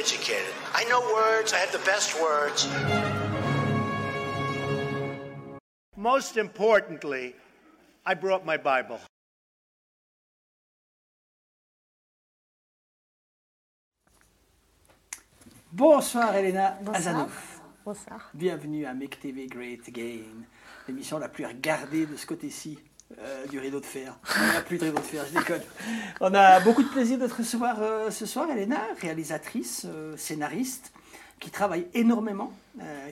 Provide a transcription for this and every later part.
educated. I know words, I have the best words. Most importantly, I brought my Bible. Bonsoir Elena Bonsoir. Azanoff. Bonsoir. Bienvenue à Make TV Great Again, l'émission la plus regardée de ce côté-ci euh, du rideau de fer. On n'a plus de rideau de fer, je déconne. On a beaucoup de plaisir de te recevoir euh, ce soir, Elena, réalisatrice, euh, scénariste, qui travaille énormément,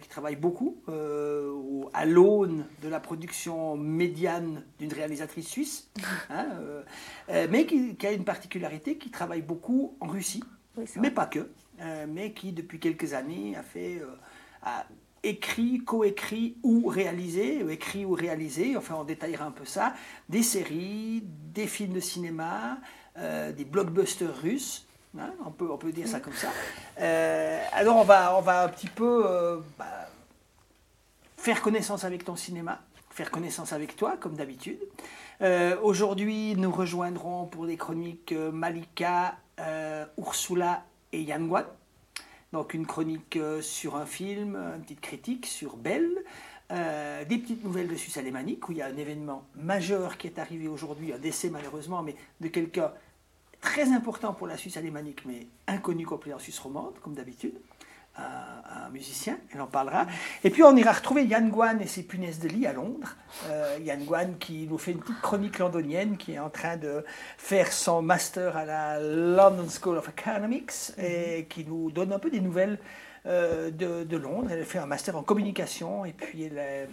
qui travaille beaucoup au- à l'aune de la production médiane d'une réalisatrice suisse, hein, mais qui, qui a une particularité, qui travaille beaucoup en Russie Oui, mais pas que, mais qui depuis quelques années a fait, a écrit, coécrit ou réalisé, ou écrit ou réalisé, enfin on détaillera un peu ça, des séries, des films de cinéma, euh, des blockbusters russes. hein, on, peut, dire ça comme ça. Euh, alors on va, on va un petit peu euh, bah, faire connaissance avec ton cinéma, faire connaissance avec toi, comme d'habitude. Euh, Aujourd'hui, nous rejoindrons pour des chroniques euh, Malika, euh, Ursula et Yann Guan. Donc une chronique euh, sur un film, une petite critique sur Belle, euh, des petites nouvelles de Suisse alémanique, où il y a un événement majeur qui est arrivé aujourd'hui, un décès malheureusement, mais de quelqu'un très important pour la Suisse alémanique, mais inconnu complet en Suisse romande, comme d'habitude un, un musicien, elle en parlera. Et puis on ira retrouver Yann Guan et ses punaises de lit à Londres. Euh, Yann Guan qui nous fait une petite chronique londonienne, qui est en train de faire son master à la London School of Economics et qui nous donne un peu des nouvelles euh, de, de Londres. Elle fait un master en communication et puis elle, euh,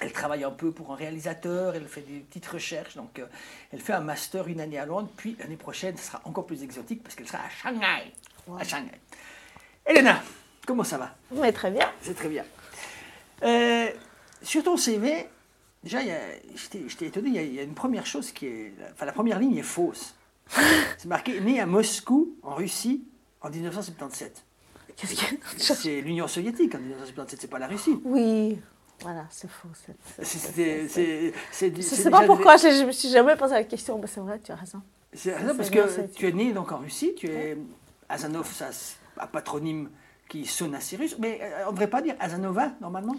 elle travaille un peu pour un réalisateur, elle fait des petites recherches, donc euh, elle fait un master une année à Londres, puis l'année prochaine, ce sera encore plus exotique parce qu'elle sera à Shanghai. À Shanghai. Elena, comment ça va? Mais très bien. C'est très bien. Euh, sur ton CV, déjà, j'étais étonné, il y, a, il y a une première chose qui est... Enfin, la première ligne est fausse. C'est marqué « né à Moscou, en Russie, en 1977 Qu'est-ce que... ». C'est l'Union soviétique en 1977, c'est pas la Russie. Oui, voilà, c'est faux. Je c'est sais pas des- pourquoi, je, je me suis jamais posé la question, mais c'est vrai, tu as raison. C'est parce que tu es né donc en Russie, tu es Azanov, ça, c'est un patronyme qui sonne assez russe, mais euh, on ne devrait pas dire Azanova normalement?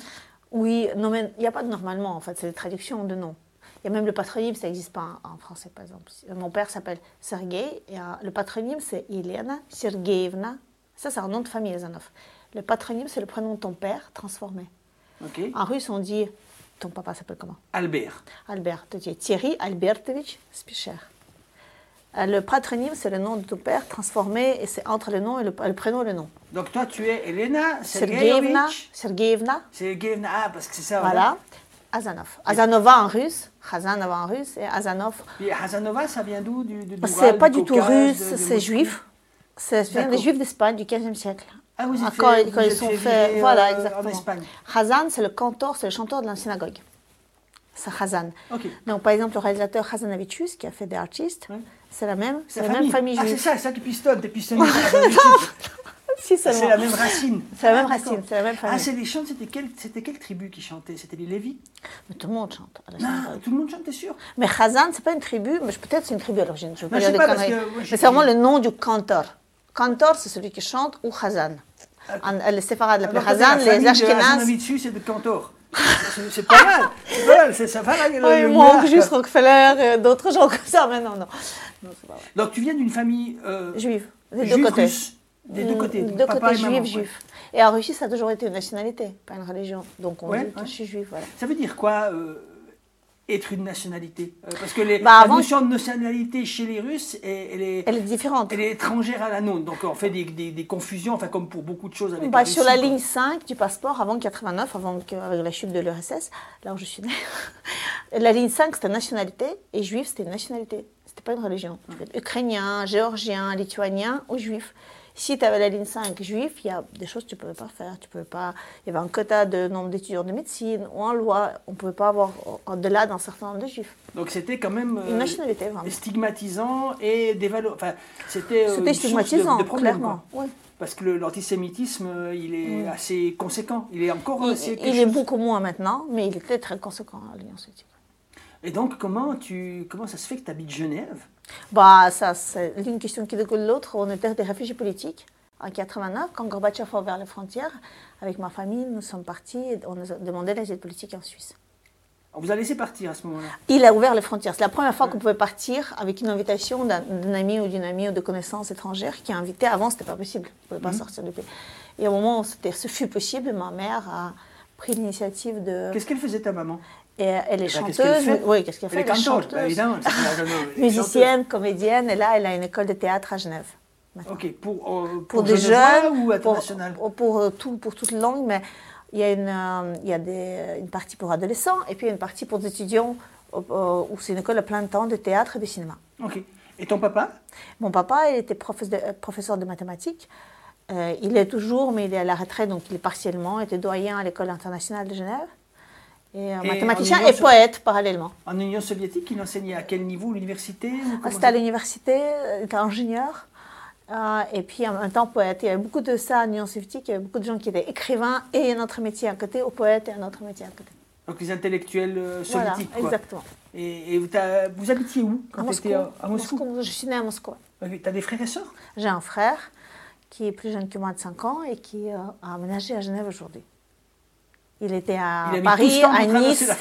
Oui, non, mais il n'y a pas de normalement, en fait, c'est des traductions de noms. Il y a même le patronyme, ça n'existe pas en en français, par exemple. Mon père s'appelle Sergei, et euh, le patronyme, c'est Elena Sergeyevna. Ça, c'est un nom de famille, Azanov. Le patronyme, c'est le prénom de ton père transformé. Ok. En russe, on dit. Ton papa s'appelle comment? Albert. Albert. Tu dis Thierry Albertovitch Spicher. Euh, Le patronyme, c'est le nom de ton père transformé, et c'est entre le nom et le, le prénom et le nom. Donc toi, tu es Elena Sergeyevna, Sergeyevna, Sergeyevna, ah, parce que c'est ça. voilà. Azanov. Azanova en russe, Khazanova en russe, et Azanov. Et Hazanova, ça vient d'où du, du, C'est d'Oural, pas du du tout russe, c'est juif. C'est des juifs d'Espagne du XVe siècle. Ah, vous êtes Ah, fait- quand, vous quand ils êtes sont fait faits. voilà, euh, en exactement. Espagne. Khazan, c'est le cantor, c'est le chanteur de la synagogue. C'est Khazan. Donc, par exemple, le réalisateur Khazanavicius, qui a fait des artistes, Ouais. C'est la même, c'est la même famille Ah, c'est ça, c'est ça qui pistonne, t'es pistonné. Si c'est la même racine. C'est la même Ah, racine, c'est la même Ah, famille. c'est les chants, c'était quelle, c'était quelle tribu qui chantait? C'était les Lévis? Mais tout le monde chante Ah, synagogue. tout le monde chante, t'es sûr? Mais Khazan, c'est pas une tribu, mais peut-être c'est une tribu à l'origine. Je veux Non, pas je sais pas, parce que moi, Mais c'est vraiment le nom du cantor. Cantor, c'est celui qui chante, ou Khazan. En- les séfarades t'es Khazan, la les famille de Ashkénazes. Hazanavicius et de Cantor. C'est- pas mal, c'est pas mal, c'est ça va là, le- Oui, le il manque juste. Rockefeller et d'autres gens comme ça, mais non, non. Non, c'est pas vrai. Donc tu viens d'une famille euh, Juive, des deux côtés. russe, des deux Mm, côtés, Deux papa côtés juifs, juifs. Et en Russie, ça a toujours été une nationalité, pas une religion. Donc on Ouais, dit ouais. je suis juif, voilà. Ça veut dire quoi euh, être une nationalité Euh, Parce que les, Bah, la notion de nationalité chez les Russes, est- elle est, Elle est différente. elle est étrangère à la nôtre. Donc on fait des, des- des confusions, enfin comme pour beaucoup de choses avec Bah, la sur la quoi. ligne 5 du passeport, avant 89, avant que, avec la chute de l'URSS, là où je suis née, la ligne 5 c'était nationalité et juif c'était une nationalité. C'était pas une religion. Ukrainien, géorgien, lituanien ou juif. Si tu avais la ligne 5 juif, il y a des choses que tu ne pouvais pas faire. Tu pouvais pas, il y avait un quota de nombre d'étudiants de médecine ou en loi. On ne pouvait pas avoir au-delà d'un certain nombre de juifs. Donc c'était quand même euh, Une nationalité, vraiment. stigmatisant et dévalo... Enfin, c'était euh, C'était une stigmatisant, de, de problème, clairement. Parce que l'antisémitisme, euh, il est assez conséquent. Il est encore Il, assez il quelque est beaucoup moins maintenant, mais il était très conséquent à l'Union soviétique. Et donc, comment, tu, comment ça se fait que tu habites Genève Bah, ça, c'est l'une question qui découle de l'autre. On était des réfugiés politiques En 89, quand Gorbatchev a ouvert les frontières, avec ma famille, nous sommes partis et on nous a demandé l'asile politique en Suisse. On vous a laissé partir à ce moment-là Il a ouvert les frontières. C'est la première fois qu'on pouvait partir avec une invitation d'un d'un ami ou d'une amie ou de connaissances étrangères qui a invité. Avant, c'était pas possible. On ne pouvait pas sortir du pays. Et au moment où c'était- ce fut possible, ma mère a pris l'initiative de. Qu'est-ce qu'elle faisait ta maman? Et elle est Eh ben, qu'est-ce qu'elle chanteuse. Oui, qu'est-ce qu'elle Elle fait? Est Elle est chanteuse, bah, évidemment. musicienne, comédienne. Et là, elle a une école de théâtre à Genève. Ok, pour, euh, pour, pour des jeunes, ou international? pour, pour, euh, tout, pour toute langue, mais il y a, une, euh, il y a des, une partie pour adolescents et puis une partie pour des étudiants euh, euh, où c'est une école à plein temps de théâtre et de cinéma. Ok. Et ton papa? Mon papa, il était professeur de, euh, professeur de mathématiques. Euh, il est toujours, mais il est à la retraite, donc il est partiellement, il était doyen à l'école internationale de Genève. Et, euh, Et mathématicien et so- poète parallèlement. En Union soviétique, il enseignait à quel niveau L'université Ah, C'était à l'université, euh, il était ingénieur. euh, et puis en même temps poète. Il y avait beaucoup de ça en Union soviétique. Il y avait beaucoup de gens qui étaient écrivains et un autre métier à côté, au poète et un autre métier à côté. Donc les intellectuels euh, Voilà, soviétiques. quoi. exactement. Et, et vous, vous habitiez où quand À Moscou. à, à Moscou, Je suis née à Moscou. Tu as des frères et sœurs? J'ai un frère qui est plus jeune que moi de 5 ans et qui euh, a aménagé à Genève aujourd'hui. Il était à Il Paris, à Nice.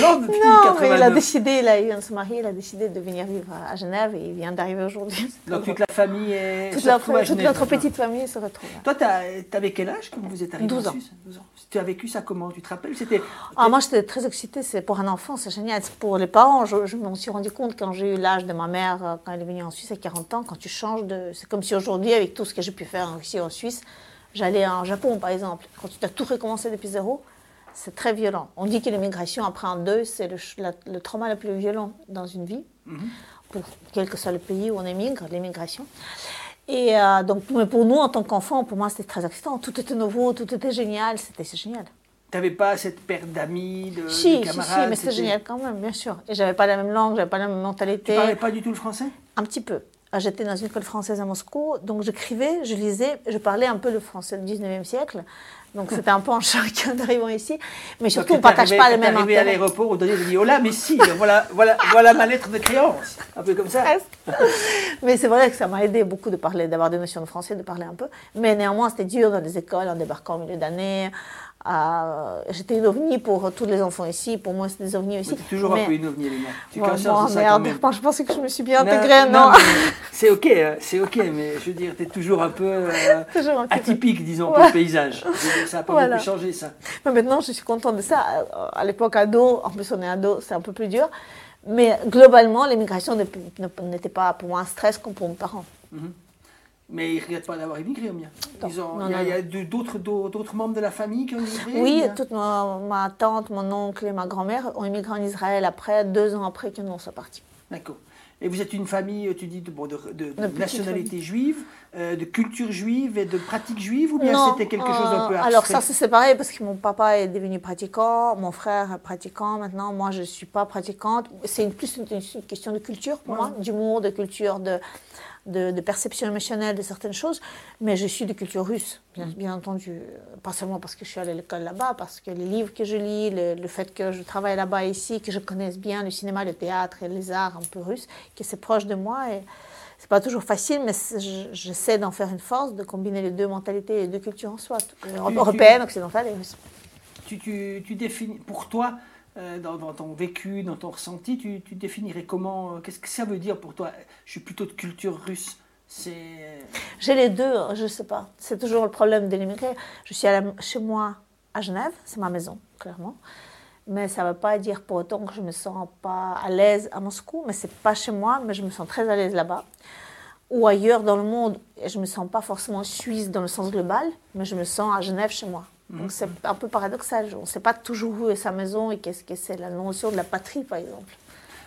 long depuis Non, mais 89. il a décidé, il a eu un se il a décidé de venir vivre à Genève et il vient d'arriver aujourd'hui. Donc toute la famille est toute, la- notre petite famille se retrouve. Toi, tu avais quel âge quand vous êtes arrivé 12 en ans. Suisse? 12 ans. Tu as vécu ça comment Tu te rappelles? C'était Ah, moi, j'étais très excitée. C'est pour un enfant, c'est génial. Pour les parents, je, je m'en suis rendu compte quand j'ai eu l'âge de ma mère, euh, quand elle est venue en Suisse à 40 ans, quand tu changes de. C'est comme si aujourd'hui, avec tout ce que j'ai pu faire ici en Suisse, j'allais en Japon, par exemple. Quand tu dois tout recommencer depuis zéro, c'est très violent. On dit que l'immigration après un deuil, c'est le, le trauma le plus violent dans une vie, pour quel que soit le pays où on émigre, l'immigration. Et euh, donc, mais pour nous, en tant qu'enfants, pour moi, c'était très excitant. Tout était nouveau, tout était génial. C'était génial. Tu n'avais pas cette paire d'amis, de, Si, de si, si, camarades mais c'était génial quand même, bien sûr. Et j'avais pas la même langue, j'avais pas la même Tu mentalité. parlais pas du tout le français? Un petit peu. J'étais dans une école française à Moscou, donc j'écrivais, je lisais, je parlais un peu le français du 19e siècle. Donc c'était un peu en choc d'arrivant ici. Mais surtout, on ne partage pas les mêmes arrivé à intérêts. l'aéroport, on donnait, on dit, oh là, mais si, voilà, voilà, voilà ma lettre de créance. Un peu comme ça. Mais c'est vrai que ça m'a aidé beaucoup de parler, d'avoir des notions de français, de parler un peu. Mais néanmoins, c'était dur dans les écoles, en débarquant au milieu d'année. Euh, J'étais une ovni pour tous les enfants ici. Pour moi, c'était des ovnis aussi. Es toujours Mais- un peu une ovni, Elena. Tu consciences moi, de ça merde, quand même. moi, je pensais que je me suis bien Non, intégrée. Non, mais C'est ok, hein, c'est ok, mais je veux dire, tu es toujours un peu euh, Toujours un petit peu. atypique, disons, pour Ouais. le paysage. Dire, ça n'a pas Voilà. beaucoup changé, ça. Mais maintenant, je suis contente de ça. Euh, À l'époque, ado, en plus, on est ado, c'est un peu plus dur. Mais globalement, l'immigration n'était pas pour moi un stress comme pour mes parents. Mais ils ne regrettent pas d'avoir immigré, au mien. Il y a, d'autres membres de la famille qui ont immigré Oui, toute ma, ma tante, mon oncle et ma grand-mère ont immigré en Israël après, deux ans après que nous soient partis. D'accord. Et vous êtes une famille, tu dis, de, bon, de, de- de petite nationalité juive, euh, de culture juive et de pratique juive, ou bien c'était quelque chose peu euh, abstrait? Alors ça, c'est séparé parce que mon papa est devenu pratiquant, mon frère est pratiquant. Maintenant, moi, je ne suis pas pratiquante. C'est plus une, une question de culture pour moi, d'humour, de culture, de, de, de perception émotionnelle de certaines choses. Mais je suis de culture russe, bien, bien entendu. Pas seulement parce que je suis allée à l'école là-bas, parce que les livres que je lis, le, le fait que je travaille là-bas ici, que je connaisse bien le cinéma, le théâtre et les arts un peu russes, que c'est proche de moi. Et, c'est pas toujours facile, mais j'essaie d'en faire une force, de combiner les deux mentalités et les deux cultures en soi, européenne, occidentale et russe. tu, tu, tu définis, pour toi, dans, dans ton vécu, dans ton ressenti, tu, tu définirais comment, euh, qu'est-ce que ça veut dire pour toi? Je suis plutôt de culture russe. C'est. J'ai les deux, je sais pas. C'est toujours le problème de l'immigré. Je suis à chez moi à Genève, c'est ma maison, clairement. Mais ça ne veut pas dire pour autant que je me sens pas à l'aise à Moscou, mais c'est pas chez moi, mais je me sens très à l'aise là-bas. Ou ailleurs dans le monde, je me sens pas forcément suisse dans le sens global, mais je me sens à Genève chez moi. Donc c'est un peu paradoxal. On ne sait pas toujours où est sa maison et qu'est-ce que c'est la notion de la patrie, par exemple.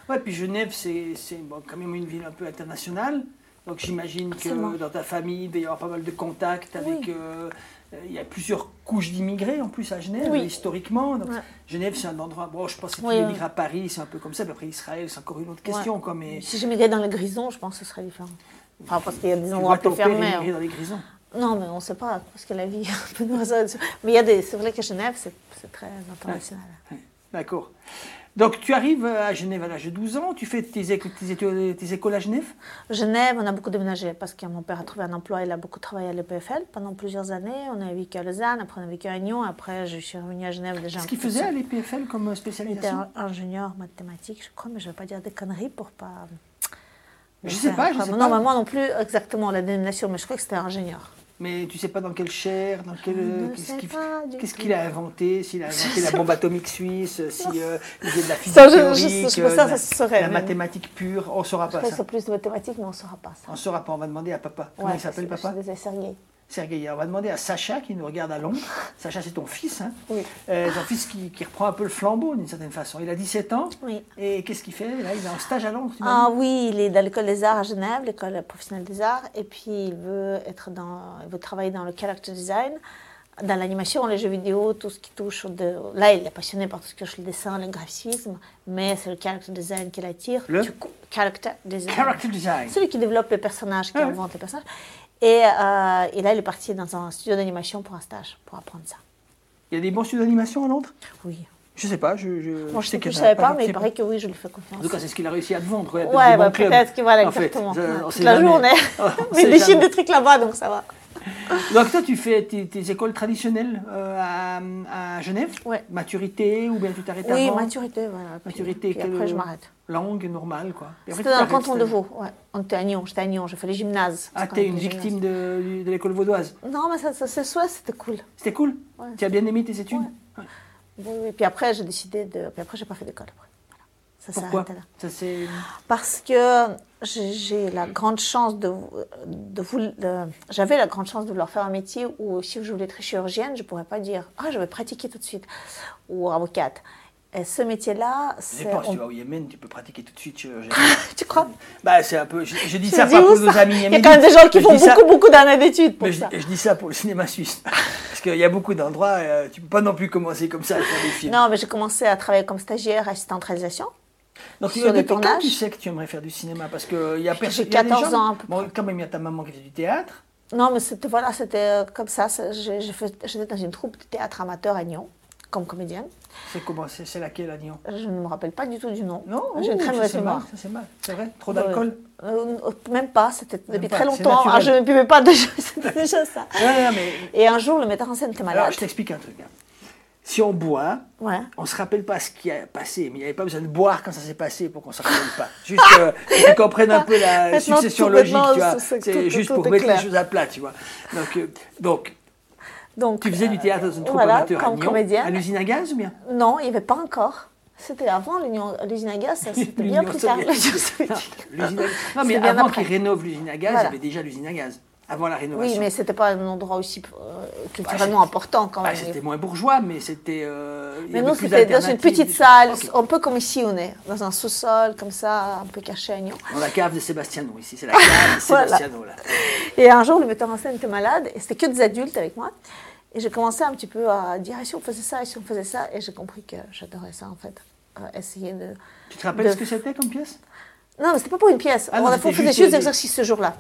Ouais, puis Genève, c'est bon, quand même une ville un peu internationale. Donc j'imagine que dans ta famille, il y avoir pas mal de contacts avec. Oui. euh, euh, il y a plusieurs couches d'immigrés en plus à Genève, Oui. historiquement. Donc, Ouais. Genève, c'est un endroit. Bon, je pense que si Oui, tu oui. émigres à Paris, c'est un peu comme ça. Puis après, Israël, c'est encore une autre question. Ouais. Quoi, mais Si j'émigrais dans les grisons, je pense que ce serait différent. Enfin, parce qu'il y a des endroits plus fermés. hein. dans les grisons. Non, mais on ne sait pas, parce que la vie peut nous résoudre. Mais il y a des, c'est vrai que Genève, c'est, très international. D'accord. Donc tu arrives à Genève à l'âge de 12 ans, tu fais tes, tes études- tes écoles à Genève? Genève, on a beaucoup déménagé parce que mon père a trouvé un emploi, il a beaucoup travaillé à l'EPFL pendant plusieurs années. On a vécu à Lausanne, après on a vécu à Nyon, après je suis revenue à Genève déjà. Qu'est-ce un qu'il peu faisait à l'EPFL comme Il était spécialisation ingénieur mathématique, je crois, mais je ne vais pas dire des conneries pour pas. Je sais pas, je sais non, pas. maman non plus exactement la dénomination, mais je crois que c'était ingénieur. Mais tu sais pas dans quelle chair, dans quel. Je ne qu'est-ce qu'il- a inventé S'il a inventé la bombe atomique suisse, si euh, il faisait de la physique Ça, je- je- théorique, je- euh, ça, la- ça mathématique pure, on saura Je pas crois que ça. plus de mathématiques, mais on ne saura pas ça. On saura pas, on va demander à papa. Comment Ouais, il s'appelle papa? Je disais Sergueï. On va demander à Sacha qui nous regarde à Londres. Sacha, c'est ton fils, hein Oui. Euh, ton fils qui, qui reprend un peu le flambeau d'une certaine façon. Il a 17 ans. Oui. Et qu'est-ce qu'il fait Là, il est en stage à Londres. Ah oui, il est dans l'école des arts à Genève, l'école professionnelle des arts, et puis il veut être dans, il veut travailler dans le character design, dans l'animation, les jeux vidéo, tout ce qui touche de... Là, il est passionné par tout ce qui touche le dessin, le graphisme, mais c'est le character design qui l'attire. Le? Du coup, character design. Character design. Celui qui développe les personnages, qui Ah invente les personnages. Et, euh, et là, il est parti dans un studio d'animation pour un stage, pour apprendre ça. Il y a des bons studios d'animation à Londres Oui. Je sais pas. Je, je, Moi, je sais en a savais pas, je mais il paraît que oui, je lui fais confiance. En tout cas, c'est ce qu'il a réussi à te vendre. Ouais, bah, peut-être que voilà, En fait, exactement. Ouais, on toute la jamais. journée. Mais sait des chiffres, jamais. des trucs là-bas, donc ça va. Donc toi, tu fais tes, tes écoles traditionnelles euh, à, à Genève Ouais. Maturité ou bien tu t'arrêtes Oui, avant maturité, voilà. Maturité, puis après, je m'arrête. Langue normale, quoi. C'était dans le canton de c'est- Vaud, ouais. On était à Nyon, j'étais à Nyon, j'ai fait les gymnases. Ah, t'es une victime de, de l'école vaudoise. Non, mais ça, ça, soir, c'était cool. C'était cool Ouais. Tu as bien aimé tes études Ouais. Oui, oui. Puis après, j'ai décidé de. Puis après, j'ai pas fait d'école. après. Ça Pourquoi là. Ça. Parce que j'ai la grande chance de, de vous. de- J'avais la grande chance de vouloir faire un métier où, si je voulais être chirurgienne, je pourrais pas dire Ah, je vais pratiquer tout de suite. Ou avocate. Et ce métier-là, c'est. pas, si on- tu vas au Yémen, tu peux pratiquer tout de suite chirurgien. Tu crois bah, c'est un peu. Je, je dis ça pas pour nos amis Il y a yéménites, quand même des gens qui font ça- beaucoup, beaucoup d'années d'études pour Mais je, ça. je dis ça pour le cinéma suisse. Parce qu'il y a beaucoup d'endroits, euh, tu peux pas non plus commencer comme ça à faire des films. Non, mais j'ai commencé à travailler comme stagiaire, assistante réalisation. Donc, sur depuis des quand tournages. tu sais que tu aimerais faire du cinéma Parce qu'il y a J'ai personne. il y a des 14 gens- ans, Bon, quand même, il y a ta maman qui fait du théâtre. Non, mais c'était voilà, c'était euh, comme ça. j'ai- j'ai J'étais dans une troupe de théâtre amateur à Nyon, comme comédienne. C'est comment C'est laquelle à Lyon Je ne me rappelle pas du tout du nom. Non J'ai une Oh, très mauvaise mémoire. c'est mal. C'est vrai Trop d'alcool Euh, même pas, c'était depuis pas, très longtemps. Ah, je ne buvais pas déjà, c'était déjà ça. Non, non, non, mais. Et un jour, le metteur en scène était malade. Alors, je t'explique un truc. Si on boit, Ouais. on se rappelle pas ce qui a passé, mais il n'y avait pas besoin de boire quand ça s'est passé pour qu'on se rappelle pas. Juste euh, que tu comprennes un peu la succession logique, tu vois. c'est- juste tout pour mettre clair. les choses à plat, tu vois. Donc, euh, donc Donc, tu faisais du théâtre dans une troupe voilà, amateur à l'usine à gaz ou bien? Non, il n'y avait pas encore. C'était avant l'usine à gaz, c'était bien plus tard. Non, soviétique. l'usine à- non, mais avant qu'ils rénovent l'usine à gaz, Voilà. il y avait déjà l'usine à gaz. Avant la rénovation. Oui, mais c'était pas un endroit aussi euh, culturellement Bah, important quand Ah, même. c'était moins bourgeois, mais c'était. euh, Mais nous, c'était dans une petite salle, un peu comme ici on est, dans un sous-sol, comme ça, un peu caché à Nyon. Dans la cave de Sébastiano, ici, c'est la cave de Voilà. Sébastiano, là. Et un jour, le metteur en scène était malade, et c'était que des adultes avec moi. Et j'ai commencé un petit peu à dire, et si on faisait ça, et si on faisait ça, et j'ai compris que j'adorais ça en fait. Euh, essayer de. Tu te rappelles de- ce que c'était comme pièce? Non, mais c'était pas pour une pièce. Ah on a fait juste juste des des- exercices ce jour-là.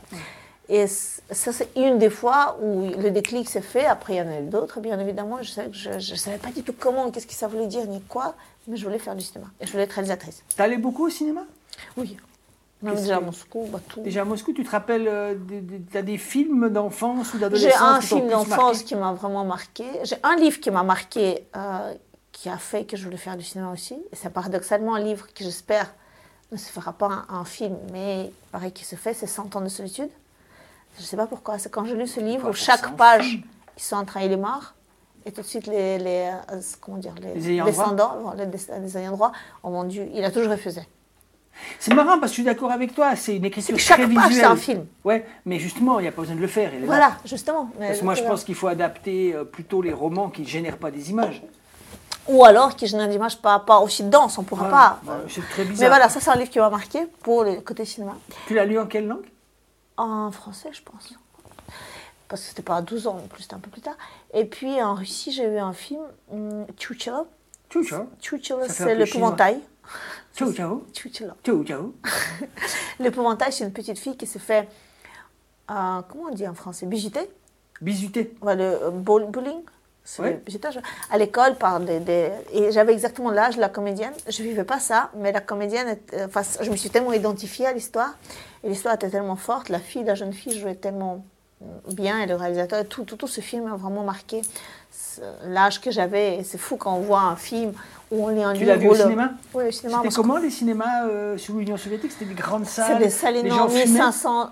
Et ça, c'est une des fois où le déclic s'est fait. Après, il y en a eu d'autres, bien évidemment. Je savais que je ne savais pas du tout comment, qu'est-ce que ça voulait dire, ni quoi. Mais je voulais faire du cinéma. Et je voulais être réalisatrice. T'allais beaucoup au cinéma? Oui. Même Qu'est-ce déjà à Moscou, bah, tout. Déjà à Moscou, tu te rappelles, euh, des- t'as des films d'enfance ou J'ai d'adolescence un qui t'ont film d'enfance qui m'a vraiment marqué. J'ai un livre qui m'a marqué, euh, qui a fait que je voulais faire du cinéma aussi. Et c'est paradoxalement un livre que j'espère ne se fera pas un, un film, mais pareil qui se fait, c'est 100 ans de solitude. Je ne sais pas pourquoi. C'est quand j'ai lu ce livre où chaque 100 page, ils sont en train, il est mort. Et tout de suite, les, les, euh, comment dire, les, Les droit. descendants, bon, les, les ayants droit, ont vendu. Il a toujours refusé. C'est marrant parce que je suis d'accord avec toi, c'est une écriture que chaque très page, visuelle. c'est un film. Ouais, mais justement, il n'y a pas besoin de le faire. là. Voilà, justement. Parce que moi, je pense qu'il faut adapter euh, plutôt les romans qui ne génèrent pas des images. Ou alors qui génère des images pas, pas aussi denses, on ne pourra pas. bah, c'est très bizarre. Mais voilà, ça c'est un livre qui m'a marqué pour le côté cinéma. Tu l'as lu en quelle langue? En français, je pense. Parce que c'était pas à 12 ans non plus, c'était un peu plus tard. Et puis en Russie, j'ai vu un film, Ça fait un c'est peu l'épouvantail. Ciao, ciao. L'épouvantail, c'est une petite fille qui se fait, euh, comment on dit en français, bijouter. Bisuté. Voilà, le euh, bull- À l'école, par des, des- et j'avais exactement l'âge de la comédienne. Je vivais pas ça, mais la comédienne, était- enfin, je me suis tellement identifiée à l'histoire. Et l'histoire était tellement forte. La fille, la jeune fille jouait tellement bien. Et le réalisateur, tout, tout, tout ce film a vraiment marqué l'âge que j'avais. C'est fou quand on voit un film où on lit un Tu l'as vu au le- cinéma Oui, au cinéma. C'était comment les cinémas euh, sous l'Union soviétique? C'était des grandes salles des salles les énormes, gens fumaient 1500.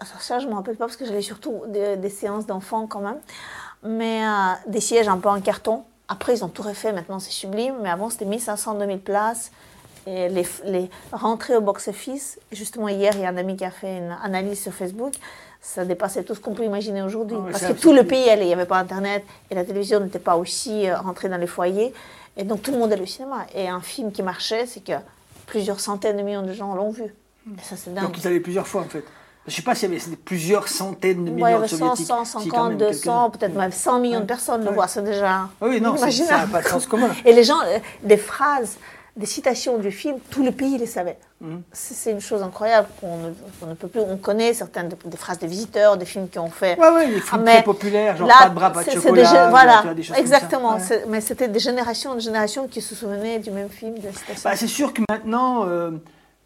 Ah, Ça, je ne me rappelle pas parce que j'avais surtout des, des séances d'enfants quand même. Mais euh, des sièges un peu en carton. Après, ils ont tout refait, maintenant c'est sublime. Mais avant, c'était 1500, 2000 places. Et les, les rentrées au box-office. Justement, hier, il y a un ami qui a fait une analyse sur Facebook. Ça dépassait tout ce qu'on peut imaginer aujourd'hui. Ah parce que tout le pays allait. Il n'y avait pas Internet et la télévision n'était pas aussi euh, rentrée dans les foyers. Et donc, tout le monde allait au cinéma. Et un film qui marchait, c'est que plusieurs centaines de millions de gens l'ont vu. Et ça, c'est dingue. Donc ils allaient plusieurs fois en fait. Je ne sais pas s'il y avait plusieurs centaines de Ouais, millions il y avait 100, soviétiques. Si, quand 150, même, 200, quelques-uns. peut-être même 100 millions de personnes le Ouais. voient. C'est déjà. Oui, non, ça n'a pas de sens commun. Et les gens, euh, des phrases, des citations du film, tout le pays les savait. Mhm. C'est une chose incroyable qu'on ne, peut plus. On connaît certaines de- des phrases de visiteurs, des films qui ont fait. Ouais, ouais, les films Ah, très populaires, genre là, pas de bras, pas de chocolat. des voilà, des choses comme ça. exactement. Ouais. Mais c'était des générations, des générations qui se souvenaient du même film, de la citation. Bah, c'est sûr que maintenant, euh,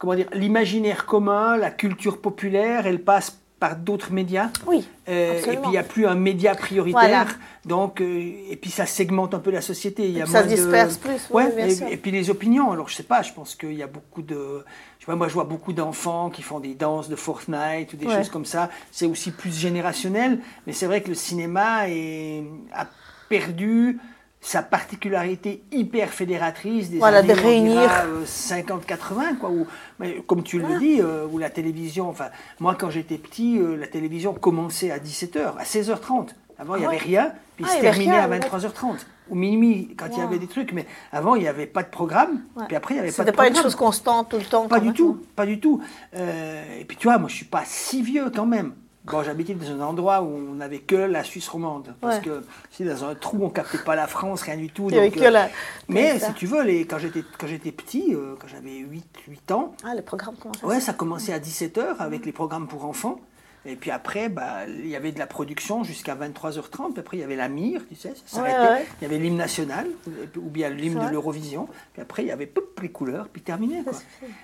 comment dire, l'imaginaire commun, la culture populaire, elle passe par d'autres médias. oui, Euh, et puis il n'y a plus un média prioritaire. Voilà. Donc, euh, et puis ça segmente un peu la société. Il y a puis ça se de- disperse plus, oui, Ouais, bien et, sûr. et puis les opinions. Alors je sais pas, je pense qu'il y a beaucoup de. Je sais pas, moi je vois beaucoup d'enfants qui font des danses de Fortnite ou des Ouais. choses comme ça. C'est aussi plus générationnel. Mais c'est vrai que le cinéma est, a perdu sa particularité hyper fédératrice des Voilà, années de on dira, réunir. euh, 50-80 quoi où, mais comme tu le dis euh, où la télévision enfin moi quand j'étais petit euh, la télévision commençait à 17h à 16h30 avant il n'y Ah avait rien puis Ah, se terminait à ouais. 23h30 ou minuit quand il y avait des trucs mais avant il n'y avait pas de programme Ouais. puis après il n'y avait pas de C'était pas une chose constante tout le temps. Pas du tout, pas du tout. Euh, et puis tu vois, moi je suis pas si vieux quand même. Bon, j'habitais dans un endroit où on n'avait que la Suisse romande. Parce Ouais. que si dans un trou, on captait pas la France, rien du tout. Il y avait que euh, la- Mais si tu veux, les, quand j'étais quand j'étais petit, euh, quand j'avais 8, 8 ans, Ah, les programmes commencent à ouais, ça commençait à 17h avec les programmes pour enfants. Et puis après, bah, il y avait de la production jusqu'à 23h30. Puis après, il y avait la mire, tu sais, ça s'arrêtait. ouais. Il y avait l'hymne national, ou bien l'hymne de l'Eurovision. Puis après, il y avait les couleurs, puis terminé. Quoi.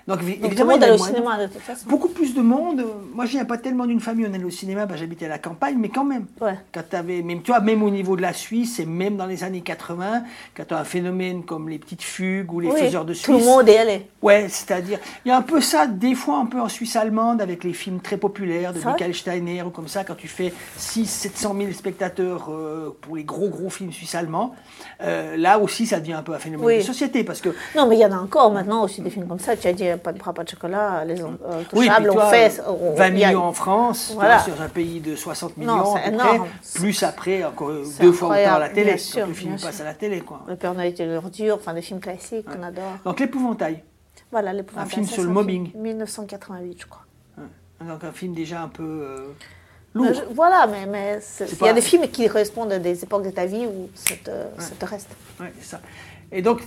Donc, Donc, évidemment, monde il y allait avait au moins de- cinéma de toute façon. Beaucoup plus de monde. Moi, je viens pas tellement d'une famille, on allait au cinéma, bah, j'habitais à la campagne, mais quand même. Ouais. Quand t'avais, même, tu vois, même au niveau de la Suisse, et même dans les années 80, quand tu as un phénomène comme les petites fugues ou les Oui, faiseurs de Tout le Suisse. monde est allé. Ouais, c'est-à-dire, il y a un peu ça, des fois un peu en Suisse allemande, avec les films très populaires de vrai Michael Steiner ou comme ça, quand tu fais 6 700 000 spectateurs euh, pour les gros gros films suisses allemands, euh, là aussi ça devient un peu un phénomène Oui. de société, parce que Non, mais il y en a encore maintenant aussi des films comme ça. Tu as dit pas de bras, pas de chocolat, les euh, Oui, puis on toi, fait. on- 20 il y a- millions en France, Voilà. sur un pays de 60 Non, millions, c'est à peu près, plus après, encore deux fois autant à la télé, bien quand sûr, le film passe sûr. à la télé. Quoi. Le Père Noël et l'ordure, enfin des films classiques qu'on adore. Donc l'épouvantail, Voilà, l'épouvantail, Un film sur le mobbing. film 1988, je crois. Donc un film déjà un peu euh, lourd. je- voilà, mais, il y a des films qui correspondent à des époques de ta vie où ça te, ça te reste. Ouais, c'est ça. Et donc,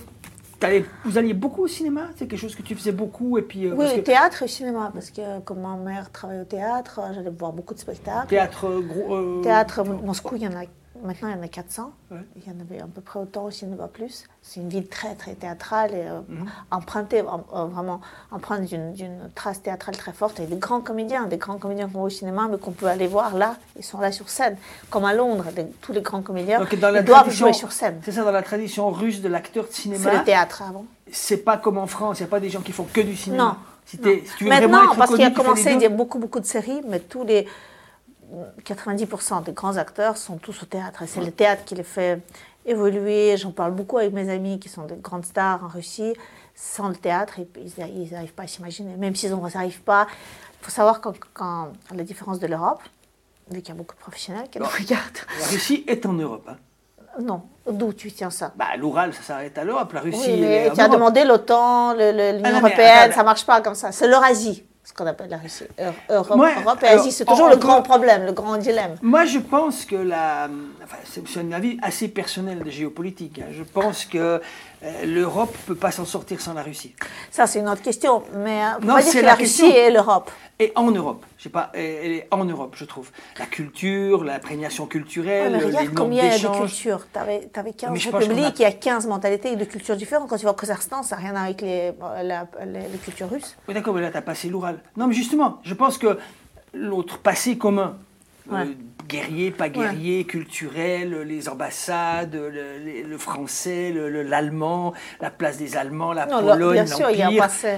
t'allais- vous alliez beaucoup au cinéma? C'est quelque chose que tu faisais beaucoup et puis euh, Oui, parce que théâtre et cinéma, parce que comme ma mère travaillait au théâtre, j'allais voir beaucoup de spectacles. théâtre gros. euh, Théâtre, Moscou, il y en a, maintenant il y en a 400. Ouais. Il y en avait à peu près autant au cinéma plus. C'est une ville très très théâtrale et euh, Mhm. empruntée, em- euh, vraiment empreinte d'une trace théâtrale très forte. Et des grands comédiens, des grands comédiens qu'on voit au cinéma, mais qu'on peut aller voir là, ils sont là sur scène. Comme à Londres, des- tous les grands comédiens, Donc, dans la ils doivent jouer sur scène. C'est ça, dans la tradition russe de l'acteur de C'est cinéma, le théâtre avant. c'est pas comme en France, il n'y a pas des gens qui font que du cinéma. Non. Si, t'es- si tu veux Maintenant, vraiment être parce qu'il a commencé, il y a beaucoup, beaucoup de séries, mais tous les 90% des grands acteurs sont tous au théâtre. Et c'est le théâtre qui les fait évoluer. J'en parle beaucoup avec mes amis qui sont des grandes stars en Russie. Sans le théâtre, ils n'arrivent pas à s'imaginer. Même s'ils n'arrivent pas. Il faut savoir quand, quand- la différence de l'Europe, vu qu'il y a beaucoup de professionnels qui nous regardent. La Russie est en Europe. hein. Non, d'où tu tiens ça? Bah, l'Oural, ça s'arrête à l'Europe. La Russie, Oui, mais tu as Europe. demandé l'OTAN, le- le- l'Union Ah non, mais européenne, ça marche pas comme ça. C'est l'Eurasie, ce qu'on appelle la Russie. Eu- Europe, Europe et Asie, c'est toujours en- le grand problème, le grand dilemme. Moi, je pense que la. Enfin, c'est un avis assez personnel de géopolitique. hein. Je pense que euh, l'Europe ne peut pas s'en sortir sans la Russie. Ça, c'est une autre question. Mais euh, on Non, dire que la la. Russie et l'Europe. Et en Europe. Je sais pas, elle est en Europe, je trouve. La culture, l'imprégnation culturelle, Ouais, les regarde normes combien il y a de cultures. Tu avais, 15 Mais je pense qu'on a- républiques, il y a 15 mentalités et de cultures différentes. Quand tu vas au Kazakhstan, ça n'a rien à voir avec les, la, les, les cultures russes. Oui, d'accord, mais là, tu as passé l'oral. Non, mais justement, je pense que l'autre passé commun, euh, guerrier, pas guerrier, culturel, les ambassades, le, le- le français, le- le- l'allemand, la place des Allemands, la Non, Pologne, bien sûr, il y a un l'Empire. passé.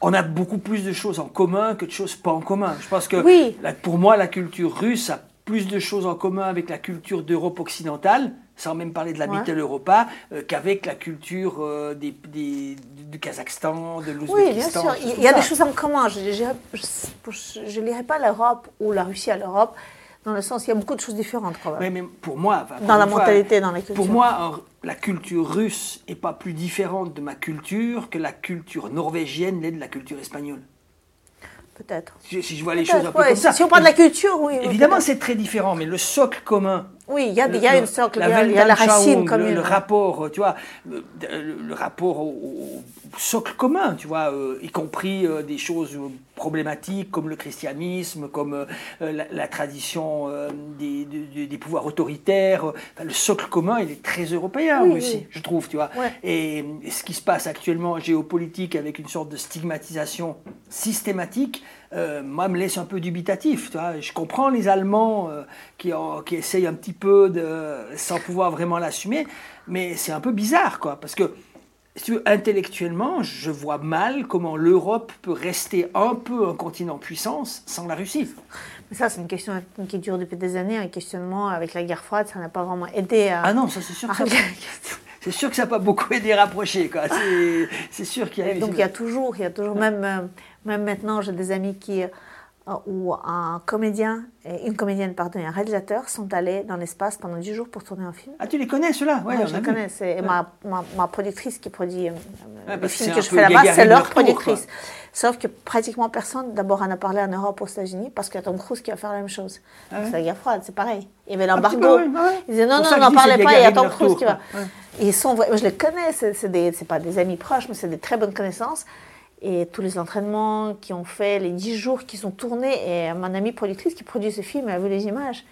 On a beaucoup plus de choses en commun que de choses pas en commun. Je pense que Oui. la- pour moi, la culture russe a plus de choses en commun avec la culture d'Europe occidentale, sans même parler de la Ouais. Europa, euh, qu'avec la culture euh, des, des- du Kazakhstan, de Oui, bien l'Ouzbékistan. sûr. Il y a ça. des choses en commun. Je ne lirai pas l'Europe ou la Russie à l'Europe, dans le sens il y a beaucoup de choses différentes quand même. Mais pour moi, enfin, Dans la fois, mentalité, dans la culture. Pour moi, la culture russe est pas plus différente de ma culture que la culture norvégienne l'est de la culture espagnole. Peut-être. Si si je vois les choses un peu ouais. comme ça. Si on parle de la culture, oui. Évidemment, c'est très différent, mais le socle commun. Oui, il y a, il y a le- une socle, il y a, il y a la racine Weltanschauung, le- commune. Le, rapport, euh, tu vois, le, le- le rapport au, au socle commun, tu vois, euh, y compris euh, des choses euh, problématiques comme le christianisme, comme euh, euh, la, la tradition euh, des, de- de- des pouvoirs autoritaires. Enfin, le socle commun, il est très européen Oui, aussi, oui. je trouve, tu vois. Ouais. Et, et ce qui se passe actuellement en géopolitique avec une sorte de stigmatisation systématique, euh, moi, me laisse un peu dubitatif. Tu vois. Je comprends les Allemands euh, qui, en- qui essayent un petit peu de, sans pouvoir vraiment l'assumer, mais c'est un peu bizarre, quoi, parce que si tu veux, intellectuellement, je vois mal comment l'Europe peut rester un peu un continent en puissance sans la Russie. Ça, c'est une question qui dure depuis des années, un questionnement avec la guerre froide, ça n'a pas vraiment aidé à. Ah non, ça c'est sûr que ça, c'est sûr que ça n'a pas beaucoup aidé à rapprocher. C'est, sûr qu'il y a Et donc il y a toujours, il y a toujours même, euh, même maintenant, j'ai des amis qui, euh, où un comédien, une comédienne, pardon, et un réalisateur sont allés dans l'espace pendant 10 jours pour tourner un film. Ah, tu les connais ceux-là? Ouais, on je les connais. C'est ma, ma, ma productrice qui produit euh, Ouais, le parce que je fais là-bas, c'est leur productrice. quoi. Sauf que pratiquement personne, d'abord, en a parlé en Europe, aux États-Unis, parce qu'il y a Tom Cruise qui va faire la même chose. Ah C'est la guerre froide, c'est pareil. Il y avait petit l'embargo. oui. Ils disaient non, Pour non, n'en parlez pas, il y a Tom Cruise qui va. Ils sont, je les connais, des, c'est pas des amis proches, mais c'est des très bonnes connaissances. Et tous les entraînements qui ont fait, les 10 jours qui sont tournés, et mon amie productrice qui produit ce film, a vu les images.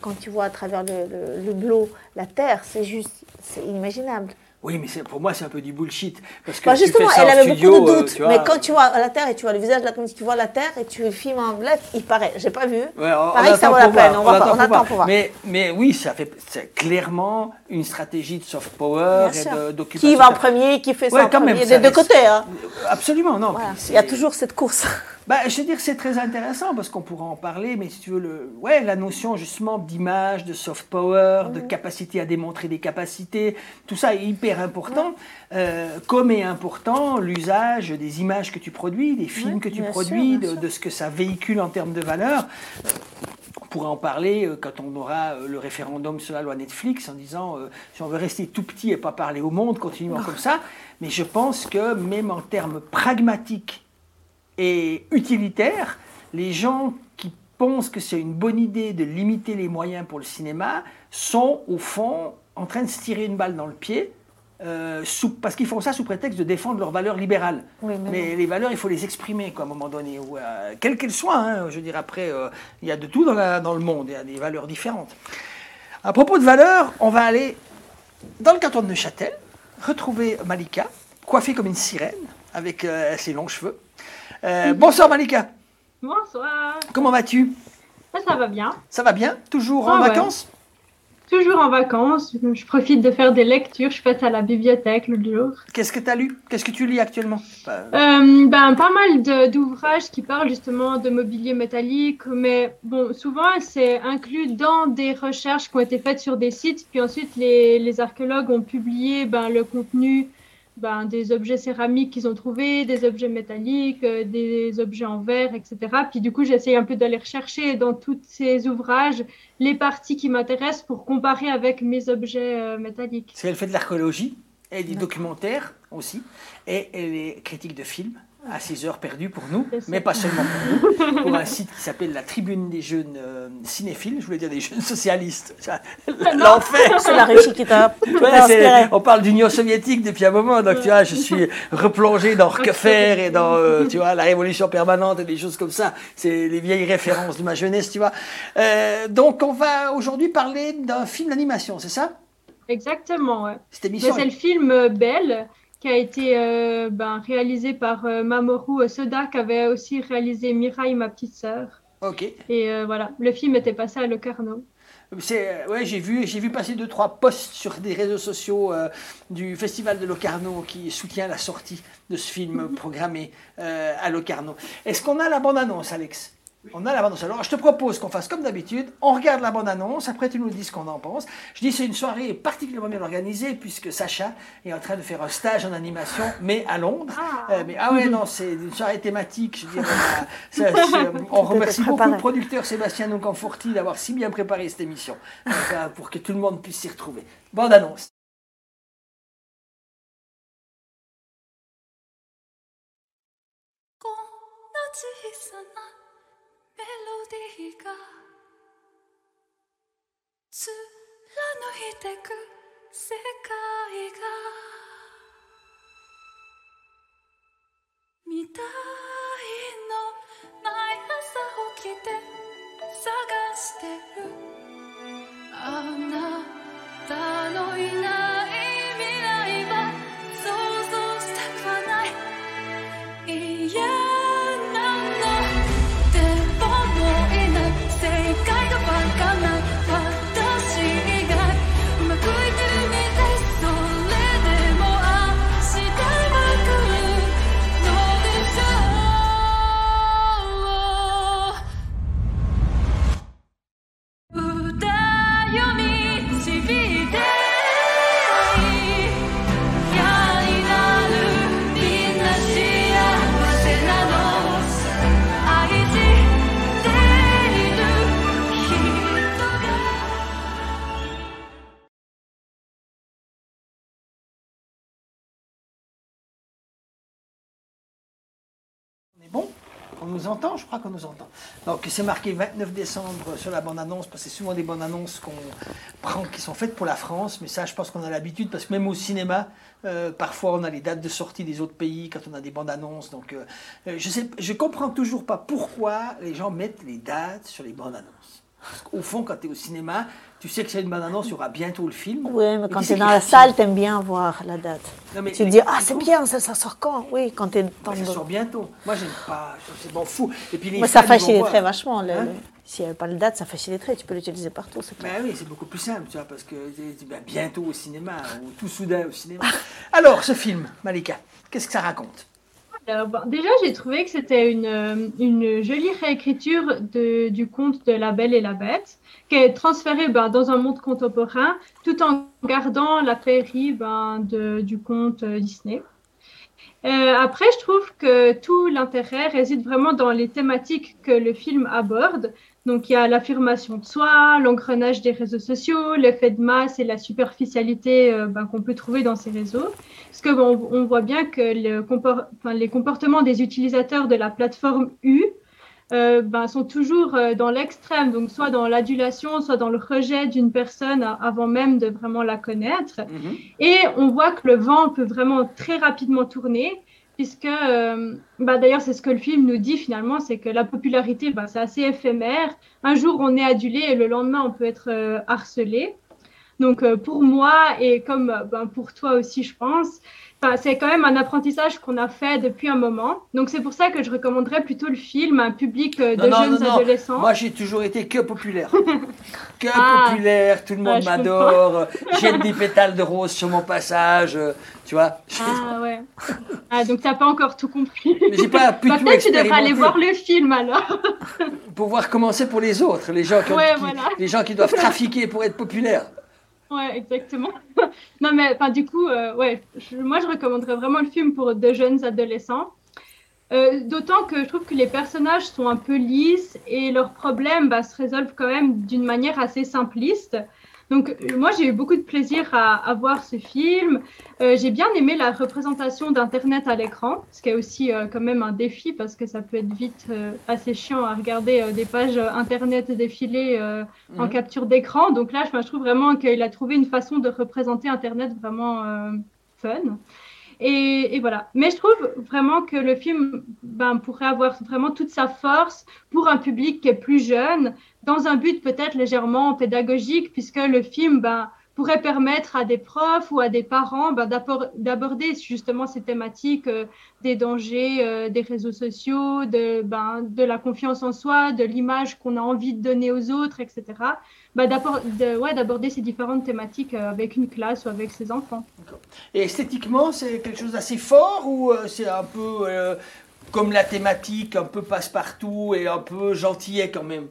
Quand tu vois à travers le, le, la Terre, c'est juste, c'est inimaginable. Oui, mais pour moi, c'est un peu du bullshit. Parce que Bah, tu justement, fais ça elle avait studio, beaucoup de euh, doutes. tu vois, mais quand tu vois la Terre et tu vois le visage de la comédie, tu vois la Terre et tu le filmes en black, il paraît. J'ai pas vu. Ouais, on- on Pareil, ça attend vaut la pour peine. voir, On, va pas- attend on attend pour voir. Mais, mais oui, ça fait c'est clairement une stratégie de soft power Bien et d'occupation. Qui va en premier, qui fait ça Ouais, en quand même, premier, ça des deux côtés. hein. Absolument, non. Voilà. Il y a toujours cette course. Bah, je veux dire, c'est très intéressant parce qu'on pourra en parler, mais si tu veux, le, ouais, la notion justement d'image, de soft power, de capacité à démontrer des capacités, tout ça est hyper important. Euh, comme est important l'usage des images que tu produis, des films que tu sûr, produis, de, ce que ça véhicule en termes de valeur. On pourra en parler euh, quand on aura euh, le référendum sur la loi Netflix en disant euh, si on veut rester tout petit et pas parler au monde, continuons comme ça. Mais je pense que même en termes pragmatiques et utilitaires, les gens qui pensent que c'est une bonne idée de limiter les moyens pour le cinéma sont au fond en train de se tirer une balle dans le pied. euh, sous- parce qu'ils font ça sous prétexte de défendre leurs valeurs libérales. Oui, mais mais les valeurs, il faut les exprimer quoi, à un moment donné, ou, euh, quelles qu'elles soient. hein. je veux dire, après, euh, il y a de tout dans, la- dans le monde, il y a des valeurs différentes. À propos de valeurs, on va aller dans le canton de Neuchâtel, retrouver Malika, coiffée comme une sirène, avec ses longs cheveux. Euh, bonsoir Malika, Bonsoir. comment vas-tu? Ça, ça va bien. Ça va bien? Toujours en Ah ouais. vacances? Toujours en vacances. Je profite de faire des lectures. Je passe à la bibliothèque l'autre jour. Qu'est-ce que tu as lu? Qu'est-ce que tu lis actuellement? Enfin, Euh, ben, pas mal d'ouvrages qui parlent justement de mobilier métallique, mais bon, souvent c'est inclus dans des recherches qui ont été faites sur des sites, puis ensuite les, les archéologues ont publié ben, le contenu ben, des objets céramiques qu'ils ont trouvés, des objets métalliques, euh, des objets en verre, etc. Puis du coup, j'essaye un peu d'aller rechercher dans tous ces ouvrages les parties qui m'intéressent pour comparer avec mes objets euh, métalliques. Parce qu'elle fait de l'archéologie, et des documentaires aussi, et elle est critique de films. À 6 heures perdues pour nous, mais pas seulement pour nous, pour un site qui s'appelle la Tribune des jeunes euh, cinéphiles, je voulais dire des jeunes socialistes. L'enfer C'est la Russie qui t'a inspiré. on parle d'Union soviétique depuis un moment, donc tu vois, je suis replongé dans que faire et dans, euh, tu vois, la révolution permanente et des choses comme ça. C'est les vieilles références de ma jeunesse, tu vois. Euh, donc, on va aujourd'hui parler d'un film d'animation, c'est ça? Exactement, ouais. C'est le film Belle qui a été euh, ben, réalisé par euh, Mamoru Soda qui avait aussi réalisé Mirai, ma petite sœur. Ok. Et euh, voilà, le film était passé à Locarno. C'est, ouais, j'ai vu, j'ai vu passer deux trois posts sur des réseaux sociaux du festival de Locarno qui soutient la sortie de ce film programmé à Locarno. Est-ce qu'on a la bande annonce, Alex? On a la bande annonce. Alors, je te propose qu'on fasse comme d'habitude. On regarde la bande annonce. Après, tu nous dis ce qu'on en pense. Je dis c'est une soirée particulièrement bien organisée puisque Sacha est en train de faire un stage en animation, mais à Londres. Ah. Euh, mais ah ouais, non, c'est une soirée thématique. Je veux dire, on, ça, remercie beaucoup le producteur Sébastien Noncanforti d'avoir si bien préparé cette émission Donc, euh, pour que tout le monde puisse s'y retrouver. Bande annonce. メロディーが貫いてく世界が見たいの毎朝起きて探してる。あなたのいない nous entend Je crois qu'on nous entend. Donc c'est marqué 29 décembre sur la bande-annonce, parce que c'est souvent des bandes-annonces qu'on prend, qui sont faites pour la France, mais ça je pense qu'on a l'habitude, parce que même au cinéma, euh, parfois on a les dates de sortie des autres pays quand on a des bandes-annonces. Donc euh, euh, je sais, je comprends toujours pas pourquoi les gens mettent les dates sur les bandes-annonces. Parce qu'au fond, quand tu es au cinéma, tu sais que c'est une bande-annonce, il y aura bientôt le film. Oui, mais quand tu es dans la salle, t'aimes bien voir la date. Non, mais- tu te mais- dis, ah, c'est bien, ça, ça sort quand? Oui, quand tu es dans Ouais, ça sort bientôt. Moi, j'aime pas. C'est bon fou. Et puis les Moi, ça faciliterait voir. vachement. le- Hein le- S'il n'y avait pas le date, ça faciliterait. Tu peux l'utiliser partout, c'est. Ben oui, c'est beaucoup plus simple, tu vois, parce que ben, bientôt au cinéma, ou tout soudain au cinéma. Alors, ce film, Malika, qu'est-ce que ça raconte? Bon, déjà, j'ai trouvé que c'était une, euh, jolie réécriture du conte de La Belle et la Bête, qui est transférée ben, dans un monde contemporain, tout en gardant la féerie ben, du conte euh, Disney. Euh, après, je trouve que tout l'intérêt réside vraiment dans les thématiques que le film aborde. Donc, il y a l'affirmation de soi, l'engrenage des réseaux sociaux, l'effet de masse et la superficialité euh, ben, qu'on peut trouver dans ces réseaux. Parce que bon, on voit bien que le compor- enfin, les comportements des utilisateurs de la plateforme U euh, ben, sont toujours euh, dans l'extrême, donc soit dans l'adulation, soit dans le rejet d'une personne avant même de vraiment la connaître. Et on voit que le vent peut vraiment très rapidement tourner, puisque, euh, bah, d'ailleurs, c'est ce que le film nous dit finalement, c'est que la popularité, bah, c'est assez éphémère. Un jour, on est adulé et le lendemain, on peut être euh, harcelé. Donc, euh, pour moi et comme ben, pour toi aussi, je pense, enfin, c'est quand même un apprentissage qu'on a fait depuis un moment. Donc, c'est pour ça que je recommanderais plutôt le film à un public euh, de Non, jeunes non, non. adolescents. Moi, j'ai toujours été que populaire. que Ah. populaire, tout le monde Ah, je m'adore, jette des pétales de rose sur mon passage, euh, tu vois. Ah ouais. Ah, donc, t'as pas encore tout compris. Mais j'ai pas pu Bah, tout Peut-être tu devrais aller voir le film alors. pour voir comment c'est pour les autres, les gens qui, ont- Ouais, qui- voilà. les gens qui doivent trafiquer pour être populaires. Ouais, exactement. non, mais du coup, euh, ouais, moi, je recommanderais vraiment le film pour de jeunes adolescents. Euh, D'autant que je trouve que les personnages sont un peu lisses et leurs problèmes bah, se résolvent quand même d'une manière assez simpliste. Donc, euh, moi, j'ai eu beaucoup de plaisir à, à voir ce film. Euh, j'ai bien aimé la représentation d'Internet à l'écran, ce qui est aussi euh, quand même un défi parce que ça peut être vite euh, assez chiant à regarder des pages Internet défiler euh, en Mhm. capture d'écran. Donc là, je, je trouve vraiment qu'il a trouvé une façon de représenter Internet vraiment fun. Et, voilà. Mais je trouve vraiment que le film ben, pourrait avoir vraiment toute sa force pour un public qui est plus jeune, dans un but peut-être légèrement pédagogique, puisque le film ben, pourrait permettre à des profs ou à des parents ben, d'aborder justement ces thématiques euh, des dangers euh, des réseaux sociaux, de la confiance en soi, de l'image qu'on a envie de donner aux autres, etc. D'appor- de- ouais, d'aborder ces différentes thématiques euh, avec une classe ou avec ses enfants. Et esthétiquement, c'est quelque chose d'assez fort ou euh, c'est un peu euh, comme la thématique, un peu passe-partout et un peu gentillet quand même?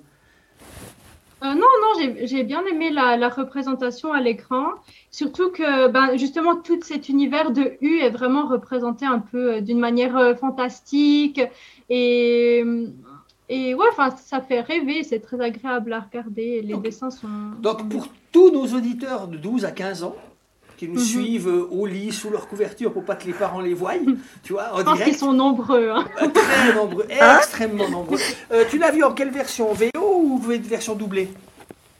Euh, non, non, j'ai bien aimé la, la représentation à l'écran. Surtout que ben, justement tout cet univers de U est vraiment représenté un peu euh, d'une manière euh, fantastique. Et, et ouais, enfin, ça fait rêver, c'est très agréable à regarder. Les dessins sont. Donc pour tous nos auditeurs de 12 à 15 ans qui nous Mhm. suivent euh, au lit sous leur couverture pour pas que les parents les voient, tu vois, en Je pense qu'ils direct, sont nombreux. hein. euh, très nombreux, Hein extrêmement nombreux. Euh, tu l'as vu en quelle version VO ou version doublée?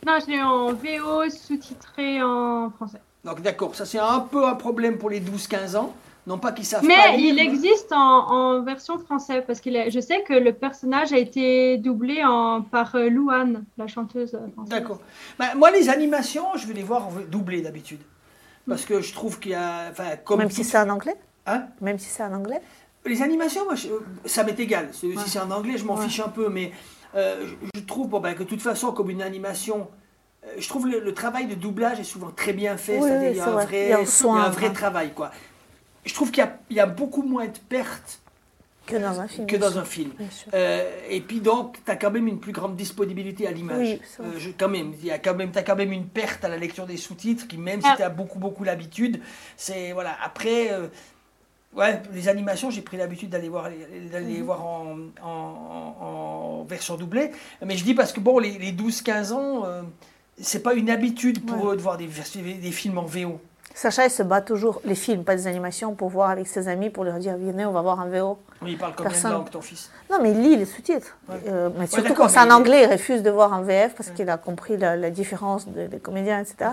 Non, je l'ai en VO, sous-titré en français. Donc d'accord, ça c'est un peu un problème pour les 12-15 ans, non pas qu'ils savent pas Mais lire, il existe en, en version française parce que je sais que le personnage a été doublé en, par euh, Louane, la chanteuse euh, française. D'accord. Bah, moi, les animations, je vais les voir en doublé d'habitude. Parce que je trouve qu'il y a. Enfin, comme Même si c'est en anglais? Hein? Même si c'est en anglais? Les animations, moi, je- ça m'est égal. Si c'est en anglais, je m'en Ouais. fiche un peu. Mais euh, je, je trouve bon, ben, que de toute façon, comme une animation. Je trouve le, le travail de doublage est souvent très bien fait, Oui, c'est-à-dire oui, il y a c'est un vrai. Il il y a un travail. Quoi. Je trouve qu'il y a, il y a beaucoup moins de pertes que dans un film. que dans un. Euh, et puis donc, tu as quand même une plus grande disponibilité à l'image. Oui. Euh, je- quand même, même, as quand même une perte à la lecture des sous-titres, qui même si Ah. tu as beaucoup, beaucoup l'habitude, c'est voilà. Après, euh, ouais, les animations, j'ai pris l'habitude d'aller voir, d'aller Mhm. voir en, en- en- en version doublée. Mais je dis parce que bon, les, les 12-15 ans, euh, c'est pas une habitude pour eux de voir des films en VO. Sacha, il se bat toujours, les films, pas des animations, pour voir avec ses amis, pour leur dire venez, on va voir un VO. Oui, il parle combien Personne. de langues, ton fils Non, mais il lit les sous-titres. Ouais. Euh, mais surtout quand c'est en mais- anglais, il refuse de voir en VF parce qu'il a compris la, la différence de- des comédiens, etc.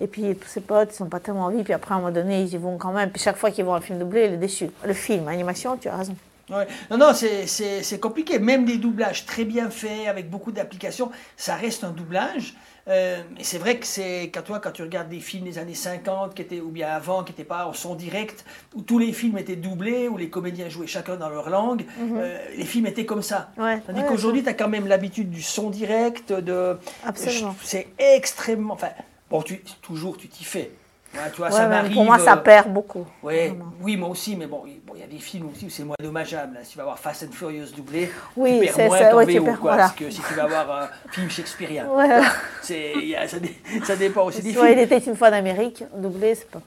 Et puis tous ses potes, ils n'ont pas tellement envie. Puis après, à un moment donné, ils y vont quand même. Puis chaque fois qu'ils voient un film doublé, il est déçu. Le film, animation, tu as raison. Ouais. Non, non, c'est compliqué. Même des doublages très bien faits, avec beaucoup d'applications, ça reste un doublage. Euh, et c'est vrai que c'est quand, toi, quand tu regardes des films des années 50, qui étaient, ou bien avant, qui n'étaient pas en son direct, où tous les films étaient doublés, où les comédiens jouaient chacun dans leur langue, euh, les films étaient comme ça. Ouais, Tandis ouais, qu'aujourd'hui, tu as quand même l'habitude du son direct, de... Absolument. C'est extrêmement... Enfin, bon, tu, toujours, tu t'y fais. Ouais, tu vois, Ouais, ça mais m'arrive... pour moi, ça euh, perd beaucoup. Ouais, oui, moi aussi, mais bon, il bon, il y a des films aussi où c'est moins dommageable. là. Si tu vas voir Fast and Furious doublé, Oui, tu perds moins ça, ton VO, quoi, voilà. parce que si tu vas voir un film shakespearien, c'est, il ça, dé- ça dépend aussi des il films. était une fois en Amérique, doublé, c'est pas.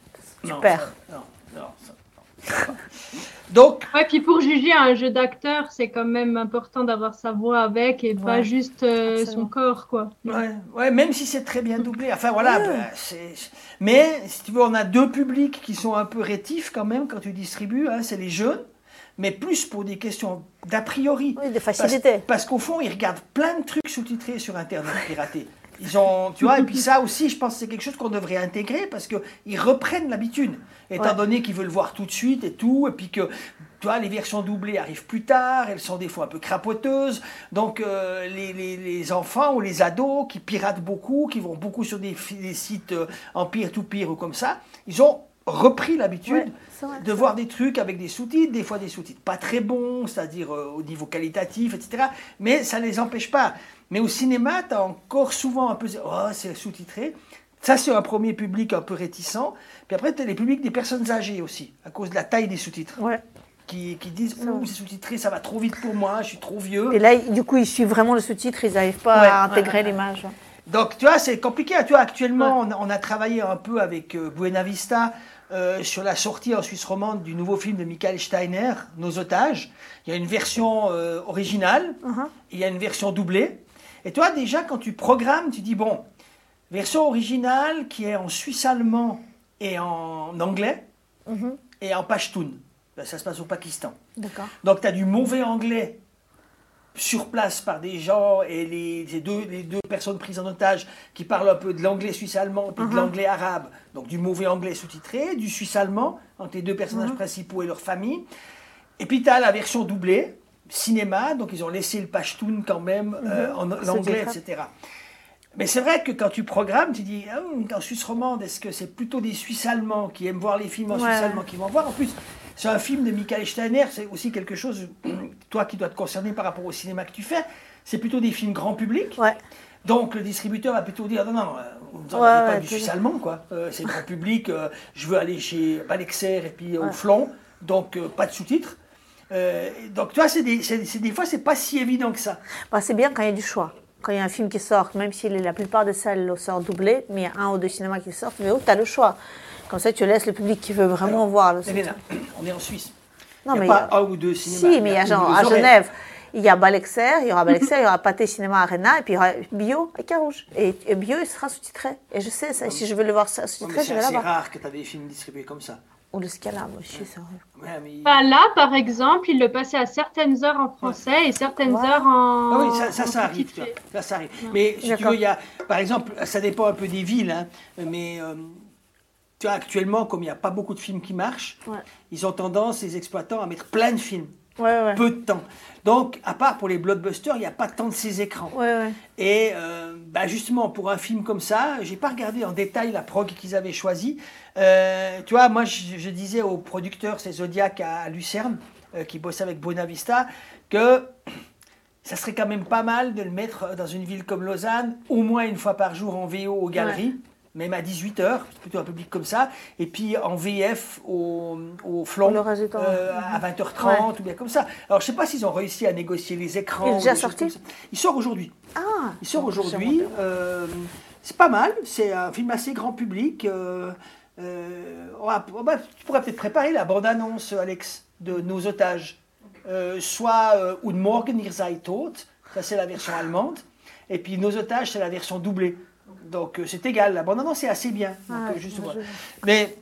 Tu Non, perds. ça- non, non, ça- non. Donc, Ouais, puis pour juger un jeu d'acteur, c'est quand même important d'avoir sa voix avec et pas juste euh, son corps, quoi. ouais, ouais, même si c'est très bien doublé, enfin voilà, bah, c'est, mais si tu veux, on a deux publics qui sont un peu rétifs quand même quand tu distribues, hein, c'est les jeunes, mais plus pour des questions d'a priori. Oui, de Parce, facilité. parce qu'au fond, ils regardent plein de trucs sous-titrés sur Internet piraté. Ils ont, tu vois, et puis ça aussi, je pense que c'est quelque chose qu'on devrait intégrer parce qu'ils reprennent l'habitude, étant Ouais. donné qu'ils veulent voir tout de suite et tout, et puis que, tu vois, les versions doublées arrivent plus tard, elles sont des fois un peu crapoteuses, donc euh, les, les- les enfants ou les ados qui piratent beaucoup, qui vont beaucoup sur des, sites euh, en peer-to-peer ou comme ça, ils ont repris l'habitude Ouais, de voir des trucs avec des sous-titres, des fois des sous-titres pas très bons, c'est-à-dire euh, au niveau qualitatif, etc. Mais ça ne les empêche pas. Mais au cinéma, tu as encore souvent un peu... Oh, c'est sous-titré. Ça, c'est un premier public un peu réticent. Puis après, tu as les publics des personnes âgées aussi, à cause de la taille des sous-titres, Ouais. qui, qui disent Ouh, c'est sous-titré, ça va trop vite pour moi, je suis trop vieux. Et là, du coup, ils suivent vraiment le sous-titre, ils n'arrivent pas Ouais, à intégrer ouais, l'image. Donc, tu vois, c'est compliqué. Tu vois, actuellement, on, a, on a travaillé un peu avec euh, Buena Vista euh, sur la sortie en Suisse romande du nouveau film de Michael Steiner, Nos otages. Il y a une version euh, originale, Uh-huh. il y a une version doublée. Et toi, déjà, quand tu programmes, tu dis, bon, version originale qui est en suisse-allemand et en anglais Mhm. et en pashtun. Ben, Ça se passe au Pakistan. D'accord. Donc tu as du mauvais anglais sur place par des gens et les, les deux, les deux personnes prises en otage qui parlent un peu de l'anglais suisse-allemand et de l'anglais arabe. Donc du mauvais anglais sous-titré, du suisse-allemand entre les deux personnages principaux et leur famille. Et puis tu as la version doublée, cinéma, donc ils ont laissé le pashtun quand même euh, en anglais, Sous-titré. etc. Mais c'est vrai que quand tu programmes, tu dis, Hum, en Suisse romande, est-ce que c'est plutôt des Suisses allemands qui aiment voir les films en Ouais. Suisse allemand qui vont voir? En plus, c'est un film de Michael Steiner, c'est aussi quelque chose, toi qui dois te concerner par rapport au cinéma que tu fais, c'est plutôt des films grand public. Ouais. Donc le distributeur va plutôt dire, non, non, euh, vous n'en Ouais, avez pas du Suisse allemand, quoi. Euh, c'est grand public, euh, je veux aller chez Balexer et puis au. Flon, donc pas de sous-titres. Donc tu vois, c'est des, des fois, c'est pas si évident que ça. Bah, c'est bien quand il y a du choix. Quand il y a un film qui sort, même si la plupart des salles le sortent doublé, mais il y a un ou deux cinémas qui sortent VO, tu as le choix. Comme ça, tu laisses le public qui veut vraiment voir le Elena, on est en Suisse. Non, il mais n'y a pas il y a- un ou deux cinémas. Si, mais il y a genre à horaires. Genève, il y a Balexer, il y aura Balexer, il y aura Pâté Cinéma Arena, et puis il y aura Bio et Carouge. Et, et Bio, il sera sous-titré. Et je sais, ça, si je veux le voir sous-titré, mais je C'est vais là-bas. rare que tu as des films distribués comme ça. Ou le Scala, moi aussi, c'est vrai. Ouais, mais- Enfin, là, par exemple, il le passait à certaines heures en français et certaines Ouais. heures en. Ah oui, ça, ça, arrive. Ça, ça arrive. Mais si tu veux, il y a, par exemple, ça dépend un peu des villes, hein, mais euh, tu vois, actuellement, comme il n'y a pas beaucoup de films qui marchent, Ouais. ils ont tendance, les exploitants, à mettre plein de films, Ouais, ouais. peu de temps. Donc, à part pour les blockbusters, il n'y a pas tant de ces écrans. Et euh, bah, justement, pour un film comme ça, j'ai pas regardé en détail la prog qu'ils avaient choisie. Euh, tu vois, moi, je, je disais au producteur, c'est Zodiac à, à Lucerne, euh, qui bosse avec Bonavista, que ça serait quand même pas mal de le mettre dans une ville comme Lausanne, au moins une fois par jour en VO aux galeries. Même à 18h, plutôt un public comme ça, et puis en VF au, au résultat. euh, à 20h30 ou bien comme ça. Alors je sais pas s'ils ont réussi à négocier les écrans. Il est déjà sorti. Il sort aujourd'hui. Ah Il sort aujourd'hui. euh, c'est pas mal. C'est un film assez grand public. euh, euh, on va- on va- tu pourrais peut-être préparer la bande-annonce, Alex, de nos otages. Euh, soit euh, Und morgen ihr seid tot, ça c'est la version allemande. Et puis nos otages, c'est la version doublée. Donc euh, c'est égal. La bande-annonce est assez bien. Donc, Ah, euh, juste je- Mais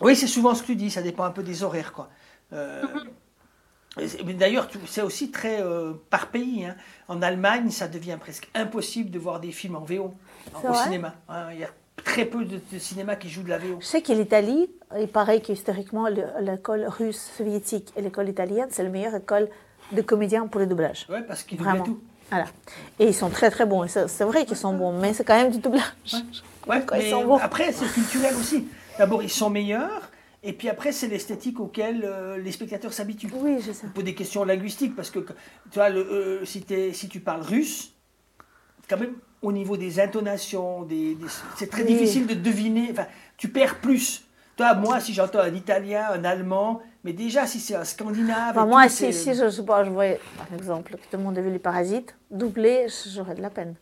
oui, c'est souvent ce que tu dis. Ça dépend un peu des horaires, quoi. Euh, D'ailleurs, c'est aussi très euh, par pays. hein. En Allemagne, ça devient presque impossible de voir des films en VO au cinéma. hein. Il y a très peu de, de cinéma qui jouent de la VO. Je sais qu'en Italie, il paraît qu'historiquement, le- l'école russe soviétique et l'école italienne, c'est la meilleure école de comédiens pour le doublage. Ouais, parce qu'ils doublaient tout. Voilà. Et ils sont très très bons. C'est c'est vrai qu'ils sont bons, mais c'est quand même du doublage. Ouais, Quand ils mais sont bons. après, c'est culturel aussi. D'abord, ils sont meilleurs. Et puis après, c'est l'esthétique auquel euh, les spectateurs s'habituent. Oui, je sais. pour des questions linguistiques, parce que tu vois, le, euh, si, tu parles russe, quand même au niveau des intonations, des, des- c'est très Oui. difficile de deviner. Enfin, tu perds plus. Toi, moi, si j'entends un italien, un allemand, mais déjà si c'est un scandinave. Enfin, moi, si, si je, je, voyais, par exemple, que tout le monde a vu les parasites, doublé, j'aurais de la peine.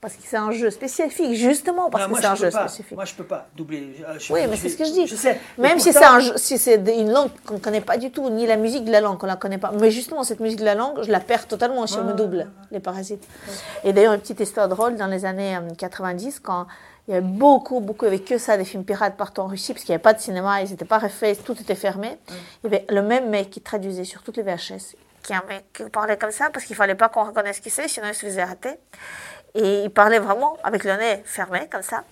Parce que c'est un jeu spécifique, justement parce Non, que c'est un jeu pas. spécifique. Moi, je peux pas doubler. Euh, je- Oui, mais c'est ce que je dis. Je sais. Mais Même si c'est un jeu- si c'est une langue qu'on ne connaît pas du tout, ni la musique de la langue qu'on ne la connaît pas. Mais justement, cette musique de la langue, je la perds totalement si on me double les parasites. Et d'ailleurs, une petite histoire drôle, dans les années euh, 90, quand il y avait beaucoup, beaucoup, avec que ça, des films pirates partout en Russie, parce qu'il n'y avait pas de cinéma, ils n'étaient pas refaits, tout était fermé. Il y avait le même mec qui traduisait sur toutes les VHS, qui un mec qui parlait comme ça, parce qu'il fallait pas qu'on reconnaisse qui c'est, sinon il se faisait rater. Et il parlait vraiment avec le nez fermé, comme ça.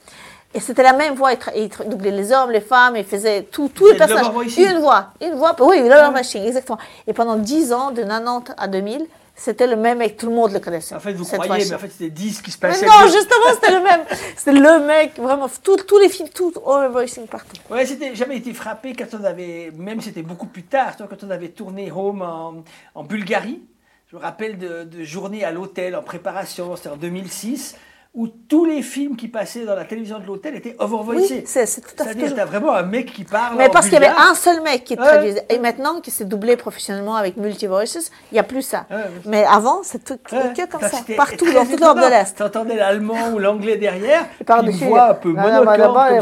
Et c'était la même voix, il, il doublait les hommes, les femmes, il faisait tout, tous les personnages. Une voix, une voix, oui, Lover Machine, exactement. Et pendant 10 ans, de 90 à 2000, c'était le même mec, tout le monde le connaissait. En fait, vous croyez, mais en fait, c'était 10 qui se Mais passaient. non, justement, c'était le même. C'était le mec, vraiment, tous les films, tout, all voicing partout. Ouais, c'était j'avais été frappé quand on avait, même c'était beaucoup plus tard, tu vois, quand on avait tourné Home en, en Bulgarie. Je me rappelle de, de journées à l'hôtel en préparation, c'était en 2006, où tous les films qui passaient dans la télévision de l'hôtel étaient overvoicés. Oui, c'est, tout à fait. C'est-à-dire que vraiment un mec qui parle. Mais parce qu'il y avait un seul mec qui traduisait. Et maintenant que s'est doublé professionnellement avec multi-voices, il n'y a plus ça. Mais avant, c'était tout, comme ça, partout, dans toute l'Europe de l'Est. Tu entendais l'allemand ou l'anglais derrière, Par une voix un peu monocorde.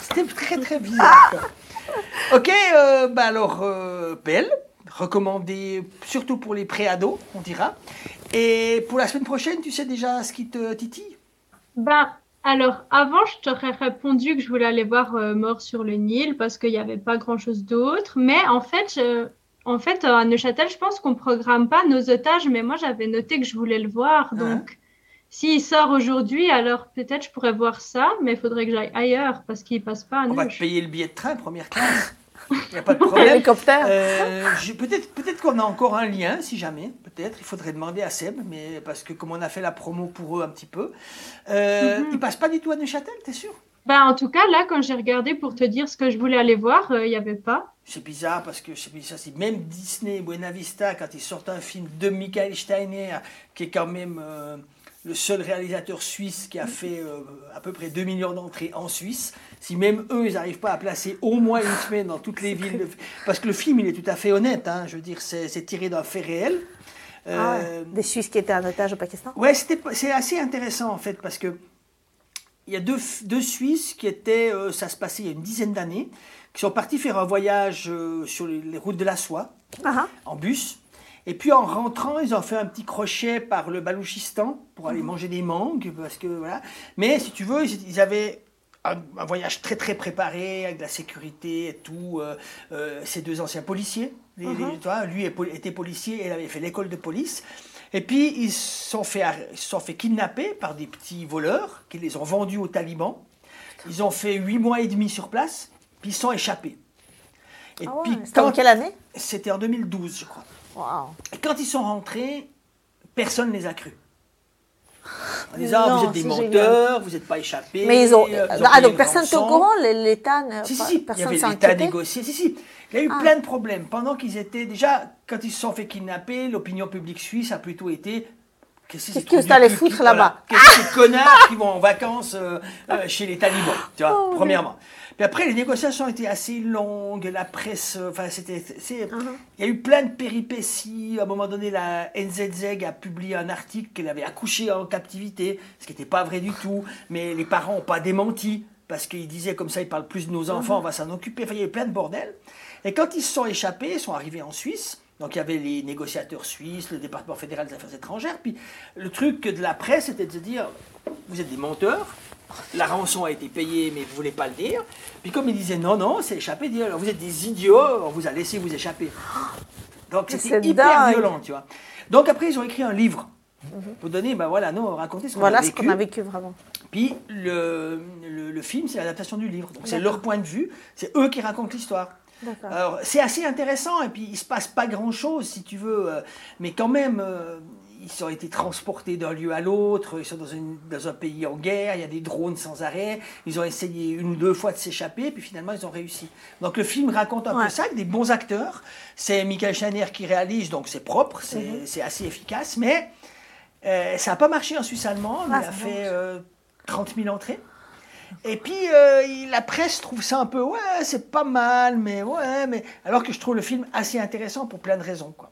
C'était très très bizarre. ok, euh, bah alors, euh, recommandée surtout pour les préados, on dira. Et pour la semaine prochaine, tu sais déjà ce qui te titille? Ben, alors, avant, je t'aurais répondu que je voulais aller voir euh, Mort sur le Nil parce qu'il n'y avait pas grand-chose d'autre. Mais en fait, je- en fait, à Neuchâtel, je pense qu'on programme pas nos otages. Mais moi, j'avais noté que je voulais le voir. Ah. Donc, s'il sort aujourd'hui, alors peut-être je pourrais voir ça. Mais il faudrait que j'aille ailleurs parce qu'il passe pas à On va te payer le billet de train, première classe. Il n'y a pas de problème. Hélicoptère. Euh, peut-être peut-être qu'on a encore un lien, si jamais. Peut-être. Il faudrait demander à Seb, mais parce que comme on a fait la promo pour eux un petit peu. Euh, Mhm. Ils passent pas du tout à Neuchâtel, t'es sûr? Ben, en tout cas, là, quand j'ai regardé pour te dire ce que je voulais aller voir, euh, il n'y avait pas. C'est bizarre parce que c'est bizarre, c'est même Disney, Buena Vista, quand ils sortent un film de Michael Steiner, qui est quand même euh, le seul réalisateur suisse qui a fait euh, à peu près 2 millions d'entrées en Suisse, si même eux, ils n'arrivent pas à placer au moins une semaine dans toutes les villes, de- parce que le film, il est tout à fait honnête, hein, je veux dire, c'est tiré d'un fait réel. Ah. Euh, Des Suisses qui étaient en otage au Pakistan. Ouais, c'est assez intéressant en fait parce que il y a deux, deux Suisses qui étaient, euh, ça se passait il y a une dizaine d'années, qui sont partis faire un voyage euh, sur les, routes de la soie Ah, en bus. Et puis en rentrant, ils ont fait un petit crochet par le Balouchistan pour aller manger des mangues parce que voilà. Mais si tu veux, ils, avaient un, un voyage très très préparé avec de la sécurité et tout. euh, euh, ces deux anciens policiers, les- les- tu vois, lui était policier, et elle avait fait l'école de police. Et puis ils se sont fait ils sont fait kidnapper par des petits voleurs qui les ont vendus aux talibans. Ils ont fait huit mois et demi sur place, puis ils sont échappés. Et Ah ouais, puis C'était en quand- quelle année? C'était en 2012, je crois. Et quand ils sont rentrés, personne ne les a crus. En disant, ah, vous êtes des menteurs, vous n'êtes pas échapés. Mais ils ont. euh, ah, donc personne n'était au courant l'État. n'a- Si, si, si, il y Personne avait l'État négocié. Si, si. Il y a eu Ah. plein de problèmes. Pendant qu'ils étaient. Déjà, quand ils se sont fait kidnapper, l'opinion publique suisse a plutôt été. Qu'est-ce allez du cul foutre là-bas. Qu'est-ce que ces connards qui vont en vacances euh, euh, chez les talibans, tu vois, Oh, oui. Puis après, les négociations étaient assez longues, la presse, euh, enfin, c'était. Uh-huh. Il y a eu plein de péripéties. À un moment donné, la NZZ a publié un article qu'elle avait accouché en captivité, ce qui n'était pas vrai du tout, mais les parents n'ont pas démenti, parce qu'ils disaient comme ça, ils parlent plus de nos enfants, on va s'en occuper. Enfin, il y a eu plein de bordel. Et quand ils se sont échappés, ils sont arrivés en Suisse. Donc il y avait les négociateurs suisses, le département fédéral des affaires étrangères. Puis le truc de la presse, c'était de se dire, vous êtes des menteurs, la rançon a été payée, mais vous voulez pas le dire. Puis comme ils disaient non, non, c'est échappé, alors vous êtes des idiots, on vous a laissé vous échapper. Donc c'était c'est hyper dingue. violent, tu vois. Donc après, ils ont écrit un livre pour donner, ben voilà, nous, raconter ce qu'on Voilà a ce vécu. qu'on a vécu vraiment. Puis le, le, le film, c'est l'adaptation du livre. Donc c'est leur point de vue, c'est eux qui racontent l'histoire. D'accord. Alors c'est assez intéressant et puis il se passe pas grand chose si tu veux, euh, mais quand même euh, ils ont été transportés d'un lieu à l'autre, ils sont dans, une- dans un pays en guerre, il y a des drones sans arrêt, ils ont essayé une ou deux fois de s'échapper puis finalement ils ont réussi. Donc le film raconte un Ouais. peu ça avec des bons acteurs. C'est Michael Schneider qui réalise donc c'est propre, c'est Mhm. assez efficace, mais euh, ça n'a pas marché en Suisse allemande, Ah, il a fait euh, 30 000 entrées. Et puis euh, la presse trouve ça un peu ouais c'est pas mal mais ouais mais alors que je trouve le film assez intéressant pour plein de raisons quoi.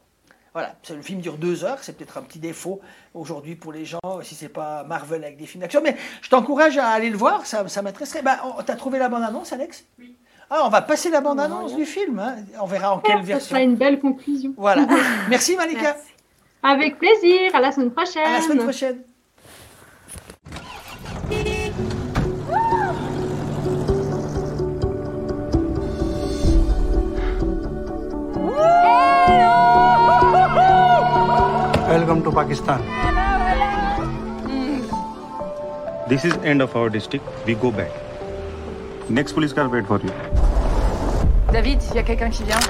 Voilà, le film dure deux heures, c'est peut-être un petit défaut aujourd'hui pour les gens si c'est pas Marvel avec des films d'action, mais je t'encourage à aller le voir, ça, ça m'intéresserait. Bah, T'as trouvé la bande-annonce, Alex? Oui. Ah, on va passer la bande-annonce du film, hein. on verra en quelle version. sera une belle conclusion. Voilà. Merci Malika. Merci. Avec plaisir. À la semaine prochaine. À la semaine prochaine. Welcome to Pakistan. This is end of our district. We go back. Next police car wait for you. David, il y a quelqu'un qui vient.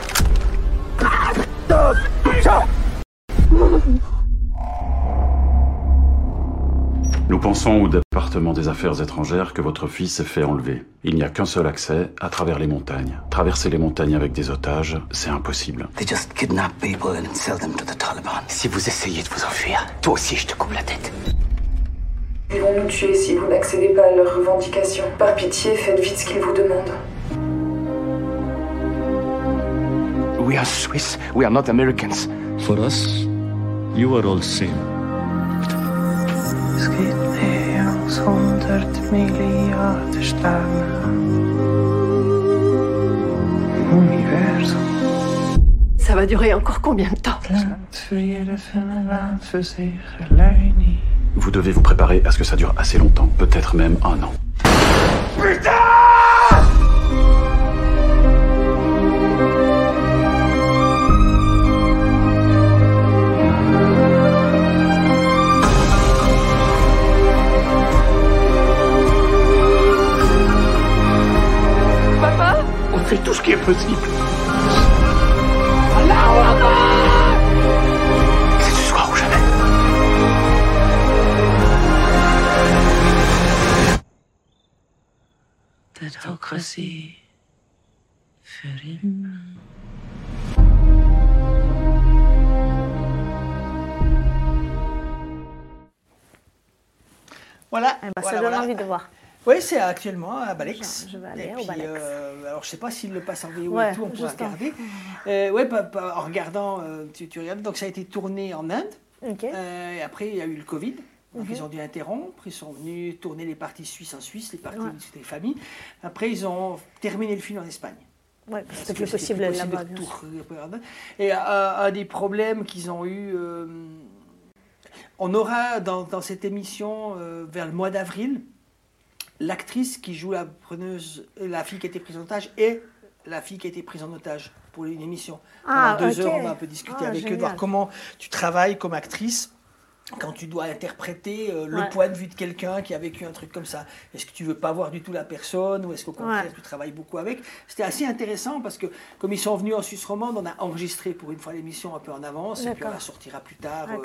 Nous pensons au département des affaires étrangères que votre fils s'est fait enlever. Il n'y a qu'un seul accès, à travers les montagnes. Traverser les montagnes avec des otages, c'est impossible. They just kidnap people and sell them to the Taliban. Si vous essayez de vous enfuir, toi aussi je te coupe la tête. Ils vont nous tuer si vous n'accédez pas à leurs revendications. Par pitié, faites vite ce qu'ils vous demandent. We are Swiss. We are not Americans. For us, you are all same. 100 Milliarden Sterne. Universum. Ça Ça va durer encore combien de temps? Vous devez vous préparer à ce que ça dure assez longtemps, peut-être même un an. Possible. C'est ce soir ou jamais. Autocratie. Voilà. Eh ben, ça voilà, donne voilà. envie de voir. Oui, c'est actuellement à Balex. Je- je vais aller Et au puis, Balex. euh, alors, je sais pas s'il le passe en VO Ouais, et tout, on en- regarder. Euh, ouais, en regardant, euh, tu, tu regardes. Donc, ça a été tourné en Inde. Euh, et après, il y a eu le Covid. Donc, ils ont dû interrompre. Ils sont venus tourner les parties suisses en Suisse, les parties Ouais. des familles. Après, ils ont terminé le film en Espagne. Ouais, parce que Parce c'était plus possible là-bas. tout. Et un, des problèmes qu'ils ont eu, euh, on aura dans, dans cette émission, vers le mois d'avril, l'actrice qui joue la preneuse, la fille qui a été prise en otage et la fille qui a été prise en otage pour une émission. Ah, Pendant deux ok. heures, on va un peu discuter Ah, avec eux, voir comment tu travailles comme actrice quand tu dois interpréter euh, le Ouais. point de vue de quelqu'un qui a vécu un truc comme ça. Est-ce que tu veux pas voir du tout la personne ou est-ce qu'au contraire Ouais. tu travailles beaucoup avec? C'était assez intéressant parce que comme ils sont venus en Suisse romande, on a enregistré pour une fois l'émission un peu en avance et puis on la sortira plus tard. euh.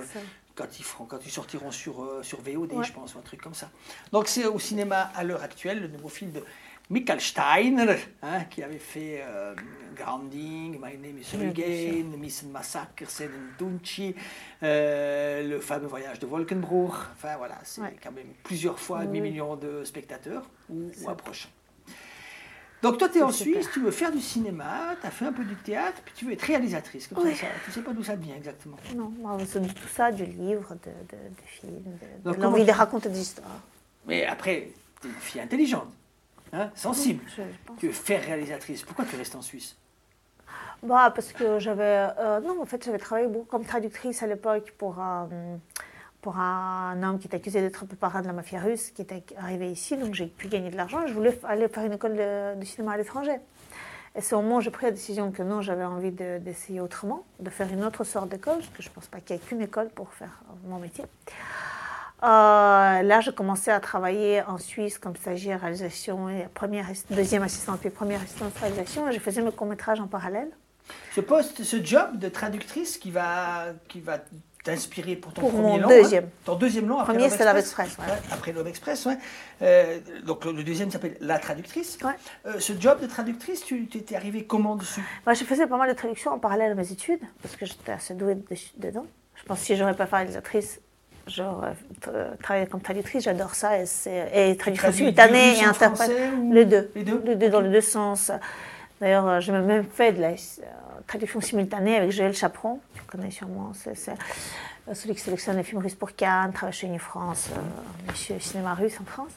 Quand ils, feront, quand ils sortiront sur, euh, sur VOD, Ouais. je pense, ou un truc comme ça. Donc c'est au cinéma à l'heure actuelle, le nouveau film de Michael Steiner, hein, qui avait fait euh, Grounding, My Name is Hurricane, Miss Massacre, Sen Dunci, euh, le fameux voyage de Wolkenbruch. Enfin voilà, c'est Ouais. quand même plusieurs fois Oui. 8 millions de spectateurs ou, ou approchant. Donc toi, tu es en super. Suisse, tu veux faire du cinéma, tu as fait un peu du théâtre, puis tu veux être réalisatrice. Comme Oui. ça, tu sais pas d'où ça vient exactement. Non, moi, c'est tout ça, du livre, de, de, de films, de, Donc, de l'envie de raconter des histoires. Mais après, tu es une fille intelligente, hein, sensible. Je- je pense. Tu veux faire réalisatrice. Pourquoi tu restes en Suisse? Bah, parce que j'avais. euh, non, en fait, j'avais travaillé beaucoup comme traductrice à l'époque pour un, pour un homme qui était accusé d'être peu parrain de la mafia russe, qui était arrivé ici, donc j'ai pu gagner de l'argent. Je voulais aller faire une école de, cinéma à l'étranger. Et c'est au moment où j'ai pris la décision que non, j'avais envie de- d'essayer autrement, de faire une autre sorte d'école, parce que je ne pense pas qu'il y ait qu'une école pour faire euh, mon métier. Euh, là, j'ai commencé à travailler en Suisse comme stagiaire réalisation et première, deuxième assistante puis première assistante réalisation. Et je faisais mes courts-métrages en parallèle. Ce poste, ce job de traductrice qui va, qui va t'inspirer pour ton Pour premier mon long. deuxième. hein. ton deuxième long après Premier, c'est Love Express. Ouais. après Love Express, ouais. Euh, donc le deuxième s'appelle La traductrice. Euh, ce job de traductrice, tu étais arrivé comment dessus? Moi, je faisais pas mal de traductions en parallèle à mes études, parce que j'étais assez douée de- dedans. Je pense que si j'aurais pas fait réalisatrice, j'aurais euh, travaillé comme traductrice. J'adore ça. Et, et traduction traduis simultanée et interprète. ou- Les deux. Les deux? Dans les deux sens. D'ailleurs, j'ai même fait de la traduction simultanée avec Joël Chaperon. Tu connais sûrement. C'est euh, celui qui sélectionne les films russes pour Cannes, travaille chez New France, euh, monsieur cinéma russe en France.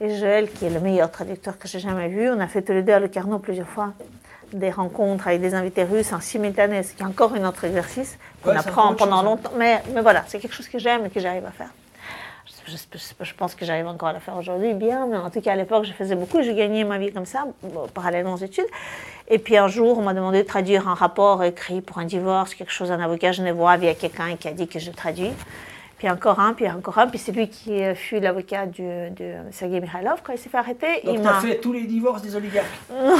Et Joël, qui est le meilleur traducteur que j'ai jamais vu, on a fait tous les deux à Le Carnot plusieurs fois des rencontres avec des invités russes en simultané, ce qui est encore un autre exercice qu'on Ouais, apprend pendant chose, hein. longtemps. Mais, mais voilà, c'est quelque chose que j'aime et que j'arrive à faire. Je, je- je pense que j'arrive encore à le faire aujourd'hui bien, mais en tout cas à l'époque je faisais beaucoup, j'ai gagné ma vie comme ça, parallèlement aux études. Et puis un jour on m'a demandé de traduire un rapport écrit pour un divorce, quelque chose, un avocat genevois via quelqu'un qui a dit que je traduis. Puis encore un, puis encore un, puis c'est lui qui euh, fut l'avocat de, de Sergei Mikhailov quand il s'est fait arrêter. Donc il m'a- fait tous les divorces des oligarques non, non,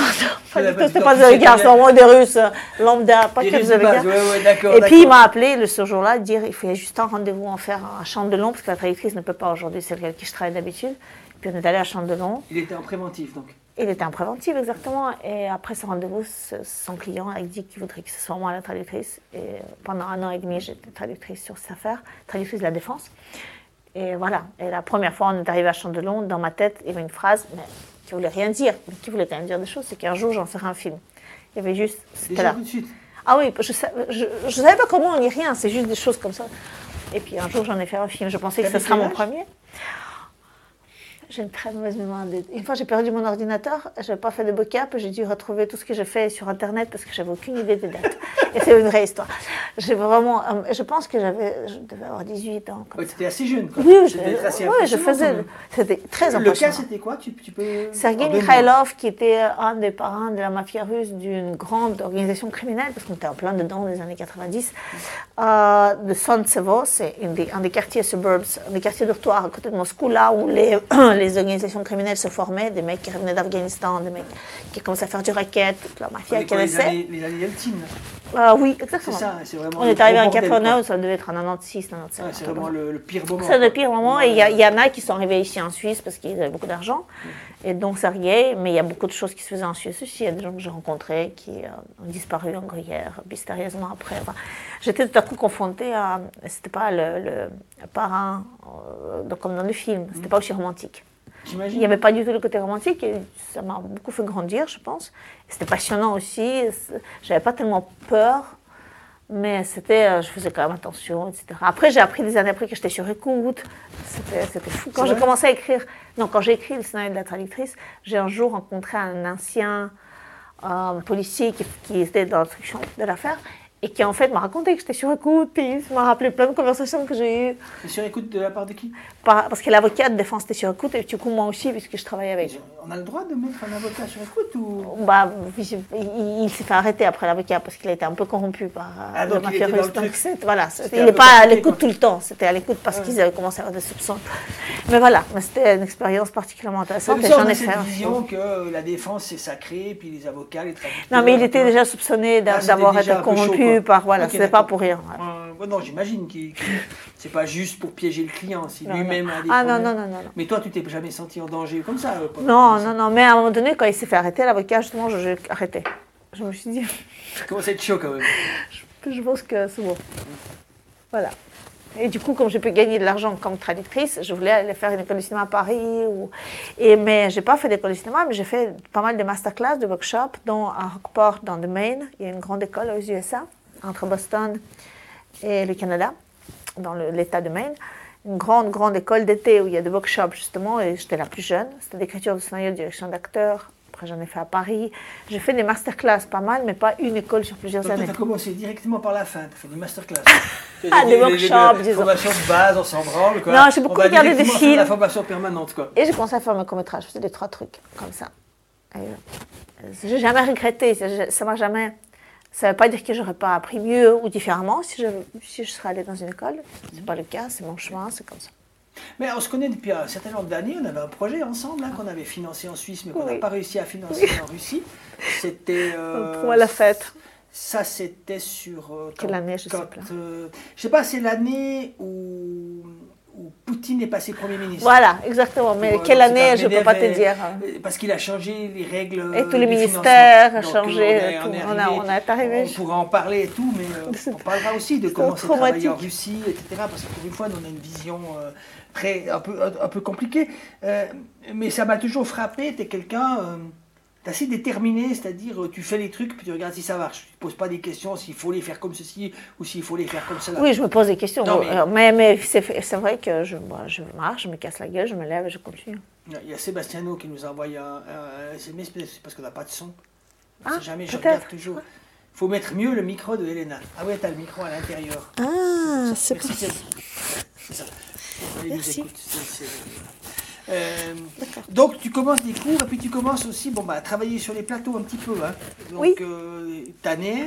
pas du tout, c'était pas des oligarques, que c'est vraiment des Russes euh, lambda, pas Des que des oligarques. ouais, ouais, d'accord, Et puis il m'a appelé le, ce jour-là, dire il faut juste un rendez-vous en faire à Chambre de Long, parce que la traductrice ne peut pas aujourd'hui, c'est elle avec qui je travaille d'habitude. Puis on est allé à Chambre de Long. Il était en préventif donc. Il était en préventive, exactement. Et après ce rendez-vous, son client a dit qu'il voudrait que ce soit moi la traductrice. Et pendant un an et demi, j'étais traductrice sur cette affaire, traductrice de la défense. Et voilà. Et la première fois, on est arrivé à Chandelon, dans ma tête, il y avait une phrase mais, qui voulait rien dire, mais qui voulait quand même dire des choses. C'est qu'un jour, j'en ferai un film. Il y avait juste. C'était là. Ah oui, je ne savais pas comment ni rien, c'est juste des choses comme ça. Et puis un jour, j'en ai fait un film. Je pensais que ce T'avais sera quel mon premier. J'ai une très mauvaise mémoire. Une fois, j'ai perdu mon ordinateur, je n'avais pas fait de backup, j'ai dû retrouver tout ce que j'ai fait sur Internet parce que j'avais aucune idée des dates. Et c'est une vraie histoire. J'ai vraiment, euh, je pense que j'avais, je devais avoir 18 ans. Ouais, T'étais assez jeune. Quoi. Oui, je, assez ouais, je faisais. C'était très Le cas, c'était quoi? Tu, tu peux... Sergei. Mikhailov, qui était un des parrains de la mafia russe d'une grande organisation criminelle, parce qu'on était en plein dedans des années 90, euh, de Santsevo, c'est un des quartiers suburbs, un des quartiers dortoirs à côté de Moscou, là où les, les organisations criminelles se formaient, des mecs qui revenaient d'Afghanistan, des mecs qui commençaient à faire du racket, toute la mafia est qui quoi, les années, Yeltsin. Euh, oui, exactement. Ça, vraiment On est arrivé en bordel, 89, quoi. ça devait être en 96, 97. Ouais, c'est vraiment le, le pire moment. C'est le pire moment. Et il y, en a qui sont arrivés ici en Suisse parce qu'ils avaient beaucoup d'argent. Et donc, ça riait. Mais il y a beaucoup de choses qui se faisaient en Suisse aussi. Il y a des gens que j'ai rencontrés qui euh, ont disparu en gruyère mystérieusement après. Enfin, J'étais tout à coup confrontée à. C'était pas le, le parrain, euh, comme dans le film. C'était pas aussi romantique. Il n'y avait pas du tout le côté romantique et ça m'a beaucoup fait grandir, je pense. C'était passionnant aussi. J'avais pas tellement peur, mais c'était, euh, je faisais quand même attention, etc. Après, j'ai appris des années après que j'étais sur écoute. C'était fou. Quand j'ai commencé à écrire, non, quand j'ai écrit le scénario de la traductrice, j'ai un jour rencontré un ancien euh, policier qui, qui était dans l'instruction de l'affaire et qui en fait m'a raconté que j'étais sur écoute, puis m'a rappelé plein de conversations que j'ai eues. Et sur écoute de la part de qui? Par- Parce que l'avocat de défense était sur écoute et du coup moi aussi, puisque je travaillais avec. On a le droit de mettre un avocat sur écoute ou? Bah, il, il s'est fait arrêter après l'avocat parce qu'il a été un peu corrompu par euh, Ah, donc il mafia russe. c'est- voilà, c'est- il n'est pas à l'écoute tout le temps. C'était à l'écoute parce qu'ils avaient commencé à avoir des soupçons. Mais voilà, mais c'était une expérience particulièrement intéressante j'en on a ai cette fait. un vision que la défense c'est sacré, puis les avocats, les traducteurs. Non, mais il était déjà soupçonné Ah, d'avoir été corrompu par. Voilà, c'était pas pour rien. ouais. Euh, non, j'imagine qu'il- c'est pas juste pour piéger le client, si lui-même a des Ah, non, non, non, non. Mais toi, tu t'es jamais senti en danger comme ça euh, Non, non, non, mais à un moment donné, quand il s'est fait arrêter, l'avocat, justement, je- j'ai arrêté. Je me suis dit, à être chaud quand même. je pense que c'est bon. Voilà. Et du coup, comme j'ai pu gagner de l'argent comme traductrice, je voulais aller faire une école de cinéma à Paris. Ou... Et, mais je n'ai pas fait d'école de cinéma, mais j'ai fait pas mal de masterclass, de workshops, dont à Rockport, dans le Maine. Il y a une grande école aux USA, entre Boston et le Canada, dans l'État de Maine. Une grande, grande école d'été où il y a des workshops, justement, et j'étais la plus jeune. C'était d'écriture de scénario, de direction d'acteur. Après, j'en ai fait à Paris. J'ai fait des masterclass pas mal, mais pas une école sur plusieurs Donc, années. tu as commencé directement par la fin, tu as fait des masterclass. Ah, des workshops, disons. Formation de base, on s'en branle. Quoi. Non, j'ai beaucoup regardé des de La films. formation permanente, quoi. Et j'ai commencé à faire mes courts-métrages. Je faisais des trois trucs comme ça. Euh, j'ai jamais regretté. Ça ça m'a jamais. Ça ne veut pas dire que j'aurais pas appris mieux ou différemment si je, si je serais allée dans une école. C'est pas le cas. C'est mon chemin. C'est comme ça. Mais on se connaît depuis un certain nombre d'années. On avait un projet ensemble hein, qu'on avait financé en Suisse, mais qu'on n'a Oui. pas réussi à financer en Russie. C'était. euh, Pour la fête. Ça, c'était sur. euh, Quelle année, je sais quand, plus. euh, je sais pas, c'est l'année où, où Poutine est passé Premier ministre. Voilà, exactement. Mais Pour, euh, quelle année, je ne peux pas te dire. euh, Parce qu'il a changé les règles. Et tous les du ministères ont changé, on est- on est On a- arrivé- on arrivé. Pourra en parler et tout, mais euh, on parlera aussi de comment c'est travailler en. Russie, etc. Parce que pour une fois, on a une vision euh, très, un, peu, un, un peu compliquée. Euh, mais ça m'a toujours frappé. Tu es quelqu'un euh, d'assez déterminé, c'est-à-dire euh, tu fais les trucs puis tu regardes si ça marche. Tu ne poses pas des questions s'il faut les faire comme ceci ou s'il faut les faire comme cela. Oui, je me pose des questions. Non, mais- mais mais c'est vrai que je, moi, je marche, je me casse la gueule, je me lève et je continue. Il y a Sébastiano qui nous a envoyé un, un SMS, parce qu'on n'a pas de son. On Ah, sait jamais, je regarde toujours. Il faut mettre mieux le micro de Elena. Ah ouais, t'as le micro à l'intérieur. Ah, c'est Merci, c'est c'est ça. Nous Merci. Euh, donc tu commences des cours et puis tu commences aussi bon, bah, à travailler sur les plateaux un petit peu. Hein. Donc Oui. euh, Tanner,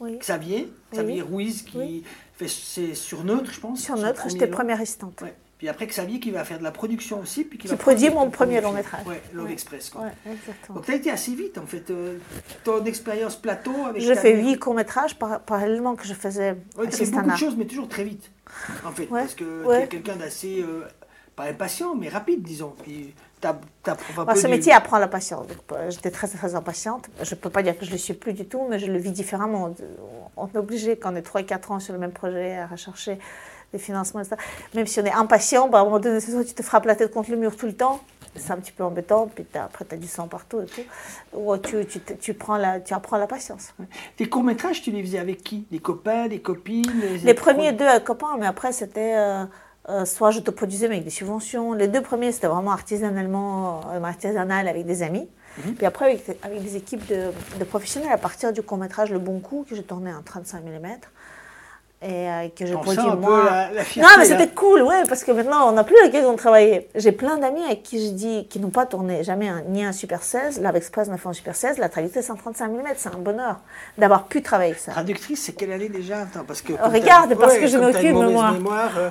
Oui. Xavier, Xavier Oui. Ruiz qui fait c'est sur Neutre, je pense. Sur Neutre, j'étais long. première assistante. Ouais. Puis après Xavier qui va faire de la production aussi. Puis qui, va produit mon premier long métrage. Love Ouais. Express. Quoi. Ouais. Donc tu as été assez vite en fait. euh, ton expérience plateau avec J'ai fait huit courts-métrages par- parallèlement que je faisais Ouais, tu beaucoup de choses, mais toujours très vite. En fait, parce que tu es quelqu'un d'assez, pas impatient, mais rapide, disons. Puis t'approuves un Bah, peu ce du- métier apprend la patience. Euh, J'étais très, très impatiente. Je ne peux pas dire que je ne le suis plus du tout, mais je le vis différemment. On est obligé, quand on est 3-4 ans sur le même projet, à rechercher des financements, etc. Même si on est impatient, bah, à un moment donné, tu te frappes la tête contre le mur tout le temps, c'est un petit peu embêtant, puis t'as- après tu as du sang partout et tout. Ou tu, tu, tu, prends la, tu apprends la patience. Tes courts-métrages, tu les faisais avec qui? Des copains, des copines Les premiers deux avec copains, mais après c'était euh, euh, soit je te produisais mais avec des subventions. Les deux premiers c'était vraiment artisanalement, euh, artisanal avec des amis. Mhm. Puis après, avec, avec des équipes de, de professionnels, à partir du court-métrage Le Bon Coup, que j'ai tourné en 35 mm, et euh, que On un peu moi. la- la non, mais là. c'était cool, ouais, parce que maintenant, on n'a plus l'occasion de travailler. J'ai plein d'amis avec qui je dis, qui n'ont pas tourné jamais un- ni un Super 16. L'Ave Express n'a fait un Super 16. La traductrice, c'est 135 mm. C'est un bonheur d'avoir pu travailler avec ça. Traductrice, c'est quelle année déjà? Attends, parce que regarde, parce ouais, que je m'occupe, moi. mémoire, euh,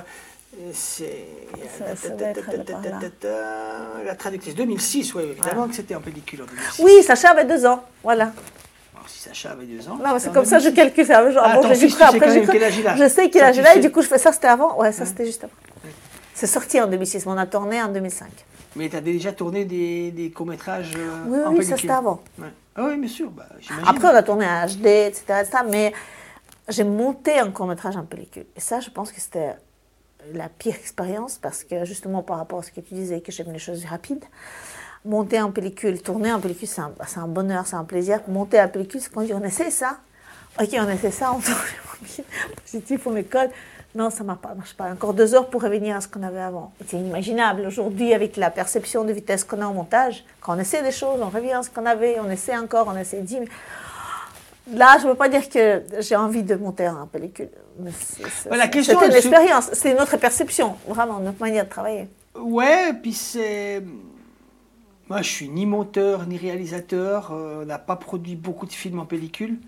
c'est la traductrice 2006, oui, évidemment que c'était en pellicule en 2006. Oui, Sacha avait deux ans. Voilà. Si Sacha avait deux ans. Non, c'est comme ça, je 2006. calcule. C'est un genre, bon, j'ai fils, après. Je sais qu'il a là, et du coup, je fais ça, c'était avant. Ouais, ça, c'était juste après. C'est sorti en 2006, mais on a tourné en 2005. Mais tu as déjà tourné des, des courts-métrages Oui, en oui, ça, c'était avant. Ouais. Ah oui, bien sûr, bah. Après, on a tourné en HD, etc., etc., mais j'ai monté un court-métrage en pellicule. Et ça, je pense que c'était la pire expérience parce que, justement, par rapport à ce que tu disais, que j'aime les choses rapides, monter en pellicule, tourner en pellicule, c'est un, bonheur, c'est un plaisir. Monter en pellicule, c'est quand dit on essaie ça. Ok, on essaie ça, on tourne positif, on code. Non, ça ne marche pas. Encore deux heures pour revenir à ce qu'on avait avant. C'est inimaginable. Aujourd'hui, avec la perception de vitesse qu'on a en montage, quand on essaie des choses, on revient à ce qu'on avait, on essaie encore, on essaie dix. Là, je ne veux pas dire que j'ai envie de monter en pellicule. C'était une expérience, c'est une autre perception, vraiment, notre manière de travailler. Ouais, puis c'est. Moi, je suis ni monteur ni réalisateur. euh, on n'a pas produit beaucoup de films en pellicule.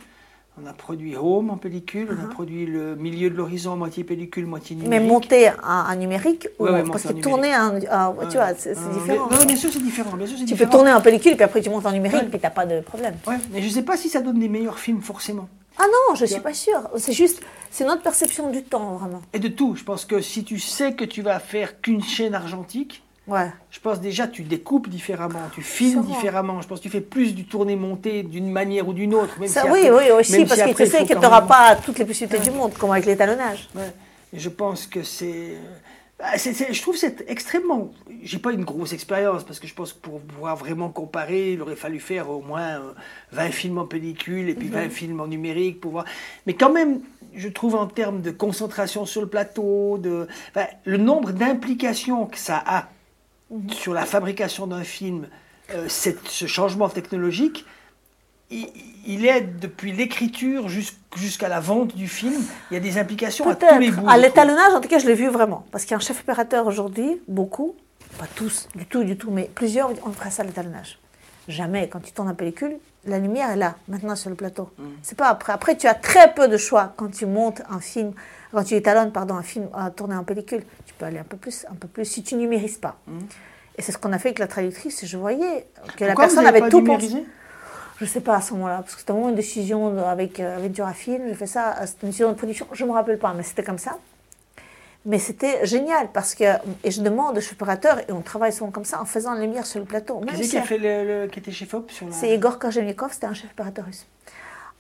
On a produit Home en pellicule. On a produit Le Milieu de l'horizon, moitié pellicule, moitié numérique. Uh-huh. Mais monter en, en numérique, ou Ouais, ouais, parce que tourner en, en- tu vois, c'est différent. non, bien sûr, c'est différent. Bien sûr, c'est tu peux tourner en pellicule, puis après tu montes en numérique, puis tu n'as pas de problème. Ouais, mais je ne sais pas si ça donne des meilleurs films forcément. Ah non, je ne suis pas sûre. C'est juste, c'est notre perception du temps, vraiment. Et de tout. Je pense que si tu sais que tu vas faire qu'une chaîne argentique, Ouais. je pense déjà tu découpes différemment, tu filmes Sûrement. différemment. Je pense que tu fais plus du tourné-monté d'une manière ou d'une autre. Même Ça, si oui, après- oui, aussi, parce si que tu sais que tu n'auras pas toutes les possibilités du monde, comme avec l'étalonnage. Ouais. Je pense que c'est. bah, c'est- c'est- je trouve que c'est extrêmement. J'ai pas une grosse expérience parce que je pense que pour pouvoir vraiment comparer, il aurait fallu faire au moins euh, 20 films en pellicule et puis Mhm. 20 films en numérique pour voir. Mais quand même, je trouve en termes de concentration sur le plateau, de enfin, le nombre d'implications que ça a Mhm. sur la fabrication d'un film, euh, cette- ce changement technologique, il, il est depuis l'écriture jusqu- jusqu'à la vente du film, il y a des implications à tous les bouts. À l'étalonnage, en tout cas, je l'ai vu vraiment. Parce qu'un chef opérateur aujourd'hui, beaucoup, pas tous, du tout, du tout, mais plusieurs, on fera ça à l'étalonnage. Jamais, quand tu tournes en pellicule, la lumière est là, maintenant sur le plateau. Mm. C'est pas après. Après, tu as très peu de choix quand tu montes un film, quand tu étalonnes, pardon, un film à tourner en pellicule. Tu peux aller un peu plus, un peu plus, si tu numérises pas. Et c'est ce qu'on a fait avec la traductrice. Je voyais que la Mm. Pourquoi personne avait pas tout numérisé? Pensé. Je sais pas à ce moment-là, parce que c'était vraiment une décision avec euh, Ventura Film. J'ai fait ça, euh, c'était une décision de production. Je me rappelle pas, mais c'était comme ça. Mais c'était génial parce que, et je demande aux opérateurs, et on travaille souvent comme ça, en faisant la lumière sur le plateau. Qui c'est qui a fait le, le- qui était chez FOP sur la... c'est Igor Korzhenikov, c'était un chef opérateur russe.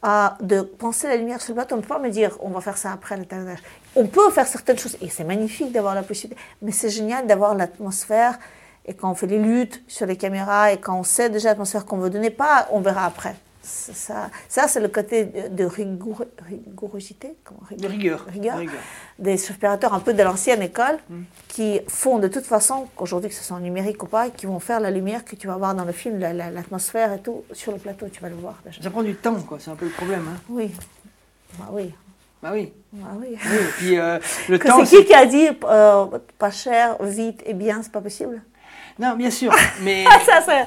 Euh, de penser la lumière sur le plateau, on ne peut pas me dire on va faire ça après l'étalonnage. On peut faire certaines choses, et c'est magnifique d'avoir la possibilité, mais c'est génial d'avoir l'atmosphère, et quand on fait les luttes sur les caméras, et quand on sait déjà l'atmosphère qu'on veut donner, pas on verra après. Ça, ça c'est le côté de, rigour- comment, De rigueur. rigueur, de rigueur. des chefs opérateurs un peu de l'ancienne école Mm. qui font de toute façon, qu'aujourd'hui que ce soit en numérique ou pas, qui vont faire la lumière que tu vas voir dans le film, la- la- l'atmosphère et tout, sur le plateau, tu vas le voir déjà. Ça prend du temps, quoi. C'est un peu le problème. Hein. Oui, bah oui, Bah oui. bah oui. Oui, et puis euh, le temps. c'est qui qui a dit euh, pas cher, vite et bien, c'est pas possible? Non, bien sûr. Mais. Ça, c'est.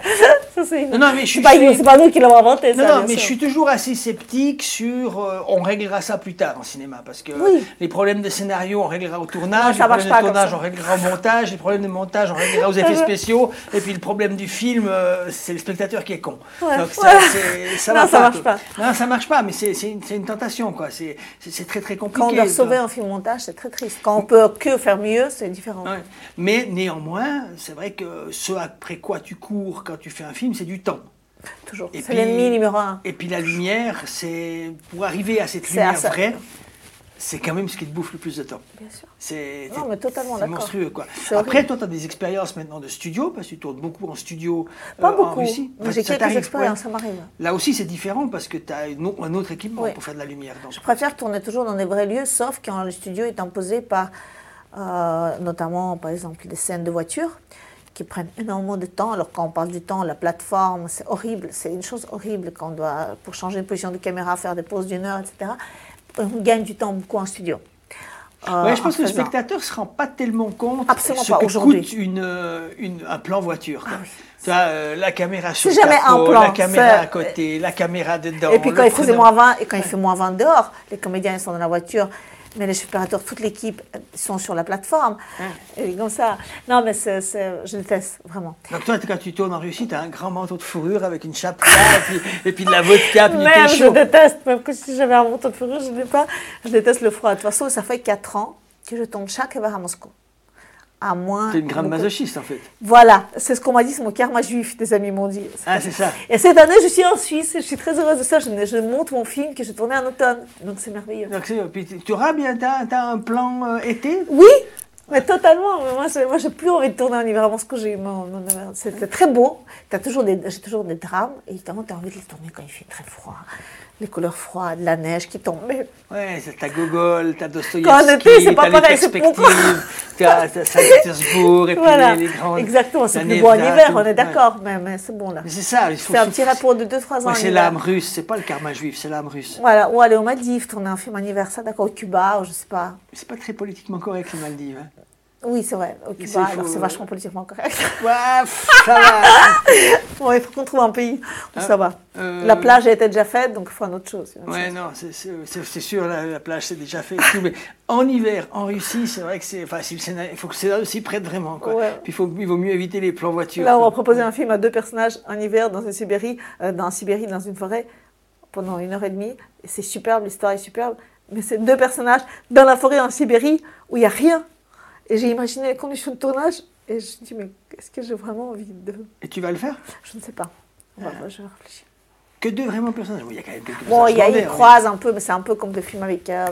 ça, c'est- Non, non, mais je suis- pas, suis- nous qui l'avons inventé, Non, ça. non, mais sûr. je suis toujours assez sceptique sur euh, on réglera ça plus tard en cinéma parce que Oui. les problèmes de scénario on réglera au tournage, les ça marche problèmes de tournage ça. on réglera au montage, les problèmes de montage on réglera aux effets spéciaux et puis le problème du film euh, c'est le spectateur qui est con. Ouais. Donc ça, Ouais. ça Non, ça marche pas. Non, ça marche pas, mais c'est une, tentation quoi. C'est très très compliqué. Quand on doit sauver un film montage, c'est très triste. Quand on peut que faire mieux, c'est différent. Ouais. Mais néanmoins, c'est vrai que ce après quoi tu cours quand tu fais un film, c'est du temps. Toujours. Et C'est puis- l'ennemi numéro un. Et puis la lumière, c'est pour arriver à cette lumière à ça. vraie, c'est quand même ce qui te bouffe le plus de temps. Bien sûr. C'est Non, mais totalement c'est d'accord. monstrueux quoi. Après, toi, tu as des expériences maintenant de studio parce que tu tournes beaucoup en studio Pas euh, en beaucoup. Russie. mais J'ai quelques expériences, ça m'arrive. Là aussi, c'est différent parce que tu as un autre équipement Oui. pour faire de la lumière. Donc. Je préfère tourner toujours dans des vrais lieux, sauf quand le studio est imposé par, euh, notamment, par exemple, des scènes de voiture qui prennent énormément de temps. Alors quand on parle du temps, la plateforme, c'est horrible, c'est une chose horrible quand on doit, pour changer une position de caméra, faire des pauses d'une heure, etc. On gagne du temps beaucoup en studio. Euh, Ouais, je pense en que le spectateur ne se rend pas tellement compte Absolument ce pas que aujourd'hui. coûte une, euh, une- un plan voiture. quoi. Tu vois, euh, la caméra sur le jamais un capot, plan, la caméra à côté, la caméra dedans. Et puis quand il faisait moins 20, et quand il fait moins 20 dehors, les comédiens ils sont dans la voiture, mais les opérateurs, toute l'équipe euh, sont sur la plateforme. Et comme ça. Non, mais c'est, c'est- je déteste, vraiment. Donc toi, quand tu tournes en Russie, tu as un grand manteau de fourrure avec une chape et, puis, et puis de la vodka, puis du thé Même, je chaud. déteste, même que si j'avais un manteau de fourrure, je ne l'ai pas. Je déteste le froid. De toute façon, ça fait 4 ans que je tourne chaque hiver à Moscou. À moins. T'es une grande masochiste en fait. Voilà, c'est ce qu'on m'a dit, c'est mon karma juif, des amis m'ont dit. Ah, c'est ça. Et cette année, je suis en Suisse, je suis très heureuse de ça. Je, je monte mon film que j'ai tourné en automne. Donc c'est merveilleux. Donc, puis tu auras bien t'as, t'as un plan euh, été? Oui, mais totalement. Mais Moi, j'ai, moi, j'ai plus envie de tourner en hiver à Moscou. J'ai, mon- mon- c'était très beau. T'as toujours des, j'ai toujours des drames. Et évidemment, tu as envie de les tourner quand il fait très froid. Les couleurs froides, la neige qui tombe. Mais Ouais, c'est ta Gogol, on Dostoïevski, c'est pas pareil, c'est t'as Saint-Pétersbourg, et puis voilà, les, les grandes... exactement. C'est plus beau en hiver, on est d'accord. Mais, mais c'est bon là. C'est ça, il faut... C'est un petit rapport de 2-3 ans. Ouais, c'est l'âme russe, c'est pas le karma juif, c'est l'âme russe. Voilà, ou aller aux Maldives, tourner un film anniversaire, d'accord, au Cuba, ou je sais pas. C'est pas très politiquement correct les Maldives. hein. Oui, c'est vrai, Cuba, faux, alors c'est euh. vachement politiquement correct. Ouais, ça va. bon, il faut qu'on trouve un pays où ça va. euh, La plage a été déjà faite, donc il faut une autre chose. une autre Ouais, chose. non, c'est- sûr, la, la plage c'est déjà fait. mais en hiver, en Russie, c'est vrai que c'est. Enfin, il faut que le scénario s'y prête vraiment. Quoi. Ouais. Puis il, faut, il vaut mieux éviter les plans voitures. Là, on va proposer un film à deux personnages en hiver dans une Sibérie, euh, dans Sibérie, dans une forêt, pendant une heure et demie. C'est superbe, l'histoire est superbe. Mais c'est deux personnages dans la forêt en Sibérie où il n'y a rien. Et j'ai imaginé les conditions de tournage. Et je me dis, mais est-ce que j'ai vraiment envie de. Et tu vas le faire? Je ne sais pas. On va- Je vais réfléchir. Que deux vraiment personnages. Bon, il y a quand même quelques Bon, il y a, personnages il secondaires, croise un peu, mais c'est un peu comme le film avec euh,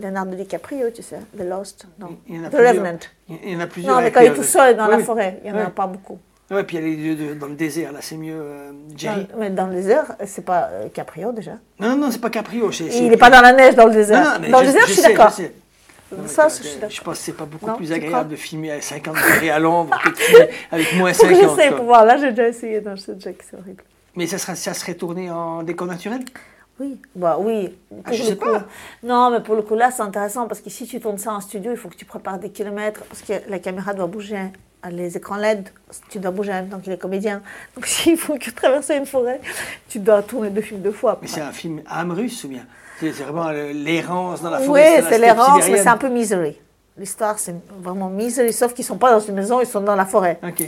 Leonardo DiCaprio, tu sais, The Lost, non, Il y en a The plusieurs. Revenant. Il y en a plusieurs. Non, mais quand il est euh, tout seul dans la forêt, il n'y en a pas beaucoup. Ouais, puis il y a les dans le désert, là, c'est mieux euh, Jerry. Dans- mais dans le désert, c'est pas euh, Caprio déjà. Non, non, c'est pas Caprio. c'est- Il n'est pas dans la neige dans le désert. Non, non, mais dans le désert, je, suis d'accord. Ça, je suis d'accord. Je pense que c'est pas beaucoup Non, plus agréable de filmer à 50 degrés à l'ombre que de filmer avec moins Faut que 50. j'essaie pour voir. Là, j'ai déjà essayé. Non, je sais déjà que c'est horrible. Mais ça, sera, ça serait tourné en décor naturel? Oui, bah oui. Ah, je sais coup. pas. Non, mais pour le coup, là, c'est intéressant parce que si tu tournes ça en studio, il faut que tu prépares des kilomètres parce que la caméra doit bouger. Les écrans LED, tu dois bouger en même temps que les comédiens. Donc, s'il faut que traverser une forêt, tu dois tourner deux films deux fois. Mais c'est un film âme russe ou bien? C'est vraiment l'errance dans la Oui, forêt. la c'est l'errance, mais c'est un peu misery. L'histoire, c'est vraiment misery, sauf qu'ils ne sont pas dans une maison, ils sont dans la forêt. Ok.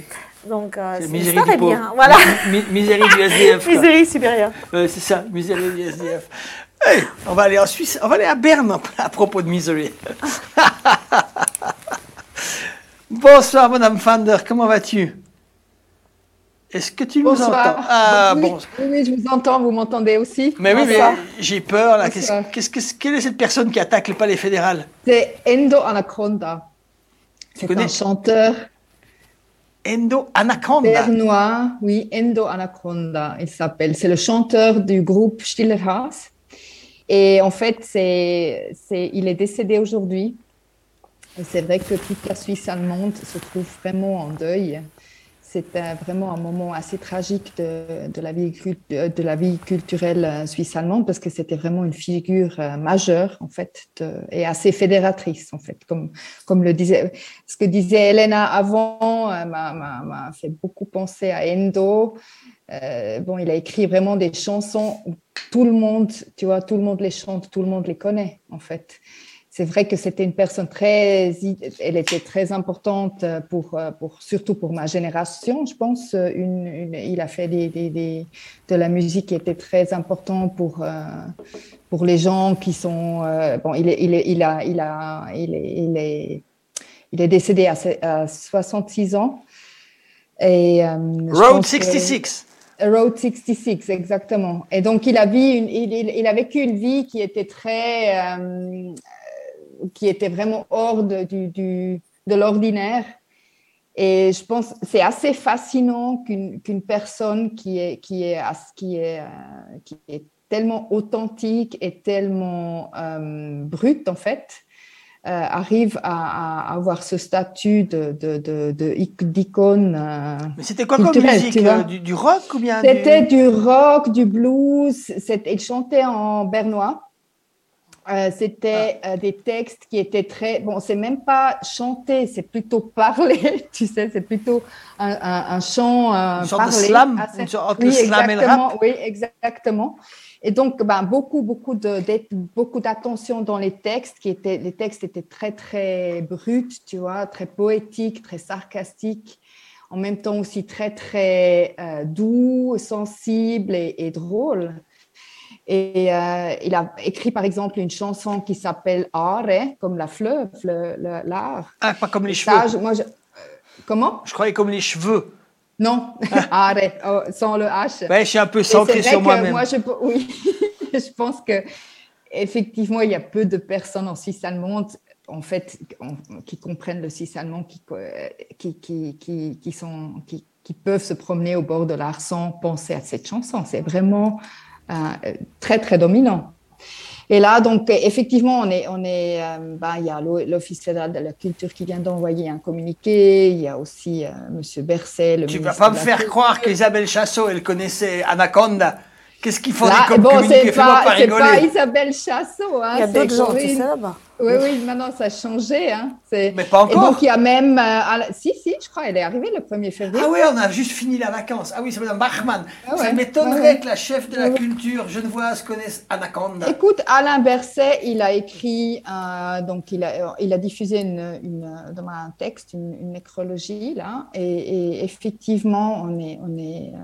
Donc, euh, C'est l'histoire est bien. Voilà. Mi- mi- misery du SDF. misery supérieure. C'est ça, misery du SDF. Hey, on va aller en Suisse, on va aller à Berne à propos de misery. Bonsoir, Madame Fander, comment vas-tu? Est-ce que tu nous entends Ah, oui, bon. oui, oui, je vous entends, vous m'entendez aussi Mais oui, mais j'ai peur là. Qu'est-ce- quelle est cette personne qui attaque le palais fédéral C'est Endo Anaconda. C'est connais un chanteur Endo Anaconda. bernois, oui, Endo Anaconda, il s'appelle. C'est le chanteur du groupe Stiller Haas. Et en fait, c'est, c'est, il est décédé aujourd'hui. Et c'est vrai que toute la Suisse allemande se trouve vraiment en deuil. Un- vraiment un moment assez tragique de, la, vie, cult- de la vie culturelle euh, suisse allemande parce que c'était vraiment une figure euh, majeure en fait et assez fédératrice en fait. Comme comme le disait ce que disait Elena avant euh, m'a, fait beaucoup penser à Endo. Euh, bon il a écrit vraiment des chansons où tout le monde tu vois tout le monde les chante tout le monde les connaît en fait c'est vrai que c'était une personne très, elle était très importante pour, pour surtout pour ma génération, je pense. Une, une- il a fait des, des- des- de la musique qui était très important pour, euh, pour les gens qui sont. euh, bon, il est, il est, il a, il a, il est, il est, il est décédé à, se- à 66 ans. Et, euh, Road pense que- 66. Road 66, exactement. Et donc, il a, vu une- il, il- il a vécu une vie qui était très, euh, qui était vraiment hors de, du, du- de l'ordinaire. Et je pense que c'est assez fascinant qu'une qu'une personne qui est, qui, est, qui, est, euh, qui est tellement authentique et tellement euh, brute, en fait, euh, arrive à, à avoir ce statut de, de, de, de ic- d'icône. euh, Mais c'était quoi comme musique euh, du rock ou bien C'était du... du rock, du blues. C'était, il chantait en bernois. Euh, c'était Ah. euh, des textes qui étaient très bon. C'est même pas chanté, c'est plutôt parlé. Tu sais, c'est plutôt un, un, un chant euh, sorte de slam, assez- sorte oui, de slam et le exactement, rap. Oui, exactement. Et donc, ben, beaucoup, beaucoup de, beaucoup d'attention dans les textes qui étaient, les textes étaient très, très bruts, tu vois, très poétiques, très sarcastiques, en même temps aussi très, très euh, doux, sensibles et, et drôles. Et euh, il a écrit, par exemple, une chanson qui s'appelle Are, comme la fleuve, le- le- l'art. Ah, pas comme les cheveux. ça, je- moi, je- comment? Je croyais comme les cheveux. Non, Are, oh, sans le H. Ouais, je suis un peu centré sur moi-même. Moi, je, oui, je pense que effectivement, il y a peu de personnes en Suisse allemande, en fait, qui comprennent le suisse allemand, qui, euh, qui, qui, qui, sont, qui, qui peuvent se promener au bord de l'art sans penser à cette chanson. C'est vraiment très, très dominant. Et là, donc, effectivement, on est, on est, euh, ben, il y a l'O- l'Office fédéral de la culture qui vient d'envoyer un communiqué. Il y a aussi euh, Monsieur Berset, le Tu vas ministre pas me faire croire qu'Isabelle Chassot, elle connaissait Anaconda. Qu'est-ce qu'ils font Là, des bon, c'est pas, pas pas rigoler. Isabelle Chassot. Hein, Il y a c'est d'autres gens, sais, là-bas. Oui, oui, maintenant ça a changé. Hein. Mais pas Et encore. donc il y a même. euh, à la- Si, si, je crois, elle est arrivée le 1er février. Ah oui, on a juste fini la vacance. Ah oui, c'est Madame Bachmann. Ah Ça ouais, m'étonnerait ouais, ouais. que la chef de la Ouais, ouais. culture genevoise connaisse Anaconda. Écoute, Alain Berset, il a écrit, euh, donc il a, il a diffusé une, une, dans un texte, une, une nécrologie, là, et, et effectivement, on est, on, est, euh,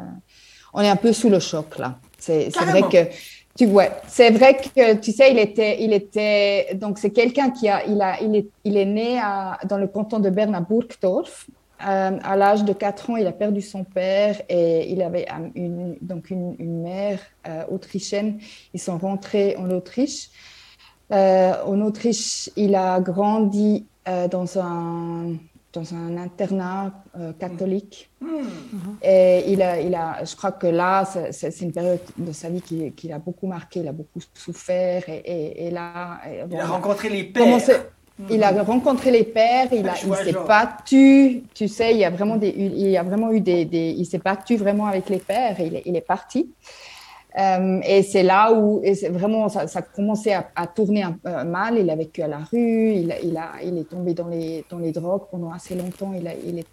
on est un peu sous le choc, là. C'est vrai que, tu vois, c'est vrai que, tu sais, il était, il était, donc c'est quelqu'un qui a, il a, il est, il est né à, dans le canton de Berne à Burgdorf. Euh, à l'âge de 4 ans, il a perdu son père et il avait une, donc une, une mère euh, autrichienne. Ils sont rentrés en Autriche. Euh, en Autriche, il a grandi dans, un, dans un internat euh, catholique. Et il a, il a, je crois que là, c'est- une période de sa vie qui, qui l'a beaucoup marqué, il a beaucoup souffert. Et, et- et là, et Il a rencontré les pères. il a rencontré les pères, il, a- il s'est battu, tu sais, il y a vraiment des, il y a vraiment eu des, des- il s'est battu vraiment avec les pères il il est parti. Euh, et c'est là où vraiment ça, ça a commencé à, tourner peu mal. Il a vécu à la rue, il, est tombé dans les, dans les drogues pendant assez longtemps. Il a, il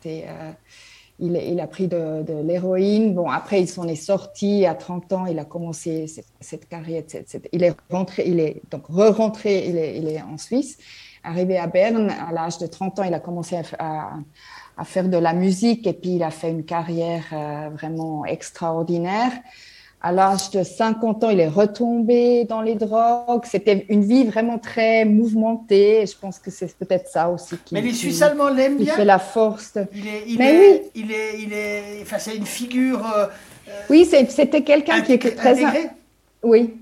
euh, a pris de, l'héroïne. Bon, après, il s'en est sorti à 30 ans. Il a commencé cette, carrière. il est rentré, il est donc re-rentré. Il est, il est en Suisse. Arrivé à Berne, à l'âge de 30 ans, il a commencé à, faire de la musique et puis il a fait une carrière euh, vraiment extraordinaire. À l'âge de 50 ans, il est retombé dans les drogues. C'était une vie vraiment très mouvementée. Et je pense que c'est peut-être ça aussi qui, Mais les Suisses allemands l'aiment bien. fait la force. Il est, il Mais est, oui, il est, il est, enfin, c'est une figure. euh, oui, c'était quelqu'un qui était très intégré. Oui.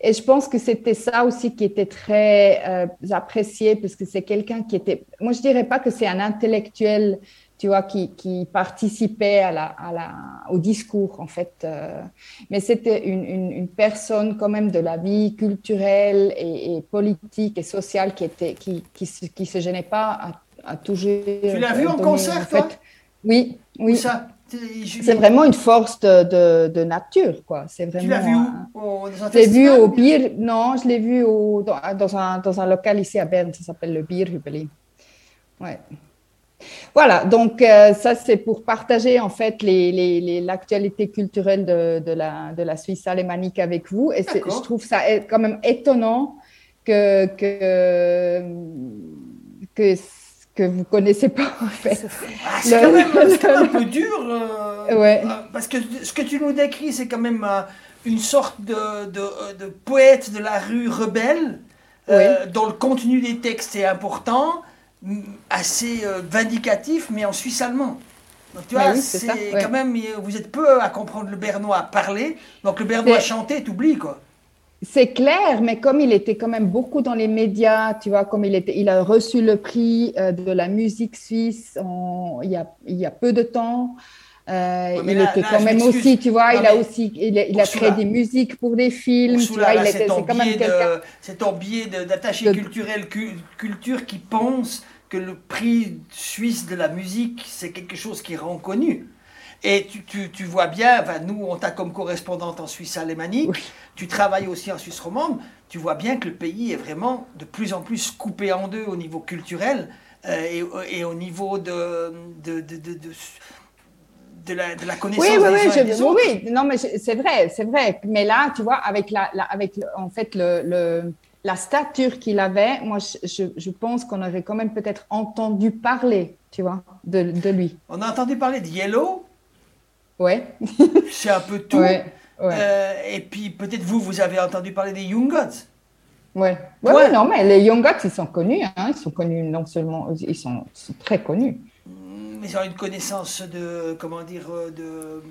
Et je pense que c'était ça aussi qui était très euh, apprécié parce que c'est quelqu'un qui était. Moi, je dirais pas que c'est un intellectuel, tu vois, qui, qui participait à la, à la, au discours, en fait. euh, mais c'était une, une, une personne, quand même, de la vie culturelle et, et politique et sociale qui était, qui, qui, se, qui se gênait pas à, à toujours. Tu l'as vu en donner, concert, fait. toi? Oui, oui. ça? C'est vraiment une force de, de, de nature, quoi. C'est vraiment. Tu l'as vu où? Au- dans un je l'ai vu au Bier. Non, je l'ai vu au, dans, dans un, dans un local ici à Berne, ça s'appelle le Bierhübeli. Ouais. Voilà, donc euh, ça c'est pour partager en fait les- les- les- l'actualité culturelle de, de la, de la Suisse alémanique avec vous. Et je trouve ça quand même étonnant que, que, que, que vous ne connaissez pas en fait. Ah, c'est Le- quand, même- quand un peu dur. euh, Ouais. euh, parce que ce que tu nous décris, c'est quand même euh, une sorte de, de, de poète de la rue rebelle, euh, dont le contenu des textes est important, assez euh, vindicatif, mais en suisse allemand. Donc tu vois, oui, c'est ouais. quand même, vous êtes peu à comprendre le bernois parler, donc le bernois chanter, t'oublies quoi. C'est clair, mais comme il était quand même beaucoup dans les médias, tu vois, comme il, était, il a reçu le prix euh, de la musique suisse en- il, y a, il y a peu de temps, Euh, il là- était là, quand même aussi, tu vois, Non, il a aussi, il, a- il a créé des musiques pour des films, tu Ursula, vois, là, il c'est était, ton c'est quand même biais quelqu'un. de- d'attaché De- culturel, cu- culture qui pense que le prix suisse de la musique, c'est quelque chose qui est reconnu. Et tu, tu- tu vois bien, enfin, nous, on t'a comme correspondante en Suisse alémanique, tu travailles aussi en Suisse romande, tu vois bien que le pays est vraiment de plus en plus coupé en deux au niveau culturel euh, et, et au niveau de, de, de, de- de- la, de la connaissance Oui, oui, des oui, je- des oui, non, mais c'est vrai, c'est vrai. Mais là, tu vois, avec la, la- avec le- en fait le, le- la stature qu'il avait, moi, je, je- je pense qu'on aurait quand même peut-être entendu parler, tu vois, de, de lui. On a entendu parler de Yellow, Ouais. c'est un peu tout. Ouais, ouais. Euh, et puis peut-être vous, vous avez entendu parler des Young Gods. Ouais. Ouais, ouais, non, mais les Young Gods, ils sont connus, hein, ils sont connus non seulement, ils sont, ils sont très connus. Mais ils ont une connaissance de, comment dire, de,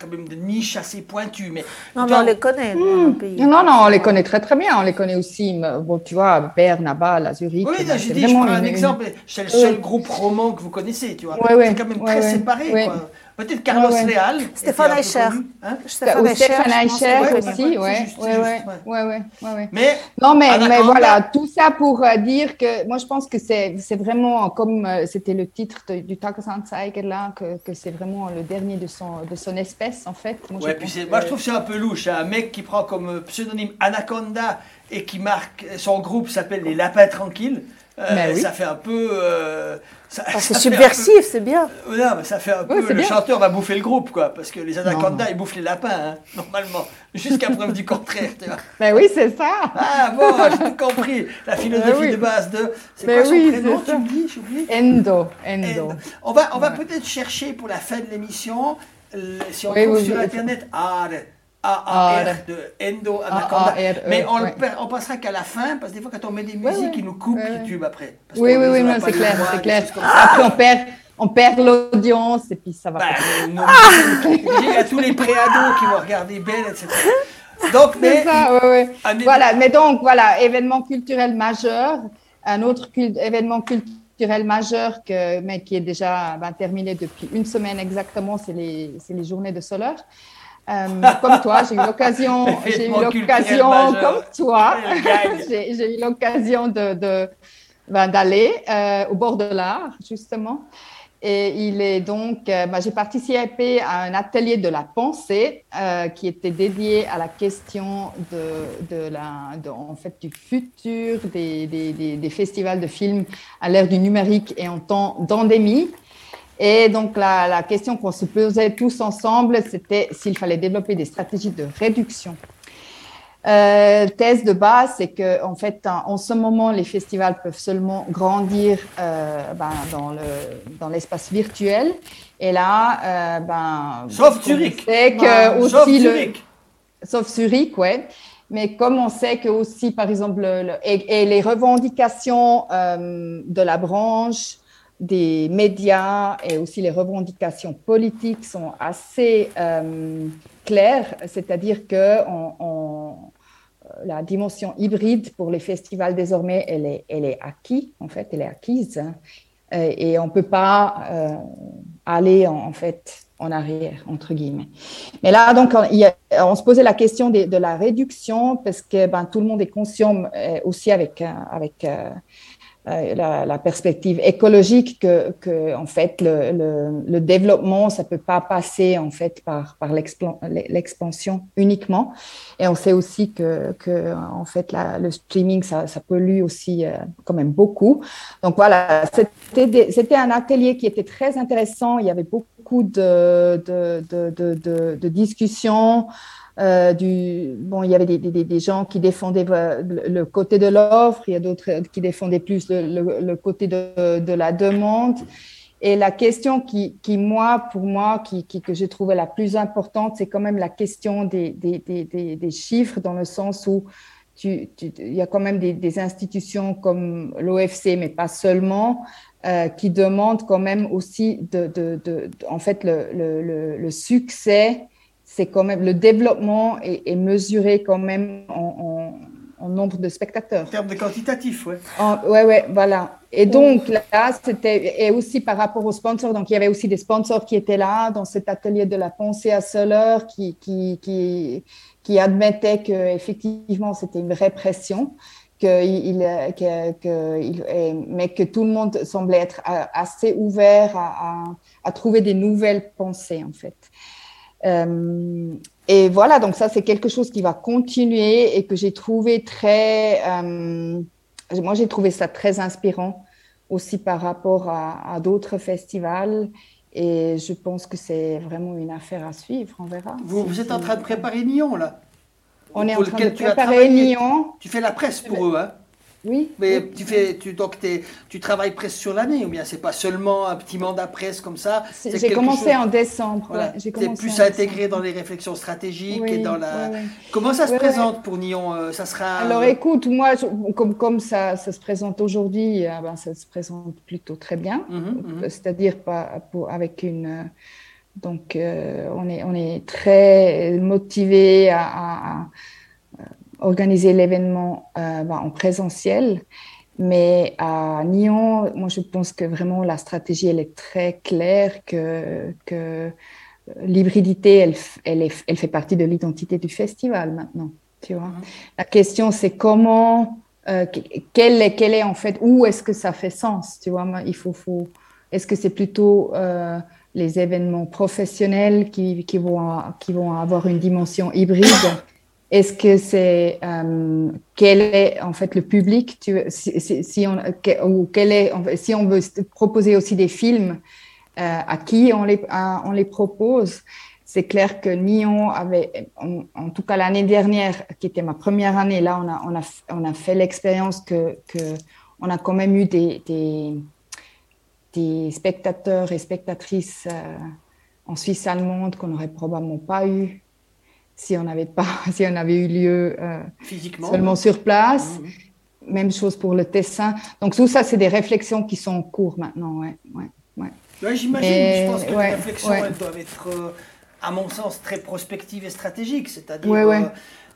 quand même de niche assez pointue. Mais Non, mais on les connaît pays. Non, non, on les connaît très très bien, on les connaît aussi, bon, tu vois, Berne, Bâle, à Zurich. Oui, là, je prends un une- exemple. C'est le seul Oui. groupe roman que vous connaissez, tu vois. Ouais, ouais, c'est quand même très séparé. quoi. Peut-être Carlos Ouais, ouais. Real. Stéphane Eicher. hein. Stéphane Ou Eicher, aussi, ouais, ouais. Mais Non, mais, voilà, tout ça pour euh, dire que moi, je pense que c'est c'est vraiment comme euh, c'était le titre de- du Tagesanzeiger là, que, que c'est vraiment le dernier de son, de son espèce, en fait. Moi, je puis que- moi je trouve que c'est un peu louche. hein. Un mec qui prend comme pseudonyme Anaconda et qui marque son groupe s'appelle les Lapins Tranquilles. euh, Mais oui. Ça fait un peu. euh, c'est ça fait un subversif, c'est bien. peu- non, mais ça fait un peu. Ouais, c'est le bien. chanteur va bouffer le groupe, quoi. Parce que les Anacondas, Non. ils bouffent les lapins, hein, normalement. Jusqu'à preuve du contraire, tu vois. Mais oui, c'est ça. Ah bon, j'ai tout compris. La philosophie Mais oui. de base de. C'est Mais quoi son oui, prénom, c'est tu ça. me dis oublié. Endo, Endo. Endo. On va, on va peut-être chercher pour la fin de l'émission, euh, si on Oui, trouve oui, sur oui. Internet, AR, A-A-R AR. de Endo Anaconda. A-A-R, Mais on, passera qu'à la fin, parce que des fois, quand on met des musiques, ils nous coupent tubes après. Oui, oui, oui, non, c'est clair, c'est clair. Après, on perd, on perd l'audience et puis ça va Bah, Il y a tous les préados qui vont regarder Belle, etc. Donc, mais. C'est ça, ouais, ouais. un Voilà, mais donc, voilà, événement culturel majeur. Un autre cul- événement culturel majeur, que, mais qui est déjà ben, terminé depuis une semaine exactement, c'est les, les journées de Soleur. Euh, comme toi, j'ai eu l'occasion, j'ai eu l'occasion, comme toi, j'ai eu l'occasion de, de- ben, d'aller euh, au bord de l'art, justement. Et il est donc, euh, ben, j'ai participé à un atelier de la pensée euh, qui était dédié à la question de, de la, de- en fait, du futur des, des, des- des festivals de films à l'ère du numérique et en temps d'endémie. Et donc, la, la question qu'on se posait tous ensemble, c'était s'il fallait développer des stratégies de réduction. Euh, thèse de base, c'est que en fait, en, ce moment, les festivals peuvent seulement grandir euh, ben, dans le dans l'espace virtuel. Et là, euh, ben, Sauf Zurich. que aussi Sauf le- Zurich. sauf Zurich, ouais. Mais comme on sait que aussi, par exemple, le- le- et, et les revendications euh, de la branche, des médias et aussi les revendications politiques sont assez euh, claires, c'est-à-dire que on- la dimension hybride pour les festivals désormais, elle est, acquise, en fait, elle est acquise. hein. Euh, et on ne peut pas euh, aller en, arrière, entre guillemets. Mais là, donc, on, se posait la question de, la réduction parce que ben, tout le monde est conscient euh, aussi avec, euh, euh, euh, la, la perspective écologique que, que en fait, le, le, le développement, ça peut pas passer en fait par, par l'expansion uniquement. Et on sait aussi que, que en fait, la- le streaming, ça, ça pollue aussi euh, quand même beaucoup. Donc voilà, c'était un atelier qui était très intéressant. Il y avait beaucoup de, de, de, de- de discussions. Euh, bon, il y avait des, des, gens qui défendaient euh, le, côté de l'offre, il y a d'autres qui défendaient plus le, le, côté de, de la demande. Et la question qui, qui moi, pour moi, qui, qui, que j'ai trouvé la plus importante, c'est quand même la question des, des, chiffres, dans le sens où tu, il y a quand même des, institutions comme l'OFC, mais pas seulement, euh, qui demandent quand même aussi de, de, de, en fait, le, le, le succès, c'est quand même le développement est, est mesuré quand même en, en nombre de spectateurs. En termes de quantitatif, oui. Oui, oui, voilà. Et donc là, c'était et aussi par rapport aux sponsors. Donc il y avait aussi des sponsors qui étaient là dans cet atelier de la pensée à seule heure, qui qui qui, qui admettaient que effectivement c'était une vraie pression. Que il, que, que il, mais que tout le monde semblait être assez ouvert à, à, à trouver des nouvelles pensées en fait. Euh, et voilà, donc ça, c'est quelque chose qui va continuer et que j'ai trouvé très. Euh, moi, j'ai trouvé ça très inspirant aussi par rapport à, à d'autres festivals. Et je pense que c'est vraiment une affaire à suivre, on verra. Vous, vous êtes en train de préparer Nyon, là On est en train de préparer Nyon. Tu fais la presse pour eux, hein oui. Mais tu fais, tu, donc tu travailles presque sur l'année, ou bien c'est pas seulement un petit mandat presse comme ça. J'ai commencé en décembre. Voilà. Tu es plus intégré dans les réflexions stratégiques et dans la. Comment ça se présente pour Nyon euh, Ça sera. Alors écoute, moi, comme, comme ça, ça se présente aujourd'hui, euh, ben, ça se présente plutôt très bien. Mhm, mhm. C'est-à-dire pas pour, avec une. Donc euh, on est on est très motivé à, à organiser l'événement euh, bah, en présentiel. Mais à Nyon, moi, je pense que vraiment la stratégie, elle est très claire, que, que l'hybridité, elle, elle, elle fait partie de l'identité du festival maintenant. Tu vois La question, c'est comment, euh, quel, est, quel est en fait, où est-ce que ça fait sens Tu vois Il faut, faut est-ce que c'est plutôt euh, les événements professionnels qui, qui, vont, qui vont avoir une dimension hybride est-ce que c'est euh, quel est en fait le public? Si, on ou quel est si on veut proposer aussi des films euh, à qui on les on les propose? C'est clair que Nyon avait en, tout cas l'année dernière qui était ma première année là on a on a on a fait l'expérience que que on a quand même eu des des, des spectateurs et spectatrices euh, en Suisse allemande qu'on n'aurait probablement pas eu si on n'avait pas, si on avait eu lieu euh, Physiquement, seulement sur place. Même chose pour le Tessin. Donc tout ça, c'est des réflexions qui sont en cours maintenant. Ouais, ouais, ouais. ouais J'imagine. Je pense que les réflexions, elles doivent être, euh, à mon sens, très prospectives et stratégiques. C'est-à-dire, euh,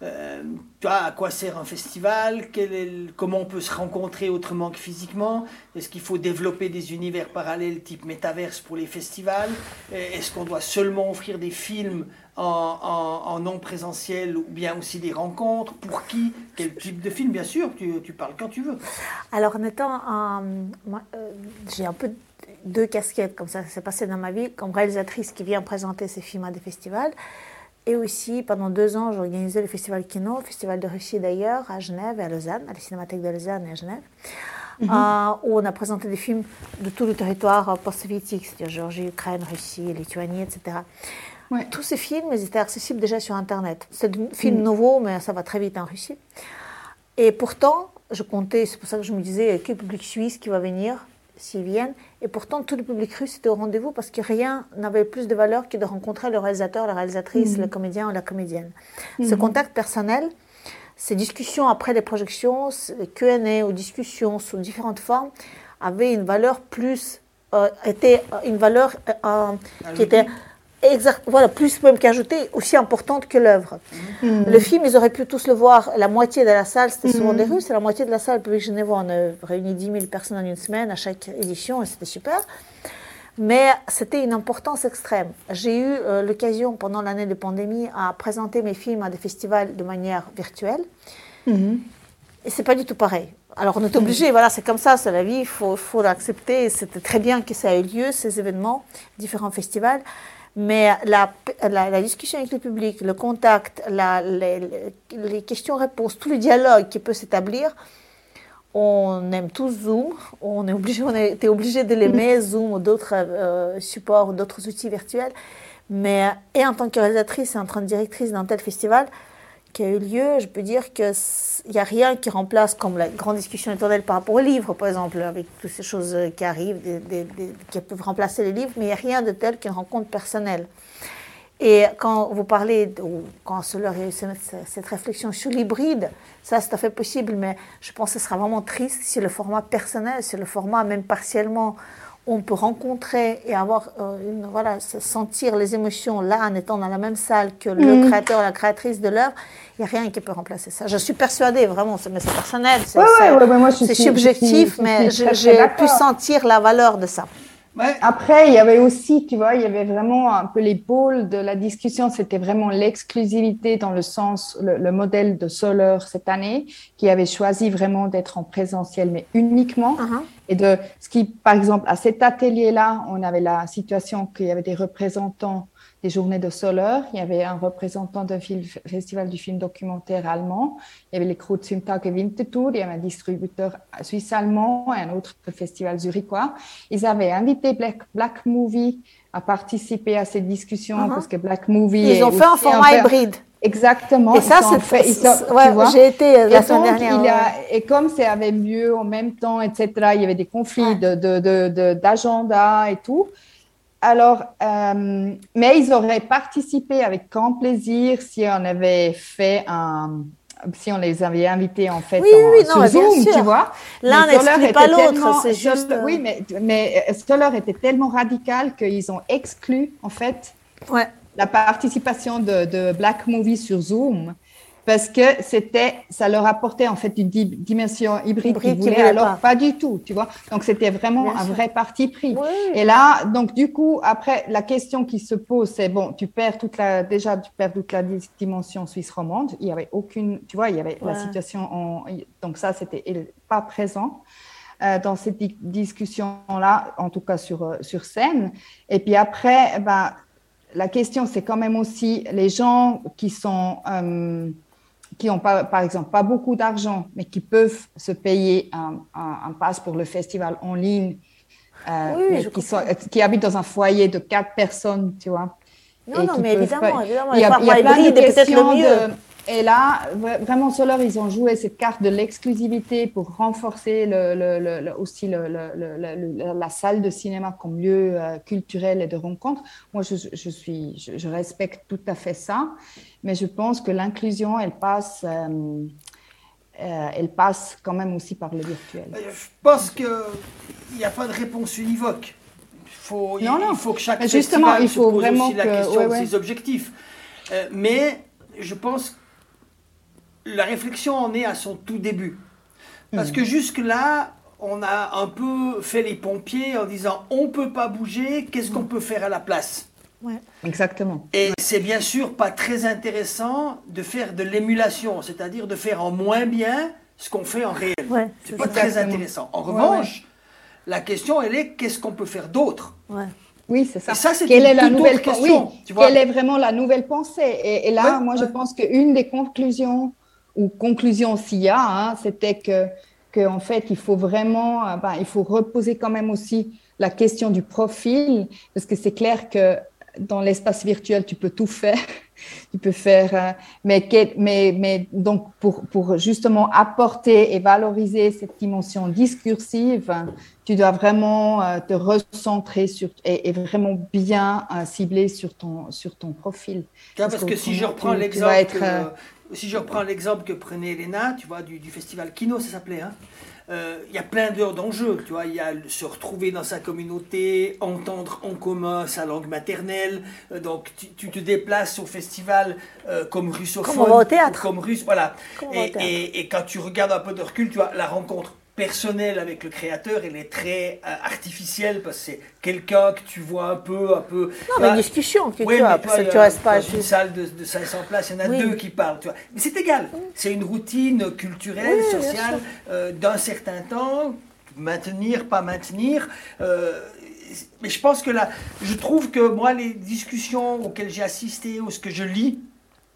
euh, à quoi sert un festival? Quel est Comment on peut se rencontrer autrement que physiquement? Est-ce qu'il faut développer des univers parallèles type métaverse pour les festivals? Est-ce qu'on doit seulement offrir des films en, non présentiel ou bien aussi des rencontres Pour qui? Quel type de film? Bien sûr, tu, tu parles quand tu veux. Alors, en étant. Euh, j'ai un peu deux casquettes, comme ça, ça s'est passé dans ma vie, comme réalisatrice qui vient présenter ses films à des festivals. Et aussi, pendant deux ans, j'ai organisé le Festival Kino, le Festival de Russie d'ailleurs, à Genève et à Lausanne, à la Cinémathèque de Lausanne et à Genève, mhm. euh, où on a présenté des films de tout le territoire post-soviétique, c'est-à-dire Géorgie, Ukraine, Russie, Lituanie, etc. Tous ces films, ils étaient accessibles déjà sur Internet. C'est des films mm. nouveaux, mais ça va très vite en Russie. Et pourtant, je comptais, c'est pour ça que je me disais, quel public suisse qui va venir s'ils viennent. Et pourtant, tout le public russe était au rendez-vous parce que rien n'avait plus de valeur que de rencontrer le réalisateur, la réalisatrice, mm. le comédien ou la comédienne. Ce mm. contact personnel, ces discussions après les projections, Q&A ou discussions sous différentes formes, avaient une valeur plus, euh, était une valeur euh, qui était Exact, voilà, plus même qu'ajouter, aussi importante que l'œuvre. Mhm. Le film, ils auraient pu tous le voir. La moitié de la salle, c'était souvent des mhm. Russes, et la moitié de la salle, public genevois, on a réuni 10 000 personnes en une semaine à chaque édition, et c'était super. Mais c'était une importance extrême. J'ai eu euh, l'occasion, pendant l'année de pandémie, à présenter mes films à des festivals de manière virtuelle. Mhm. Et c'est pas du tout pareil. Alors on est obligé, voilà, c'est comme ça, c'est la vie, il faut, faut l'accepter. C'était très bien que ça ait lieu, ces événements, différents festivals. Mais la, la, discussion avec le public, le contact, la, les, questions-réponses, tout le dialogue qui peut s'établir, on aime tous Zoom, on est obligé, on était obligé de l'aimer. Zoom ou d'autres euh, supports d'autres outils virtuels. Mais, et en tant que réalisatrice et en tant que directrice d'un tel festival, qui a eu lieu, je peux dire qu'il n'y a rien qui remplace, comme la grande discussion éternelle par rapport aux livres, par exemple, avec toutes ces choses qui arrivent, qui peuvent remplacer les livres, mais il n'y a rien de tel qu'une rencontre personnelle. Et quand vous parlez, ou quand Soler a eu cette réflexion sur l'hybride, ça c'est tout à fait possible, mais je pense que ce sera vraiment triste si le format personnel, si le format même partiellement on peut rencontrer et avoir euh, une, voilà, se sentir les émotions là en étant dans la même salle que le Mhm. créateur, la créatrice de l'œuvre, il n'y a rien qui peut remplacer ça. Je suis persuadée, vraiment, c'est mais c'est personnel, c'est Ouais, ouais, c'est- ouais, ouais, moi, je c'est suis- subjectif, je suis- mais je suis j'ai pu sentir la valeur de ça. Après, il y avait aussi, tu vois, il y avait vraiment un peu les pôles de la discussion. C'était vraiment l'exclusivité dans le sens, le, le modèle de Soler cette année, qui avait choisi vraiment d'être en présentiel, mais uniquement. Et de ce qui, par exemple, à cet atelier-là, on avait la situation qu'il y avait des représentants des journées de Soler. Il y avait un représentant du festival du film documentaire allemand. Il y avait les Kreuzumtage Winterthur. Il y avait un distributeur suisse-allemand et un autre festival zurichois. Ils avaient invité Black, Black Movie à participer à ces discussions Mhm. parce que Black Movie. Ils ont fait un format hybride. Exactement. Et ça, c'est- ouais, j'ai été, euh, la Et semaine donc, dernière, il y a- ouais. et comme ça avait lieu en même temps, etc., il y avait des conflits de, de, de, de- d'agenda et tout. Alors, euh, mais ils auraient participé avec grand plaisir si on avait fait un, si on les avait invités en fait Oui, en- oui, non, sur Zoom, tu vois. L'un n'exclut pas était l'autre, c'est juste, euh, Oui, mais, mais euh, Soler était tellement radical qu'ils ont exclu en fait la participation de, de Black Movie sur Zoom parce que c'était, ça leur apportait en fait une di- dimension hybride Hybride qu'ils voulaient, alors pas. pas. du tout, tu vois. Donc c'était vraiment Bien un sûr. vrai parti pris. Et là, donc du coup, après, la question qui se pose, c'est bon, tu perds toute la, déjà tu perds toute la di- dimension suisse romande. Il y avait aucune, tu vois, il y avait la situation en, donc ça c'était pas présent. euh, dans cette di- discussion-là, en tout cas sur, euh, sur scène. Et puis après, ben, la question, c'est quand même aussi les gens qui sont, euh, qui ont pas, par exemple, pas beaucoup d'argent, mais qui peuvent se payer un, un, un pass pour le festival en ligne, euh, Oui, mais je qui, sont, qui habitent dans un foyer de quatre personnes, tu vois. Non, non, mais évidemment, pas- évidemment, Il y a, il y a plein de questions de- et là, vra- vraiment, Solar, ils ont joué cette carte de l'exclusivité pour renforcer le, le- le- le- aussi la salle de cinéma comme lieu euh, culturel et de rencontre. Moi, je, je suis, je, je respecte tout à fait ça, mais je pense que l'inclusion, elle passe, euh, euh, elle passe quand même aussi par le virtuel. Je pense qu'il n'y a pas de réponse univoque. Il faut, il- Non, non. il faut que chaque justement, il se faut pose vraiment aussi la que- question ouais, de ses objectifs. Euh, mais je pense que la réflexion en est à son tout début. Parce Hmm. que jusque-là, on a un peu fait les pompiers en disant on ne peut pas bouger, qu'est-ce qu'on peut faire à la place? Exactement. et c'est bien sûr pas très intéressant de faire de l'émulation, c'est-à-dire de faire en moins bien ce qu'on fait en réel. c'est pas très Exactement. intéressant. En Ouais, revanche, la question, elle est qu'est-ce qu'on peut faire d'autre? Oui, c'est ça. Et ça, c'est Quelle une est la nouvelle question, oui, tu vois. Quelle est vraiment la nouvelle pensée? Et, et là, Ouais, moi, je pense qu'une des conclusions, ou conclusions s'il y a, hein, c'était que, que, en fait, il faut vraiment, euh, ben, il faut reposer quand même aussi la question du profil, parce que c'est clair que dans l'espace virtuel, tu peux tout faire. tu peux faire, euh, mais, que- mais, mais donc pour, pour justement apporter et valoriser cette dimension discursive, tu dois vraiment euh, te recentrer sur et, et vraiment bien euh, cibler sur ton sur ton profil. Vois, parce que si je reprends l'exemple, que- si je reprends l'exemple que prenait Elena, tu vois, du, du festival Kino, ça s'appelait. hein, Il y a plein d'heures d'enjeux, tu vois. Il y a se retrouver dans sa communauté, entendre en commun sa langue maternelle. euh, donc tu, tu te déplaces au festival euh, comme russophone, Comme au théâtre. comme russe, voilà. Et, et- et quand tu regardes un peu de recul, tu vois, la rencontre personnelle avec le créateur, elle est très euh, artificielle parce que c'est quelqu'un que tu vois un peu, un peu. tu mais vois. une discussion que Ouais, tu as, mais parce que tu a- restes pas dans une salle de, de 500 places, il y en a Oui. deux qui parlent. Tu vois. Mais c'est égal. C'est une routine culturelle, Oui, sociale, euh, d'un certain temps. Maintenir, pas maintenir. euh, mais je pense que là, je trouve que moi, les discussions auxquelles j'ai assisté ou ce que je lis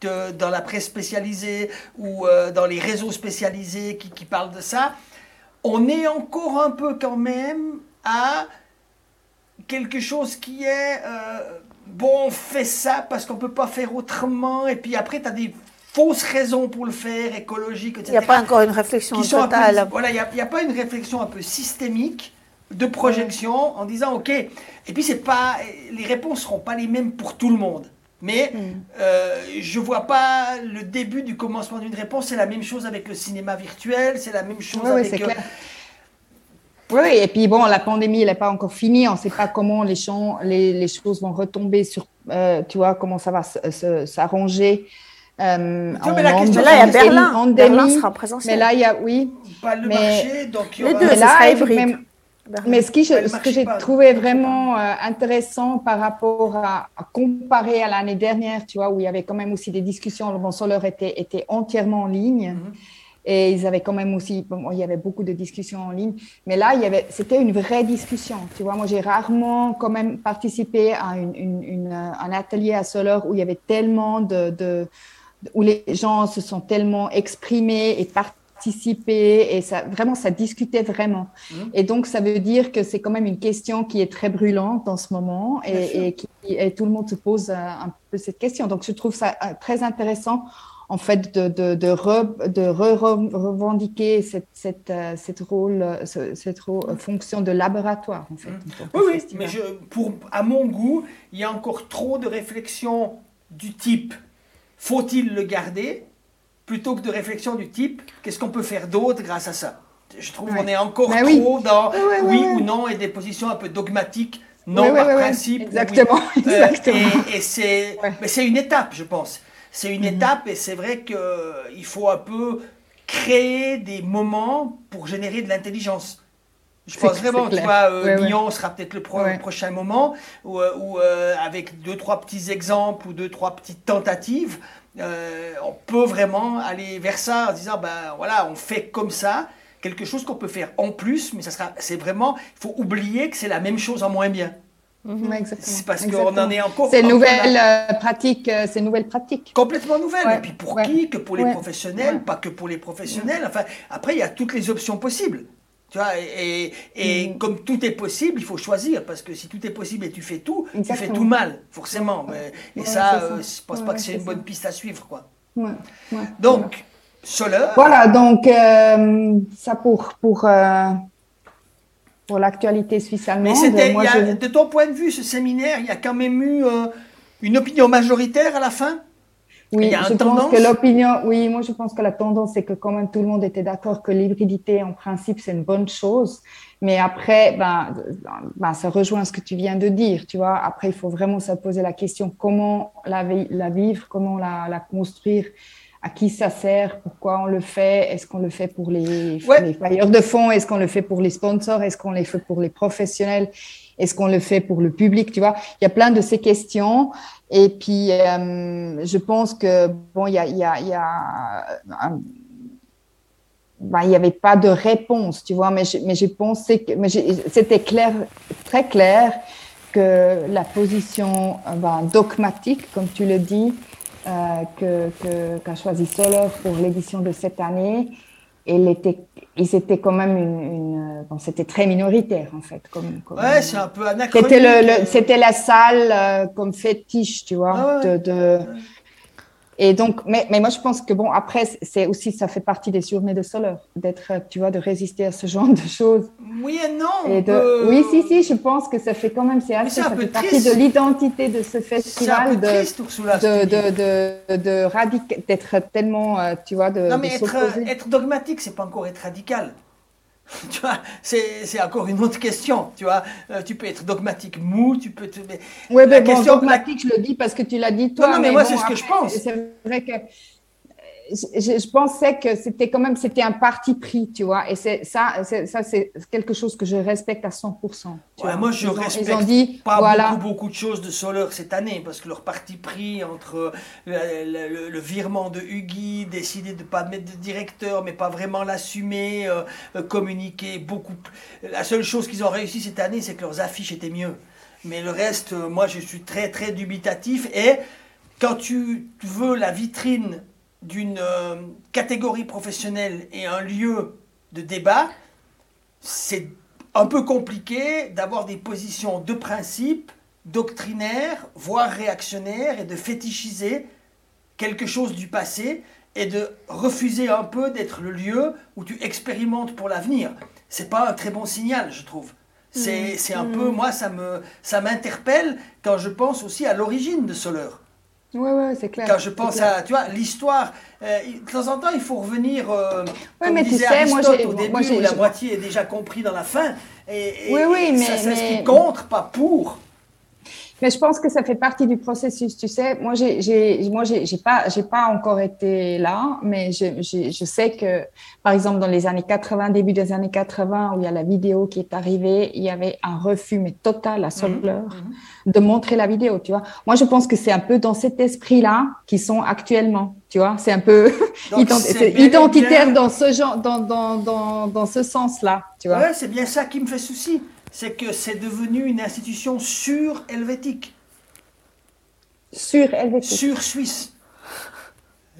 de- dans la presse spécialisée ou euh, dans les réseaux spécialisés qui, qui parlent de ça, on est encore un peu quand même à quelque chose qui est euh, bon, on fait ça parce qu'on peut pas faire autrement, et puis après, tu as des fausses raisons pour le faire, écologiques, etc. Il n'y a pas encore une réflexion qui sont un peu- totale. voilà, il n'y a, pas une réflexion un peu systémique de projection en disant, OK, et puis c'est pas, les réponses seront pas les mêmes pour tout le monde. Mais Mm. euh, je vois pas le début du commencement d'une réponse. C'est la même chose avec le cinéma virtuel, c'est la même chose ouais, avec. euh, clair. Oui, et puis bon, la pandémie, elle n'est pas encore finie. On ne sait pas comment les, champs, les, les, choses vont retomber sur, euh, tu vois, comment ça va s'arranger. Euh, mais la question, là, il y a Berlin. Berlin sera présentiel. Mais là, il y a, oui. Pas le mais, marché, donc il y les aura... deux, mais là, sera et hybride. même- mais ce, qui, ce que j'ai trouvé vraiment euh, intéressant par rapport à, à comparer à l'année dernière, tu vois, où il y avait quand même aussi des discussions, le bon Soler était, était entièrement en ligne. Mhm. Et ils avaient quand même aussi, bon, il y avait beaucoup de discussions en ligne, mais là, il y avait, c'était une vraie discussion. Tu vois, moi, j'ai rarement quand même participé à une, une- une, euh, un atelier à Soler où il y avait tellement de, de- où les gens se sont tellement exprimés et et ça, vraiment, ça discutait vraiment. Mhm. Et donc, ça veut dire que c'est quand même une question qui est très brûlante en ce moment et, et, qui, et tout le monde se pose euh, un peu cette question. Donc, je trouve ça euh, très intéressant en fait de, de, de, re- de re- re- revendiquer cette, cette, euh, cette, rôle, ce- cette fonction de laboratoire en fait. que Oui, oui, mais je, pour, à mon goût, il y a encore trop de réflexions du type faut-il le garder? Plutôt que de réflexions du type qu'est-ce qu'on peut faire d'autre grâce à ça? Je trouve Ouais. qu'on est encore Bah oui. trop dans Ouais, ouais, oui ou non et des positions un peu dogmatiques, non par principe. oui. Exactement, Euh, exactement. et et c'est mais c'est une étape, je pense. C'est une Mhm. étape et c'est vrai qu'il faut un peu créer des moments pour générer de l'intelligence. Je pense vraiment, tu vois, euh, Ouais, ouais. Lyon sera peut-être le pro- Ouais. prochain moment où, euh, où, euh, avec deux, trois petits exemples ou deux, trois petites tentatives, euh, on peut vraiment aller vers ça en disant, ben voilà, on fait comme ça, quelque chose qu'on peut faire en plus, mais ça sera, c'est vraiment, il faut oublier que c'est la même chose en moins bien. Exactement. C'est parce qu'on en est encore. C'est nouvelle là. euh, pratique, euh, c'est nouvelle pratique. Complètement nouvelle. Ouais, Et puis pour ouais, qui? Que pour les ouais, professionnels, ouais. pas que pour les professionnels. Enfin, après, il y a toutes les options possibles. Tu vois, et, et- Mm. comme tout est possible, il faut choisir. Parce que si tout est possible et tu fais tout, tu fais tout mal, forcément. Mais- et Ouais, ça, euh, je pense Ouais, pas que c'est une bonne piste à suivre. quoi. Ouais. Donc, Soler. Voilà, donc euh, ça pour, pour, euh, pour l'actualité suisse allemande. Mais c'était, Moi, il y a- je- de ton point de vue, ce séminaire, il y a quand même eu euh, une opinion majoritaire à la fin? Oui, je pense que l'opinion, oui, moi je pense que la tendance, c'est que quand même tout le monde était d'accord que l'hybridité, en principe, c'est une bonne chose. Mais après, ben, ben, ça rejoint ce que tu viens de dire, tu vois. Après, il faut vraiment se poser la question comment la, vi- la vivre, comment la, la construire, à qui ça sert, pourquoi on le fait, est-ce qu'on le fait pour les, Ouais. les bailleurs de fonds, est-ce qu'on le fait pour les sponsors, est-ce qu'on le fait pour les professionnels, est-ce qu'on le fait pour le public, tu vois. Il y a plein de ces questions. Et puis, euh, je pense que, bon, il y a, y a, y a ben, n'y avait pas de réponse, tu vois, mais je, mais je pensais que, c'était clair, très clair que la position ben, dogmatique, comme tu le dis, euh, que, que- qu'a choisi Soler pour l'édition de cette année, elle était, ils étaient quand même une, une- bon, c'était très minoritaire en fait. Comme, comme- Ouais, c'est un peu anachronique. c'était le, euh. le- c'était la salle euh, comme fétiche, tu vois. Ah ouais. de, de- Et donc, mais, mais moi je pense que bon, après, c'est aussi, ça fait partie des journées de Soler, d'être, euh, tu vois, de résister à ce genre de choses. Oui et non. Et de, Oui, si, si, je pense que ça fait quand même, c'est assez, ça peu fait partie de l'identité de ce C'est un festival, peu de, triste, de, de, de, de radica- d'être tellement, euh, tu vois, de, Non, de mais être, s'opposer. être dogmatique, c'est pas encore être radical. tu vois, c'est c'est encore une autre question. Tu vois, Euh, tu peux être dogmatique mou, tu peux te. mais Oui, la bon, question- dogmatique, je le dis parce que tu l'as dit toi. Non, non, mais moi, bon, c'est ce que je pense. C'est vrai que je, pensais que c'était quand même c'était un parti pris, tu vois. Et c'est ça, c'est, ça c'est quelque chose que je respecte à 100%. tu Ouais, moi, je Ils ont- respecte Ils ont dit, pas voilà. beaucoup, beaucoup de choses de Soler cette année, parce que leur parti pris entre le, le- virement de Huggy, décider de ne pas mettre de directeur, mais pas vraiment l'assumer, euh, euh, communiquer beaucoup. La seule chose qu'ils ont réussi cette année, c'est que leurs affiches étaient mieux. Mais le reste, euh, moi, je suis très, très dubitatif. Et quand tu veux la vitrine d'une euh, catégorie professionnelle et un lieu de débat, c'est un peu compliqué d'avoir des positions de principe, doctrinaires, voire réactionnaires, et de fétichiser quelque chose du passé et de refuser un peu d'être le lieu où tu expérimentes pour l'avenir. C'est pas un très bon signal, je trouve. C'est Mm. c'est un Mm. peu, moi, ça me ça m'interpelle quand je pense aussi à l'origine de Soler. Ouais, ouais, c'est clair. Quand je pense à, tu vois, l'histoire, euh, de temps en temps, il faut revenir, euh, Ouais, comme mais tu disait sais, moi, Aristote j'ai- au moi, début, j'ai- où la moitié est déjà compris dans la fin. Et, et- Oui, oui, et mais- ça, c'est ce mais- qui compte, pas pour. Mais je pense que ça fait partie du processus, tu sais. Moi, j'ai, j'ai, moi, j'ai, j'ai pas, j'ai pas encore été là, mais je, je sais que, par exemple, dans les années 80, début des années 80, où il y a la vidéo qui est arrivée, il y avait un refus, mais total à Soleur, de montrer la vidéo, tu vois. Moi, je pense que c'est un peu dans cet esprit-là qu'ils sont actuellement, tu vois. C'est un peu ident- c'est identitaire bien- dans ce genre, dans, dans, dans, dans ce sens-là, tu vois. Ouais, c'est bien ça qui me fait souci. C'est que c'est devenu une institution sur-helvétique. Sur-helvétique. Sur-suisse.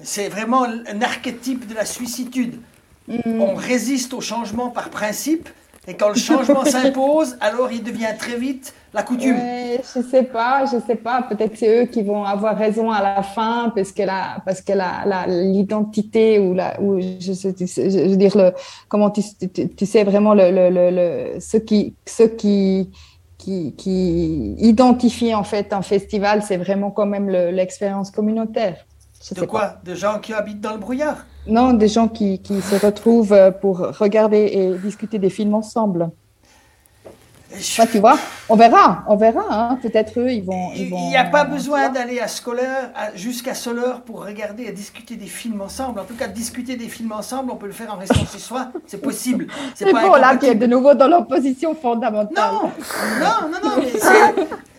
C'est vraiment un archétype de la suissitude. Mm. On résiste au changement par principe, et quand le changement s'impose, alors il devient très vite la coutume. Ouais, je sais pas, je sais pas. Peut-être c'est eux qui vont avoir raison à la fin parce que parce que l'identité ou je, veux dire comment tu, sais vraiment le, ce qui, ce qui, qui, identifie en fait un festival, c'est vraiment quand même le- l'expérience communautaire. Je De sais quoi? pas. De gens qui habitent dans le brouillard? Non, des gens qui, qui se retrouvent euh, pour regarder et discuter des films ensemble. Ouais, tu vois, on verra, on verra. Hein. Peut-être eux, ils vont. ils Il n'y a pas besoin d'aller à Scholar, jusqu'à Soleur pour regarder et discuter des films ensemble. En tout cas, discuter des films ensemble, on peut le faire en restant chez soi. C'est possible. C'est bon, là, tu es de nouveau dans l'opposition fondamentale. Non, non, non, non, mais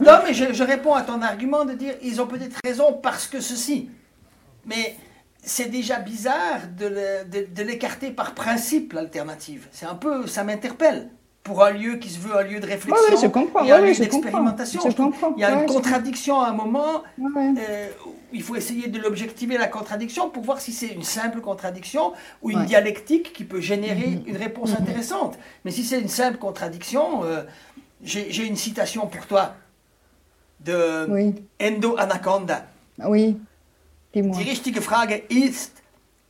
Non, mais je, je réponds à ton argument de dire ils ont peut-être raison parce que ceci. Mais c'est déjà bizarre de l'écarter par principe, l'alternative. C'est un peu, ça m'interpelle. Pour un lieu qui se veut un lieu de réflexion, Ouais, ouais, je comprends, et un ouais, lieu d'expérimentation. Il y a une contradiction à un moment. Euh, il faut essayer de l'objectiver la contradiction pour voir si c'est une simple contradiction ou une dialectique qui peut générer Mhm. une réponse intéressante. Mais si c'est une simple contradiction, euh, j'ai une citation pour toi de Oui. Endo Anaconda. Oui, dis-moi. Die richtige Frage ist,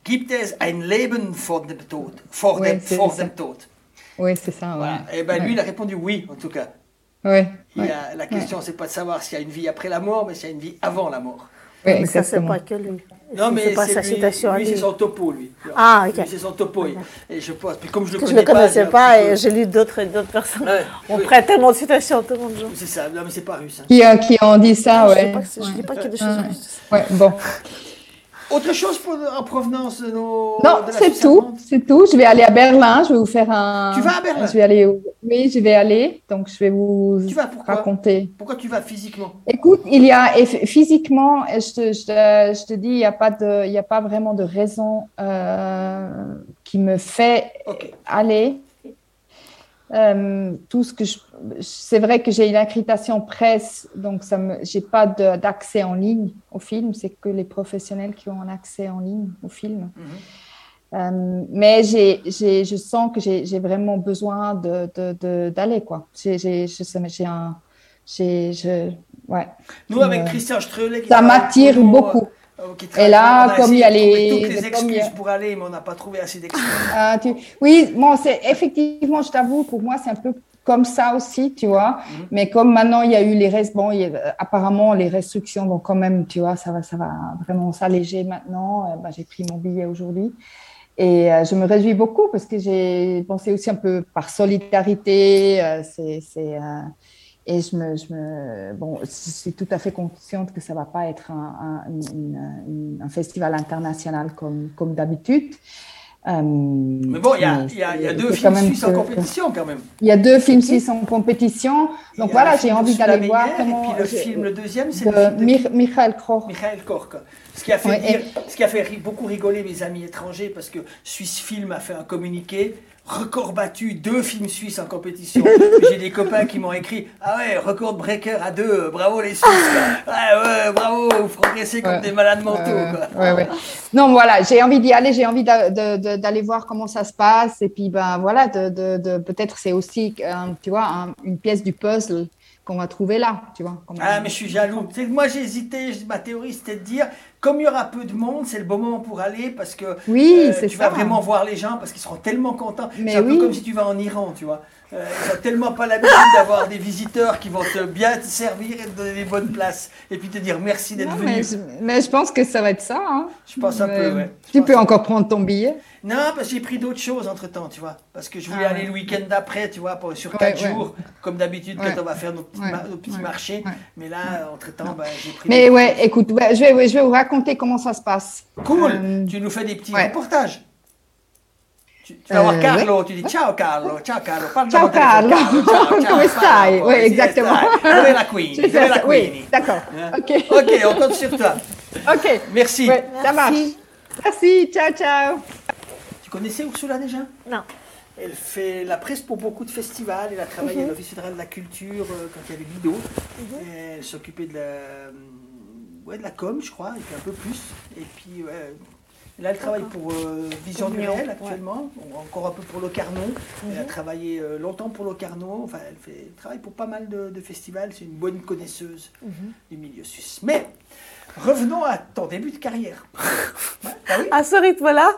gibt es ein Leben vor dem Tod? Vor, Ouais, dem, vor dem Tod. Oui, c'est ça. Voilà. Ouais. Et ben lui, Ouais. il a répondu oui, en tout cas. Ouais. la question, c'est pas de savoir s'il y a une vie après la mort, mais s'il y a une vie avant la mort. Oui, Mais ça, c'est pas que lui. Non, C'est- mais c'est pas sa lui- citation à lui, lui. c'est son topo, lui. Ah, ok. C'est son topo. Et, et je pense, puis comme je le que connais ne le connaissais pas peu- et j'ai lu d'autres d'autres personnes. Ouais, On oui. prête tellement de citations, tout le monde. C'est ça, non, mais c'est pas russe. hein. Qui, euh, qui ont dit ça, Je dis ouais. pas je dis pas qu'il y a des choses Ouais. russes. Ouais, bon. Autre chose pour- en provenance de nos. Non, c'est tout, c'est tout. Je vais aller à Berlin, je vais vous faire un... Tu vas à Berlin? Je vais aller... Oui, je vais aller, donc je vais vous Tu vas pourquoi? raconter. Pourquoi tu vas physiquement? Écoute, il y a physiquement, je te, je te- je te dis, il n'y a pas de, il y a pas vraiment de raison euh, qui me fait aller. Euh, tout ce que c'est vrai que j'ai une accréditation presse, donc ça me, j'ai pas d'accès en ligne au film. C'est que les professionnels qui ont un accès en ligne au film. Euh, mais j'ai, je sens que j'ai, vraiment besoin de, d'aller quoi. J'ai, j'ai, un, j'ai, je, ouais. Nous, avec Euh, Christian qui ça m'attire beaucoup. Qui Et là, comme il y a les, toutes les excuses a- pour aller, mais on n'a pas trouvé assez d'excuses. Ah, tu- Oui, bon, c'est effectivement, je t'avoue, pour moi, c'est un peu comme ça aussi, tu vois. Mhm. Mais comme maintenant, il y a eu les restes, bon, il y a- apparemment, les restrictions vont quand même, tu vois, ça va, ça va vraiment s'alléger maintenant. Ben, j'ai pris mon billet aujourd'hui. Et euh, je me réjouis beaucoup parce que j'ai pensé aussi un peu par solidarité. euh, c'est, c'est, euh, et je me, je me, bon, je suis tout à fait consciente que ça va pas être un, un, une- une- un festival international comme, comme d'habitude. Euh, Mais bon, il y a, y a- y a deux films suisses en compétition quand même. Il y a deux films suisses en compétition. Y Donc voilà, j'ai envie d'aller voir comment. Et puis le film, le deuxième, c'est de le film de Michael Kroh. Michael Kork. Ce qui a fait, dire- ce qui a fait beaucoup rigoler mes amis étrangers parce que Suisse Film a fait un communiqué. Record battu, deux films suisses en compétition. J'ai des copains qui m'ont écrit Ah ouais, record breaker à deux, bravo les Suisses. quoi. Ouais, ouais, bravo, vous progressez comme Ouais. des malades mentaux. Ouais, ouais, ouais. Non, voilà, j'ai envie d'y aller, j'ai envie d'aller voir comment ça se passe. Et puis, ben voilà, de, de, de- peut-être c'est aussi, euh, tu vois, un- une pièce du puzzle qu'on va trouver là, tu vois. Ah, mais je suis jaloux. Moi, j'ai hésité. Ma théorie, c'était de dire, comme il y aura peu de monde, c'est le bon moment pour aller parce que Oui, euh, tu vas vraiment voir les gens parce qu'ils seront tellement contents. C'est un oui. peu comme si tu vas en Iran, tu vois. Euh, ils ont tellement pas l'habitude d'avoir des visiteurs qui vont te bien te servir et te donner les bonnes places. Et puis te dire merci d'être venu. mais, je, mais je pense que ça va être ça. hein. Je pense un peu. Tu peux encore prendre ton billet. Non, parce que j'ai pris d'autres choses entre temps, tu vois. Parce que je voulais Ah aller ouais. le week-end d'après, tu vois, pour, sur Ouais, 4 ouais. jours, comme d'habitude, Ouais. quand on va faire nos petits, Ouais. mar- nos petits Ouais. marchés. Mais là, entre temps, bah, j'ai pris. Mais ouais, écoute, ouais, je, vais, ouais, je vais vous raconter comment ça se passe. Cool. Euh, Tu nous fais des petits ouais. reportages. Tu, tu vas voir Euh, Carlo, ouais. tu dis ciao Carlo, ciao Carlo, parle Ciao téléphone, Carlo, ciao, ciao, come stai? Oui, exactement. Dove la Queenie? Dove la ça. Oui, Queenie? d'accord. Hein? Ok. Ok, on compte sur toi. Ok. Merci. Ouais, ça marche. Merci, ciao, ciao. Tu connaissais Ursula déjà? Non. Elle fait la presse pour beaucoup de festivals. Elle a travaillé Mhm. à l'Office fédéral de la culture euh, quand il y avait Guido. Et Elle s'occupait de la, euh, ouais, de la com, je crois, et puis un peu plus. Et puis, ouais, là, elle travaille pour euh, Vision du réel actuellement, encore un peu pour Locarno. Elle a Mhm. travaillé longtemps pour Locarno. Enfin, elle, fait, elle travaille pour pas mal de, de festivals. C'est une bonne connaisseuse Mhm. du milieu suisse. Mais revenons à ton début de carrière. Ouais, bah oui. À ce rythme-là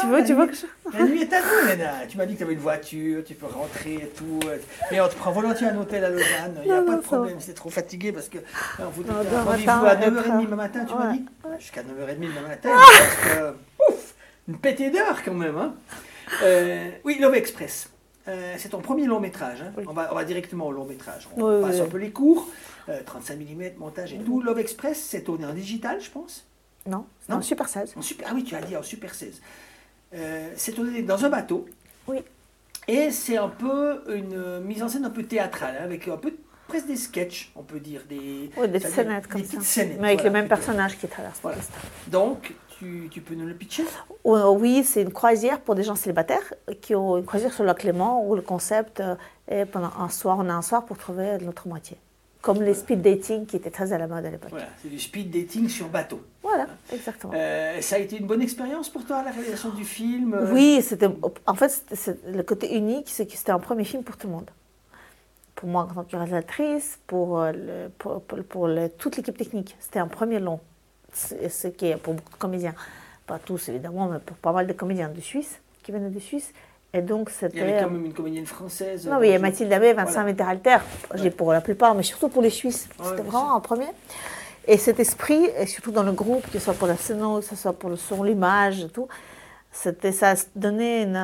Tu veux, tu veux que je... La nuit est à nous, Léna. Tu m'as dit que tu avais une voiture, tu peux rentrer et tout. Mais on te prend volontiers un hôtel à Lausanne. Il n'y a Non, pas de problème. C'est trop fatigué parce que euh, on vous donne rendez-vous à être- 9h30 le matin, tu m'as Ouais. dit Jusqu'à 9h30 le matin. parce que, ouf, une pétée d'heure quand même. hein. Euh, oui, Love Express. Euh, c'est ton premier long métrage. hein. On, va, on va directement au long métrage. On Oui, passe oui, un peu les cours. Euh, 35 mm, montage et tout. Love Express, c'est tourné en digital, je pense. Non, Non. en Super 16. En super, ah oui, tu as dit en Super 16. Euh, c'est tourné dans un bateau. Oui. Et c'est un peu une euh, mise en scène un peu théâtrale, hein, avec un peu presque des sketchs, on peut dire. Des, Oui, des scénettes comme ça. scénettes, Mais avec voilà, les mêmes plutôt. personnages qui traversent Voilà. Donc, tu, tu peux nous le pitcher? Oh, Oui, c'est une croisière pour des gens célibataires qui ont une croisière sur le Clément où le concept euh, est pendant un soir, on a un soir pour trouver notre moitié. Comme les speed dating qui étaient très à la mode à l'époque. Voilà, c'est du speed dating sur bateau. Voilà, exactement. Euh, ça a été une bonne expérience pour toi, la réalisation du film euh, Oui, c'était. En fait, le côté unique, c'est que c'était un premier film pour tout le monde. Pour moi, en tant que réalisatrice, pour, euh, le- pour, pour- pour le- toute l'équipe technique. C'était un premier long. Ce qui est pour beaucoup de comédiens, pas tous évidemment, mais pour pas mal de comédiens de Suisse, qui venaient de Suisse. Et donc, Il y avait c'était. quand même une comédienne française. Non, mais il y a euh, Mathilde Abbé, Vincent voilà. Winterhalter. J'ai pour la plupart, mais surtout pour les Suisses. Ouais, C'était vraiment un premier. Et cet esprit, et surtout dans le groupe, que ce soit pour la scéno, que ce soit pour le son, l'image, tout, c'était ça donnait une,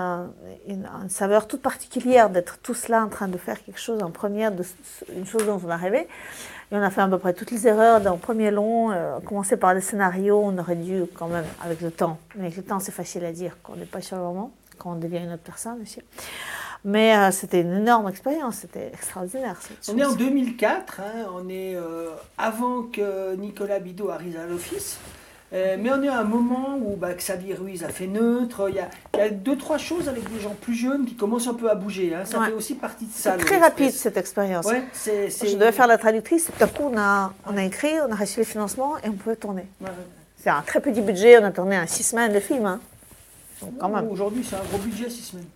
une, une saveur toute particulière d'être tous là en train de faire quelque chose en première, de, une chose dont on a rêvé. Et on a fait à peu près toutes les erreurs dans le premier long. Euh, commencer par le scénario, on aurait dû quand même, avec le temps. Mais avec le temps, c'est facile à dire quand on n'est pas sur le moment, quand on devient une autre personne aussi. Mais euh, c'était une énorme expérience, c'était extraordinaire. On est en chose. 2004, hein, on est euh, avant que Nicolas Bidot arrive à l'office. Euh, mais on est à un moment où bah, Xavier Ruiz a fait neutre. Il y a, il y a deux, trois choses avec des gens plus jeunes qui commencent un peu à bouger. hein. Ça Ouais. fait aussi partie de ça. C'est le très rapide cette expérience. Ouais, Je devais faire la traductrice, tout à coup on a, on a écrit, on a reçu les financements et on pouvait tourner. Ouais. C'est un très petit budget, on a tourné en six semaines le film. hein. Quand même, Aujourd'hui, c'est un gros budget, 6 semaines.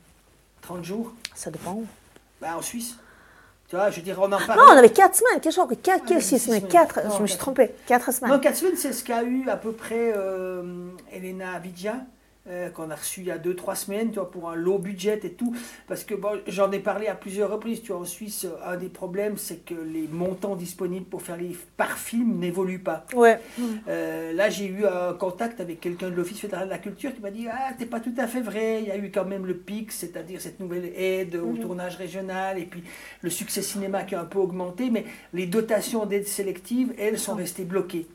30 jours. ça dépend où. Bah, en Suisse. Tu vois, je dirais, on en parle. Non, on avait quatre semaines, quel genre que quatre, Ah, quel semaines, semaines. quatre, Non, je me suis trompée, quatre semaines. Non, 4 semaines, c'est ce qu'a eu à peu près euh, Elena Avidja, euh, qu'on a reçu il y a 2-3 semaines, tu vois, pour un low budget et tout. Parce que bon, j'en ai parlé à plusieurs reprises, tu vois, en Suisse, un des problèmes, c'est que les montants disponibles pour faire les par film n'évoluent pas. Ouais. Euh, là, j'ai eu un contact avec quelqu'un de l'Office fédéral de la culture qui m'a dit Ah, c'est pas tout à fait vrai. Il y a eu quand même le PIC, c'est-à-dire cette nouvelle aide au Mhm. tournage régional, et puis le succès cinéma qui a un peu augmenté, mais les dotations d'aide sélective, elles, sont restées bloquées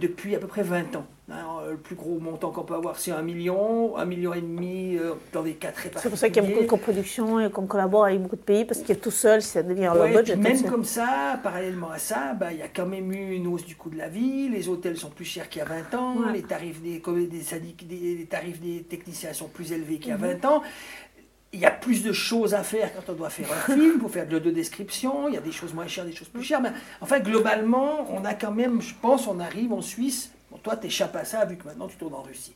depuis à peu près 20 ans. Hein, euh, le plus gros montant qu'on peut avoir, c'est un million, un million et demi euh, dans les quatre répartis. C'est pour ça qu'il y a beaucoup de coproductions et qu'on collabore avec beaucoup de pays parce que tout seul, ça devient Ouais, le budget. même comme ça, parallèlement à ça, bah, il y a quand même eu une hausse du coût de la vie, les hôtels sont plus chers qu'il y a 20 ans, Ouais. les tarifs des, des, des- tarifs des techniciens sont plus élevés qu'il y a Mhm. 20 ans. Il y a plus de choses à faire quand on doit faire un film, pour faire de l'audio-description, il y a des choses moins chères, des choses plus chères. Mais enfin, globalement, on a quand même, je pense, on arrive en Suisse. Bon, toi, tu échappes à ça vu que maintenant tu tournes en Russie.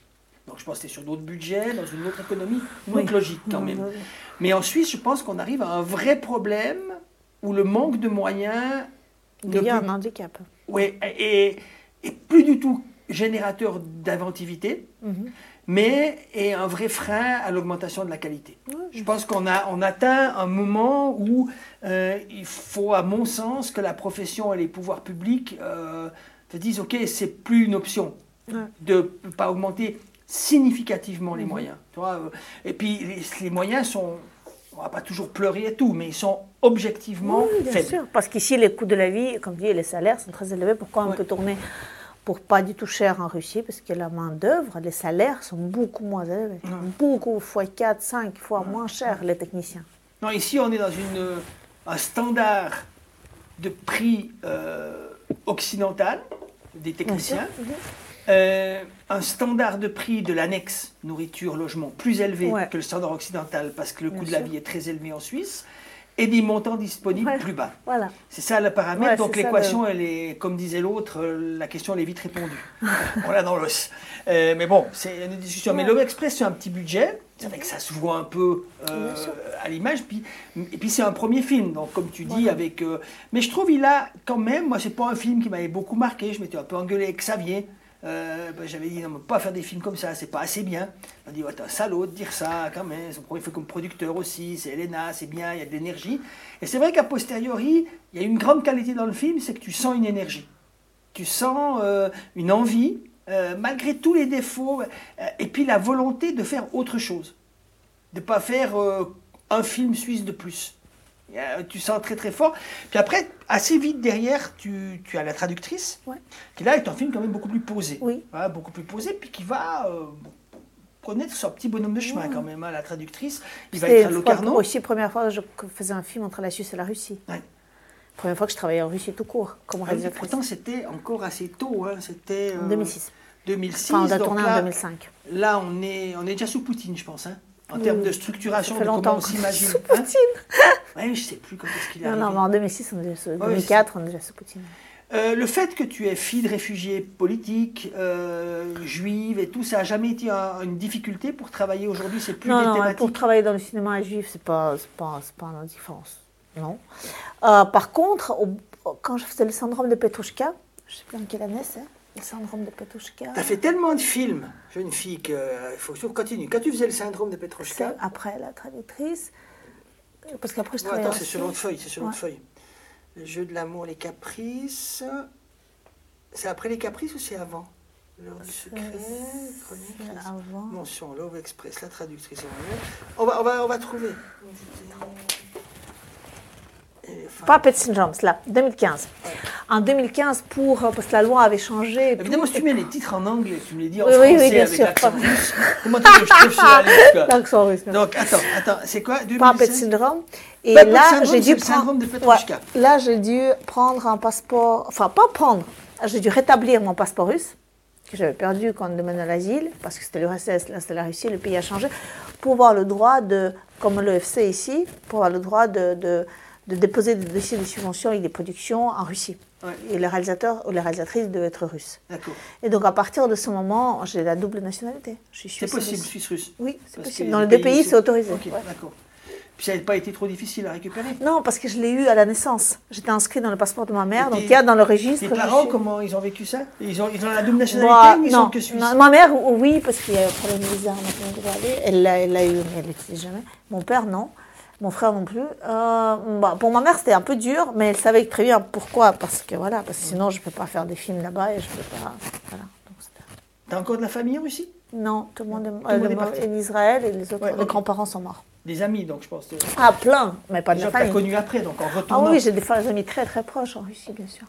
Donc je pense que tu es sur d'autres budgets, dans une autre économie, une Oui. autre logique quand Oui, même. oui, oui. Mais en Suisse, je pense qu'on arrive à un vrai problème où le manque de moyens Il y a un handicap. Et, et plus du tout générateur d'inventivité. Mhm. Mais est un vrai frein à l'augmentation de la qualité. Je pense qu'on a, on atteint un moment où euh, il faut, à mon sens, que la profession et les pouvoirs publics euh, te disent, OK, c'est plus une option de ne pas augmenter significativement les Mhm. moyens. Tu vois, euh, et puis les, les moyens sont, on va pas toujours pleurer et tout, mais ils sont objectivement bien faibles. sûr. Parce qu'ici, les coûts de la vie, comme dit, les salaires sont très élevés. Pourquoi on peut tourner pour pas du tout cher en Russie Parce que la main-d'œuvre, les salaires sont beaucoup moins élevés. Beaucoup, fois 4, 5 fois moins cher, les techniciens. Non, ici, on est dans une, un standard de prix euh, occidental des techniciens, euh, un standard de prix de l'annexe nourriture, logement plus élevé Ouais. que le standard occidental parce que le Bien coût de la vie est très élevé en Suisse, et des montants disponibles plus bas. Voilà. C'est ça le paramètre. Ouais, Donc l'équation, le- elle est, comme disait l'autre, euh, la question elle est vite répondue. On l'a dans l'os. Euh, mais bon, c'est une discussion. Mais l'Homme Express, c'est un petit budget. C'est vrai que ça se voit un peu euh, à l'image. Puis, et puis c'est un premier film, donc comme tu dis, avec. euh, mais je trouve il a quand même. Moi, c'est pas un film qui m'avait beaucoup marqué. Je m'étais un peu engueulé avec Xavier. Euh, ben, J'avais dit non, mais pas faire des films comme ça, c'est pas assez bien. M'a dit ouais, t'es un salaud de dire ça quand même. Son premier film comme producteur aussi, c'est Elena, c'est bien, il y a de l'énergie. Et c'est vrai qu'à posteriori, il y a une grande qualité dans le film, c'est que tu sens une énergie. Tu sens euh, une envie, euh, malgré tous les défauts, et puis la volonté de faire autre chose. De ne pas faire un film suisse de plus. Euh, Tu sens très très fort. Puis après, assez vite derrière, tu, tu as la traductrice, qui là est un film quand même beaucoup plus posé. Voilà, beaucoup plus posé, puis qui va euh, connaître son petit bonhomme de chemin quand même, hein, la traductrice. Il va être à Locarno. aussi première fois que je faisais un film entre la Suisse et la Russie. Première fois que je travaillais en Russie tout court, comme Ah oui, réalisatrice. pourtant, c'était encore assez tôt. hein, C'était. En 2006. 2006. Enfin, on a tourné en là- 2005. Là, on est, on est déjà sous Poutine, je pense. hein, en termes de structuration, Ça fait de comment longtemps on qu'on est s'imagine. sous hein. Poutine. Ouais, je sais plus quand est-ce qu'il est Non, non, arrivé. mais en 2006, on est déjà sous, Ouais, 2004, on est déjà sous Poutine. Euh, le fait que tu es fille de réfugiés politiques, euh, juive et tout, ça n'a jamais été un- une difficulté pour travailler aujourd'hui C'est plus Non, des non, thématiques pour travailler dans le cinéma juif, pas, c'est pas, c'est pas une différence. Non. Euh, par contre, au- quand je faisais le syndrome de Petrouchka, je sais plus en quelle année c'est, le syndrome de Petrouchka. Tu as fait tellement de films, jeune fille, qu'il faut toujours continuer. Quand tu faisais le syndrome de Petrouchka. C'est après la traductrice. euh, Parce qu'après, je travaillais attends, en c'est sur l'autre feuille, c'est sur Ouais. feuille. Le jeu de l'amour, les caprices. C'est après les caprices ou c'est avant? L'heure du secret, chronique, c'est avant. mention, Love Express, la traductrice. On va, on va, on va trouver. Puppet Syndrome, là, 2015. En 2015, pour, euh, parce que la loi avait changé. Évidemment, si tu mets les titres en anglais, tu me les dis en Oui, français oui, bien avec sûr. l'accent russe. Comment tu veux que je trouve L'accent russe. Donc, attends, attends, c'est quoi Puppet 2016 syndrome. Et Puppet là, j'ai dû prendre. syndrome de Petrouchka. Ouais, là, j'ai dû prendre un passeport. Enfin, pas prendre. J'ai dû rétablir mon passeport russe que j'avais perdu quand on demandait l'asile, parce que c'était l'URSS, là c'était la Russie, le pays a changé, pour avoir le droit de, comme l'EFC ici, pour avoir le droit de, de, de déposer des dossiers de subvention et des productions en Russie. Ouais. Et le réalisateur ou la réalisatrice devait être russe. D'accord. Et donc à partir de ce moment, j'ai la double nationalité. Je suis C'est suisse possible, russe. suisse-russe Oui, c'est possible. Dans les deux pays, c'est autorisé. Ok, Ouais. d'accord. Puis ça n'a pas été trop difficile à récupérer Non, parce que je l'ai eu à la naissance. J'étais inscrite dans le passeport de ma mère, donc il y a dans le registre. Tes parents, suis- comment ils ont vécu ça? Ils ont, ils ont la double nationalité ou ils non, sont que suisses non, ma mère, oui, parce qu'il y a un problème bizarre, l'a elle l'a eu, mais elle ne l'utilise jamais. Mon père, non. Mon frère non plus. Euh, bah, pour ma mère, c'était un peu dur, mais elle savait très bien pourquoi. Parce que voilà, parce que sinon, je ne peux pas faire des films là-bas et je peux pas. Voilà. T'as encore de la famille en Russie? Non, tout le monde est, le monde euh, est parti. en Israël et les autres, Ouais, les grands-parents sont morts. Des amis, donc je pense. Ah, plein, mais pas de la famille. connus après, donc en Ah retournant. oui, j'ai des amis très très proches en Russie, bien sûr.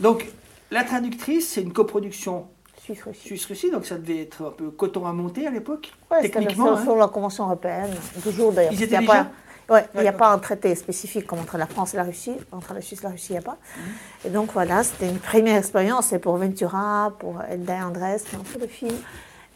Donc, la traductrice, c'est une coproduction Suisse-Russie. Suisse-Russie, donc ça devait être un peu coton à monter à l'époque, c'était techniquement. sur, hein. sur la Convention européenne, toujours d'ailleurs. Ils étaient déjà pas, ouais, il n'y a pas un traité spécifique comme entre la France et la Russie. Entre la Suisse et la Russie, il n'y a pas. Mhm. Et donc voilà, c'était une première expérience. Et pour Ventura, pour Elda Andrés, qui ont fait le film,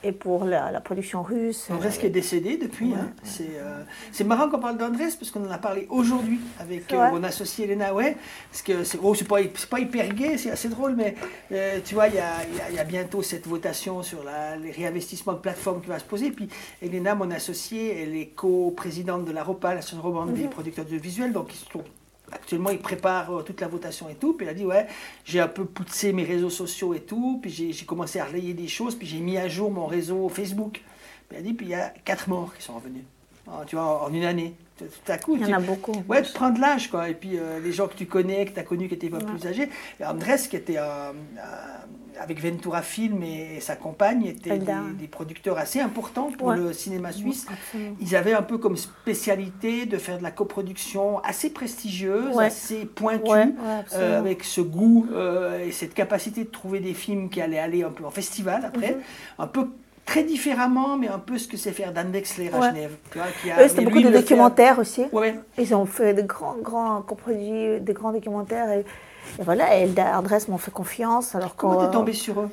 et pour la, la production russe. Andrés qui est décédé depuis. hein. C'est euh, c'est marrant qu'on parle d'Andrés parce qu'on en a parlé aujourd'hui avec euh, mon associé Elena Ouais. Parce que c'est oh, c'est pas, c'est pas hyper gay, c'est assez drôle, mais euh, tu vois, il y a, il y a- il y a bientôt cette votation sur la- les réinvestissements de plateformes qui va se poser. Puis Elena, mon associée, elle est co-présidente de la ROPA, l'association romande des Mhm. producteurs audiovisuels, donc ils sont actuellement, il prépare euh, toute la votation et tout. Puis il a dit, ouais, j'ai un peu poussé mes réseaux sociaux et tout. Puis j'ai commencé à relayer des choses. Puis j'ai mis à jour mon réseau Facebook. Puis il a dit, puis il y a quatre morts qui sont revenus. Ah, tu vois, en une année. Tout à coup. Il y en a beaucoup. Ouais, tu prends de l'âge, quoi. Et puis euh, les gens que tu connais, que tu as connus, qui étaient pas plus âgés. Et Andrés, qui était avec Ventura Film et, sa compagne, étaient des, producteurs assez importants pour Ouais. le cinéma suisse. Ils avaient un peu comme spécialité de faire de la coproduction assez prestigieuse, Ouais. assez pointue, Ouais, euh, avec ce goût euh, et cette capacité de trouver des films qui allaient aller un peu en festival après, Mhm. un peu très différemment, mais un peu ce que c'est faire Dan Wexler à Ouais. Genève. Eux, c'était beaucoup de fait documentaires aussi. Ouais. Ils ont fait de grands, grands coproduits, des grands documentaires. Et, et voilà, et Andrés m'ont fait confiance. Alors Comment t'es tombé sur eux?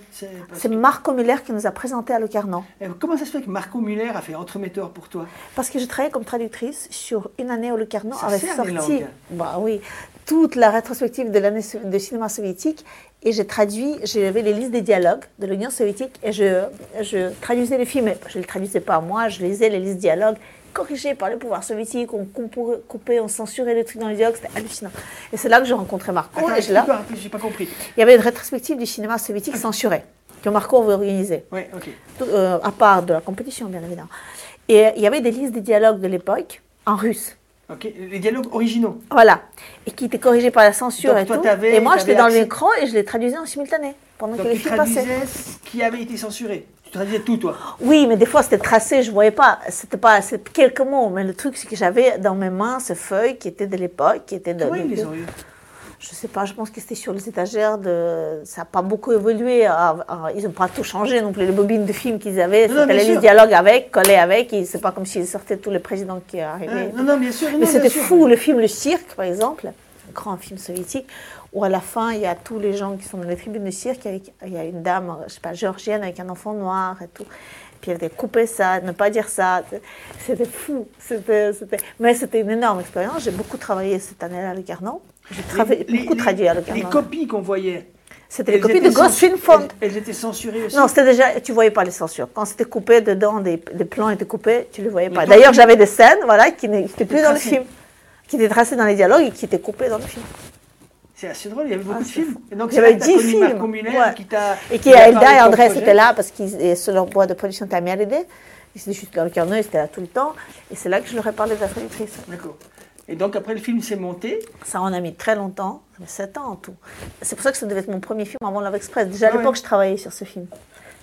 C'est Marco Muller qui nous a présenté à Locarno. Euh, Comment ça se fait que Marco Muller a fait entremetteur pour toi? Parce que je travaillais comme traductrice sur une année au Locarno Ça avec sorti bah oui, toute la rétrospective de l'année de cinéma soviétique. Et j'ai traduit, j'avais les listes des dialogues de l'Union soviétique et je, je traduisais les films. Je ne les traduisais pas moi, je lisais les listes dialogues corrigés par le pouvoir soviétique. On coupait, on censurait les trucs dans les dialogues, c'était hallucinant. Et c'est là que j'ai rencontré Marco. Attends, et je, là, explique-moi un peu, j'ai pas compris. il y avait une rétrospective du cinéma soviétique censuré que Marco avait organisé. Ouais, ok. Tout, euh, à part de la compétition, bien évidemment. Et euh, il y avait des listes des dialogues de l'époque en russe. Ok, les dialogues originaux. Voilà. Et qui étaient corrigés par la censure Donc et toi, tout. t'avais- et moi, j'étais dans l'écran et je les traduisais en simultané pendant Donc que les films passaient. ce qui avait été censuré. Tu traduisais tout, toi. Oui, mais des fois c'était tracé, je voyais pas. C'était pas quelques mots, mais le truc c'est que j'avais dans mes mains ces feuilles qui étaient de l'époque, qui étaient de. Ils de- les ont eu Je sais pas, je pense que c'était sur les étagères de. Ça n'a pas beaucoup évolué. Ils n'ont pas tout changé non plus. Les bobines de films qu'ils avaient, c'était les dialogues avec, collés avec. et C'est pas comme s'ils sortaient tous les présidents qui arrivaient. Ouais, non, non, bien sûr, non, Mais c'était fou. Le film Le Cirque, par exemple, un grand film soviétique, où à la fin, il y a tous les gens qui sont dans les tribunes de cirque. avec- Il y a une dame, je sais pas, géorgienne avec un enfant noir et tout. Puis elle avait coupé ça, ne pas dire ça. C'était fou. C'était, Mais c'était une énorme expérience. J'ai beaucoup travaillé cette année-là à Locarno. J'ai travaillé, Les- beaucoup les- traduit à Locarno. Les copies qu'on voyait. C'était les copies de Ghost Film Fund. Elles, elles étaient censurées aussi. Non, c'était déjà, tu voyais pas les censures. Quand c'était coupé dedans, des, des plans étaient coupés, tu les voyais pas. D'ailleurs, j'avais des scènes, voilà, qui n'étaient plus dans le film, qui étaient tracées dans les dialogues et qui étaient coupées dans le film. C'est assez drôle, il y avait beaucoup Ah, de films. Et donc, Il y avait là que t'as 10 connu films. Ouais. qui. Et qui a Elda et projet. étaient là parce et sur leur boîte de production à Mérida. Ils étaient juste dans le carnet, ils étaient là tout le temps. Et c'est là que je leur ai parlé de la traductrice. D'accord. Et donc, après, le film s'est monté. Ça en a mis très longtemps, ça fait 7 ans en tout. C'est pour ça que ça devait être mon premier film avant Love Express. Déjà à Ah ouais. l'époque, je travaillais sur ce film.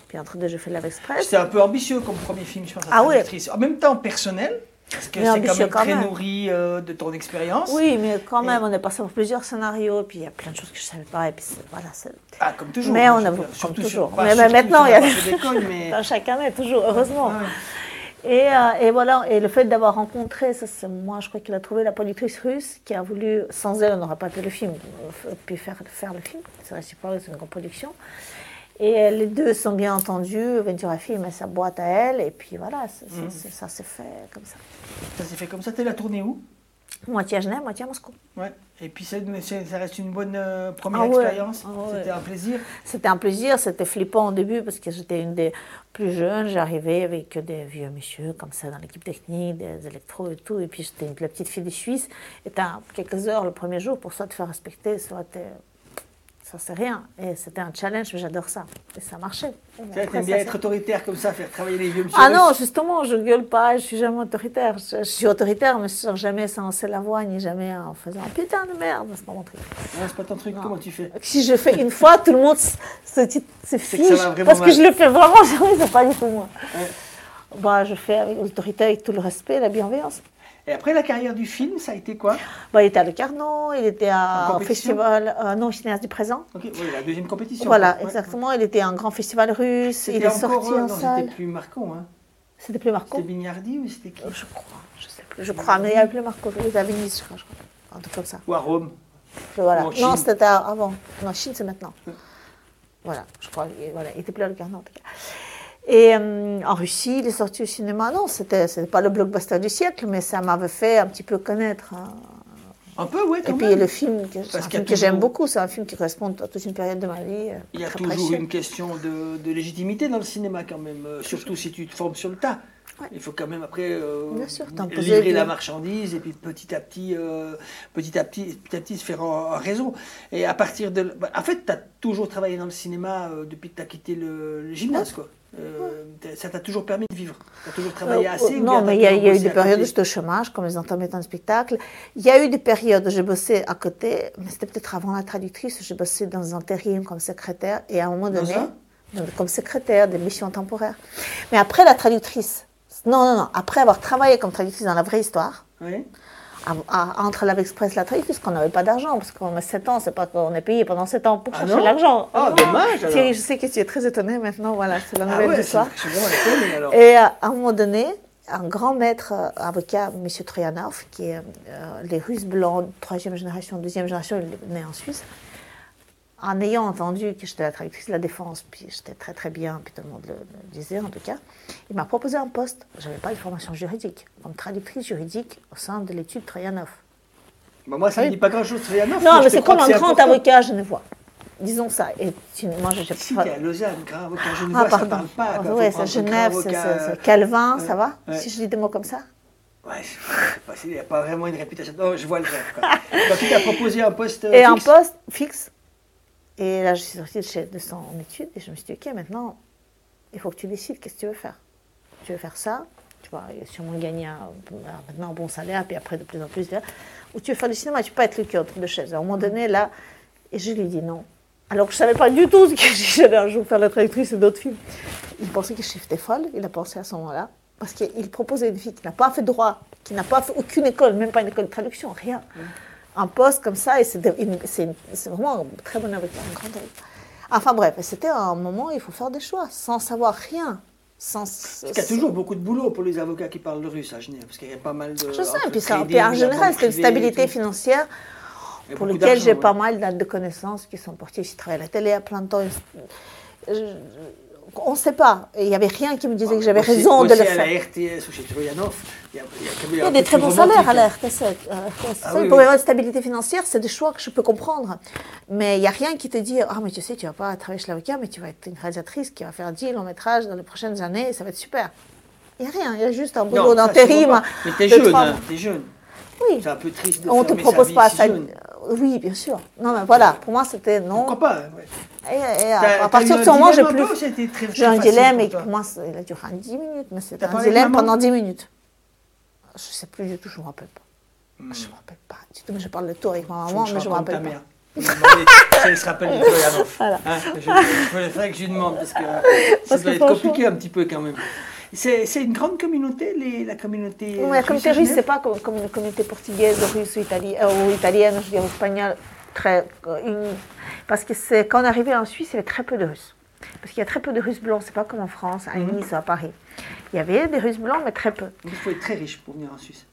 Puis entre deux, j'ai fait Love Express. C'était un peu ambitieux comme premier film, je pense. Ah ouais. En même temps, personnel. Parce que c'est quand même quand très même. nourri euh, de ton expérience. Oui, mais quand même, on est passé par plusieurs scénarios, puis il y a plein de choses que je ne savais pas. Et puis voilà, c'est- Ah, comme toujours. Mais moi, on a comme surtout toujours. sur- pas mais, maintenant, il y a d'école, mais- Dans chaque année, toujours, heureusement. Et, euh, et voilà, et le fait d'avoir rencontré, ça, c'est moi, je crois qu'il a trouvé la productrice russe qui a voulu, sans elle, on n'aurait pas fait le film, pu faire, faire le film. C'est réciproque, c'est une grande production. Et les deux sont bien entendus. Ventura Film a sa boîte à elle, et puis voilà, ça s'est fait comme ça. Ça s'est fait comme ça. T'es la tournée où? Moitié à Genève, moitié à Moscou. Ouais. Et puis, ça reste une bonne euh, première Ah ouais. expérience. Ah ouais. C'était un plaisir. C'était un plaisir, c'était flippant au début parce que j'étais une des plus jeunes. J'arrivais avec des vieux messieurs comme ça dans l'équipe technique, des électros et tout. Et puis j'étais une, la petite fille des Suisses. Et t'as quelques heures le premier jour pour soit te faire respecter, soit ça c'est rien. Et c'était un challenge, mais j'adore ça. Et ça marchait. Tu bien ça être autoritaire comme ça, faire travailler les vieux Ah non, justement, je gueule pas, je suis jamais autoritaire. Je, je suis autoritaire, mais je jamais sans la voix, ni jamais en faisant putain de merde, c'est pas mon truc. C'est pas ton truc. Comment tu fais Si je fais une fois, tout le monde se, se, se C'est que fiche parce que je le fais vraiment jamais, c'est pas du tout moi. Ouais. Bah, je fais avec l'autorité, avec tout le respect, la bienveillance. Et après la carrière du film, ça a été quoi? Bah, il était à Le Carnot, il était En à, compétition? festival, euh, non, cinéaste du présent. Ok, oui, la deuxième compétition. Voilà. Ouais. exactement. Il était à un grand festival russe, il est sorti euh, en non, salle. C'était plus Marco, hein. C'était plus Marco C'était Bignardi ou c'était qui? Je crois, je sais plus. Je crois, mais il n'y avait plus Marco, il était à Venise, je crois. Un truc comme ça. Ou à Rome Voilà. Ou en Chine. Non, c'était avant. Non, Chine, c'est maintenant. Voilà, je crois. Voilà, il était plus à Le Carnot, en tout cas. Et euh, en Russie, il est sorti au cinéma. Non, c'était c'était pas le blockbuster du siècle, mais ça m'avait fait un petit peu connaître. hein. Un peu, ouais, Et puis même. le film, c'est un film que j'aime beaucoup. C'est un film qui correspond à toute une période de ma vie. euh, Il y a toujours précieux. une question de, de légitimité dans le cinéma quand même, euh, surtout si tu te formes sur le tas. Il faut quand même après euh, Bien sûr, t'imposer livrer des- la marchandise et puis petit à petit, euh, petit à petit, petit à petit se faire un, réseau. Et à partir de, bah, en fait, tu as toujours travaillé dans le cinéma depuis que tu as quitté le, le gymnase, quoi. Euh, ça t'a toujours permis de vivre. Tu as toujours travaillé Euh, assez. ou non, mais il y a, y eu des périodes où j'étais au chômage, comme les intermittents de spectacle. Il y a eu des périodes où j'ai bossé à côté, mais c'était peut-être avant la traductrice, j'ai bossé dans un intérim comme secrétaire, et à un moment donné, donc, comme secrétaire des missions temporaires. Mais après la traductrice, non, non, non, après avoir travaillé comme traductrice dans la vraie histoire, Oui. À- à- entre l'Ave Express et la traductrice, qu'on n'avait pas d'argent, parce qu'on a 7 ans, c'est pas qu'on est payé pendant 7 ans pour Ah chercher l'argent. Ah, Non. dommage, alors. Thierry, je sais que tu es très étonné maintenant, voilà, c'est la Ah nouvelle ouais, suis vraiment étonné, alors. Et euh, à un moment donné, un grand maître euh, avocat, M. Troyanov, qui est euh, les Russes blancs, troisième génération, deuxième génération, il est né en Suisse, en ayant entendu que j'étais la traductrice de la défense, puis j'étais très très bien, puis tout le monde le, le disait en tout cas, il m'a proposé un poste. Je n'avais pas de formation juridique, comme traductrice juridique au sein de l'étude Troyanov. Bah, moi, ça ne Oui. dit pas grand-chose. Troyanov, Non, mais je c'est comme un grand important. avocat genevois. Disons ça. Et tu- moi, je j'ai Si, pas- t'es à Lausanne, grand avocat Ah, genevois, ça pardon. parle pas. Ah, prendre c'est un Genève, c'est euh, Calvin, ouais, ça va ouais. Si je dis des mots comme ça Ouais, je- il n'y a pas vraiment une réputation. Non, je vois le rêve. quoi. Donc, il t'a proposé un poste. euh, Et un fixe poste fixe. Et là, je suis sortie de, chez, de son étude et je me suis dit, OK, maintenant, il faut que tu décides qu'est-ce que tu veux faire? Tu veux faire ça, tu vas sûrement gagner un, maintenant bon salaire, puis après de plus en plus. Ou tu veux faire du cinéma, tu peux pas être le cul entre deux chaises. À un moment donné, là, et je lui dit non. Alors que je savais pas du tout ce que j'allais un jour faire la traductrice d'autres films. Il pensait que j'étais folle, il a pensé à ce moment-là. Parce qu'il proposait une fille qui n'a pas fait droit, qui n'a pas fait aucune école, même pas une école de traduction, rien. Un poste comme ça, et c'est vraiment un très bon avocat, un grand avocat. Enfin bref, c'était un moment où il faut faire des choix, sans savoir rien. Sans, Parce qu'il y a toujours beaucoup de boulot pour les avocats qui parlent le russe à Genève. Parce qu'il y a pas mal de. Je sais, puis, ça, puis en général, c'est une stabilité financière pour lequel j'ai pas mal de- de connaissances qui sont parties. J'ai travaillé à la télé à plein de temps. Je- on ne sait pas. Il n'y avait rien qui me disait que j'avais Aussi- raison de le à faire. la RTS chez Troyanov, il y a, il y a Il y a des très bons salaires à la hein. RTS. euh, Ah oui, pour oui. avoir une stabilité financière, c'est des choix que je peux comprendre. Mais il n'y a rien qui te dit Ah, mais tu sais, tu ne vas pas travailler chez l'avocat, mais tu vas être une réalisatrice qui va faire 10 longs métrages dans les prochaines années, et ça va être super. Il n'y a rien, il y a juste un boulot d'intérim. Mais t'es jeune, hein, t'es jeune. Oui. C'est un peu triste de On ne te sa propose vie pas si ça. Oui, bien sûr. Non, mais voilà, pour moi, c'était non. Pourquoi pas ouais. Et, et à, partir de ce moment, j'ai plus. J'ai un dilemme et pour moi, ça- il a duré 10 minutes, mais c'était un dilemme pendant 10 minutes. Je ne sais plus du tout, je ne me rappelle pas. Je ne me rappelle pas du tout, mais je parle de tout avec ma Hmm. Maman, je mais je ne me rappelle pas. mère. Je si elle se rappelle de Troyanov. Voilà. Hein, je, faudrait que je lui demande parce que ça Parce doit être compliqué un petit peu quand même. C'est une grande communauté, les, la communauté. Oui, euh, la communauté russe, Genève c'est pas comme, comme une communauté portugaise, russe ou, itali- euh, ou italienne, je veux dire, espagnole, très, euh, une- parce que c'est quand on arrivait en Suisse, il y avait très peu de Russes. Parce qu'il y a très peu de Russes blancs, c'est pas comme en France, à Mhm. Nice ou à Paris. Il y avait des Russes blancs, mais très peu. Il faut être très riche pour venir en Suisse.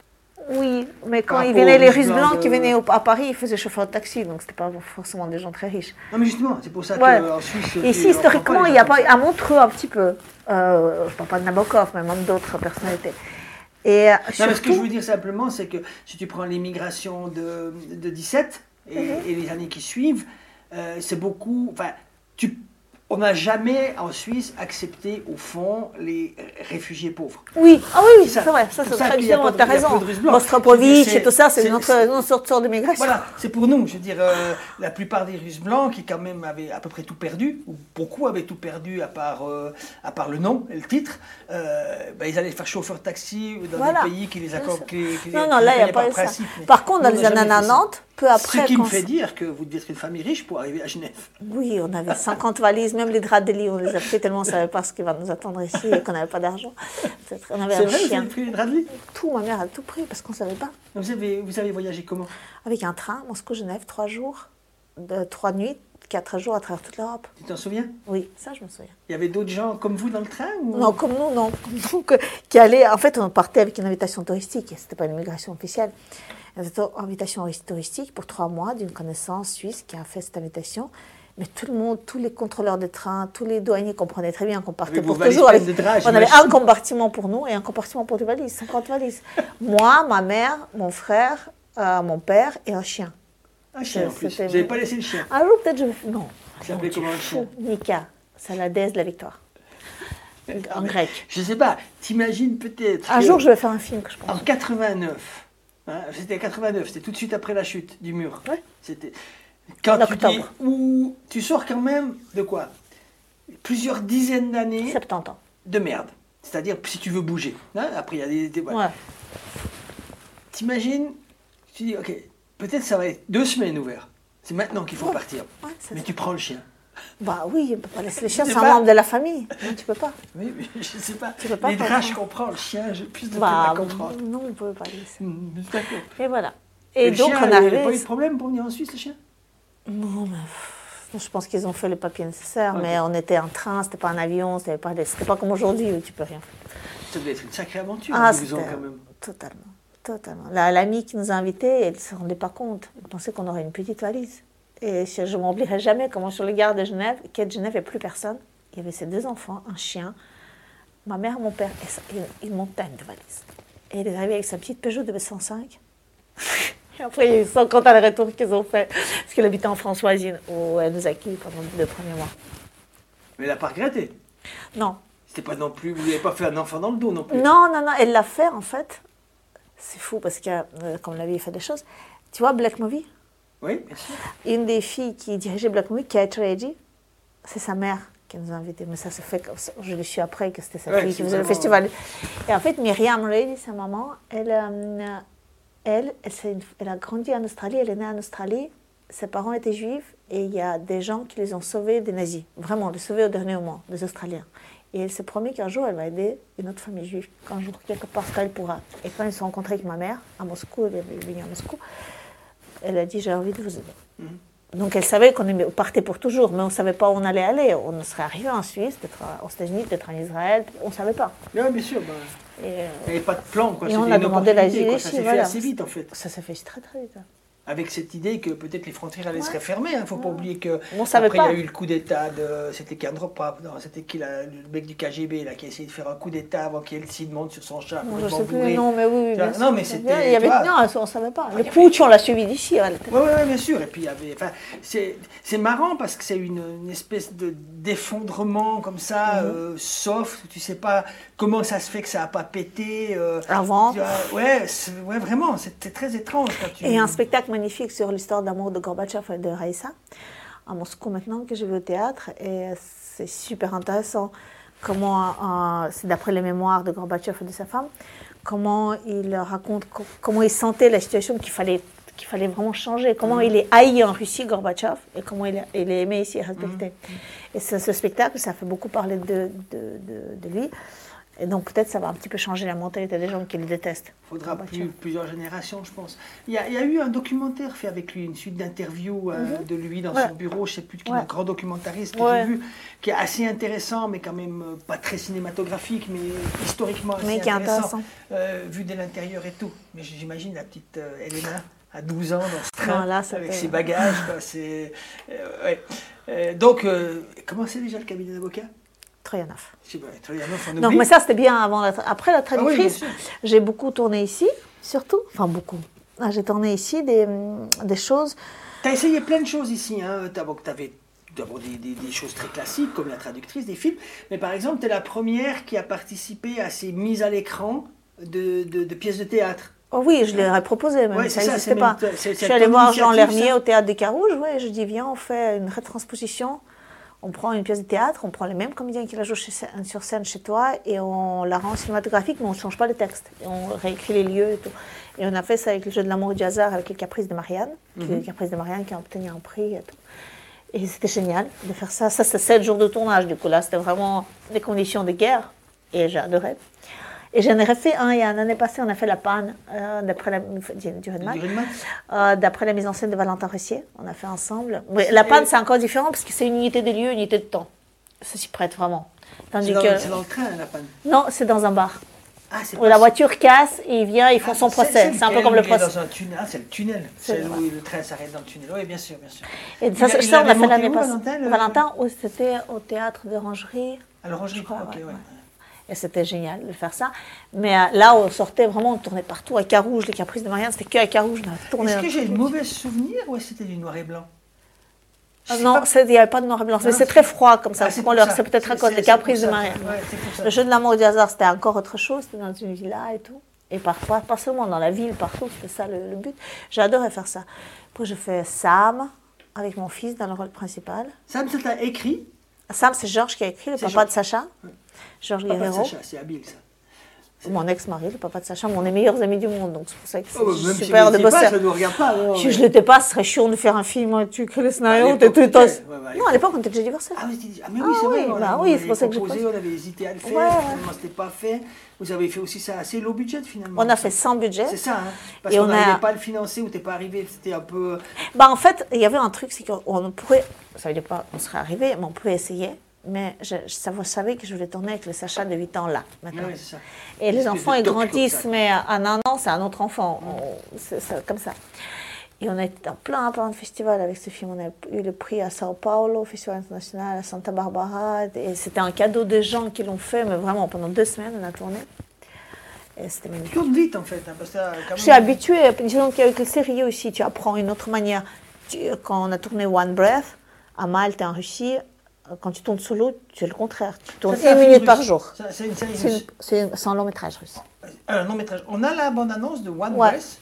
Oui, mais quand ils venaient, les Russes blancs qui venaient à Paris, ils faisaient chauffeur de taxi, donc c'était pas forcément des gens très riches. Non, mais justement, c'est pour ça Ouais. qu'en Suisse. tu- Ici, historiquement, il y a pas, à Montreux un petit peu. Euh, je ne parle pas de Nabokov, mais même d'autres personnalités. Et euh, Non, mais ce que je veux dire simplement, c'est que si tu prends l'immigration de, de 17 et, et les années qui suivent, euh, c'est beaucoup. Enfin, tu, on n'a jamais en Suisse accepté, au fond, les réfugiés pauvres. Oui, ah oui, C'est vrai, ça C'est très qu'il y a différent, pas de- tu as il y a raison. de C'est- et tout ça, c'est une sorte d'immigration. Voilà, c'est pour nous. Je veux dire, euh, la plupart des Russes blancs qui quand même avaient à peu près tout perdu, ou beaucoup avaient tout perdu à part, euh, à part le nom et le titre, euh, ben, ils allaient faire chauffeur taxi dans Voilà. des pays qui les accordent. qui Non, non, là, il n'y a pas par ça. principe, Par contre, dans les années jamais fait ça. 90, peu après. Ce qui me fait dire que vous devez être une famille riche pour arriver à Genève. Oui, on avait 50 valises, même les draps de lit, on les a pris tellement on ne savait pas ce qui va nous attendre ici et qu'on n'avait pas d'argent. C'est- On avait C'est un vrai, vous chien. avez pris les draps de lit Tout, ma mère a tout pris parce qu'on ne savait pas. vous avez, vous avez voyagé comment? Avec un train, Moscou-Genève, trois jours, de, trois nuits, quatre jours à travers toute l'Europe. Tu t'en souviens? Oui, ça je me souviens. Il y avait d'autres gens comme vous dans le train ou... Non, comme nous, non. Comme nous, que- qui allait, en fait, on partait avec une invitation touristique. Ce n'était pas une immigration officielle. Une invitation touristique pour trois mois d'une connaissance suisse qui a fait cette invitation. Mais tout le monde, tous les contrôleurs de train, tous les douaniers comprenaient très bien qu'on partait pour toujours. Avec, on avait un compartiment pour nous et un compartiment pour des valises, 50 valises. Moi, ma mère, mon frère, euh, mon père et un chien. Un chien en plus. Vous n'avez pas laissé le chien Un jour, peut-être, je vais. Non. Ça s'appelait comment le chien Nika, c'est la déesse de la victoire. en grec. Je sais pas, t'imagines peut-être. Un jour, je vais faire un film, que je pense. En 89, hein, c'était 89, c'était tout de suite après la chute du mur. C'était quand En tu octobre. dis où tu sors quand même de quoi? Plusieurs dizaines d'années. 70 ans. De merde. C'est-à-dire si tu veux bouger. hein, après il y a des. voilà. Ouais. T'imagines Tu dis ok, peut-être ça va être deux semaines ouvert. C'est maintenant qu'il faut partir. c'est Mais tu prends le chien. Bah oui, on peut pas laisser les chiens, Je c'est un membre de la famille. Non, tu peux pas. Oui, mais je sais pas. Tu peux pas Les draps, je comprends. Le chien, j'ai plus de Bah, peine à comprendre. non, on peut pas laisser. D'accord. Et voilà. Et Et le donc, chien, on il n'y a pas eu de problème pour venir en Suisse, le chien? Non, mais je pense qu'ils ont fait le papier nécessaire, mais on était en train, c'était pas un avion, c'était pas, c'était pas comme aujourd'hui où tu peux rien. Ça devait être une sacrée aventure, Ah, à 12 ans c'était- quand même. Totalement, totalement. La- L'amie qui nous a invités, elle ne se rendait pas compte. Elle pensait qu'on aurait une petite valise. Et je ne m'oublierai jamais comment sur le gare de Genève, quai de Genève, il n'y avait plus personne. Il y avait ses deux enfants, un chien, ma mère, mon père et une montagne de valises. Et elle est arrivée avec sa petite Peugeot de 105. Et après, il y a eu 50 allers-retours qu'ils ont fait. Parce qu'elle habitait en Françoisine, où elle nous a accueillis pendant les deux premiers mois. Mais elle n'a pas regretté? Non. C'était pas non plus, vous n'avez pas fait un enfant dans le dos non plus. Non, non, non, elle l'a fait en fait. C'est fou parce que, euh, comme la vie fait des choses. Tu vois, Black Movie? Oui, bien sûr. Une des filles qui dirigeait Black Movie, Kate Reggie, c'est sa mère qui nous a invités. Mais ça se fait comme ça. Je l'ai su après que c'était sa Ouais, fille qui faisait le festival. Et en fait, Myriam Reilly, sa maman, elle, euh, elle, elle a grandi en Australie, elle est née en Australie. Ses parents étaient juifs et il y a des gens qui les ont sauvés des nazis. Vraiment, les sauvés au dernier moment, des Australiens. Et elle s'est promis qu'un jour, elle va aider une autre famille juive, qu'un jour, quelque part, qu'elle pourra. Et quand ils se sont rencontrés avec ma mère, à Moscou, elle est venue à Moscou, elle a dit J'ai envie de vous aider. Mhm. Donc elle savait qu'on partait pour toujours, mais on ne savait pas où on allait aller. On serait arrivé en Suisse, peut-être aux États-Unis, peut-être en Israël, on ne savait pas. Oui, bien sûr. bah, Et, euh, il n'y avait pas de plan. Quoi. et on a demandé l'asile ici. Ça s'est voilà. fait assez vite en fait. Ça s'est fait très très vite. Avec cette idée que peut-être les frontières allaient se refermer. Il ne faut pas oublier que On après il y a eu le coup d'État de. C'était qui Andropov Non, c'était qui là, le mec du KGB là, qui a essayé de faire un coup d'État avant qu'Eltsine monte sur son chat. Bon, je sais plus nom, mais oui, oui. Bien Non, sûr. mais c'était. Il y avait... Non, on ne savait pas. Le putsch, on l'a suivi d'ici. la tête. Oui, ouais, bien sûr. Et puis, il y avait. Enfin, c'est, c'est marrant parce que c'est une, une espèce de, d'effondrement comme ça, Mhm. euh, soft, tu sais pas comment ça se fait que ça n'a pas pété. euh, Avant. tu vois, ouais, c'est- ouais, vraiment, c'était très étrange quand tu. Et un spectacle magnifique sur l'histoire d'amour de Gorbatchev et de Raïssa, à Moscou maintenant, que j'ai vu au théâtre. Et c'est super intéressant. Comment, euh, c'est d'après les mémoires de Gorbatchev et de sa femme, comment il raconte co- comment il sentait la situation qu'il fallait qu'il fallait vraiment changer, comment Mhm. il est haï en Russie, Gorbatchev, et comment il est, il est aimé ici et respecté. Mhm. Et ce, ce spectacle, ça fait beaucoup parler de, de, de- de lui. Et donc peut-être ça va un petit peu changer la mentalité des gens qui le détestent. Il faudra plus- plusieurs générations, je pense. Il y, a, il y a eu un documentaire fait avec lui, une suite d'interviews euh, Mhm. de lui dans Ouais. son bureau, je ne sais plus, qui est un grand documentariste que Ouais. j'ai vu, qui est assez intéressant, mais quand même euh, pas très cinématographique, mais historiquement assez Mais qui est intéressant, intéressant. euh, vu de l'intérieur et tout. Mais j'imagine la petite euh, Elena à 12 ans dans ce train, Non, là, c'était- avec ses bagages. quoi, euh, ouais. Euh, donc, euh, comment c'est déjà le cabinet d'avocat Troyanov. On Non, mais ça c'était bien avant. La Après la Ah oui, traductrice, j'ai beaucoup tourné ici, surtout. Enfin beaucoup. Ah, J'ai tourné ici des, hum, des choses. Tu as essayé plein de choses ici. Hein. Tu avais d'abord des, des- des choses très classiques, comme la traductrice des films. Mais par exemple, tu es la première qui a participé à ces mises à l'écran de, de- de pièces de théâtre. Oh oui, je leur ai proposé, mais Ouais, ça n'existait pas. même- c'est- Je suis allée voir Jean Lermier au théâtre des Carouges. Ouais, je dis viens, on fait une rétransposition. On prend une pièce de théâtre, on prend les mêmes comédiens qui la jouent chez- sur scène chez toi et on la rend cinématographique, mais on ne change pas les textes. Et on réécrit les lieux et tout. Et on a fait ça avec le jeu de l'amour et du hasard, avec les caprices de Marianne, qui- Mhm. les caprices de Marianne qui ont obtenu un prix et tout. Et c'était génial de faire ça. Ça, c'était 7 jours de tournage, du coup. Là, c'était vraiment des conditions de guerre. Et j'ai adoré. Et j'en ai refait un il y a une année passée. On a fait La Panne, euh, d'après la, du, Redman. Euh, d'après la mise en scène de Valentin Russier. On a fait ensemble. Mais la Panne, c'est encore différent parce que c'est une unité de lieu, une unité de temps. Ça s'y prête vraiment. Tandis C'est dans, que. c'est dans le train, la panne. Non, c'est dans un bar. Ah, Où la voiture casse et il vient, ils font son C'est- procès. C'est un peu comme le procès. dans un tunnel. Ah, c'est le tunnel. C'est où le train s'arrête dans le tunnel. Oui, bien sûr, bien sûr. Et ça, a- ça, il ça, on a fait l'année passée. Valentin, c'était au théâtre d'Orangerie. À l'orangerie, ok, ouais, ouais. Et c'était génial de faire ça. Mais euh, là, on sortait vraiment, on tournait partout. À Carouge, les caprices de Marianne, c'était que à Carouge. Est-ce que j'ai de mauvais souvenirs ou est-ce que c'était du noir et blanc? Ah non, c'est- il n'y avait pas de noir et blanc, mais Non, c'est très froid comme ça. Ah, c'est c'est. C'est peut-être à C'est- cause c'est- des c'est caprices de pour ça. Maria. Ouais, c'est pour ça. Le jeu de l'amour et du hasard, c'était encore autre chose. C'était dans une villa et tout. Et parfois, pas seulement dans la ville, partout, c'était ça le, le but. J'adorais faire ça. Après, je fais Sam avec mon fils dans le rôle principal. Sam, t'a écrit? Sam, c'est Georges qui a écrit, le C'est papa de Sacha. Georges Guerrero. Sacha, c'est habile ça. Mon ex-mari, le papa de Sacha, mon des meilleurs amis du monde. Donc c'est pour ça que c'est Oh, même si super vous de l'étiez pas, bosser. ça ne regarde pas. Si mais- je ne l'étais pas, ce serait chiant de faire un film. hein, Tu écris le scénario, À t'es tout ouais, Non, à l'époque, on était déjà divorcés. Ah, ah, mais oui, Ah c'est vrai. oui, on bah oui, on c'est pour ça que j'ai proposé, on avait hésité à le faire. Ouais. Finalement, c'était pas fait. Vous avez fait aussi ça assez low budget finalement. On a fait sans budget. C'est ça, hein Parce Et qu'on on a- n'arrivait pas à le financer ou t'es pas arrivé, c'était un peu. Bah, en fait, il y avait un truc, c'est qu'on pourrait, ça veut dire pas qu'on serait arrivé, mais on pouvait essayer. Mais je, savais- je savais que je voulais tourner avec le Sacha de 8 ans là, maintenant. Ça. Et les enfants, de ils grandissent, ça. mais à un an, c'est un autre enfant. C'est comme ça. Et on a été dans plein, plein de festivals avec ce film. On a eu le prix à Sao Paulo, au Festival international, à Santa Barbara. Et c'était un cadeau des gens qui l'ont fait, mais vraiment, pendant deux semaines, on a tourné. Et c'était magnifique. Vite en fait. hein, parce que quand Je suis même- habituée. Disons qu'avec le sérieux aussi, tu apprends une autre manière. Tu- quand on a tourné One Breath, à Malte en Russie, quand tu tournes solo, c'est le contraire. Tu tournes Ça, c'est un une film minute par jour. C'est une série C'est russe. Un long métrage russe. Alors, non, métrage. On a la bande-annonce de One Ouais. Breath.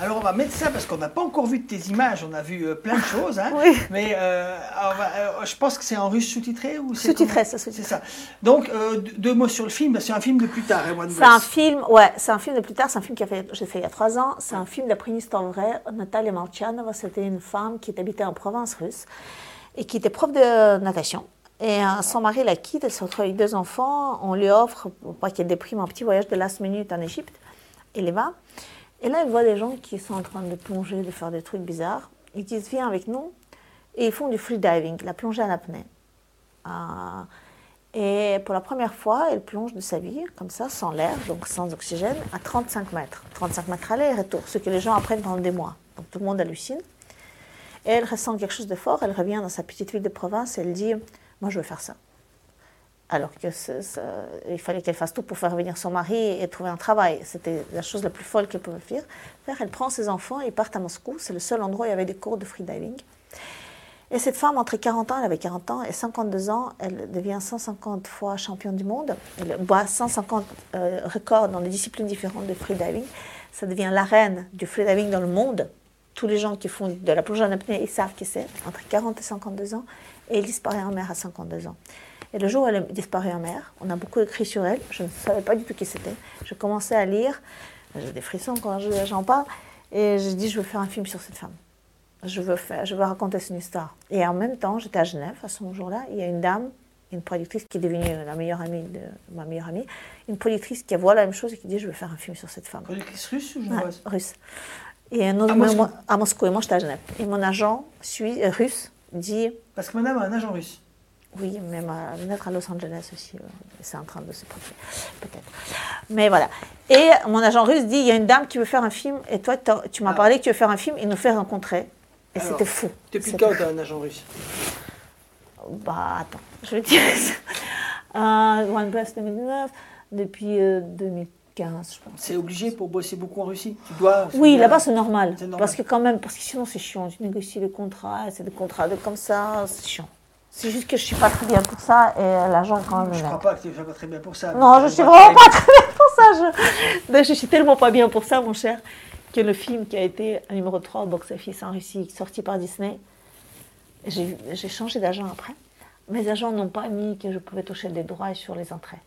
Alors on va mettre ça parce qu'on n'a pas encore vu de tes images, on a vu euh, plein de choses, hein. Oui. mais euh, va- euh, je pense que c'est en russe sous-titré ou c'est Sous-titré, c'est sous-titré. C'est ça. Donc euh, deux- mots sur le film, c'est un film de plus tard, hein, C'est un film, ouais, c'est un film de plus tard, c'est un film que j'ai fait il y a trois ans. C'est un film d'après une histoire vraie. Natalia Malchanova, c'était une femme qui habitait en province russe et qui était prof de natation. Et euh, son mari la quitte, elle se retrouve avec deux enfants. On lui offre, pour pas qu'elle déprime, un petit voyage de last minute en Égypte. Elle y va. Et là, elle voit des gens qui sont en train de plonger, de faire des trucs bizarres. Ils disent Viens avec nous. Et ils font du freediving, la plongée en apnée. Ah, et pour la première fois, elle plonge de sa vie, comme ça, sans l'air, donc sans oxygène, à 35 mètres. 35 mètres aller et retour, ce que les gens apprennent pendant des mois. Donc tout le monde hallucine. Et elle ressent quelque chose de fort, elle revient dans sa petite ville de province et elle dit Moi, je veux faire ça. Alors que il fallait qu'elle fasse tout pour faire revenir son mari et trouver un travail. C'était la chose la plus folle qu'elle pouvait faire. Elle prend ses enfants et partent à Moscou. C'est le seul endroit où il y avait des cours de freediving. Et cette femme, entre 40 ans, elle avait 40 ans, et 52 ans, elle devient 150 fois championne du monde. Elle bat 150 euh, records dans des disciplines différentes de freediving. Ça devient la reine du freediving dans le monde. Tous les gens qui font de la plongée en apnée, ils savent qui c'est, entre 40 et 52 ans. Et elle disparaît en mer à 52 ans. Et le jour où elle disparue en mer, on a beaucoup écrit sur elle. Je ne savais pas du tout qui c'était. Je commençais à lire. J'ai des frissons quand je- j'en parle. Et je dis, je veux faire un film sur cette femme. Je veux, faire, je veux raconter son histoire. Et en même temps, j'étais à Genève à ce jour-là. Il y a une dame, une productrice qui est devenue la meilleure amie de ma meilleure amie, une productrice qui voit la même chose et qui dit Je veux faire un film sur cette femme. Productrice russe ou Ouais, russe. Et un autre, À Moscou. moi- à Moscou. Et moi, j'étais à Genève. Et mon agent suisse, euh, russe dit Parce que madame a un agent russe. oui, même à venir à Los Angeles aussi. euh, C'est en train de se produire, peut-être. Mais voilà. Et mon agent russe dit il y a une dame qui veut faire un film, et toi, tu m'as parlé que tu veux faire un film, et nous fait rencontrer. Et c'était fou. Depuis quand t'as un agent russe Bah, attends, je te dire ça. Euh, One Breath 2009, depuis euh, 2015, je pense. C'est obligé pour bosser beaucoup en Russie Tu dois. Oui, là-bas c'est normal. Normal. Parce que quand même, parce que sinon c'est chiant. Tu négocies les contrats, c'est des contrats de comme ça, c'est chiant. C'est juste que je suis pas très bien pour ça et l'agent quand même. Je crois pas que tu es pas très bien pour ça. Non, je suis vraiment pas très bien pour ça. Je, Ben, je suis tellement pas bien pour ça, mon cher, que le film qui a été un numéro 3 au box-office en Russie, sorti par Disney, j'ai changé d'agent après. Mes agents n'ont pas mis que je pouvais toucher des droits sur les entrées.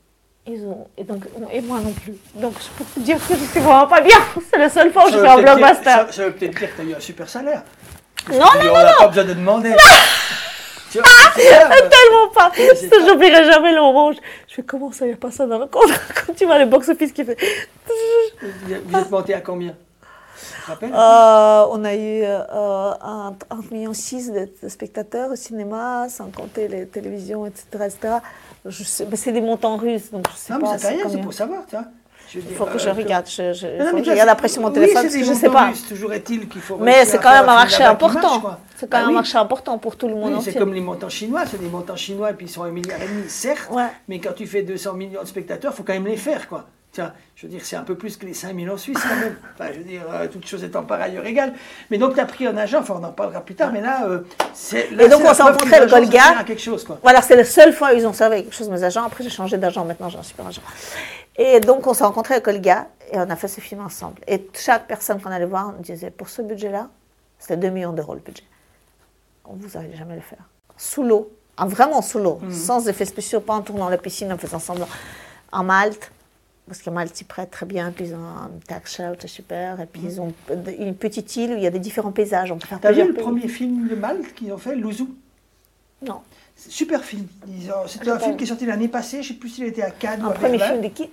Ils ont, et, donc, et moi non plus. Donc je peux te dire que je suis vraiment pas bien. C'est la seule fois où je fais un blockbuster. Ça, ça veut peut-être dire que tu as eu un super salaire. Non, non, non, on n'a non. pas besoin de demander. Tu vois, Ah, ça, bah. tellement pas. J'oublierai jamais le moment je, je fais comment ça, il n'y a pas ça dans le compte? Quand tu vois le box-office qui fait. Vous êtes monté à combien? Euh, on a eu euh, un, 1 million de, de spectateurs au cinéma, sans compter les télévisions, etc. etc. Je sais, mais c'est des montants russes, donc je sais Non, mais pas. ça fait rien, c'est pour savoir, tu vois. Il faut que euh, je tu- regarde. Je, je, Non, faut mais que je regarde après sur mon oui, téléphone parce que je sais montants pas. russes. Toujours est-il qu'il faut. Mais c'est quand même un marché important. marche. C'est quand Ah même un marché important pour tout le monde Oui, c'est comme les montants chinois, c'est des montants chinois et puis ils sont un milliard et demi, certes, mais quand tu fais 200 millions de spectateurs, il faut quand même les faire, quoi. Tiens, je veux dire, c'est un peu plus que les 5000 en Suisse quand même. Enfin, je veux dire, euh, toutes choses étant par ailleurs égales. Mais donc, tu as pris un agent, enfin, on en parlera plus tard, mais là, euh, c'est. Et donc on s'est rencontrés avec Olga. quelque chose, quoi. Voilà, c'est la seule fois où ils ont servi quelque chose, mes agents. Après, j'ai changé d'agent, maintenant j'ai un super agent. Et donc, on s'est rencontrés avec Olga et on a fait ce film ensemble. Et chaque personne qu'on allait voir, on disait, pour ce budget-là, c'était 2 millions d'euros le budget. On vous allez jamais le faire. Sous l'eau, Ah, vraiment sous l'eau, Mhm. sans effets spéciaux, pas en tournant la piscine, en faisant semblant. En Malte, parce que Malte s'y prête très bien, puis ils ont un tax shelter super, et puis ils ont une petite île où il y a des différents paysages. On peut faire T'as vu le pays. premier film de Malte qu'ils ont fait, Louzou? Non. Super film. C'était un film qui est sorti l'année passée, je sais plus s'il était à Cannes ou Un à premier Berlin. film de qui?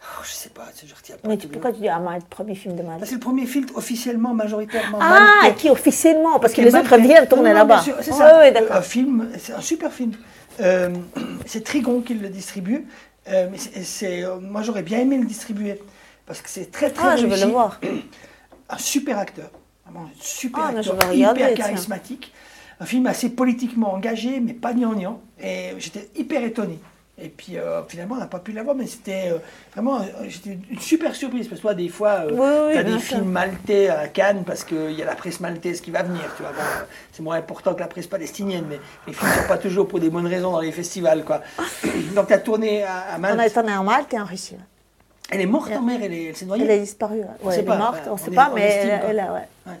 Oh, je sais pas, c'est- je retiens pas. Mais tu- pourquoi tu dis ah, Malte, premier film de Malte? C'est le premier film officiellement, majoritairement Ah, maltais. qui officiellement, parce que les autres viennent tourner là-bas. C'est Ouais, ça. d'accord. Un film, c'est un super film. Euh, c'est Trigon qui le distribue. Euh, mais c'est- euh, moi, j'aurais bien aimé le distribuer parce que c'est très très Ah, je réussi. le voir. Un super acteur, vraiment un super Ah, acteur, regarder, hyper tiens. charismatique. Un film assez politiquement engagé, mais pas gnangnan. Et j'étais hyper étonné. Et puis euh, finalement, on n'a pas pu l'avoir, mais c'était euh, vraiment euh, j'étais une super surprise. Parce que toi, des fois, euh, Oui, oui, tu as des films maltais à Cannes parce qu'il y a la presse maltaise qui va venir. Tu vois, Bon, c'est moins important que la presse palestinienne, mais les films ne sont pas toujours pour des bonnes raisons dans les festivals. Quoi. Donc, tu as tourné à, à Malte. On a tourné en Malte et en Russie. Elle est morte en mer, elle, est- elle s'est noyée. Elle a disparu. ouais. On Ouais, elle pas, est morte, on ne sait pas, mais elle, elle. Ouais.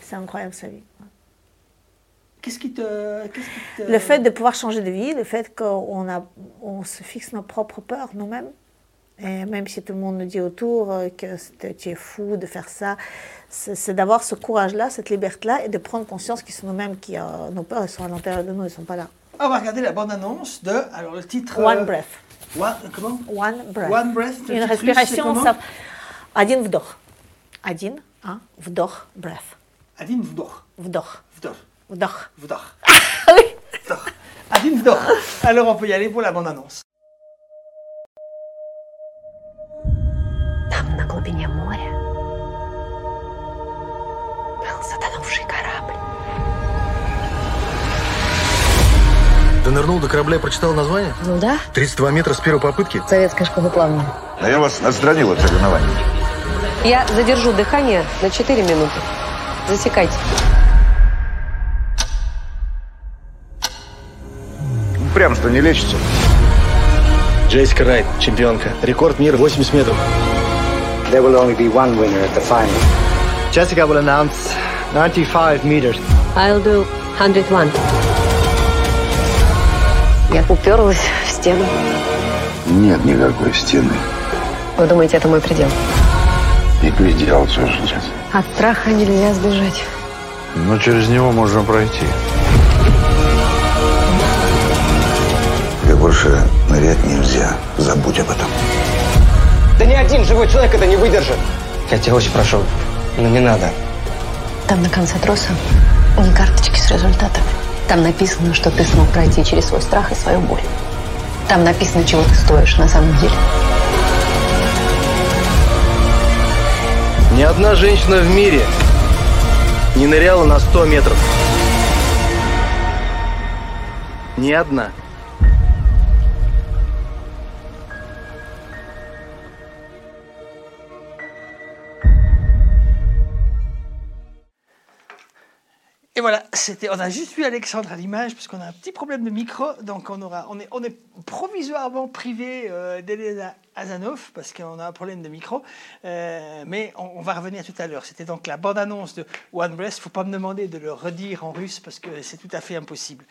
C'est incroyable sa vie. Qu'est-ce qui, te. Le fait de pouvoir changer de vie, le fait qu'on on se fixe nos propres peurs nous-mêmes. Même si tout le monde nous dit autour euh, que tu es fou de faire ça, c'est, d'avoir ce courage-là, cette liberté-là, et de prendre conscience qu'ils sont nous-mêmes, qui nos peurs, elles sont à l'intérieur de nous, elles ne sont pas là. On va regarder la bande-annonce de. Alors le titre. Euh, One Breath. One, comment? One Breath. One Breath. Une respiration. Russe, ça... Adin Vdor. Adin, hein, Vdor, Breath. Adin Vdor. Vdor. Vdor. Вдох. Vdor. oui. Vdor. Adine Vdor. Alors, on peut y aller pour la bande-annonce. Там, на глубине моря, был затонувший корабль. Ты нырнул до корабля и прочитал название? Ну да, 32 метра с первой попытки? советская школа плавания. А я вас отстранил от соревнований. Я задержу дыхание на 4 минуты. Засекайте. Упрямство не лечится. Джессика Райт, чемпионка. Рекорд мира 80 метров. There will only be one winner at the final. Jessica will announce 95 meters. I'll do 101. Я уперлась в стену. Нет никакой стены. Вы думаете, это мой предел? И предел тоже нет. От страха нельзя сбежать. Но через него можно пройти. Больше нырять нельзя. Забудь об этом. Да ни один живой человек это не выдержит. Я тебя очень прошу, но не надо. Там на конце троса не карточки с результатами. Там написано, что ты смог пройти через свой страх и свою боль. Там написано, чего ты стоишь на самом деле. Ни одна женщина в мире не ныряла на 100 метров. Ни одна. Et voilà, on a juste vu Alexandre à l'image parce qu'on a un petit problème de micro, donc on est, provisoirement privé euh, d'Elena Azanov parce qu'on a un problème de micro, Euh, mais on, va revenir tout à l'heure. C'était donc la bande-annonce de One Breath. Faut pas me demander de le redire en russe parce que c'est tout à fait impossible.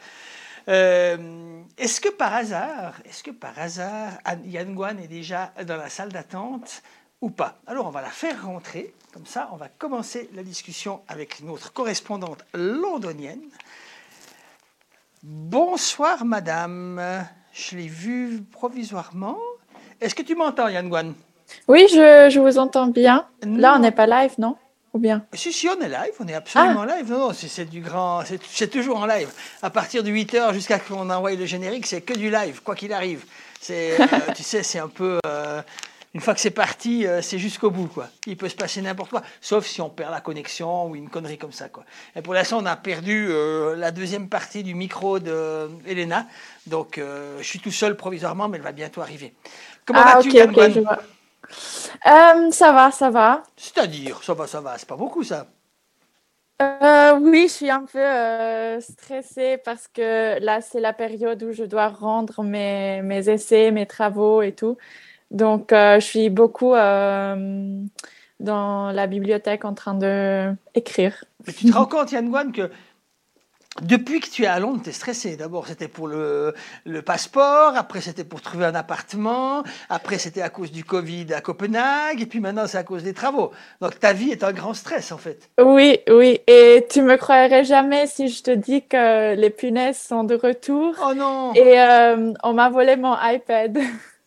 Euh, est-ce que par hasard, est-ce que par hasard, Yann Guan est déjà dans la salle d'attente ou pas? Alors on va la faire rentrer, comme ça on va commencer la discussion avec notre correspondante londonienne. Bonsoir madame, je l'ai vue provisoirement. Est-ce que tu m'entends Yann Guan? Oui, je, je vous entends bien. Là, on n'est pas live, non? Ou bien? Si, si, on est live, on est absolument Ah. live. Non, non, c'est c'est du grand. C'est toujours en live. À partir de 8 h jusqu'à ce qu'on envoie le générique, c'est que du live, quoi qu'il arrive. C'est, euh, tu sais, c'est un peu. euh, une fois que c'est parti, euh, c'est jusqu'au bout, quoi. Il peut se passer n'importe quoi, sauf si on perd la connexion ou une connerie comme ça, quoi. Et pour l'instant, on a perdu euh, la deuxième partie du micro de Elena, donc euh, je suis tout seul provisoirement, mais elle va bientôt arriver. Comment Ah, vas-tu, ok, Yann ok, Guan je vois. Euh, ça va, ça va. C'est-à-dire, ça va, ça va, c'est pas beaucoup ça. Euh, oui, je suis un peu euh, stressée parce que là, c'est la période où je dois rendre mes, mes essais, mes travaux et tout. Donc, euh, je suis beaucoup euh, dans la bibliothèque en train de écrire. Mais tu te rends compte, Yann Guan, que depuis que tu es à Londres, tu es stressé. D'abord, c'était pour le, le passeport, après, c'était pour trouver un appartement, après, c'était à cause du Covid à Copenhague, et puis maintenant, c'est à cause des travaux. Donc, ta vie est un grand stress, en fait. Oui, oui. Et tu me croirais jamais si je te dis que les punaises sont de retour. Oh non Et euh, on m'a volé mon iPad.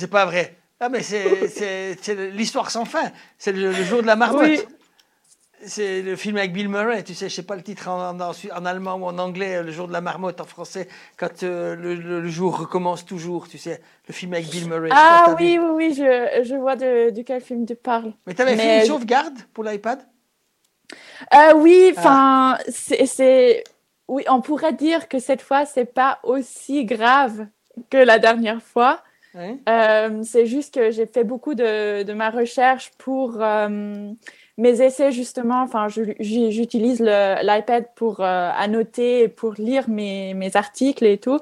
C'est pas vrai. Ah, mais c'est- l'histoire sans fin. C'est le, le jour de la marmotte. Oui. C'est le film avec Bill Murray, tu sais, je sais pas le titre en, en- en allemand ou en anglais, Le jour de la marmotte en français, quand euh, le, le- le jour recommence toujours, tu sais, le film avec Bill Murray. Ah oui, oui, oui, je, je vois de, de quel film tu parles. Mais tu avais fait une sauvegarde pour l'iPad? Euh, oui, Ah. enfin, c'est- oui, on pourrait dire que cette fois, c'est pas aussi grave que la dernière fois. Ouais. Euh, c'est juste que j'ai fait beaucoup de, de ma recherche pour euh, mes essais, justement. Enfin, j'utilise l'iPad pour euh, annoter et pour lire mes, mes articles et tout.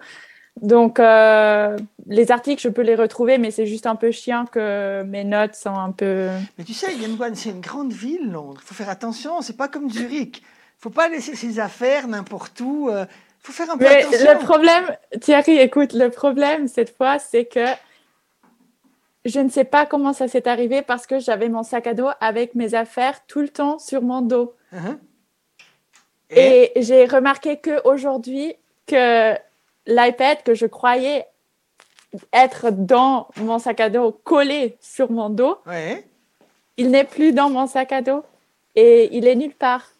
Donc, les articles, je peux les retrouver, mais c'est juste un peu chiant que mes notes sont un peu. Mais tu sais, Yann c'est une grande ville, Londres. Il faut faire attention, c'est pas comme Zurich. Il faut pas laisser ses affaires n'importe où. Faut faire un peu Mais attention. le problème, Thierry, écoute, le problème cette fois, c'est que je ne sais pas comment ça s'est arrivé parce que j'avais mon sac à dos avec mes affaires tout le temps sur mon dos. Mhm. Et, j'ai remarqué que aujourd'hui que l'iPad que je croyais être dans mon sac à dos collé sur mon dos, Ouais. il n'est plus dans mon sac à dos et il est nulle part.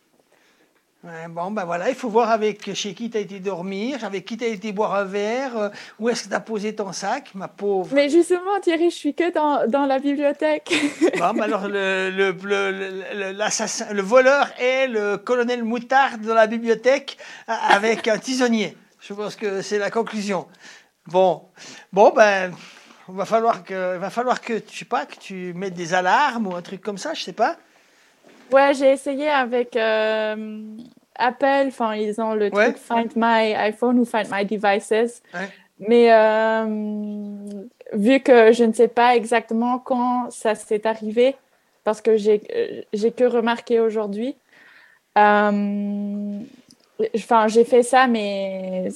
Bon, ben voilà, il faut voir avec chez qui tu as été dormir, avec qui tu as été boire un verre, euh, où est-ce que tu as posé ton sac, ma pauvre? Mais justement, Thierry, je suis que dans, dans la bibliothèque. Bon, ben alors, le, le, le, le- voleur est le colonel Moutarde dans la bibliothèque avec un tisonnier. Je pense que c'est la conclusion. Bon, bon ben, il va falloir que, va falloir que, je sais pas, que tu mettes des alarmes ou un truc comme ça, je sais pas. Ouais, j'ai essayé avec euh, Apple. Enfin, ils ont le Ouais. truc Find My iPhone ou Find My Devices. Ouais. Mais euh, vu que je ne sais pas exactement quand ça s'est arrivé, parce que j'ai euh, que remarqué aujourd'hui, euh, enfin, j'ai fait ça, mais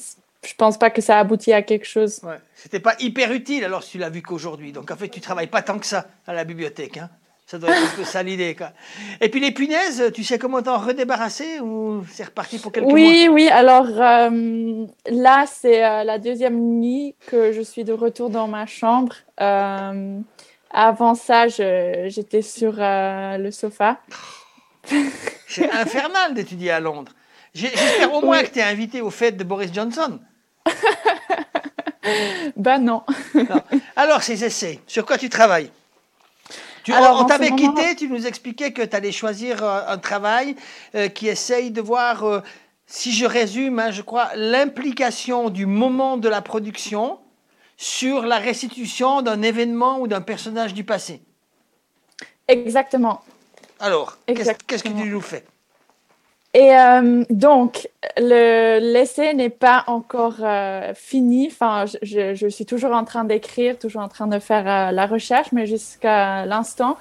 je pense pas que ça aboutit à quelque chose. Ouais. C'était pas hyper utile alors si tu l'as vu qu'aujourd'hui. Donc en fait, tu travailles pas tant que ça à la bibliothèque. Hein. Ça doit être un peu ça l'idée. Quoi. Et puis les punaises, tu sais comment t'en redébarrasser ou c'est reparti pour quelques Oui, oui. Alors euh, là, c'est euh, la deuxième nuit que je suis de retour dans ma chambre. Euh, avant ça, je- j'étais sur le sofa. mois C'est infernal d'étudier à Londres. J'ai- J'espère au moins que tu es invité aux fêtes de Boris Johnson. Ben non. Alors, ces essais, sur quoi tu travailles? Tu, Alors, on t'avait moment- quitté, tu nous expliquais que tu allais choisir euh, un travail euh, qui essaye de voir, euh, si je résume, hein, je crois, l'implication du moment de la production sur la restitution d'un événement ou d'un personnage du passé. Exactement. Alors, qu'est-ce que tu nous fais? Et euh, donc, le- l'essai n'est pas encore euh, fini. Enfin, je, je- suis toujours en train d'écrire, toujours en train de faire euh, la recherche, mais jusqu'à l'instant,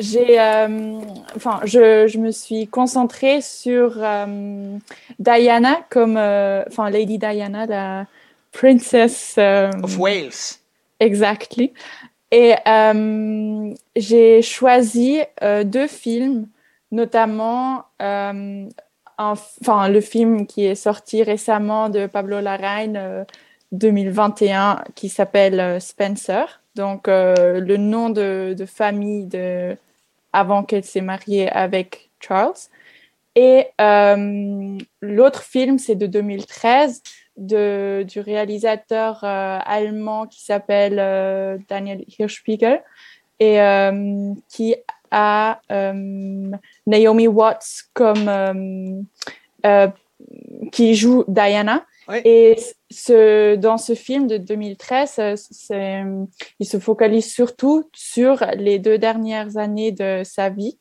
j'ai, euh, enfin, je, je me suis concentrée sur euh, Diana comme, euh, enfin, Lady Diana, la princess. euh, Of Wales. Exactly. Et euh, j'ai choisi euh, deux films, notamment euh, enfin, le film qui est sorti récemment de Pablo Larraín euh, 2021 qui s'appelle euh, Spencer. Donc, euh, le nom de, famille de, avant qu'elle s'est mariée avec Charles. Et euh, l'autre film, c'est de 2013 de, du réalisateur allemand qui s'appelle Daniel Hirschspiegel et qui a euh, Naomi Watts comme euh, euh, qui joue Diana. Et ce, dans ce film de 2013, c'est, il se focalise surtout sur les deux dernières années de sa vie,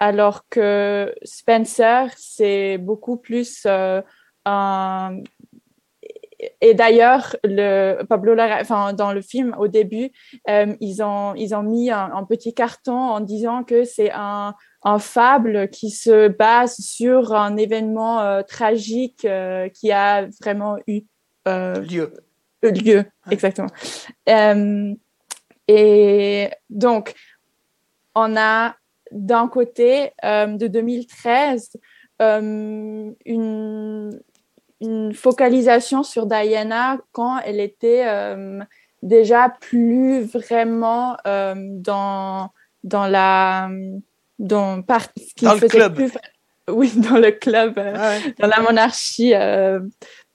alors que Spencer, c'est beaucoup plus euh, un, et d'ailleurs, le Pablo Lara, enfin, dans le film, au début, euh, ils, ont, ils ont mis un, un, petit carton en disant que c'est un, un fable qui se base sur un événement euh, tragique euh, qui a vraiment eu lieu. lieu, exactement. et donc, on a d'un côté, de 2013, une, une focalisation sur Diana quand elle était déjà plus vraiment dans, dans la dans, par, qui dans le club. Plus, oui, dans le club, euh, ouais. dans la monarchie euh,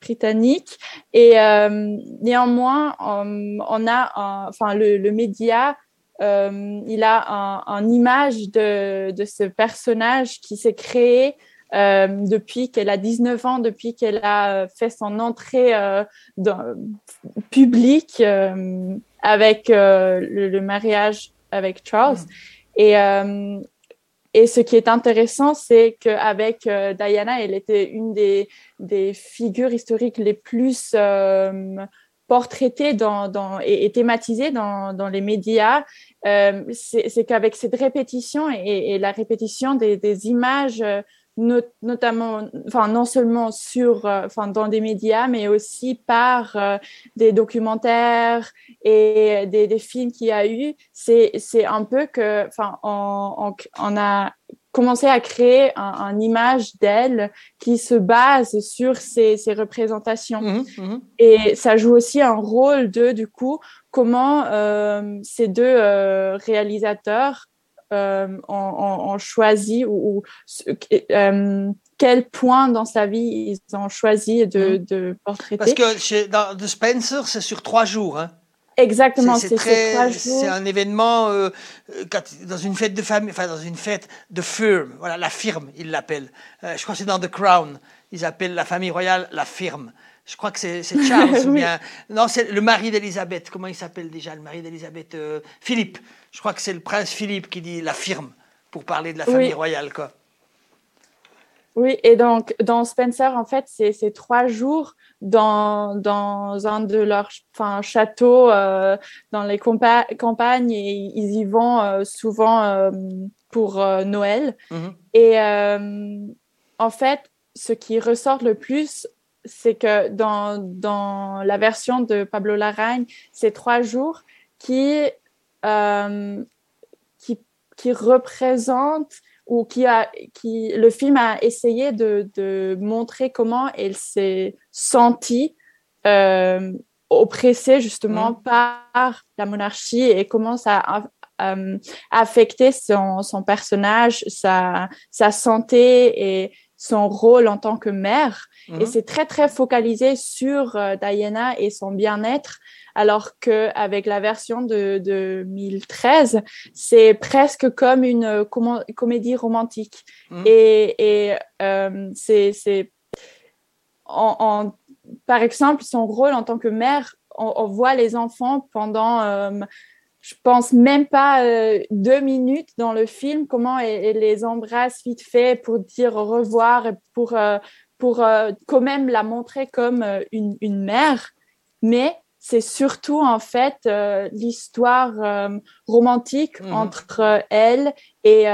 britannique. Et euh, néanmoins, on, on a, un, enfin, le, le média, euh, il a un, un, image de, de ce personnage qui s'est créé euh, depuis qu'elle a 19 ans, depuis qu'elle a fait son entrée euh, dans, publique euh, avec le, le, mariage avec Charles. Mm. Et et ce qui est intéressant, c'est qu'avec euh, Diana, elle était une des, des figures historiques les plus euh, portraitées dans, dans, et, et thématisées dans, dans les médias. Euh, c'est qu'avec cette répétition et, et, la répétition des, des images notamment, enfin non seulement sur, euh, enfin dans des médias, mais aussi par euh, des documentaires et des, des films qu'il y a eu. C'est c'est un peu que, enfin on, on, on, a commencé à créer un, un image d'elle qui se base sur ces, ces représentations. Mmh, mmh. Et ça joue aussi un rôle de, du coup, comment euh, ces deux euh, réalisateurs euh, ont, choisi ou, ou euh, quel point dans sa vie ils ont choisi de, Mmh. de portraiter. Parce que chez, dans The Spencer, c'est sur trois jours. Hein. Exactement, C'est c'est un événement euh, euh, quand- dans une fête de famille, enfin dans une fête de firme. Voilà, la firme, ils l'appellent. Euh, je crois que c'est dans The Crown. Ils appellent la famille royale la firme. Je crois que c'est Charles ou Oui. bien non, c'est le mari d'Elisabeth. Comment il s'appelle déjà le mari d'Elisabeth euh, Philippe. Je crois que c'est le prince Philippe qui dit la firme pour parler de la Oui. famille royale quoi. Oui, et donc dans Spencer, en fait, c'est trois jours dans, dans un de leurs enfin, châteaux euh, dans les campagnes et ils y vont euh, souvent euh, pour euh, Noël. Mhm. Et euh, en fait, ce qui ressort le plus, c'est que dans, dans la version de Pablo Larraín, c'est trois jours qui, euh, qui, qui représentent ou qui a, qui, le film a essayé de, de montrer comment elle s'est sentie euh, oppressée justement par la monarchie et comment ça a euh, affecté son, son personnage, sa, sa santé et son rôle en tant que mère. Mhm. Et c'est très, très focalisé sur euh, Diana et son bien-être, alors qu'avec la version de, de 2013, c'est presque comme une euh, comédie romantique. Mhm. Et, et euh, c'est... c'est- en, en- par exemple, son rôle en tant que mère, on, on voit les enfants pendant, euh, je pense même pas euh, deux minutes dans le film, comment elle, elle les embrasse vite fait pour dire au revoir et pour, euh, pour euh, quand même la montrer comme une, une mère. Mais c'est surtout en fait l'histoire romantique Mhm. entre elle et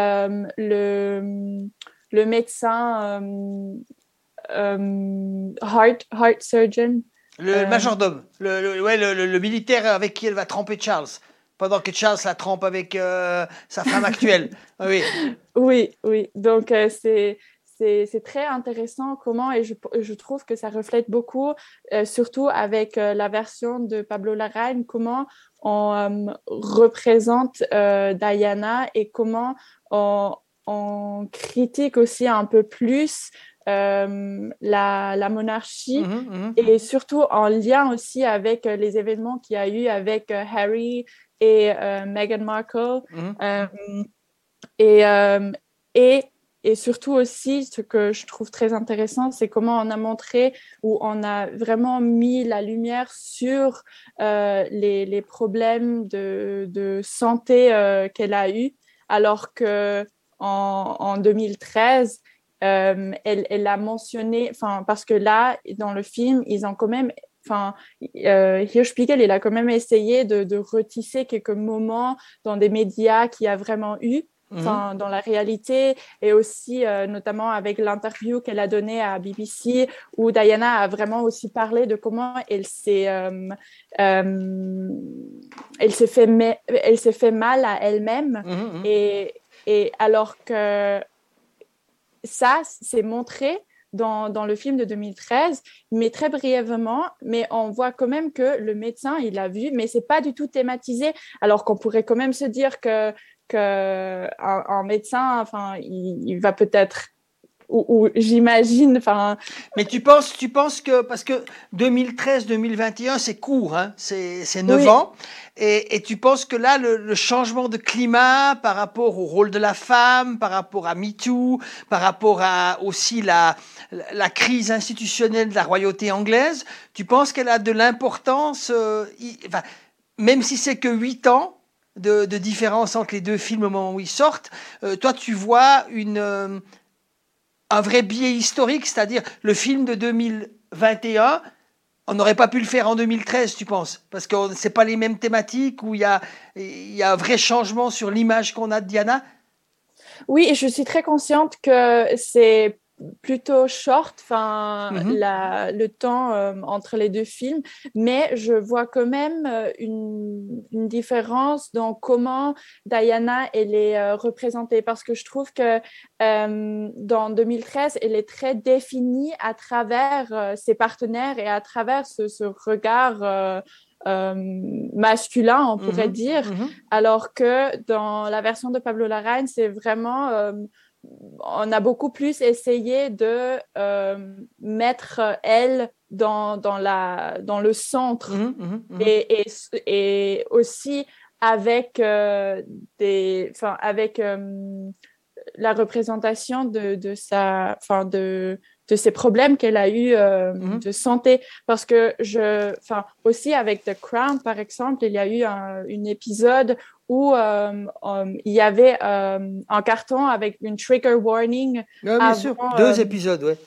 le, le médecin heart, heart surgeon. Le majordome, le, le- ouais, le, le- le militaire avec qui elle va tremper Charles, pendant que Charles la trempe avec euh, sa femme actuelle. Oui. Oui, oui. Donc, euh, c'est, c'est, très intéressant comment, et je, je trouve que ça reflète beaucoup, euh, surtout avec euh, la version de Pablo Larraín, comment on euh, représente Diana et comment on, on critique aussi un peu plus euh, la, la monarchie Mhm, mhm. et surtout en lien aussi avec les événements qu'il y a eu avec Harry et euh, Meghan Markle. Mhm. Euh, et, euh, et et surtout aussi, ce que je trouve très intéressant, c'est comment on a montré ou on a vraiment mis la lumière sur euh, les, les, problèmes de, de santé euh, qu'elle a eu, alors que en, en 2013, euh, elle, elle, a mentionné, enfin parce que là, dans le film, ils ont quand même enfin, euh, Hirschspiegel, il a quand même essayé de, de, retisser quelques moments dans des médias qu'il y a vraiment eu. Enfin, dans la réalité et aussi euh, notamment avec l'interview qu'elle a donnée à BBC où Diana a vraiment aussi parlé de comment elle s'est euh, euh, elle s'est fait elle s'est fait mal à elle-même Mhm, mhm. et, et alors que ça c'est montré dans, le film de 2013, mais très brièvement, mais on voit quand même que le médecin, il l'a vu, mais c'est pas du tout thématisé, alors qu'on pourrait quand même se dire que, que un, un médecin, enfin, il va peut-être ou, ou j'imagine, enfin. Mais tu penses, tu penses que parce que 2013-2021 c'est court, hein, c'est c'est neuf Oui. ans, et, et tu penses que là le, le changement de climat par rapport au rôle de la femme, par rapport à MeToo, par rapport à aussi la la crise institutionnelle de la royauté anglaise, tu penses qu'elle a de l'importance, euh, enfin, même si c'est que huit ans de, de différence entre les deux films au moment où ils sortent, euh, toi tu vois une euh, un vrai biais historique, c'est-à-dire le film de 2021, on n'aurait pas pu le faire en 2013, tu penses? Parce que c'est pas les mêmes thématiques où il y a, y a un vrai changement sur l'image qu'on a de Diana? Oui, je suis très consciente que c'est plutôt short, enfin Mhm. la- le temps euh, entre les deux films, mais je vois quand même euh, une, une différence dans comment Diana elle est euh, représentée parce que je trouve que euh, dans 2013 elle est très définie à travers ses partenaires et à travers ce, ce regard euh, masculin, on pourrait Mhm, dire, mhm. alors que dans la version de Pablo Larraín, c'est vraiment euh, on a beaucoup plus essayé de euh, mettre elle dans, dans, la, dans le centre. Mhm, Et, et, et aussi avec, euh, des, avec euh, la représentation de, de, sa, de, de ces problèmes qu'elle a eu de santé. Parce que je, aussi avec The Crown, par exemple, il y a eu un, un épisode où euh, euh, il y avait euh, un carton avec une trigger warning. Bien sûr, deux épisodes, ouais.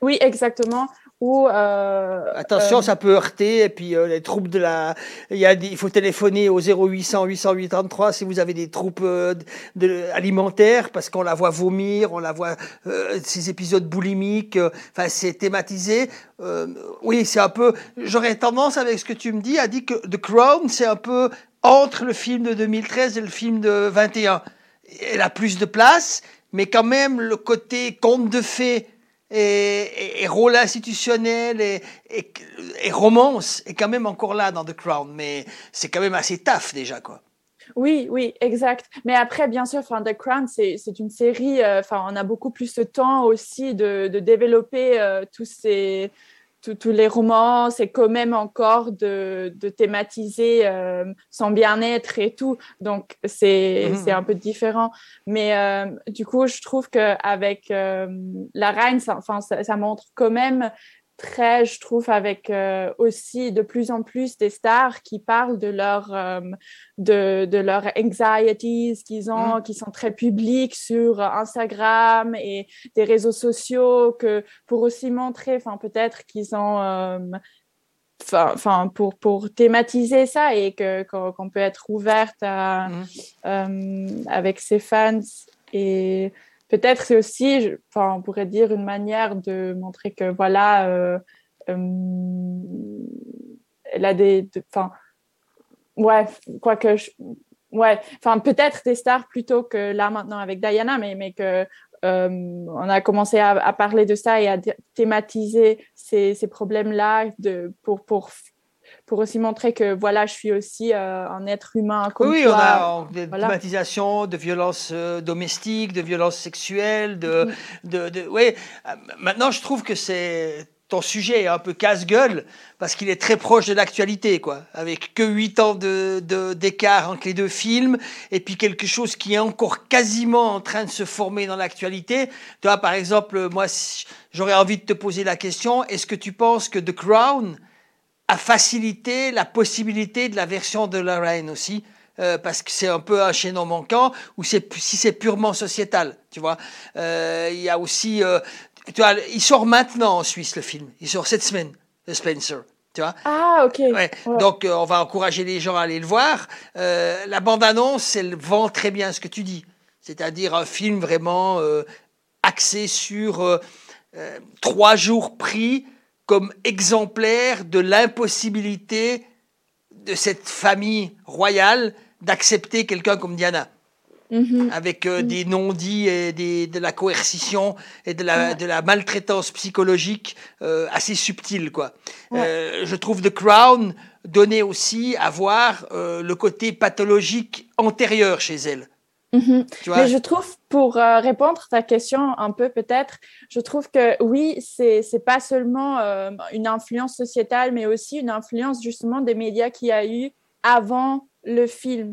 Oui, exactement. Où, Attention, ça peut heurter. Et puis les troupes de la, il y a des- il faut téléphoner au 0800 808 33 si vous avez des troupes de, alimentaires parce qu'on la voit vomir, on la voit ces épisodes boulimiques. Enfin, c'est thématisé. Oui, c'est un peu. J'aurais tendance avec ce que tu me dis à dire que The Crown, c'est un peu entre le film de 2013 et le film de 21. Elle a plus de place, mais quand même le côté conte de fées et, rôle institutionnel et, romance est quand même encore là dans The Crown, mais c'est quand même assez taf déjà quoi. Oui, oui, exact. Mais après, bien sûr, The Crown, c'est une série. euh, on a beaucoup plus de temps aussi de, de développer euh, tous ces tous les romans, c'est quand même encore de, de thématiser euh, son bien-être et tout. Donc, c'est c'est un peu différent. Mais euh, du coup, je trouve qu'avec euh, La Reine, ça, enfin, ça, ça montre quand même très, je trouve, avec euh, aussi de plus en plus des stars qui parlent de leur euh, de, de leurs anxieties qu'ils ont, qui sont très publiques sur Instagram et des réseaux sociaux, que pour aussi montrer, enfin peut-être qu'ils ont euh, Enfin, pour, pour thématiser ça et que qu'on peut être ouverte à, euh, avec ses fans et peut-être c'est aussi, enfin, on pourrait dire une manière de montrer que voilà, euh, euh, elle a des, de- enfin, ouais, quoique, je- ouais, enfin peut-être des stars plutôt que là maintenant avec Diana, mais mais que euh, on a commencé à, parler de ça et à thé- thématiser ces, ces problèmes-là pour pour pour aussi montrer que voilà, je suis aussi euh, un être humain comme oui, toi. on a des Voilà. de violences euh, domestiques, de violences sexuelles, de, de, de ouais. Euh, Maintenant, je trouve que c'est ton sujet est un peu casse-gueule parce qu'il est très proche de l'actualité, quoi. Avec que 8 ans de, de- d'écart entre les deux films et puis quelque chose qui est encore quasiment en train de se former dans l'actualité. Tu vois, par exemple, moi, si- j'aurais envie de te poser la question est-ce que tu penses que The Crown a facilité la possibilité de la version de la reine aussi euh, parce que c'est un peu un chaînon manquant ou c'est si c'est purement sociétal tu vois Euh, il y a aussi euh, tu vois il sort maintenant en Suisse le film il sort cette semaine de Spencer tu vois Ah, ok. Ouais. Donc, euh, on va encourager les gens à aller le voir. Euh, la bande-annonce, elle vend très bien ce que tu dis. C'est-à-dire un film vraiment euh, axé sur trois jours pris comme exemplaire de l'impossibilité de cette famille royale d'accepter quelqu'un comme Diana. Mhm. Avec euh, des non-dits et des- de la coercition et de la, de la maltraitance psychologique euh, assez subtile. Quoi. Euh, je trouve The Crown donnait aussi à voir le côté pathologique antérieur chez elle. Mhm. Tu vois? Mais je trouve, pour euh, répondre à ta question un peu peut-être, je trouve que oui, c'est c'est pas seulement euh, une influence sociétale, mais aussi une influence justement des médias qu'il y a eu avant le film.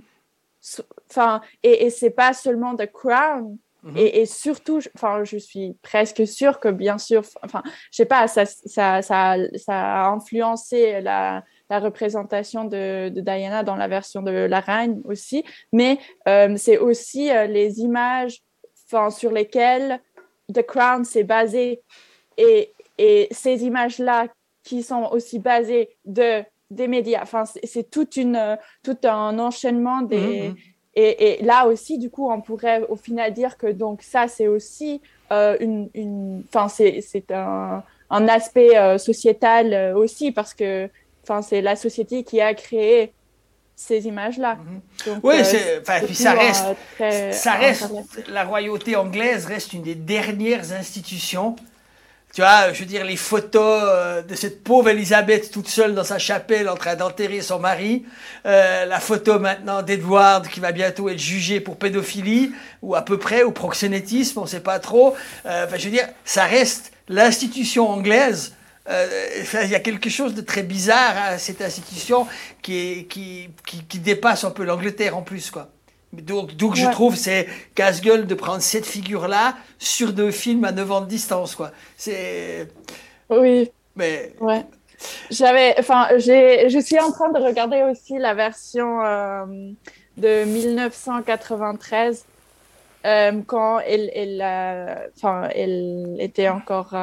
Enfin, et, et c'est pas seulement The Crown. Mhm. Et, et surtout, je- enfin, je suis presque sûre que bien sûr, enfin, je sais pas, ça, ça, ça, ça a influencé la, la représentation de, de Diana dans la version de la reine aussi, mais euh, c'est aussi euh, les images enfin, sur lesquelles The Crown s'est basé et, et ces images-là qui sont aussi basées de des médias. Enfin, c'est tout un enchaînement des. Mhm. Et, et là aussi, du coup, on pourrait au final dire que donc ça, c'est aussi euh, une, une, enfin, c'est c'est un, un aspect euh, sociétal euh, aussi parce que, enfin, c'est la société qui a créé ces images-là. Donc, Oui, euh, puis ça toujours, reste, euh, très ça reste, la royauté anglaise reste une des dernières institutions. Tu vois, je veux dire, les photos euh, de cette pauvre Elisabeth toute seule dans sa chapelle en train d'enterrer son mari, euh, la photo maintenant d'Edward qui va bientôt être jugé pour pédophilie, ou à peu près, ou proxénétisme, on sait pas trop. Euh, je veux dire, ça reste l'institution anglaise euh, il y a quelque chose de très bizarre à cette institution qui, est, qui, qui, qui dépasse un peu l'Angleterre en plus, quoi. Donc, donc je trouve c'est casse-gueule de prendre cette figure-là sur deux films à 9 ans de distance, quoi. C'est... Oui. Mais... Ouais. J'avais, enfin, j'ai, je suis en train de regarder aussi la version euh, de 1993 euh, quand elle, elle, enfin, elle était encore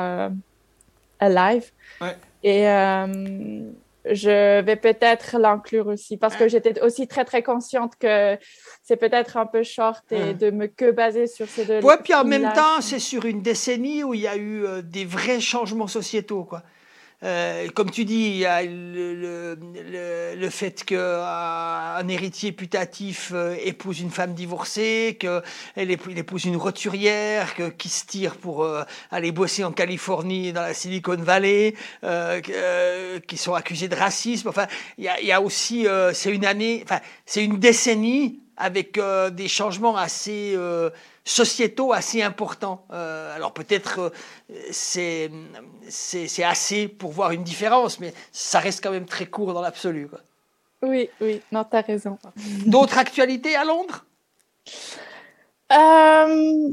alive. Ouais. Et euh, je vais peut-être l'inclure aussi parce que j'étais aussi très très consciente que c'est peut-être un peu short et Ouais. de me que baser sur ces deux. Ouais, puis en même temps, c'est sur une décennie où il y a eu euh, des vrais changements sociétaux, quoi. Euh, comme tu dis, il y a le, le, le, le fait qu'un héritier putatif euh, épouse une femme divorcée, qu'il épouse une roturière, que, qui se tire pour euh, aller bosser en Californie, dans la Silicon Valley, euh, euh, qui sont accusés de racisme. Enfin, il y a, y a aussi, euh, c'est une année, enfin, c'est une décennie avec euh, des changements assez euh, sociétaux assez importants. Euh, alors peut-être euh, c'est c'est assez pour voir une différence, mais ça reste quand même très court dans l'absolu. Oui, oui, non, t'as raison. D'autres actualités à Londres? Euh,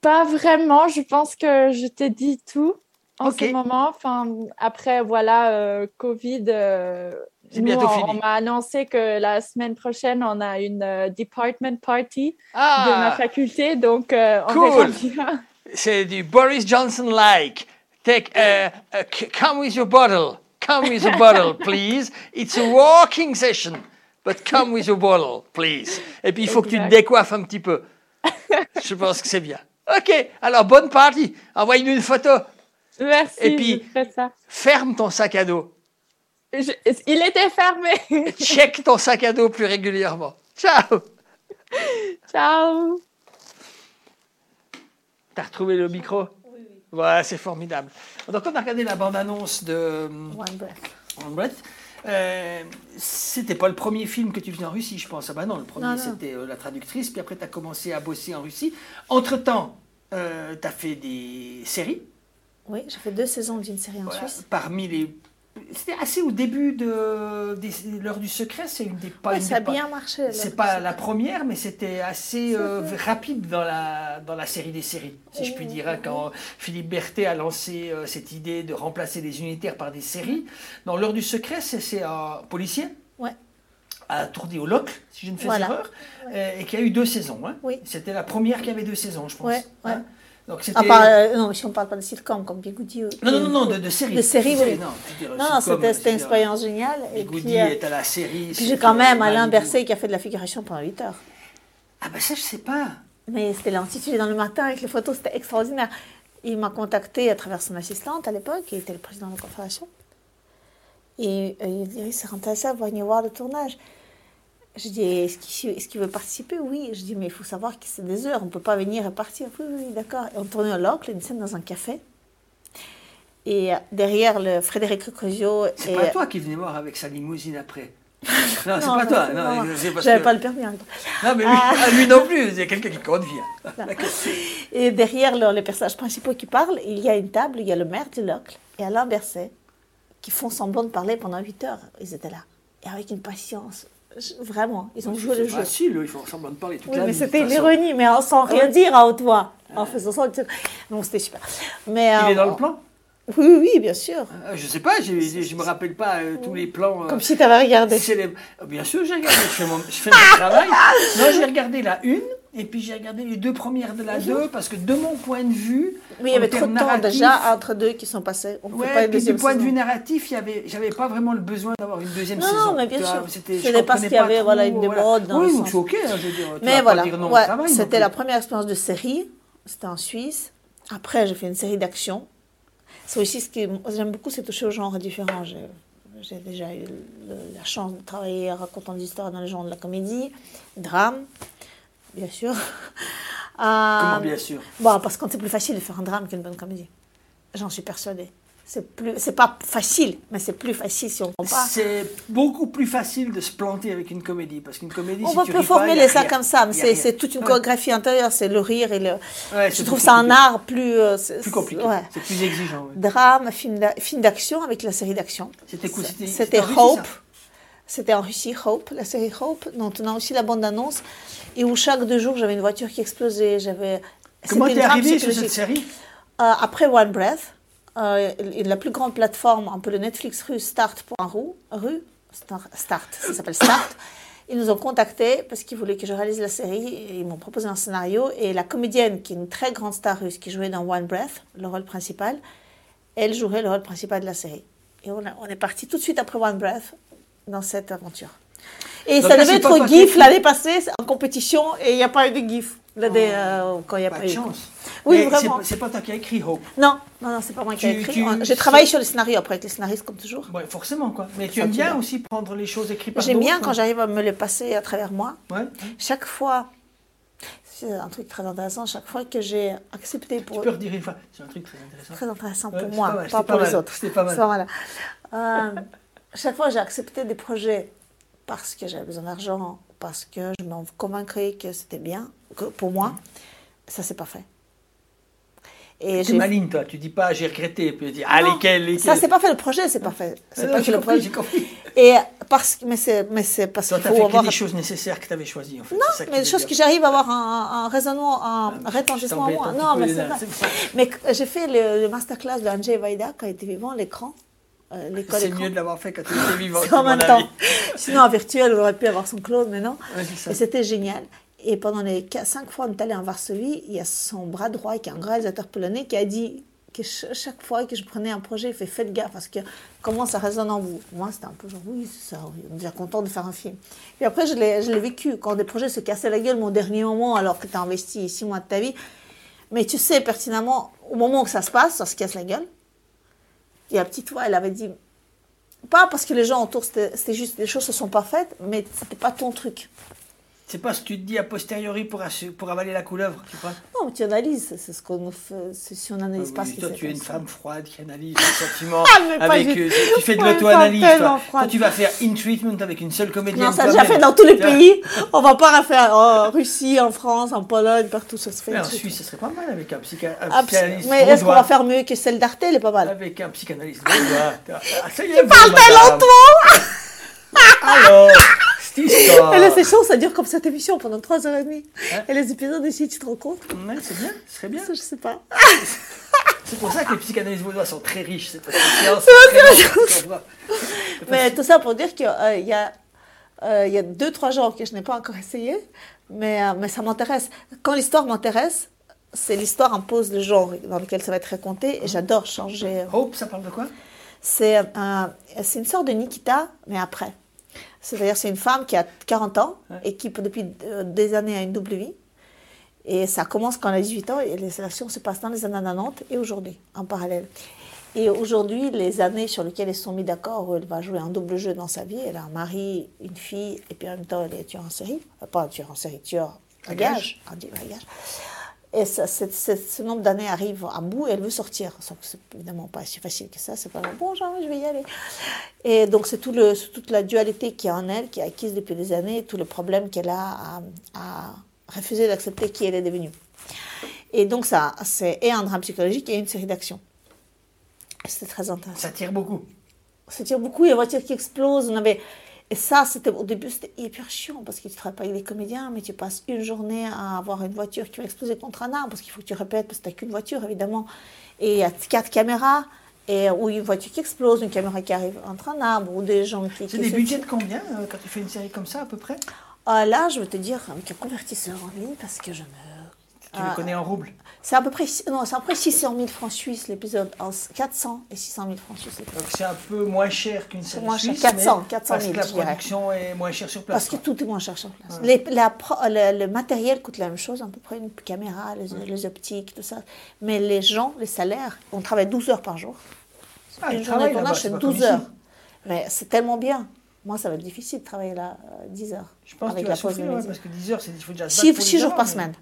pas vraiment. Je pense que je t'ai dit tout en ce moment. Enfin, après, voilà, Covid. Nous, on, on m'a annoncé que la semaine prochaine, on a une euh, department party Ah. de ma faculté. Donc, euh, on Cool. C'est du Boris Johnson-like. Take, uh, uh, come with your bottle. Come with your bottle, please. It's a walking session, but come with your bottle, please. Et puis il faut que tu te Exact. décoiffes un petit peu. Je pense que c'est bien. Ok, alors bonne party. Envoie-nous une photo. Merci. Et puis- ça. Ferme ton sac à dos. Je- il était fermé. Check ton sac à dos plus régulièrement. Ciao. Ciao. T'as retrouvé le micro? Oui, oui. Voilà, c'est formidable. Donc, on a regardé la bande-annonce de One Breath. One Breath. Euh, c'était pas le premier film que tu faisais en Russie, je pense. Ah bah non, le premier c'était euh, La Traductrice, puis après tu as commencé à bosser en Russie. Entre-temps, tu as fait des séries. Oui, j'ai fait deux saisons d'une série en Voilà, Suisse. Parmi les. C'était assez au début de l'heure du secret, c'est une des pas Ouais, une ça a pas- bien marché, C'est pas la première, mais c'était assez euh, rapide dans la dans la série des séries, si je puis dire. hein, quand Philippe Berthet a lancé euh, cette idée de remplacer les unitaires par des séries, dans l'heure du secret, c'est un policier. Ouais. À tourné au Locle, si je ne fais Voilà. erreur, euh, et qui a eu deux saisons. hein. C'était la première qui avait deux saisons, je pense. Ouais, ouais. hein. Donc À part, euh, non, si on parle pas de sitcom comme Bigoudi. Non, non, non, non, de- de séries. De séries, De oui. non, Non, c'était une expérience géniale. Bigoudi est à la série. puis c'est j'ai quand même Alain. Berset qui a fait de la figuration pendant 8 heures. Ah ben ça, je sais pas. Mais c'était l'intitulé dans le matin avec les photos, c'était extraordinaire. Il m'a contacté à travers son assistante à l'époque, qui était le président de la Confédération. Et euh, il dit, intéressé à venir voir le tournage. Je dis, est-ce qu'il veut participer? Oui. Je dis, mais il faut savoir que c'est des heures, on ne peut pas venir et partir. Oui, oui, d'accord. Et on tournait au Locle, une scène dans un café. Et euh, derrière le Frédéric Recosio. C'est et- pas toi qui venais voir avec sa limousine après. Non, c'est pas toi. Non, parce J'avais que- pas le permis. hein. Non, mais lui, Ah. ah, lui non plus. Il y a quelqu'un qui conduit. hein. Et derrière le- les personnages principaux qui parlent, il y a une table, il y a le maire du Locle et Alain Berset qui font semblant de parler pendant 8 heures. Ils étaient là. Et avec une patience. Vraiment, ils ont joué le jeu. facile, ils font semblant de parler toute Oui, la mais c'était toute une façon. ironie, mais sans rien dire à haute voix. En faisant ça. Non, c'était super. Mais, Il euh, est dans le plan? Oui, oui, bien sûr. Euh, Je sais pas, je me rappelle pas euh, tous les plans. euh, Comme si tu avais regardé. célèbres. Euh, Bien sûr, j'ai regardé, je fais mon, je fais mon travail. Non, j'ai regardé la une, et puis j'ai regardé les deux premières de la deux, parce que de mon point de vue. Oui, il y avait en trop de temps déjà entre deux qui sont passés. On ne Ouais, peut pas une puis du point de vue narratif, il y avait, j'avais pas vraiment le besoin d'avoir une deuxième Non, saison. non, mais bien sûr. C'était, pas ce qu'il y avait, trop, voilà, une déborde dans Oui, le donc c'est ok, hein, je veux dire. tu Mais vas voilà, ouais, c'était la première expérience de série. C'était en Suisse. Après, j'ai fait une série d'action. C'est aussi ce que j'aime beaucoup, c'est toucher aux genres différents. J'ai, déjà eu la chance de travailler racontant des histoires dans le genre de la comédie, drame, bien sûr. Euh, Comment bien sûr? Bon, parce que c'est plus facile de faire un drame qu'une bonne comédie. J'en suis persuadée. C'est plus, c'est pas facile, mais c'est plus facile si on compare. C'est beaucoup plus facile de se planter avec une comédie, parce qu'une comédie, On si va peut formuler ça comme ça, mais c'est, toute une Ouais. chorégraphie intérieure, c'est le rire et le. Ouais, je trouve ça un art plus. euh, c'est- Plus compliqué, ouais. c'est plus exigeant. Drame, film, d'a- film d'action avec la série d'action. C'était Hope. C'était en Russie, Hope, la série Hope, dont on a aussi la bande-annonce, et où chaque deux jours j'avais une voiture qui explosait. J'avais. Comment t'es arrivé sur cette série Euh, après One Breath, euh, la plus grande plateforme, un peu le Netflix russe, Start.ru, rue, Star- Start, ça s'appelle Start. Ils nous ont contactés parce qu'ils voulaient que je réalise la série et ils m'ont proposé un scénario. Et la comédienne, qui est une très grande star russe, qui jouait dans One Breath, le rôle principal, elle jouerait le rôle principal de la série. Et on, a- on est parti tout de suite après One Breath dans cette aventure. Et Donc ça là, devait pas être GIF l'année passée en compétition et il n'y a pas eu de GIF là, des, euh, quand il n'y a Pas pas, de eu. chance. Oui, Mais vraiment. c'est- pas toi qui as écrit Hope. Non, non, non, c'est pas moi qui ai écrit. tu- J'ai travaillé sur le scénario après avec les scénaristes comme toujours. Ouais, forcément, quoi. Mais tu aimes bien aussi prendre les choses écrites par J'aime bien quand j'arrive à me les passer à travers moi. Ouais. Chaque fois, c'est un truc très intéressant, chaque fois que j'ai accepté pour... Tu peux redire une fois. C'est un truc très intéressant. Très intéressant pour moi, pas pas, mal, pour les mal, autres. C'est pas mal. Voilà. Euh, chaque fois, j'ai accepté des projets parce que j'avais besoin d'argent, parce que je m'en convaincrais que c'était bien que pour moi. Ça, c'est pas fait. Et Tu maligne, toi. Tu dis pas j'ai regretté. Puis tu dis ah, Non, lesquels, lesquels. Ça, c'est pas fait. Le projet, c'est pas fait. C'est Euh, pas que le compris, projet. Et parce que, mais c'est, mais c'est parce Toi, qu'il faut fait avoir. des choses nécessaires que tu avais choisies, en fait. Non, ça mais des choses que j'arrive à avoir un, un raisonnement, un en t'embête moi. Non, mais c'est ça. Mais j'ai fait le, le masterclass de Andrzej Wajda quand il était vivant, l'écran. Euh, l'école C'est mieux de l'avoir fait quand tu étais vivant. En même avis. temps. Sinon, en virtuel, on aurait pu avoir son clone, mais non. Ouais. Et c'était génial. Et pendant les qu- cinq fois où on est allé en Varsovie, il y a son bras droit, qui est un grand réalisateur polonais, qui a dit que ch- chaque fois que je prenais un projet, il fait faites gaffe, parce que comment ça résonne en vous? Moi, c'était un peu genre, oui, c'est ça, on est déjà content de faire un film. Et après, je l'ai je l'ai vécu, quand des projets se cassaient la gueule, mon dernier moment, alors que tu as investi six mois de ta vie. Mais tu sais pertinemment, au moment où ça se passe, ça se casse la gueule. Et la petite voix, elle avait dit, pas parce que les gens autour, c'était juste, les choses se sont pas faites, mais c'était pas ton truc. C'est pas ce que tu te dis a posteriori pour, avaler la couleuvre, tu crois? Non, tu analyses, c'est ce qu'on nous fait. c'est- Si on n'analyse pas ce Toi, tu es une femme froide qui analyse les sentiments. Ah, mais pas avec, du- euh, tu, fais de l'auto-analyse. Toi. tellement Toi, froide. tu vas faire in treatment avec une seule comédienne. Non, ça a déjà fait dans tous les vois. pays. On va pas refaire en Russie, en France, en Pologne, partout, ça se fait. Mais en. Suisse, ce serait pas mal avec un, psycha- un Ah, psychanalyste. mais est-ce qu'on va faire mieux que celle d'Arte Elle est pas mal. Avec un psychanalyste. Ah, ça Tu parles Alors, cette histoire. Et là, c'est chaud, ça dure comme cette émission pendant 3 heures et demie. Hein Et les épisodes ici, tu te rends compte Ouais, c'est bien, ce serait bien. Ça, je sais pas. C'est pour ça que les psychanalystes vaudois sont très riches. C'est parce que Mais tout ça pour dire qu'il y a, euh, il y a deux, trois genres que je n'ai pas encore essayé, mais, euh, mais ça m'intéresse. Quand l'histoire m'intéresse, c'est l'histoire impose le genre dans lequel ça va être raconté et j'adore changer. Hope, ça parle de quoi? C'est euh, c'est une sorte de Nikita, mais après. C'est-à-dire c'est une femme qui a 40 ans et qui depuis euh, des années a une double vie. Et ça commence quand elle a 18 ans et les actions se passent dans les années 90 et aujourd'hui, en parallèle. Et aujourd'hui, les années sur lesquelles ils se sont mis d'accord, où elle va jouer un double jeu dans sa vie, elle a un mari, une fille, et puis en même temps, elle est tueur en série. Enfin, pas un tueur en série, tueur à gage. un gage. Et ça, c'est- ce nombre d'années arrive à bout et elle veut sortir. C'est évidemment pas si facile que ça. C'est pas bon, genre, je vais y aller. Et donc, c'est tout toute la dualité qui est en elle, qui est acquise depuis des années, et tout le problème qu'elle a à, à refuser d'accepter qui elle est devenue. Et donc, ça, c'est et un drame psychologique et une série d'actions. C'était très intéressant. Ça tire beaucoup. Ça tire beaucoup, il y a une voiture qui explose. On avait... Et ça, c'était, au début, c'était hyper chiant parce que tu travailles pas avec des comédiens, mais tu passes une journée à avoir une voiture qui va exploser contre un arbre parce qu'il faut que tu répètes parce que tu n'as qu'une voiture, évidemment. Et il y a quatre caméras, et, ou une voiture qui explose, une caméra qui arrive entre un arbre, ou des gens qui. C'est des budgets de combien euh, quand tu fais une série comme ça à peu près? Ah, là, je veux te dire, avec un convertisseur en ligne parce que je me. Tu Ah, le connais en roubles C'est à peu près, non, c'est à peu près 600 000 francs suisses l'épisode, en 400 et 600 000 francs suisses. Donc c'est un peu moins cher qu'une série moins cher, suisse, 400, mais 400 000, parce que la production est moins chère sur place. Parce que tout est moins cher sur place. Ouais. Les- la pro- le, le matériel coûte la même chose, à peu près une caméra, les, les optiques, tout ça. Mais les gens, les salaires, on travaille 12 heures par jour. Ah, une journée de tournage, c'est c'est pas 12 comme ici. heures. Mais c'est tellement bien. Moi, ça va être difficile de travailler là euh, 10 heures. Je pense que avec vas la pause souffrir, ouais, parce que 10 heures, c'est il faut déjà se Six- battre pour six les jours avoir, par mais- semaine.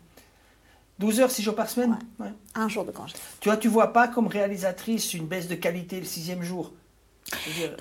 12 heures, 6 jours par semaine Ouais. Un jour de congé. Tu vois, tu vois pas comme réalisatrice une baisse de qualité le sixième jour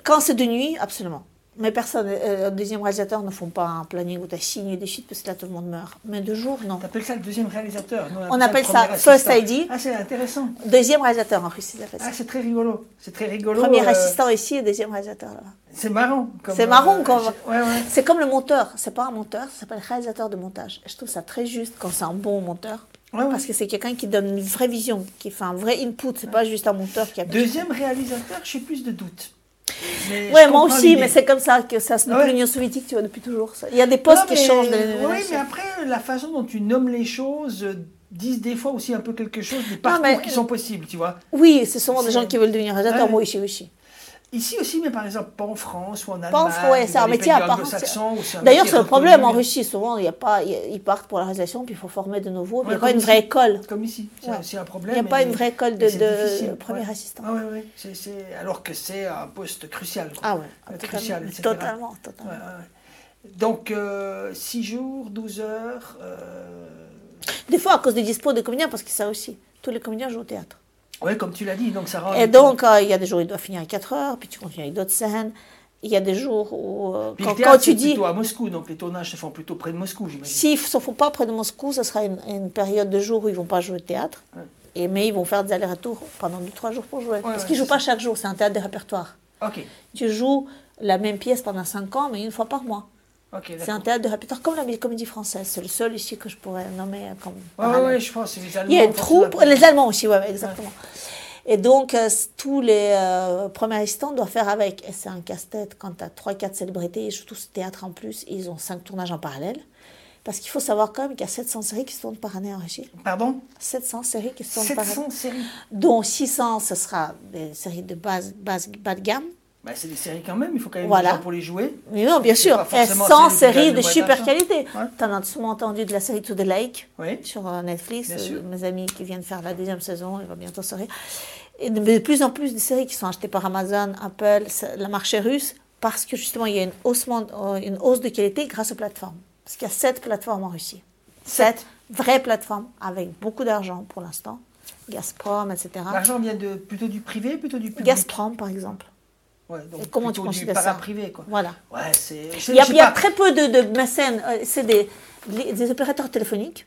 Quand c'est de nuit, absolument. Mais personne, euh, deuxième réalisateur ne font pas un planning où tu as six nuits de suite parce que là tout le monde meurt. Mais de jour, non. T'appelles ça le deuxième réalisateur Nous, On le appelle ça first. ID. Ah, c'est intéressant. Deuxième réalisateur en Russie, appellent ça. Ah, c'est très rigolo. C'est très rigolo. Premier euh, assistant ici et deuxième réalisateur là-bas. C'est marrant. comme, C'est marrant euh, quand ouais, ouais. C'est comme le monteur. C'est pas un monteur, ça s'appelle réalisateur de montage. Et je trouve ça très juste quand c'est un bon monteur. Parce que c'est quelqu'un qui donne une vraie vision, qui fait un vrai input. C'est pas juste un monteur qui a. Deuxième réalisateur, j'ai plus de doutes. Mais Ouais, moi aussi, mais c'est comme ça que ça se Ah ouais. l'Union soviétique, tu vois, depuis toujours. ça. Il y a des postes Non, qui mais- changent de Oui, mais après, la façon dont tu nommes les choses euh, disent des fois aussi un peu quelque chose des parcours mais- qui sont possibles, tu vois. Oui, c'est souvent des gens qui veulent devenir réalisateur. Ouais. Moi aussi, aussi. Ici aussi, mais par exemple, pas en France ou en Allemagne. Pas en France, ouais, c'est un métier à part. D'ailleurs, c'est le problème en. Russie. Souvent, il y a pas, ils partent pour la réalisation, puis il faut former de nouveaux. puis il n'y a pas une vraie école. Comme ici, c'est Ouais. un problème. Il n'y a pas une vraie école de, premier assistant. Ah ouais, ouais, c'est- c'est- alors que c'est un poste crucial. quoi. Ah ouais, Euh, totalement, crucial, etc. totalement, totalement. Donc, 6 jours, 12 heures. euh, Des fois, à cause des dispos des comédiens, parce que ça aussi, tous les comédiens jouent au théâtre. Ouais, comme tu l'as dit, donc ça rend. Et donc, euh, il y a des jours où il doit finir à 4 heures, puis tu continues avec d'autres scènes. Il y a des jours où, euh, quand, théâtre, quand tu dis, plutôt à Moscou, donc les tournages se font plutôt près de Moscou, j'imagine. s'ils ne se font pas près de Moscou, ce sera une, une période de jours où ils ne vont pas jouer au théâtre. Et, mais ils vont faire des allers-retours pendant 2-3 jours pour jouer. Parce qu'ils ne jouent pas chaque jour, c'est un théâtre de répertoire. Ok, Tu joues la même pièce pendant 5 ans, mais une fois par mois. C'est un théâtre de répertoire comme la comédie française. C'est le seul ici que je pourrais nommer comme. Ouais, ouais, je pense, c'est les Allemands. Il y a une troupe, les Allemands aussi, ouais, exactement. Et donc, euh, tous les euh, premiers assistants doivent faire avec. Et c'est un casse-tête quand tu as 3-4 célébrités, ils jouent tous théâtre en plus, et ils ont 5 tournages en parallèle. Parce qu'il faut savoir quand même qu'il y a 700 séries qui se tournent par année en Russie. Pardon? 700 séries qui se tournent par 700 année. séries Dont 600, ce sera des séries de base, base bas de gamme. Bah, c'est des séries quand même, il faut quand même Voilà. des gens pour les jouer. Mais non, bien sûr. forcément 100 celles qui séries de super qualité. Ouais. Tu en as sûrement entendu de la série To the Lake Oui. sur euh, Netflix. Euh. Mes amis qui viennent faire la deuxième saison, il va bientôt sortir. Et de de plus en plus de séries qui sont achetées par Amazon, Apple, le marché russe, parce que justement il y a une, haussement, euh, une hausse de qualité grâce aux plateformes. Parce qu'il y a sept plateformes en Russie. Sept vraies plateformes avec beaucoup d'argent pour l'instant. Gazprom, etc. L'argent vient de, plutôt du privé, plutôt du public? Gazprom, par exemple. Ouais, donc Et comment tu du considères ça quoi. Voilà. Ouais, c'est. Il y a, il y a très peu de, de mécènes. euh, C'est des, des opérateurs téléphoniques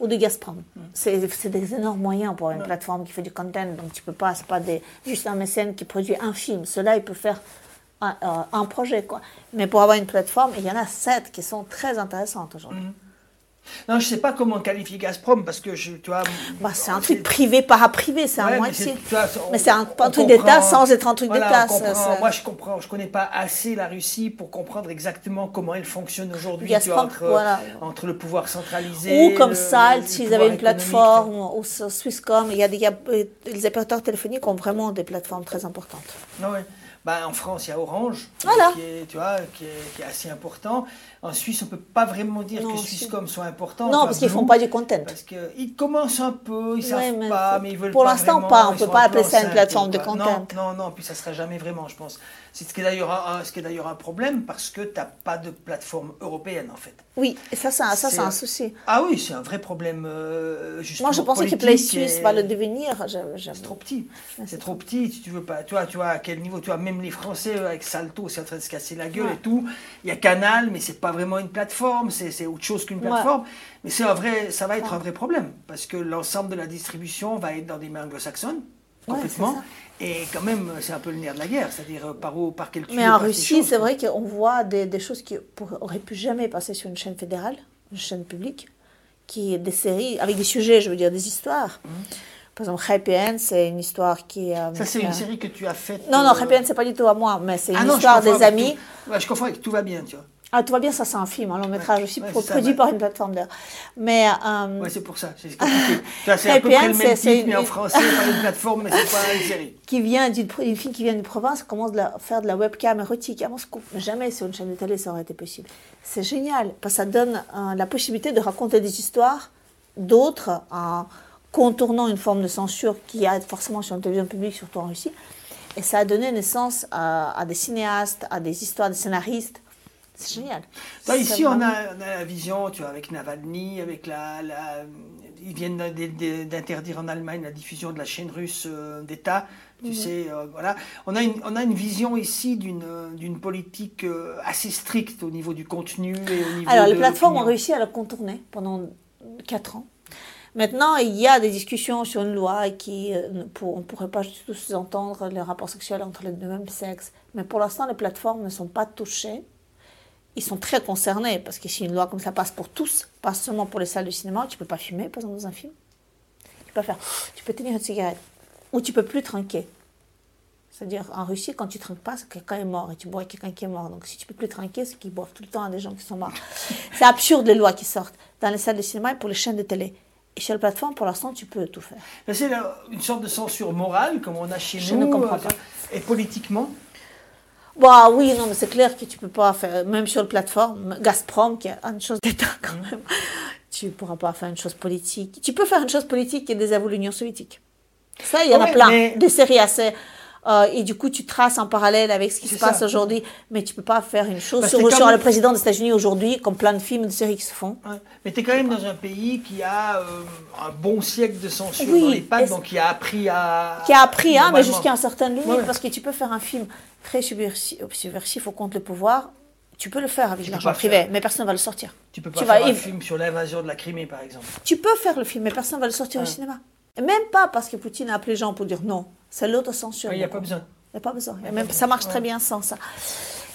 ou de Gazprom. Hmm. C'est des énormes moyens pour une plateforme qui fait du content. Donc tu peux pas, c'est pas des, juste un mécène qui produit un film. Cela, il peut faire un, euh, un projet. Quoi. Mais pour avoir une plateforme, il y en a sept qui sont très intéressantes aujourd'hui. Non, je sais pas comment qualifier Gazprom parce que je, tu vois. Bah, c'est un truc privé, para-privé, c'est Ouais, un moitié. Mais c'est un, truc d'État sans être un truc Voilà, d'État. ça- ça- Moi, je comprends. Je connais pas assez la Russie pour comprendre exactement comment elle fonctionne aujourd'hui. entre, voilà. entre le pouvoir centralisé. Ou comme le- le s'ils avaient une plateforme, ou Swisscom, il y a des, il y a- euh, les opérateurs téléphoniques ont vraiment des plateformes très importantes. Ah ouais. Ben, en France, il y a Orange, Voilà. qui, est, tu vois, qui, est, qui est assez important. En Suisse, on ne peut pas vraiment dire Non, que. Swisscom soit important. Non, parce qu'ils Blue, font pas du content. Parce qu'ils commencent un peu, ils Ouais, savent pas, mais ils veulent pour pas l'instant, vraiment, pas. On ils peut pas appeler ça une plateforme de content. Non, non, non, puis ça sera jamais vraiment, je pense. C'est ce qui est d'ailleurs un, ce qui est d'ailleurs un problème parce que tu n'as pas de plateforme européenne en fait. Oui, et ça, c'est un, ça, c'est un souci. Ah oui, c'est un vrai problème. euh, justement, Moi, je pensais que politique Play Suisse et- va le devenir. C'est trop petit. C'est trop petit, si tu veux pas. Tu vois, tu vois à quel niveau, tu vois, même les Français avec Salto, c'est en train de se casser la gueule Ouais. et tout. Il y a Canal, mais c'est pas vraiment une plateforme, c'est autre chose qu'une Ouais. plateforme. Mais c'est un vrai, ça va être Ouais. un vrai problème parce que l'ensemble de la distribution va être dans des mains anglo-saxonnes complètement. et quand même, c'est un peu le nerf de la guerre, c'est-à-dire euh, par où, par quel tuyau Mais en Russie, c'est vrai qu'on voit des, des choses qui auraient pu jamais passer sur une chaîne fédérale, une chaîne publique, qui est des séries avec des sujets, je veux dire, des histoires. Par exemple, Happy End, c'est une histoire qui. euh. Ça, c'est euh, une série que tu as faite. Non, non, euh, Happy End, c'est pas du tout à moi, mais c'est une ah non, je histoire des amis. Tout, ouais, je confonds avec Tout va bien, tu vois. Ah, tout va bien, ça c'est un film, un long métrage aussi, ouais, ça, produit ouais. par une plateforme d'ailleurs. Mais. euh, Ouais, c'est pour ça, c'est à peu près le même titre, mais en une- français, par une plateforme, mais c'est pas une série. qui vient d'une une fille qui vient d'une province commence la- faire de la webcam érotique à Moscou. Jamais sur une chaîne de télé ça aurait été possible. C'est génial parce que ça donne euh, la possibilité de raconter des histoires d'autres en contournant une forme de censure qu'il y a forcément sur une télévision publique, surtout en Russie. Et ça a donné naissance à, à des cinéastes, à des histoires, des scénaristes. C'est génial. C'est ici, on a, on a la vision, tu vois, avec Navalny, avec la, la- ils viennent d'interdire en Allemagne la diffusion de la chaîne russe euh, d'État. Tu sais, euh, voilà. On a une, on a une vision ici d'une, politique euh, assez stricte au niveau du contenu et au niveau Alors, les plateformes ont réussi à le contourner pendant 4 ans. Maintenant, il y a des discussions sur une loi qui, ne pour- on ne pourrait pas du tout sous-entendre les rapports sexuels entre les deux mêmes sexes. Mais pour l'instant, les plateformes ne sont pas touchées. Ils sont très concernés parce que si une loi comme ça passe pour tous, pas seulement pour les salles de cinéma, tu ne peux pas fumer, par exemple, dans un film. Tu peux pas faire. Tu peux tenir une cigarette. Ou tu peux plus trinquer. C'est-à-dire, en Russie, quand tu trinques pas, c'est que quelqu'un est mort et tu bois quelqu'un qui est mort. Donc, si tu peux plus trinquer, c'est qu'ils boivent tout le temps à des gens qui sont morts. c'est absurde les lois qui sortent dans les salles de cinéma et pour les chaînes de télé. Et sur la plateforme, pour l'instant, tu peux tout faire. C'est une sorte de censure morale, comme on a chez Je nous. ne comprends euh, pas. Et politiquement Bah oui, non, mais c'est clair que tu peux pas faire, même sur la plateforme, Gazprom, qui est une chose d'État quand Mmh. même, tu pourras pas faire une chose politique. Tu peux faire une chose politique qui désavoue l'Union soviétique. Ça, il y en a plein, mais- des séries assez. Euh, et du coup, tu traces en parallèle avec ce qui se passe aujourd'hui, mais tu peux pas faire une chose Bah, sur, le président des États-Unis aujourd'hui, comme plein de films et de séries qui se font. Ouais. Mais tu es quand même dans un pays qui a euh, un bon siècle de censure Oui, dans les pattes, donc qui a appris à. qui a appris, hein, mais jusqu'à un certain limite, Ouais, parce que tu peux faire un film très subversif, subversif au contre le pouvoir, tu peux le faire avec l'argent privé, faire. mais personne ne va le sortir. Tu peux pas Tu faire vas un film sur l'invasion de la Crimée, par exemple. Tu peux faire le film, mais personne ne va le sortir au cinéma. Et même pas parce que Poutine a appelé les gens pour dire non. C'est l'autocensure. Il n'y a pas besoin. Il n'y a pas besoin. Y a Même, pas ça marche très bien sans ça.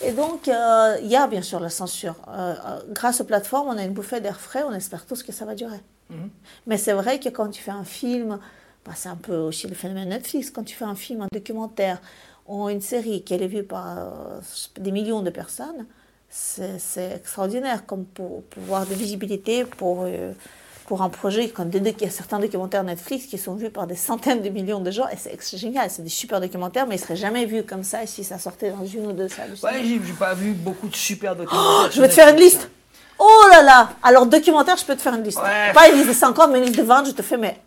Et donc, euh, il y a bien sûr la censure. Euh, euh, grâce aux plateformes, on a une bouffée d'air frais. On espère tous que ça va durer. Mhm. Mais c'est vrai que quand tu fais un film, bah, c'est un peu aussi le phénomène Netflix, quand tu fais un film, un documentaire ou une série qui est vue par euh, des millions de personnes, c'est extraordinaire comme pour pouvoir de visibilité pour, euh, pour un projet, comme des, il y a certains documentaires Netflix qui sont vus par des centaines de millions de gens, et c'est génial, c'est des super documentaires, mais ils ne seraient jamais vus comme ça si ça sortait dans une ou deux salles. Ouais, j'ai pas vu beaucoup de super documentaires. Je vais te faire une liste. Oh là là Alors, documentaire, je peux te faire une liste. Ouais. Pas une liste de 50, mais une liste de 20, je te fais, mais...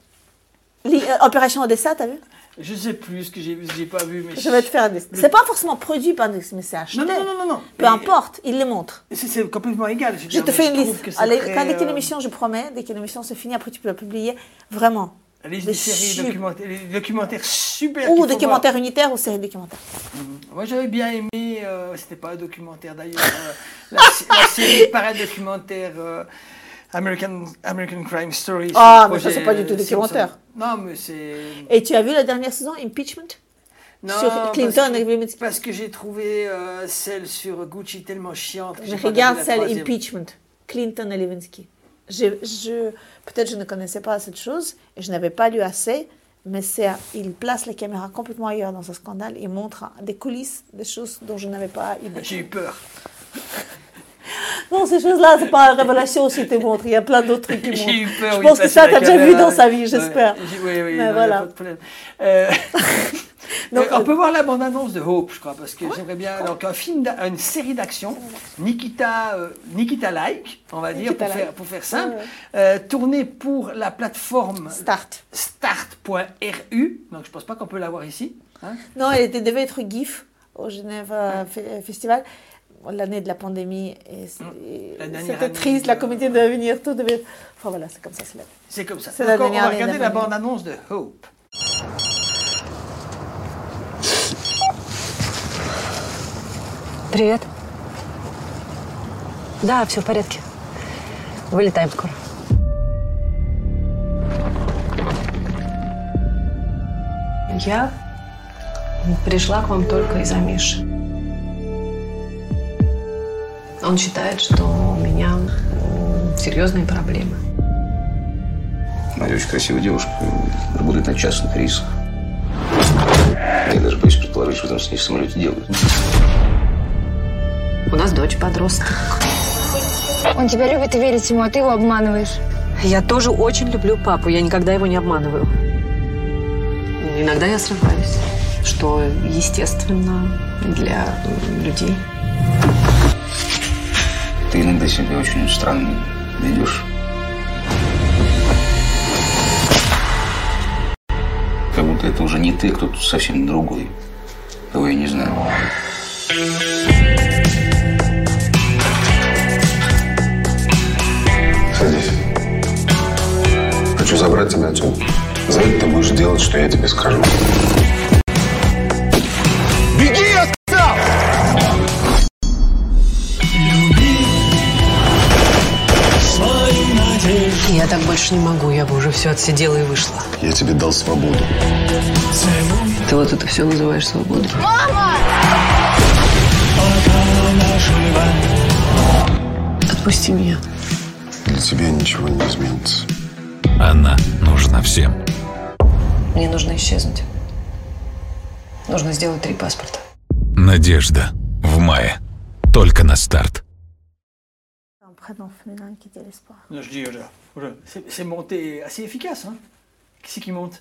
Euh, Opération Odessa, t'as vu? Je sais plus ce que j'ai vu, ce que j'ai pas vu. Mais Je vais te faire un dessin. C'est pas forcément produit par Disney, mais c'est acheté. Non, non, non, non, non. Peu importe, il les montre. C'est c'est complètement égal. Je te fais une liste. Allez, quand dès qu'une émission, je promets, dès qu'une émission se finit, après tu peux la publier. Vraiment. Les, Des séries documentaires, les documentaires super. Ou faut documentaires unitaires ou séries documentaires. voir. Moi, j'avais bien aimé. euh, C'était pas un documentaire d'ailleurs. euh, la, la série paradocumentaire euh, American American Crime Story. Ah, mais ça, c'est pas du tout euh, documentaire. Non, mais c'est. Et tu as vu la dernière saison, Impeachment? Non, Sur parce Clinton que- et Lewinsky. Parce que j'ai trouvé euh, celle sur Gucci tellement chiante. que pas regarde celle troisième. Impeachment, Clinton et Lewinsky. Je, je, Peut-être je ne connaissais pas cette chose et je n'avais pas lu assez, mais il place les caméras complètement ailleurs dans ce scandale. Il montre des coulisses, des choses dont je n'avais pas idée. J'ai eu peur. Non, ces choses-là, c'est pas une révélation aussi, te montre. Il y a plein d'autres trucs qui montrent. Eu peur. Je oui, pense que ça, la tu as déjà vu dans sa vie, j'espère. J'ai- Oui, oui, Mais non, voilà. pas de problème. Euh, Donc, euh, on peut voir la bande-annonce de Hope, je crois, parce que j'aimerais bien. Donc, un film, une série d'action, Nikita, euh, Nikita Like, on va dire, pour Like. faire, pour faire simple, Ouais, ouais. euh, tourné pour la plateforme Start. Start.ru. Donc, je pense pas qu'on peut l'avoir ici. hein. Non, elle était, devait être GIF au Genève euh, Fe- Festival L'année de la pandémie, et c'est- et La dernière c'était année triste, la communauté de venir, tout devait. Enfin voilà, c'est comme ça, c'est la C'est comme ça. C'est Donc, la on- on dernière va année de regarder la la pandémie. bande-annonce de Hope. Привет. Да, все в порядке. Вылетаем скоро. Я пришла к вам только из-за Миши. Он считает, что у меня серьезные проблемы. Мария очень красивая девушка, работает на частных рейсах. Я даже боюсь предположить, что там с ней в самолете делают. У нас дочь подросток. Он тебя любит и верит ему, а ты его обманываешь. Я тоже очень люблю папу, я никогда его не обманываю. Иногда я срываюсь, что естественно для людей. Ты иногда себя очень странно ведешь. Как будто это уже не ты, а кто-то совсем другой, кого я не знаю. Садись. Хочу забрать тебя отсюда. За это ты будешь делать, что я тебе скажу. Больше не могу, я бы уже все отсидела и вышла. Я тебе дал свободу. Ты вот это все называешь свободой? Отпусти меня. Для тебя ничего не изменится. Она нужна всем. Мне нужно исчезнуть. Нужно сделать три паспорта. Надежда. В мае. Только на старт. Un prénom féminin qui dit l'espoir. Non, je dis, euh, c'est monté assez efficace. Hein. Qui c'est qui monte?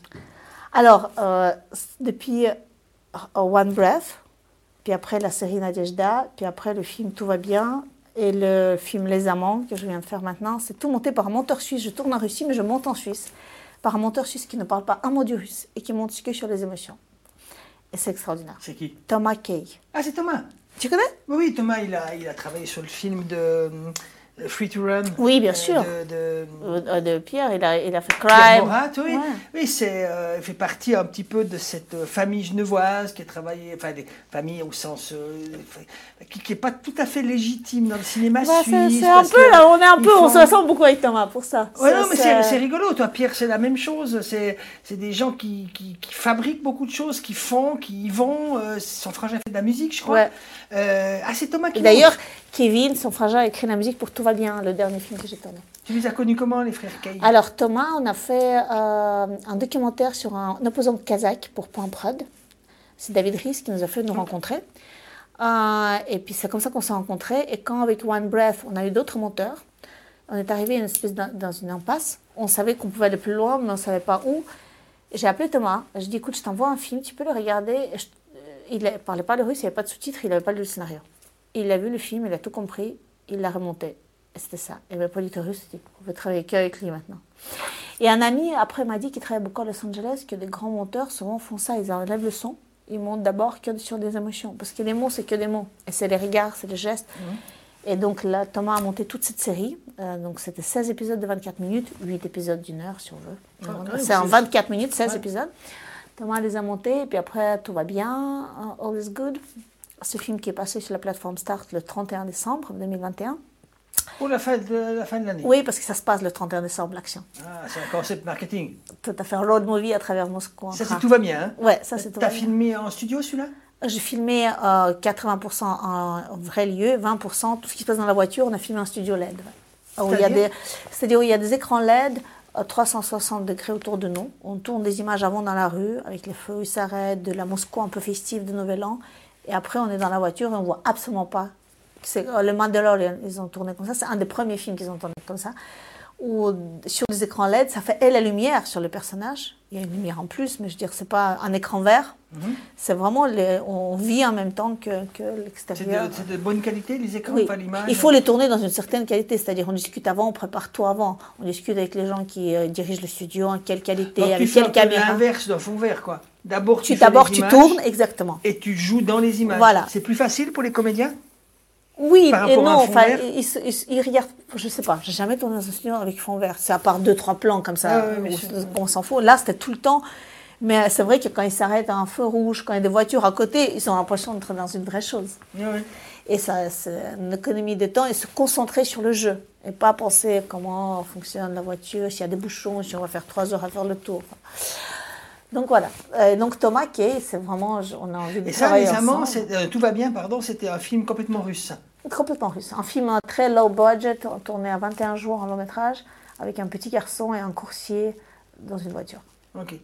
Alors, euh, depuis euh, One Breath, puis après la série Nadejda, puis après le film Tout va bien, et le film Les Amants que je viens de faire maintenant, c'est tout monté par un monteur suisse. Je tourne en Russie, mais je monte en Suisse, par un monteur suisse qui ne parle pas un mot du russe et qui monte que sur les émotions. Et c'est extraordinaire. C'est qui? Thomas Kay. Ah, c'est Thomas. Tu connais? Oui, Thomas, il a, il a travaillé sur le film de Free to Run. Oui, bien euh, sûr. De, de- Euh, De Pierre, il a, il a fait Pierre Crime. Morat, oui. Ouais. Oui, c'est euh, il fait partie un petit peu de cette euh, famille genevoise qui a travaillé, enfin des familles au sens euh, qui n'est pas tout à fait légitime dans le cinéma Bah, c'est suisse. c'est un peu que là, on est un peu, on se ressemble beaucoup avec Thomas pour ça. Ouais, Ça, non, mais c'est rigolo. Toi, Pierre, c'est la même chose. C'est des gens qui, qui, qui fabriquent beaucoup de choses, qui font, qui y vont. Euh, son frangin fait de la musique, je crois. Ouais. Euh, ah, c'est Thomas qui D'ailleurs. Kevin, son frangin, a écrit la musique pour Tout va bien, le dernier film que j'ai tourné. Tu les as connus comment, les frères Kay? Alors Thomas, on a fait euh, un documentaire sur un, un opposant kazakh pour Point Prod. C'est David Ries qui nous a fait nous rencontrer. Euh, et puis c'est comme ça qu'on s'est rencontrés. Et quand avec One Breath, on a eu d'autres monteurs, on est arrivé à une espèce dans une impasse. On savait qu'on pouvait aller plus loin, mais on ne savait pas où. J'ai appelé Thomas. Je dis écoute, je t'envoie un film, tu peux le regarder. Je- euh, il ne parlait pas le russe, il n'y avait pas de sous-titres, il n'avait pas lu le scénario. Il a vu le film, il a tout compris, il l'a remonté. Et c'était ça. Et le producteur russe dit on veut travailler qu'avec lui maintenant. Et un ami, après, m'a dit qu'il travaille beaucoup à Los Angeles, que des grands monteurs, souvent, font ça. Ils enlèvent le son. Ils montent d'abord que sur des émotions. Parce que les mots, c'est que des mots. Et c'est les regards, c'est les gestes. Et donc là, Thomas a monté toute cette série. Euh, donc c'était 16 épisodes de 24 minutes, 8 épisodes d'une heure, si on veut. Ah, c'est en c'est- 24 minutes, 16 Ouais. épisodes. Thomas les a montés, et puis après, tout va bien. euh, All is good. Ce film qui est passé sur la plateforme Start le 31 décembre 2021. Pour la fin de la fin de l'année. Oui, parce que ça se passe le 31 décembre, l'action. Ah, c'est un concept marketing. Tout à fait, un road movie à travers Moscou. Ça, c'est tout va bien. Hein? Ouais, ça, c'est tout va bien. filmé en studio celui-là? J'ai filmé euh, 80% en vrai lieu, 20% tout ce qui se passe dans la voiture, on a filmé en studio LED. ouais. C'est-à-dire? où il y a des écrans LED à 360 degrés autour de nous. On tourne des images avant dans la rue, avec les feux, ils s'arrêtent, de la Moscou un peu festive de Nouvel An. Et après, on est dans la voiture et on voit absolument pas. C'est euh, le Mandalorian, ils ont tourné comme ça. C'est un des premiers films qu'ils ont tourné comme ça. Où sur les écrans LED, ça fait et la lumière sur le personnage. Il y a une lumière en plus, mais je veux dire, c'est pas un écran vert. C'est vraiment, les- on vit en même temps que, l'extérieur. c'est de bonne qualité les écrans, Oui. pas l'image Il faut les tourner dans une certaine qualité, c'est-à-dire on discute avant, on prépare tout avant. On discute avec les gens qui euh, dirigent le studio, en quelle qualité, Donc, tu avec fais quelle un peu caméra. l'inverse d'un fond vert, quoi. D'abord, tu, Tu d'abord tournes, exactement. et tu joues dans les images. Voilà. C'est plus facile pour les comédiens? Oui Par et non, enfin, ils, ils- ils- ils regardent, je sais pas, j'ai jamais tourné dans un studio avec fond vert. C'est à part deux, trois plans comme ça, Ah on s'en fout. Là, c'était tout le temps. Mais c'est vrai que quand ils s'arrêtent à un feu rouge, quand il y a des voitures à côté, ils ont l'impression d'être dans une vraie chose. Ouais. Et ça, c'est une économie de temps et se concentrer sur le jeu. Et pas penser comment fonctionne la voiture, s'il y a des bouchons, si on va faire trois heures à faire le tour. Donc voilà. Euh, donc Thomas Kay, c'est vraiment, on a envie de Et ça, les amants, euh, tout va bien, pardon, c'était un film complètement russe. Complètement russe. Un film très low budget, tourné à 21 jours en long métrage, avec un petit garçon et un coursier dans une voiture. Ok.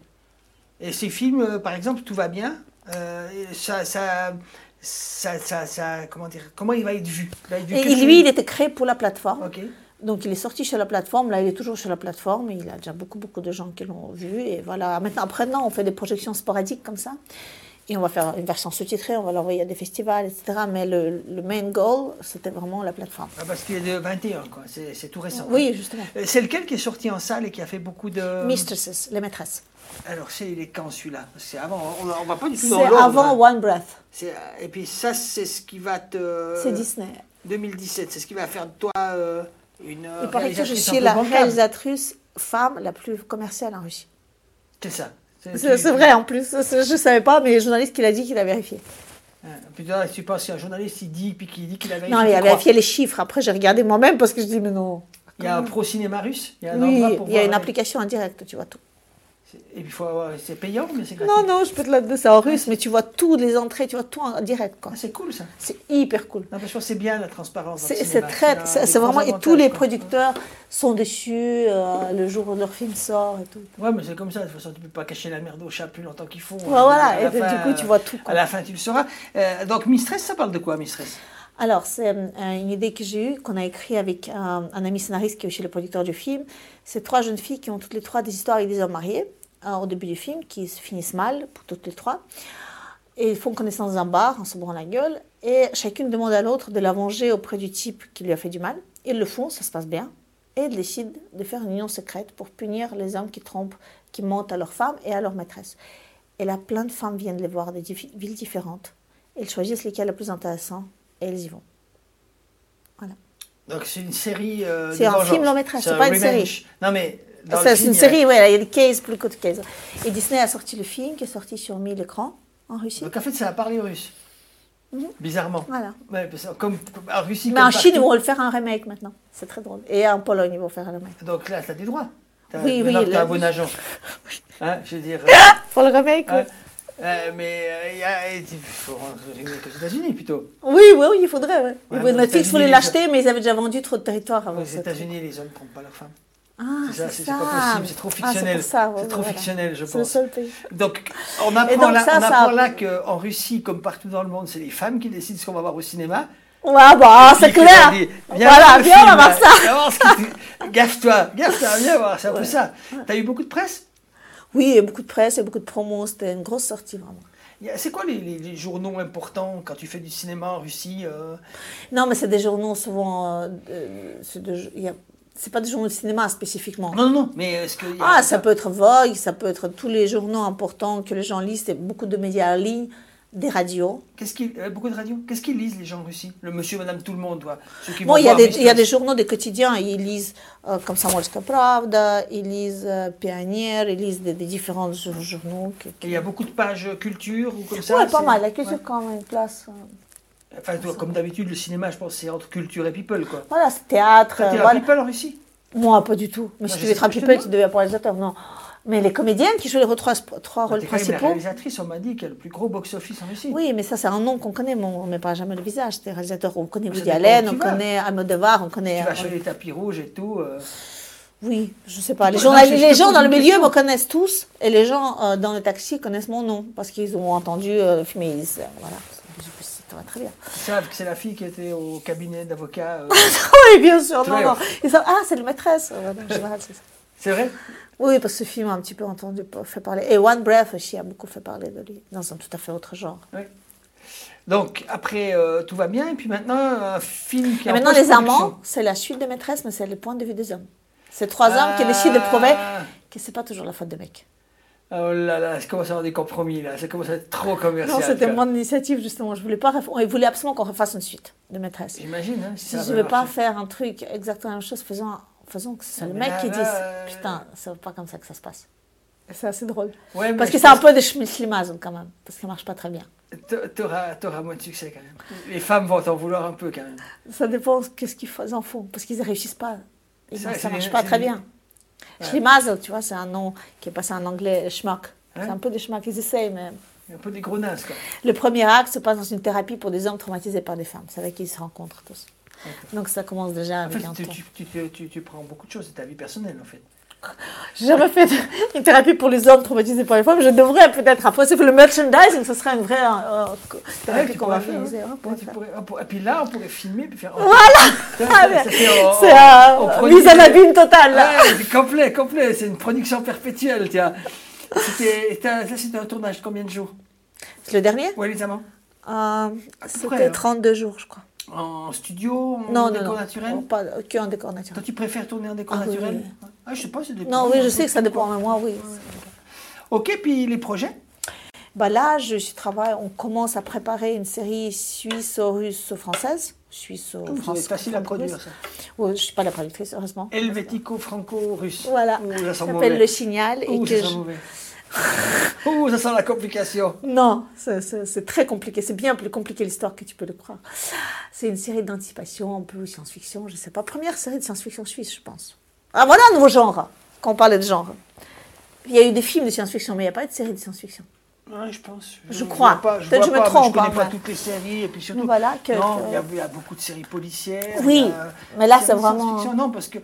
Et ces films, euh, par exemple, tout va bien. euh, ça, ça, ça, ça, comment dire, comment il va être vu? Il va être vu Et lui, il était créé pour la plateforme. Ok. Donc il est sorti sur la plateforme, là il est toujours sur la plateforme, et il a déjà beaucoup beaucoup de gens qui l'ont vu. Et voilà, maintenant, après, non, on fait des projections sporadiques comme ça. Et on va faire une version sous-titrée, on va l'envoyer à des festivals, etc. Mais le, le main goal, c'était vraiment la plateforme. Ah, parce qu'il est de 21, quoi. C'est, c'est tout récent. Oui, hein. justement. Euh, C'est lequel qui est sorti en salle et qui a fait beaucoup de. Mistresses, les maîtresses. Alors, c'est il est quand celui-là? C'est avant. On, on va pas du tout C'est dans l'ordre. avant hein. One Breath. C'est- euh, Et puis ça, c'est ce qui va te. C'est Disney. 2017, c'est ce qui va faire de toi euh, une. euh, Il paraît que je un suis la réalisatrice femme la plus commerciale en Russie. C'est ça. C'est tu- vrai en plus, je ne savais pas, mais le journaliste qui l'a dit qu'il a vérifié. Hein, puis là, tu penses qu'un journaliste, il dit, puis qu'il dit qu'il a vérifié. Non, il a vérifié les chiffres. Après, j'ai regardé moi-même parce que je dis, mais non. Il y a un pro cinéma russe. Il y a un Oui, endroit pour il y a voir, une euh, application en direct, tu vois tout. Et puis, il faut avoir- c'est payant, mais c'est gratuit. Non, non, je peux te la donner, c'est en russe, mais tu vois toutes les entrées, tu vois tout en direct. quoi. Ah, c'est cool ça. C'est hyper cool. Non, mais je pense que c'est bien la transparence. C'est très, c'est vraiment, et tous les quoi. producteurs sont dessus euh, le jour où leur film sort et tout. Ouais, mais c'est comme ça. De toute façon, tu peux pas cacher la merde au chat plus longtemps qu'il faut. Ouais, voilà, et du coup, tu vois tout, quoi. À la fin, tu le sauras. Euh, donc, Mistress, ça parle de quoi, Mistress? Alors, c'est euh, une idée que j'ai eue, qu'on a écrit avec un, un ami scénariste qui est aussi le producteur du film. C'est trois jeunes filles qui ont toutes les trois des histoires avec des hommes mariés euh, au début du film, qui se finissent mal pour toutes les trois. Et ils font connaissance d'un bar en se bourrant la gueule. Et chacune demande à l'autre de la venger auprès du type qui lui a fait du mal. Ils le font, ça se passe bien. Et ils décident de faire une union secrète pour punir les hommes qui trompent, qui mentent à leurs femmes et à leurs maîtresses. Et là, plein de femmes viennent les voir des villes différentes. Elles choisissent lesquelles le plus intéressant et elles y vont. Voilà. Donc, c'est une série. euh, C'est un film long métrage, c'est pas une série. Non, mais. C'est une série, ouais, il y a des cases plus que de cases. Et Disney a sorti le film qui est sorti sur 1000 écrans en Russie. Donc, en fait, ça a parlé russe. Bizarrement. Voilà. Ouais, comme, comme en Russie. Mais comme en Chine, ils vont le faire un remake maintenant. C'est très drôle. Et en Pologne, ils vont faire un remake. Donc là, tu as des droits. T'as- Oui, oui, t'as le- un bon agent. Hein, je veux dire. Pour le remake, hein, oui. euh, mais euh, il faut rentrer aux États-Unis plutôt. Oui, oui, oui, il faudrait. Ouais. Ouais, Netflix voulait l'acheter, mais ils avaient déjà vendu trop de territoire avant. Aux. États-Unis, les hommes ne trompent pas leurs femmes. Ah, C'est ça, c'est ça. pas possible, c'est trop Ah, fictionnel. ça, ouais, c'est trop voilà. fictionnel, je C'est le pense. seul pays. Donc, on apprend, Et donc là, ça, on ça apprend a- là qu'en Russie, comme partout dans le monde, c'est les femmes qui décident ce qu'on va voir au cinéma. Ouais, bah, c'est clair. dit, Voilà, viens, on va voir ça. viens Gaffe-toi, gaffe-toi, viens voir, c'est un peu ça. T'as eu beaucoup de presse? Oui, a beaucoup de presse et beaucoup de promos. C'était une grosse sortie, vraiment. C'est quoi les, les- les journaux importants quand tu fais du cinéma en Russie euh, Non, mais c'est des journaux souvent. euh, c'est de- il y a C'est pas des journaux de cinéma spécifiquement. Non, non, mais est-ce que. Ah, ça peut être Vogue, ça peut être tous les journaux importants que les gens lisent, c'est beaucoup de médias en ligne, des radios. Qu'est-ce qu'ils, euh, beaucoup de radios? Qu'est-ce qu'ils lisent les gens en Russie? Le monsieur, madame, tout le monde, qui Bon, il y, a des, il y a des journaux des quotidiens, ils lisent euh, comme Samolska Pravda, ils lisent euh, Pionnier, ils lisent des, des différents jour- journaux. que- Et il y a beaucoup de pages culture ou comme ça. Ouais, pas mal, la culture ouais. quand même une place. Euh, Enfin, toi, comme d'habitude, le cinéma, je pense, c'est entre culture et people, quoi. Voilà, c'est théâtre. Euh, été à voilà. people en Russie? Moi, pas du tout. Mais Moi, si tu veux être un people, tu devais être réalisateur. Non. Mais les comédiennes qui jouent les trois, trois rôles T'es quand même la principaux. réalisatrice, on m'a dit, qui a le plus gros box-office en Russie. Oui, mais ça, c'est un nom qu'on connaît, mais on ne met pas jamais le visage. C'est réalisateur. On connaît Woody Allen, on vas. connaît Almodovar, on connaît. Tu vas euh, sur les tapis rouges et tout. euh, Oui, je sais pas. Les, gens dans le milieu question. me connaissent tous et les gens euh, dans le taxi connaissent mon nom parce qu'ils ont entendu euh, le film euh, voilà, ça va très bien. Ils savent que c'est la fille qui était au cabinet d'avocat. euh. oui, bien sûr, non, non. Ils savent, ah, c'est le maîtresse. Voilà, en général, c'est ça. C'est vrai? Oui, parce que ce film a un petit peu entendu, fait parler. Et One Breath aussi a beaucoup fait parler de lui, dans un tout à fait autre genre. Oui. Donc, après, euh, tout va bien. Et puis maintenant, un film qui Et en maintenant, Les. Amants, c'est la suite de Maîtresse, mais c'est le point de vue des hommes. C'est trois hommes qui décident de prouver que c'est pas toujours la faute des mecs. Oh là là, ça commence à avoir des compromis, là. Ça commence à être trop commercial. Non, c'était mon initiative, justement. Je voulais pas ref- voulait absolument qu'on refasse une suite de Maîtresse. J'imagine, hein, si Si ça je veux pas faire un truc exactement la même chose, faisons, faisons que c'est le Mais mec là, qui là, dise euh, Putain, c'est pas comme ça que ça se passe. C'est assez drôle. Ouais, parce que c'est un peu de schmilslimaz quand même. Parce que ça marche pas très bien. T'a- T'auras t'auras moins de succès quand même. Les femmes vont t'en vouloir un peu quand même. Ça dépend qu'est-ce qu'ils en font. Parce qu'ils ne réussissent pas. Et Ça, ça marche des- pas très des- bien. Schlimazel, tu vois, c'est un nom qui est passé en anglais schmuck. C'est un peu des schmuck, ils essayent, mais. Un peu des gros nazes, quoi. Le premier acte se passe dans une thérapie pour des hommes traumatisés par des femmes. C'est avec qui ils se rencontrent tous. Donc ça commence déjà En avec fait, un tu, tu- tu- tu prends beaucoup de choses, c'est ta vie personnelle en fait. J'ai jamais fait une thérapie pour les hommes traumatisés par les femmes. Je devrais peut-être. Après, c'est pour le merchandising, ce serait une vraie euh, euh, thérapie qu'on va faire, on pourrait- Et puis là, on pourrait filmer puis faire. Voilà Ça, Ah, en- C'est euh, produit- mise en abîme totale. là. Ouais, complet, complet. C'est une production perpétuelle, tiens. Ça, c'était un tournage de combien de jours? C'est le dernier? Oui, amants. Euh, C'était hein. 32 jours, je crois. En studio, en Non, décor non. naturel? Non, Pas, que en décor naturel. Toi, tu préfères tourner en décor Ah, oui, naturel? oui. Ah, je sais pas, c'est des Non, oui, je sais que ça dépend, mais moi, oui. Ok, puis les projets? Bah là, je suis travaille, on commence à préparer une série suisse-russe-française. Suisse Oh, être facile à produire, ça. Oui, je ne suis pas la productrice, heureusement. Helvético-franco-russe. Voilà. Ça s'appelle. Le Signal. Ouh, et que ça sent je- mauvais. Ouh, ça sent la complication. Non, c'est- c'est c'est très compliqué. C'est bien plus compliqué l'histoire que tu peux le croire. C'est une série d'anticipation, un peu science-fiction, je ne sais pas. Première série de science-fiction suisse, je pense. Ah, voilà un nouveau genre, quand on parlait de genre. Il y a eu des films de science-fiction, mais il n'y a pas eu de série de science-fiction. Ouais, je pense. Je crois. Peut-être vois je me trompe, Je connais hein, pas toutes les séries et puis surtout. Voilà, que- non, il y, a, il y a beaucoup de séries policières. Oui, mais là, c'est vraiment-. Non, parce que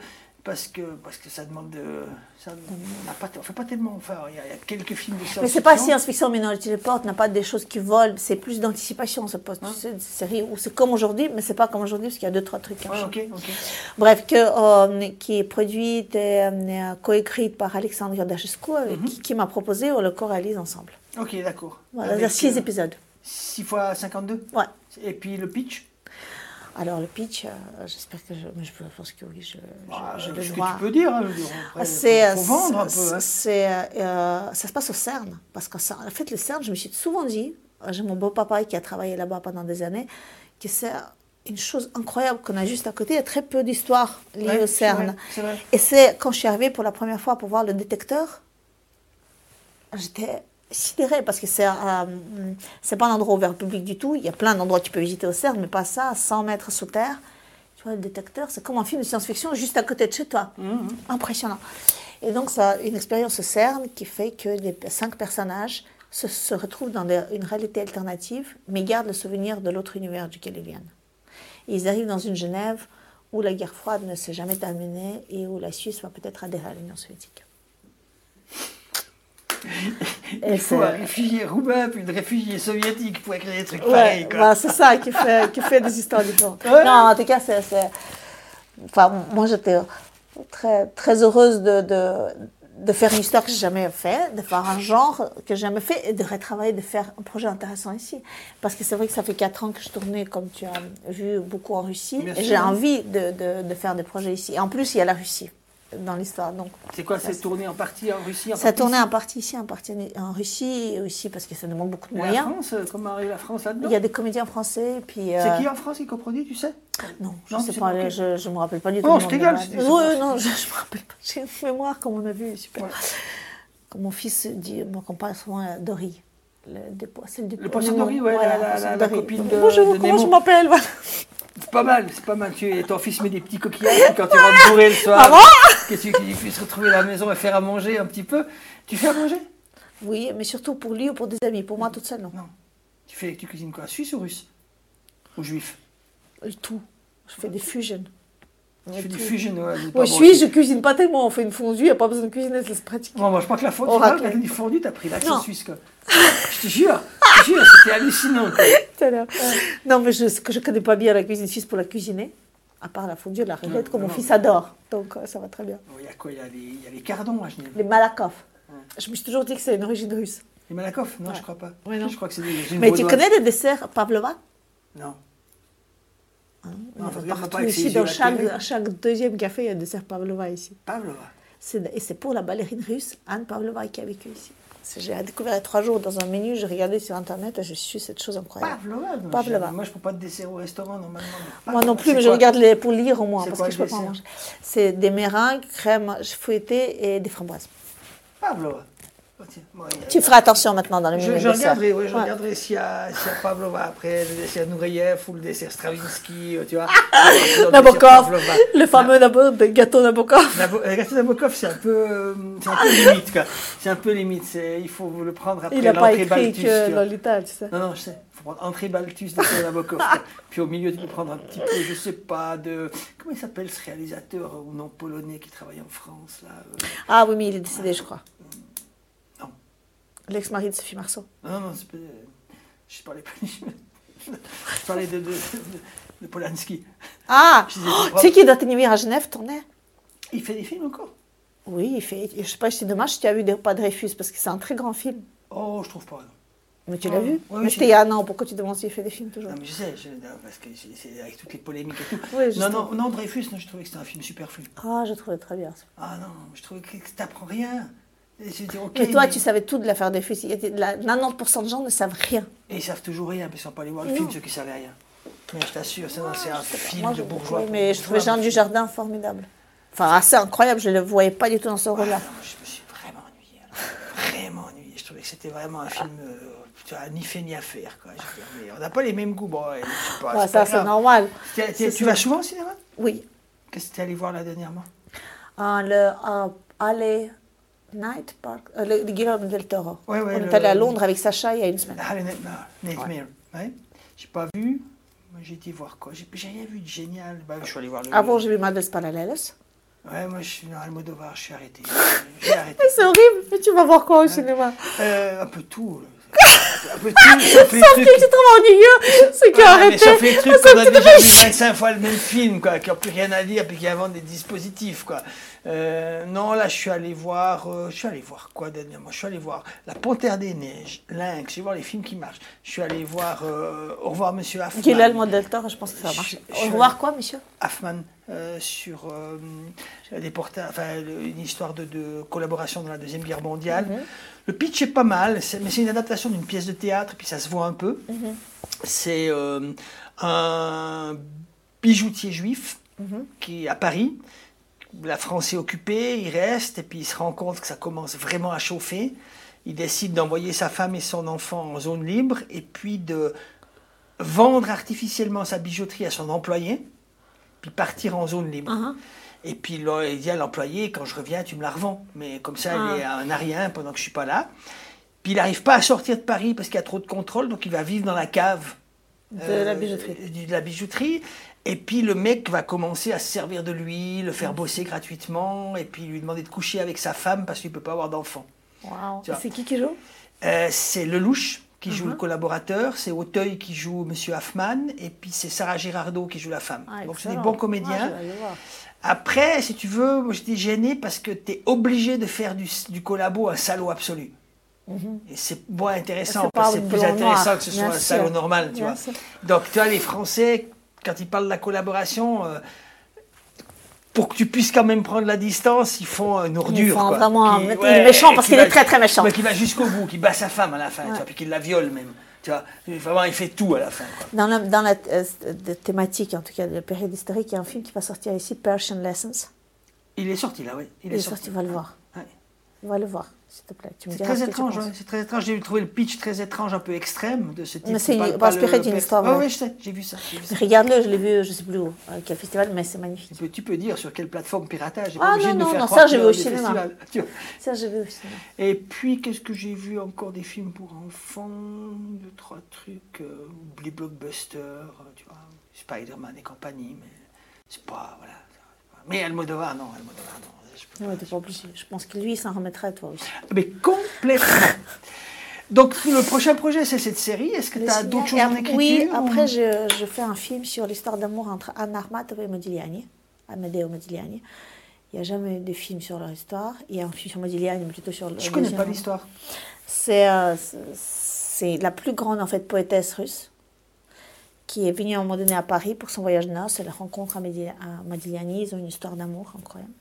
parce que parce que ça demande de. Ça, on pas, on fait pas tellement. Enfin, il y, a, il y a quelques films de science-fiction. Mais c'est pas science-fiction, Minority Report n'a pas des choses qui volent, c'est plus d'anticipation. C'est pas tu sais, des séries où c'est comme aujourd'hui, mais c'est pas comme aujourd'hui parce qu'il y a deux, trois trucs. qui ont Ouais, changé. ok, ok. Bref, que, euh, qui est produite et euh, coécrite par Alexandre Yodachescu, avec qui, qui m'a proposé, on le co-réalise ensemble. Ok, d'accord. Voilà, il y a six euh, épisodes. 6 fois 52 Ouais. Et puis le pitch? Alors, le pitch, euh, j'espère que je. Mais je pense que oui, je, je, Ah, je ce le que vois. tu peux dire. hein, après, C'est, faut vendre un peu. hein. euh, ça se passe au CERN. Parce qu'en en fait, le CERN, je me suis souvent dit, euh, j'ai mon beau-papa qui a travaillé là-bas pendant des années, que c'est une chose incroyable qu'on a juste à côté. Il y a très peu d'histoires liées Ouais, au CERN. vrai, c'est vrai. Et c'est quand je suis arrivée pour la première fois pour voir le détecteur, j'étais sidérée parce que c'est euh, c'est pas un endroit ouvert au public du tout. Il y a plein d'endroits que tu peux visiter au CERN, mais pas ça, à 100 mètres sous terre. Tu vois, le détecteur, c'est comme un film de science-fiction juste à côté de chez toi. Mhm. Impressionnant. Et donc, ça une expérience au CERN qui fait que les cinq personnages se, se retrouvent dans des- une réalité alternative, mais gardent le souvenir de l'autre univers duquel ils viennent. Et ils arrivent dans une Genève où la guerre froide ne s'est jamais terminée et où la Suisse va peut-être adhérer à l'Union soviétique. Il faut un réfugié roumain puis une réfugié soviétique pour écrire des trucs Ouais, pareils. bah, c'est ça qui fait, qui fait des histoires différentes. Ouais. Non, en tout cas, c'est. Enfin, moi, j'étais très, très heureuse de, de, de faire une histoire que j'ai jamais fait, de faire un genre que j'ai jamais fait et de retravailler, de faire un projet intéressant ici. Parce que c'est vrai que ça fait quatre ans que je tournais, comme tu as vu, beaucoup en Russie. Bien et j'ai envie de, de- de faire des projets ici. Et en plus, il y a la Russie dans l'histoire. Donc, C'est quoi C'est tourné en partie en Russie en ça a partie tourné ici en partie ici, en partie en Russie, et aussi parce que ça demande beaucoup de Et la moyens. France, euh, comment arrive la France là-dedans Il y a des comédiens français, puis... C'est euh, qui en France qui coproduit, tu sais Non, je ne sais pas, je, je me rappelle pas du tout. Oh, je t'égale, la- Oui, non, je, je me rappelle pas. J'ai une mémoire, comme on a vu, super. Comme mon fils dit, me compare souvent à Dory. Le, c'est le, Le poisson. Dory, ouais, la, la- la- la copine de. Bonjour, comment je m'appelle voilà. C'est pas mal, c'est pas mal. Tu, ton fils met des petits coquillages, quand tu rentres bourré le soir, Ah bon que tu qu'il puisse retrouver la maison et faire à manger un petit peu. Tu fais à manger? Oui, mais surtout pour lui ou pour des amis. Pour moi, toute seule, non. tu, fais, tu cuisines quoi Suisse ou russe? Ou juif? Le tout. Je fais des fusions. Tu fais des fusions, ouais. Moi, je suis, je cuisine pas tellement. On fait une fondue, il n'y a pas besoin de cuisiner, c'est pratique. Bon, moi, je crois que la fondue, On tu t'as dit fondue, t'as pris l'accent Non. suisse, quoi. je te jure, je jure, c'était hallucinant. quoi. Tout à l'heure. Non, mais je, que je connais pas bien la cuisine suisse pour la cuisiner, à part la fondue et la raclette, que mon non. fils adore. Donc, euh, ça va très bien. Il y a quoi Il y a les, il y a les cardons à Genève. Les Malakoff. Je me suis toujours dit que c'est une origine russe. Les Malakoff? Non, je crois pas. Ouais, non. Je crois que c'est des Mais tu connais les desserts pavlova Non. Y Non, partout ici, dans chaque, chaque deuxième café, il y a un dessert pavlova ici. Pavlova. Et c'est pour la ballerine russe Anne Pavlova qui a vécu ici. J'ai découvert il y a trois jours dans un menu, j'ai regardé sur internet et je suis cette chose incroyable. Pavlova non, Pavlova. Moi, je prends pas de dessert au restaurant, normalement. Moi non plus, mais je regarde les, pour lire au moins, C'est parce quoi que je peux pas manger. C'est des meringues, crème fouettée et des framboises. Pavlova. A- Tu feras attention maintenant dans le Je, menu je dessert. regarderai, oui, je Ouais. regarderai s'il y, a s'il y a Pavlova après, le dessert Nureyev ou le dessert Stravinsky, euh, tu vois. Nabokov, dessert Pavlova. le fameux de gâteau Nabokov. Nabo- Le gâteau Nabokov, c'est un peu, euh, c'est un peu limite, quoi. C'est un peu limite. c'est- Il faut le prendre après Il n'a pas l'entrée écrit Balthus. que tu. Lolita, tu sais. Non, non, je sais. Il faut prendre entrée Balthus de Nabokov. Puis au milieu, tu peux prendre un petit peu, je sais pas, de. Comment il s'appelle ce réalisateur euh, ou non polonais qui travaille en France, là euh, Ah oui, mais il est décédé, je crois. L'ex-mari de Sophie Marceau. Non, non, c'est pas. Je parlais pas. Je parlais de, de, de, de Polanski. Ah tu sais qu'il doit tenir à Genève, tourner Il fait des films encore? Oui, il fait. Je sais pas, c'est dommage si tu as vu des pas de Dreyfus, parce que c'est un très grand film. Oh, je trouve pas. non. Mais tu Oh, l'as vu? Ouais, Mais c'était il y a un an, pourquoi tu demandes s'il fait des films toujours? Non, mais je sais, je- non, parce que c'est- avec toutes les polémiques et tout. Oui, non, non, non, Dreyfus, non, je trouvais que c'était un film superflu. Ah, je trouvais très bien. Ah non, je trouvais que que t'apprends rien. Et je dis, ok, mais toi, tu savais tout de l'affaire des- la- 90% de gens ne savent rien. Et ils savent toujours rien, parce qu'ils ne sont pas allés voir le Non. film, ceux qui savaient rien. Mais je t'assure, c'est un film Moi, de bourgeois. oui, mais je trouvais Jean du Jardin formidable. Enfin, assez incroyable. Je ne le voyais pas du tout dans ce rôle-là. Je me suis vraiment ennuyé. Vraiment ennuyé. Je trouvais que c'était vraiment un film euh, ni fait ni à faire. Quoi. On n'a pas les mêmes goûts. Bon, ouais, pas, Ouais, ça, c'est normal. Tu vas souvent au cinéma? Oui. Qu'est-ce que tu es allé voir là dernièrement? Ah, le Alley Night Park, euh, le, le Guillermo del Toro. Ouais, ouais, On le- est allé à Londres avec Sacha il y a une semaine. Ah, le Nightmare. Nightmare. Ouais. J'ai pas vu. Moi, j'ai été voir quoi J'ai j'ai rien vu de génial. Bah, je suis allé voir le. Avant, j'ai vu Madres Paralelos. Ouais, moi, je suis dans Almodovar, je suis arrêté. C'est horrible. Mais tu vas voir quoi au cinéma? Euh, un peu tout. là. Un peu tout, sauf les Sauf trucs. que tu trouves ennuyeux, c'est qu'il a Ah, arrêté. sauf les trucs qu'on a déjà vu fais 25 fois le même film, quoi, qui n'ont plus rien à dire, puis qui inventent des dispositifs, quoi. Euh, non, là, je suis allé voir, euh, je suis allé voir quoi dernièrement? Je suis allé voir La Panthère des Neiges, Lynx, je vais voir les films qui marchent. Je suis allé voir euh, Au revoir, Monsieur Hoffman. Guillermo del Toro, je pense que ça je Au revoir quoi, monsieur? Hoffman sur des enfin, une histoire de, de collaboration dans la Deuxième Guerre mondiale. Mhm. Le pitch est pas mal, mais c'est une adaptation d'une pièce de théâtre, puis ça se voit un peu. Mhm. C'est un bijoutier juif Mhm. qui est à Paris. La France est occupée, il reste, et puis il se rend compte que ça commence vraiment à chauffer. Il décide d'envoyer sa femme et son enfant en zone libre, et puis de vendre artificiellement sa bijouterie à son employé, puis partir en zone libre. Uh-huh. Et puis il dit à l'employé, quand je reviens, tu me la revends. Mais comme ça, Ah. il est un à rien pendant que je suis pas là. Puis il n'arrive pas à sortir de Paris parce qu'il y a trop de contrôle, donc il va vivre dans la cave De euh, la bijouterie. de la bijouterie. Et puis le mec va commencer à se servir de lui, le faire bosser gratuitement, et puis lui demander de coucher avec sa femme parce qu'il peut pas avoir d'enfant. Wow. C'est qui qui joue? Euh, c'est Lelouch qui joue le collaborateur, c'est Auteuil qui joue Monsieur Hoffman, et puis c'est Sarah Girardot qui joue la femme. Ah, Donc c'est des bons comédiens. Ah. Après, si tu veux, moi j'étais gêné parce que tu es obligé de faire du, du collabo un salaud absolu. Mhm. Et c'est moins intéressant, C'est parce pas que c'est plus intéressant noir, que ce bien soit un sûr. salaud normal, tu Bien vois. sûr. Donc, tu vois, les Français, quand ils parlent de la collaboration, euh, pour que tu puisses quand même prendre la distance, ils font une ordure. font quoi. vraiment un- il est méchant parce qui qu'il est très, très méchant. mais qui va jusqu'au bout, qui bat sa femme à la fin, tu Ouais. vois, puis qui la viole même. Tu vois, vraiment, il fait tout à la fin. quoi. Dans la, dans la euh, thématique, en tout cas, de la période historique, il y a un film qui va sortir ici, Persian Lessons. Il est sorti là, oui. Il, est sorti, va le voir. Ouais. Va le voir, s'il te plaît. Tu me C'est très ce étrange, penses. ouais, c'est très étrange. J'ai trouvé le pitch très étrange, un peu extrême de ce type. Mais c'est inspiré d'une histoire vraie. ouais, je sais, j'ai vu ça. Regarde-le, je l'ai vu, je sais plus où, à quel festival, mais c'est magnifique. Tu peux, tu peux dire sur quelle plateforme piratage. Ah non, non, non, ça, j'ai vu au cinéma. Ça, j'ai vu aussi. Et puis, qu'est-ce que j'ai vu encore des films pour enfants Deux, trois trucs. Euh, les blockbusters, euh, tu vois. Spider-Man et compagnie, mais c'est pas. Voilà. Mais Almodovar, non, Almodovar, non. Je peux Non, t'es pas obligé. Je pense que lui, il s'en remettrait, toi aussi. Mais complètement. Donc, le prochain projet, c'est cette série. Est-ce que tu as d'autres choses en écriture Oui, ou- après, je, je fais un film sur l'histoire d'amour entre Anna Armatova et Modigliani, Amedeo Modigliani. Il n'y a jamais eu de film sur leur histoire. Il y a un film sur Modigliani, mais plutôt sur le. Je connais deuxième pas l'histoire. C'est euh, c'est- la plus grande en fait poétesse russe qui est venue à un moment donné à Paris pour son voyage de noces. Elle rencontre à à Modigliani. Ils ont une histoire d'amour incroyable.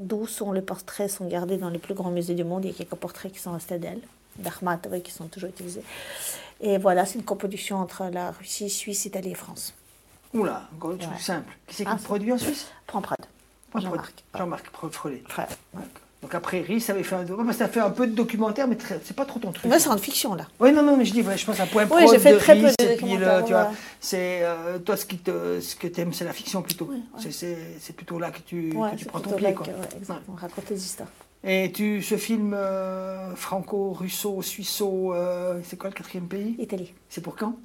D'où sont les portraits sont gardés dans les plus grands musées du monde. Il y a quelques portraits qui sont restés d'elle, d'Armatova, qui sont toujours utilisés. Et voilà, c'est une coproduction entre la Russie, Suisse, Italie et France. Oula, encore un truc Ouais. simple. Qui c'est qui Ah, produit en Suisse? Prends. Pas Jean-Marc. Jean-Marc Pro- Donc après, Riz avait fait un, ouais, ça fait un peu de documentaire, mais c'est pas trop ton truc. Mais c'est en fiction là. Oui, non, non, mais je dis, ouais, je pense à point Oui, prod j'ai fait de très peu Riz, de documentaires, tu vois, c'est euh, toi ce qui te, ce que t'aimes, c'est la fiction plutôt. C'est- C'est plutôt là que tu, Ouais, que tu prends ton pied, quoi. ouais, exactement, raconter des histoires. Et tu, ce film euh, franco-russo-suisseau, euh, c'est quoi le quatrième pays? Italie. C'est pour quand?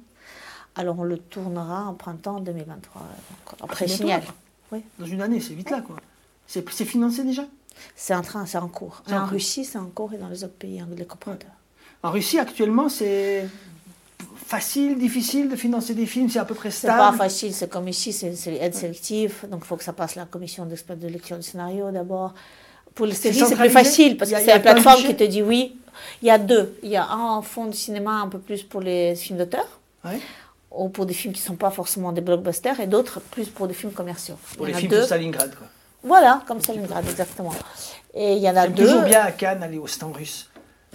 Alors on le tournera en printemps 2023. donc, Après C'est Signal. là. Dans une année, c'est vite là, quoi. C'est c'est financé déjà? C'est en train, c'est en cours. C'est en. Russie, c'est en cours et dans les autres pays anglais coprodeurs. En Russie, actuellement, c'est facile, difficile de financer des films, c'est à peu près C'est stable. pas facile, c'est comme ici, c'est c'est aide sélective, donc il faut que ça passe la commission d'experts de lecture du scénario d'abord. Pour les C'est séries, c'est plus facile parce a- que c'est la plateforme qui te dit oui. Il y a deux. Il y a un fond de cinéma un peu plus pour les films d'auteur, Ouais. ou pour des films qui ne sont pas forcément des blockbusters, et d'autres plus pour des films commerciaux. Pour les films deux. de Stalingrad, quoi. Voilà, comme Stalingrad, exactement. Et il y en a deux. toujours bien à Cannes aller au stand russe.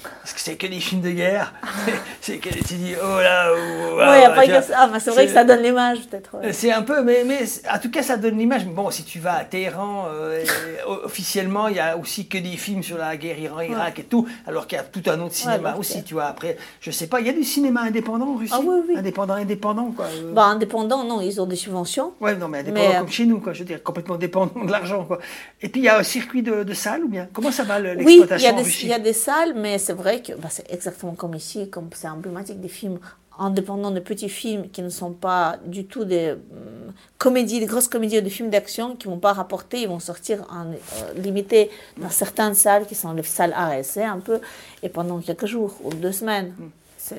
Parce que c'est que des films de guerre. c'est que tu dis, oh là, oh, Oui, là, après, tu vois. que ça- ah, mais c'est vrai que ça donne l'image, peut-être. ouais. C'est un peu, mais, mais en tout cas, ça donne l'image. Mais Bon, si tu vas à Téhéran, euh, officiellement, il y a aussi que des films sur la guerre Iran-Irak et tout, alors qu'il y a tout un autre cinéma aussi, tu vois. Après, je sais pas, il y a du cinéma indépendant en Russie Ah oui, oui. Indépendant, indépendant, quoi. euh. Bah, indépendants, non, ils ont des subventions. Ouais, non, mais indépendant Mais, euh, comme chez nous, quoi. Je veux dire, complètement dépendant de l'argent, quoi. Et puis, il y a un circuit de, de salles, ou bien Comment ça va, le- Oui, il y, l'exploitation en Russie il y a des salles, mais c'est vrai que bah, c'est exactement comme ici, comme c'est emblématique des films indépendants, de petits films qui ne sont pas du tout des hum, comédies, des grosses comédies ou des films d'action qui ne vont pas rapporter, ils vont sortir en euh, limité dans certaines salles qui sont les salles ASC un peu, et pendant quelques jours ou deux semaines.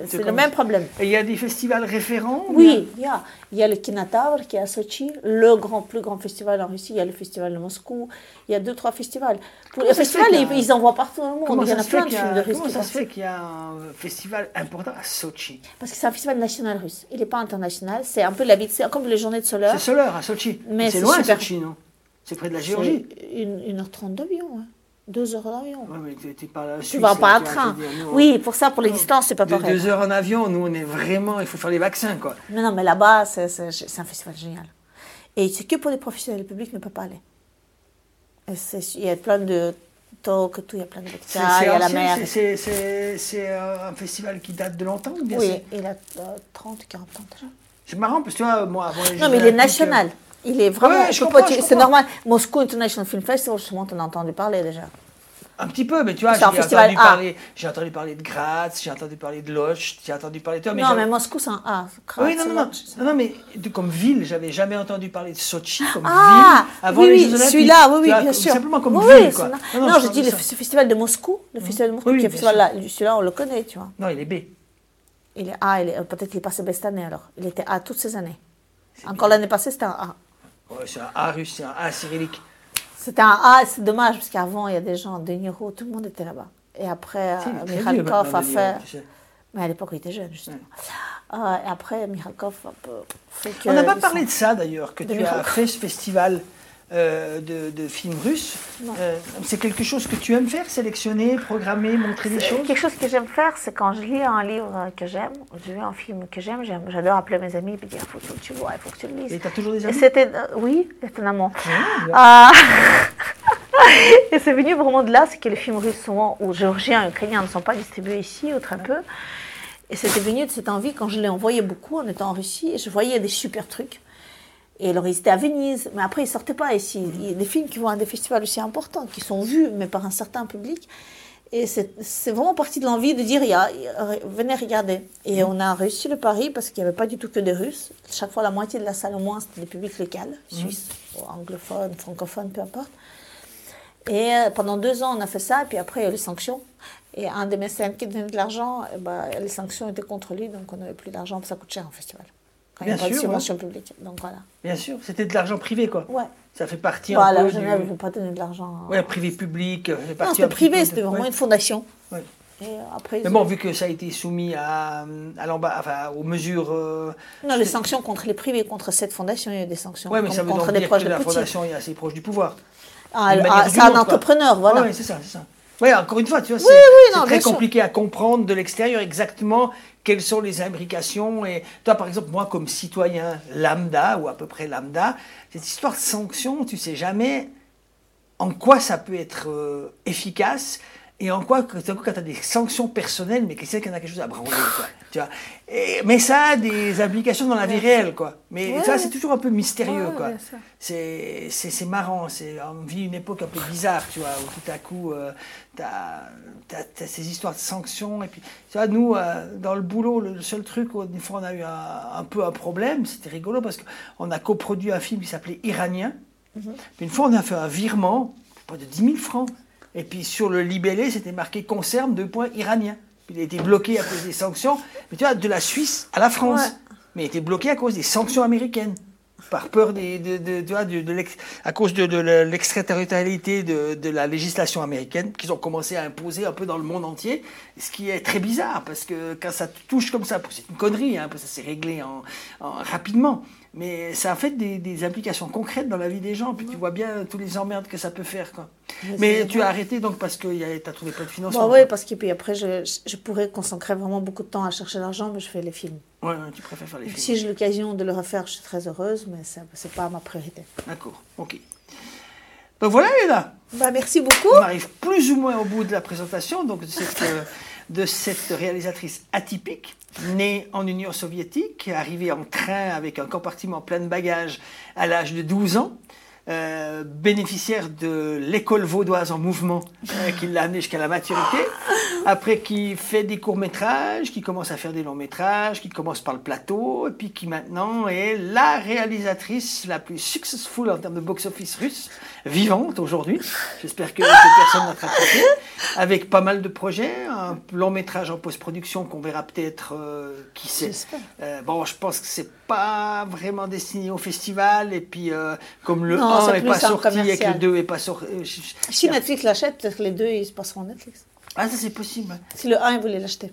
C'est le même problème. Et il y a des festivals référents ou Oui, il y a, il y a le Kinotavr qui est à Sochi, le grand, plus grand festival en Russie. Il y a le festival de Moscou. Il y a deux, trois festivals. Pour y a- ils, ils envoient partout dans le monde. Comment il y en a plein de films de Russes comment ça se fait qu'il y a un festival important à Sochi? Parce que c'est un festival national russe. Il n'est pas international. C'est un peu la vie, c'est comme les journées de Soleil. C'est Soleil à Sochi. Mais c'est loin super. Sochi, non? C'est près de la Géorgie. Une, une heure trente d'avion. hein. Deux heures d'avion. Ouais, mais parles à Tu vas pas vois, train. dire, nous, Oui, pour ça, pour les distances, c'est pas pareil. deux heures en avion, nous on est vraiment, il faut faire les vaccins quoi. Mais non, mais là-bas, c'est un festival génial. Et c'est que pour les professionnels. Le public ne peut pas aller. Il y a plein de talks, tout, il y a plein de lectures, il c'est y a la mer. c'est- euh, un festival qui date de longtemps ou bien Oui, il a euh, 30, 40 ans déjà. C'est marrant parce que tu vois, moi avant les Non, mais il est national. Euh, Il est vraiment. Ouais, je comprends, c'est normal. Moscou International Film Festival, justement, on a entendu parler déjà. Un petit peu, mais tu vois, j'ai entendu, parler, j'ai entendu parler de Graz, j'ai entendu parler de Loche, j'ai entendu parler de toi. non, mais Moscou, c'est un A. Oui, non, non, non, non, non, mais de- comme ville, j'avais jamais entendu parler de Sochi comme Ah, ville avant oui, les oui, Jeux Olympiques. celui-là, oui, oui, vois, bien comme- sûr. Simplement comme Oui, ville, quoi. Non, je dis le ça. festival de Moscou, le festival de Moscou, Oui, qui est festival là, celui-là, on le connaît, tu vois. Non, il est B. Il est A, est- peut-être qu'il est passé B cette année alors. Il était A toutes ces années. Encore l'année passée, c'était un A. C'est un A russe, c'est un A cyrillique. C'était un A, c'est dommage, parce qu'avant, il y a des gens, De Niro, tout le monde était là-bas. Et après, euh, Mikhalkov a fait. Mais à l'époque, il était jeune, justement. Euh, et après, Mikhalkov a peu fait que. On n'a pas parlé sont- de ça d'ailleurs, que De tu Mikhalkov. as fait ce festival euh, de, de films russes. Euh, c'est quelque chose que tu aimes faire, sélectionner, programmer, montrer des choses Quelque chose que j'aime faire, c'est quand je lis un livre que j'aime, je lis un film que j'aime, j'adore appeler mes amis et dire il faut que tu vois, il faut que tu le lises. Et tu as toujours des amis c'était, euh, oui, étonnamment. Ah, Euh, et c'est venu vraiment de là, c'est que les films russes souvent, ou géorgiens, ukrainiens ne sont pas distribués ici, ou très peu. Et c'était venu de cette envie quand je les envoyais beaucoup en étant en Russie, et je voyais des super trucs. Et alors ils étaient à Venise, mais après ils sortaient pas ici. Il y a des films qui vont à des festivals aussi importants, qui sont vus, mais par un certain public. Et c'est vraiment parti de l'envie de dire, il y a, il y a- venez regarder. Et on a réussi le pari parce qu'il n'y avait pas du tout que des Russes. Chaque fois, la moitié de la salle au moins, c'était des publics locaux, suisses, ou anglophones, francophones, peu importe. Et euh, pendant deux ans, on a fait ça, et puis après, il y a eu les sanctions. Et un des mécènes qui donnait de l'argent, eh ben, les sanctions étaient contre lui, donc on n'avait plus d'argent, ça coûte cher un festival. Quand il n'y a Bien pas de sûr, subvention publique. Donc voilà. Bien sûr, c'était de l'argent privé quoi. Ouais. Ça fait partie Voilà, un peu Genève ne veut pas donner de l'argent. Ouais, privé public. ça fait Non, c'était privé, c'était de- vraiment ouais. une fondation. Ouais. Et euh, après, Mais bon, ont- vu que ça a été soumis à, à enfin, aux mesures. euh, Non, les sanctions contre les privés, contre cette fondation, il y a eu des sanctions. Ouais, mais ça veut contre donc dire proches que de la Poutine. fondation est assez proche du pouvoir. Ah, ah, c'est un quoi. entrepreneur, voilà. Ouais, c'est ça, c'est ça. Oui, encore une fois, tu vois, c'est oui, très sûr. compliqué à comprendre de l'extérieur exactement quelles sont les imbrications. Et toi, par exemple, moi, comme citoyen lambda, ou à peu près lambda, cette histoire de sanctions, tu sais jamais en quoi ça peut être euh, efficace et en quoi, quand tu as des sanctions personnelles, mais sait qu'il y en a quelque chose à branler. Quoi, tu vois. Et- mais ça a des implications dans la vie réelle. Quoi. Mais Ouais. ça, c'est toujours un peu mystérieux. Ouais, quoi. sûr. C'est, c'est, c'est marrant, c'est, on vit une époque un peu bizarre, tu vois, où tout à coup, tu as, ces histoires de sanctions. Et puis, tu vois, nous, euh, dans le boulot, le, seul truc où des fois on a eu un, un peu un problème, c'était rigolo parce qu'on a coproduit un film qui s'appelait Iranien. Mhm. Puis une fois, on a fait un virement, pas de 10 000 francs. Et puis sur le libellé, c'était marqué concerne deux points iranien. Il a été bloqué à cause des sanctions. Mais tu vois, de la Suisse à la France. Ouais. Mais il a été bloqué à cause des sanctions américaines. Par peur des, de, de- tu vois, de- de l'ex- à cause de, l'extraterritorialité de, de la législation américaine qu'ils ont commencé à imposer un peu dans le monde entier. Ce qui est très bizarre parce que quand ça te touche comme ça, c'est une connerie, hein, parce que ça s'est réglé en, en- rapidement. Mais ça a fait des, des implications concrètes dans la vie des gens. Puis tu vois bien tous les emmerdes que ça peut faire. Quoi. Mais tu as arrêté donc parce que tu as trouvé pas de financement. Bah oui, parce que puis après, je, je pourrais consacrer vraiment beaucoup de temps à chercher l'argent, mais je fais les films. Ouais, tu préfères faire les Donc, films. Si j'ai l'occasion de le refaire, je suis très heureuse, mais ce n'est pas ma priorité. D'accord, ok. Ben voilà, Léna. Bah, merci beaucoup. On arrive plus ou moins au bout de la présentation donc cette, de cette réalisatrice atypique, née en Union soviétique, arrivée en train avec un compartiment plein de bagages à l'âge de 12 ans. Euh, bénéficiaire de l'école vaudoise en mouvement euh, qui l'a amené jusqu'à la maturité, après qui fait des courts-métrages, qui commence à faire des longs-métrages, qui commence par le plateau, et puis qui maintenant est la réalisatrice la plus successful en termes de box-office russe, vivante aujourd'hui. J'espère que, que personne n'a rattrapé. Avec pas mal de projets, un long-métrage en post-production qu'on verra peut-être, euh, qui sait. Bon, je pense que c'est pas vraiment destiné au festival, et puis euh, comme le Non, 1 c'est n'est pas sorti et que le commercial. 2 n'est pas sorti. euh, je- Si Netflix l'achète, peut-être que les deux, ils se passeront Netflix. Ah, ça c'est possible. Si le 1, ils voulaient l'acheter.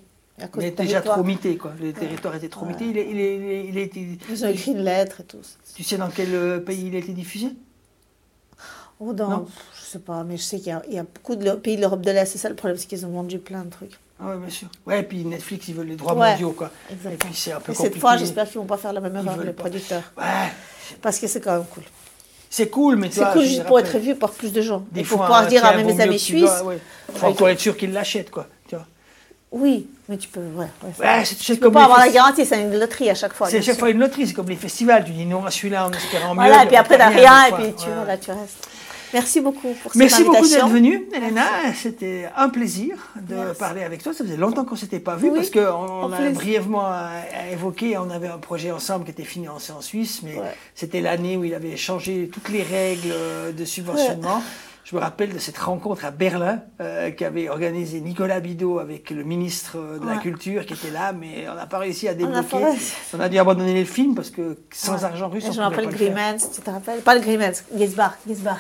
Il du déjà trop mité, quoi. Le territoire était trop Ouais. mité. Il, est, il, il, il Ils ont écrit une lettre et tout. Tu sais dans quel euh, pays il a été diffusé? Ou dans, Non? je sais pas, mais je sais qu'il y a, il y a beaucoup de pays de l'Europe de l'Est. C'est ça le problème, c'est qu'ils ont vendu plein de trucs. Ah ouais, bien sûr. Ouais, et puis Netflix, ils veulent les droits Ouais, mondiaux, quoi. exactement. Et puis c'est un peu Et compliqué. cette fois, j'espère qu'ils vont pas faire la même erreur, les producteurs. Ouais. Parce que c'est quand même cool. C'est cool, mais tu C'est cool juste pour être vu par plus de gens. Des Et pour pouvoir dire à tiers mes amis tu suisses. ouais. Faut encore être sûr qu'ils l'achètent, quoi. Tu vois. Oui, mais tu peux. Ouais, ouais, tu peux pas avoir la garantie, c'est une loterie à chaque fois. C'est à chaque fois une loterie, c'est comme les festivals. Tu dis non à celui-là en espérant mieux. Voilà, et puis après, t'as rien, et puis tu, tu restes. Merci beaucoup pour Merci cette beaucoup invitation. d'être venue, Elena. C'était un plaisir de parler avec toi. Ça faisait longtemps qu'on ne s'était pas vu Oui, parce qu'on a brièvement euh, évoqué, on avait un projet ensemble qui était financé en Suisse, mais c'était l'année où il avait changé toutes les règles euh, de subventionnement. Je me rappelle de cette rencontre à Berlin euh, qu'avait organisé Nicolas Bidot avec le ministre de la. Culture qui était là, mais on n'a pas réussi à débloquer. On a dû abandonner le film parce que sans Ouais. argent russe, Et on je ne me pouvait rappelle pas le faire. Grimens, tu te rappelles? Pas le Grimens, Gisbach, Gisbach.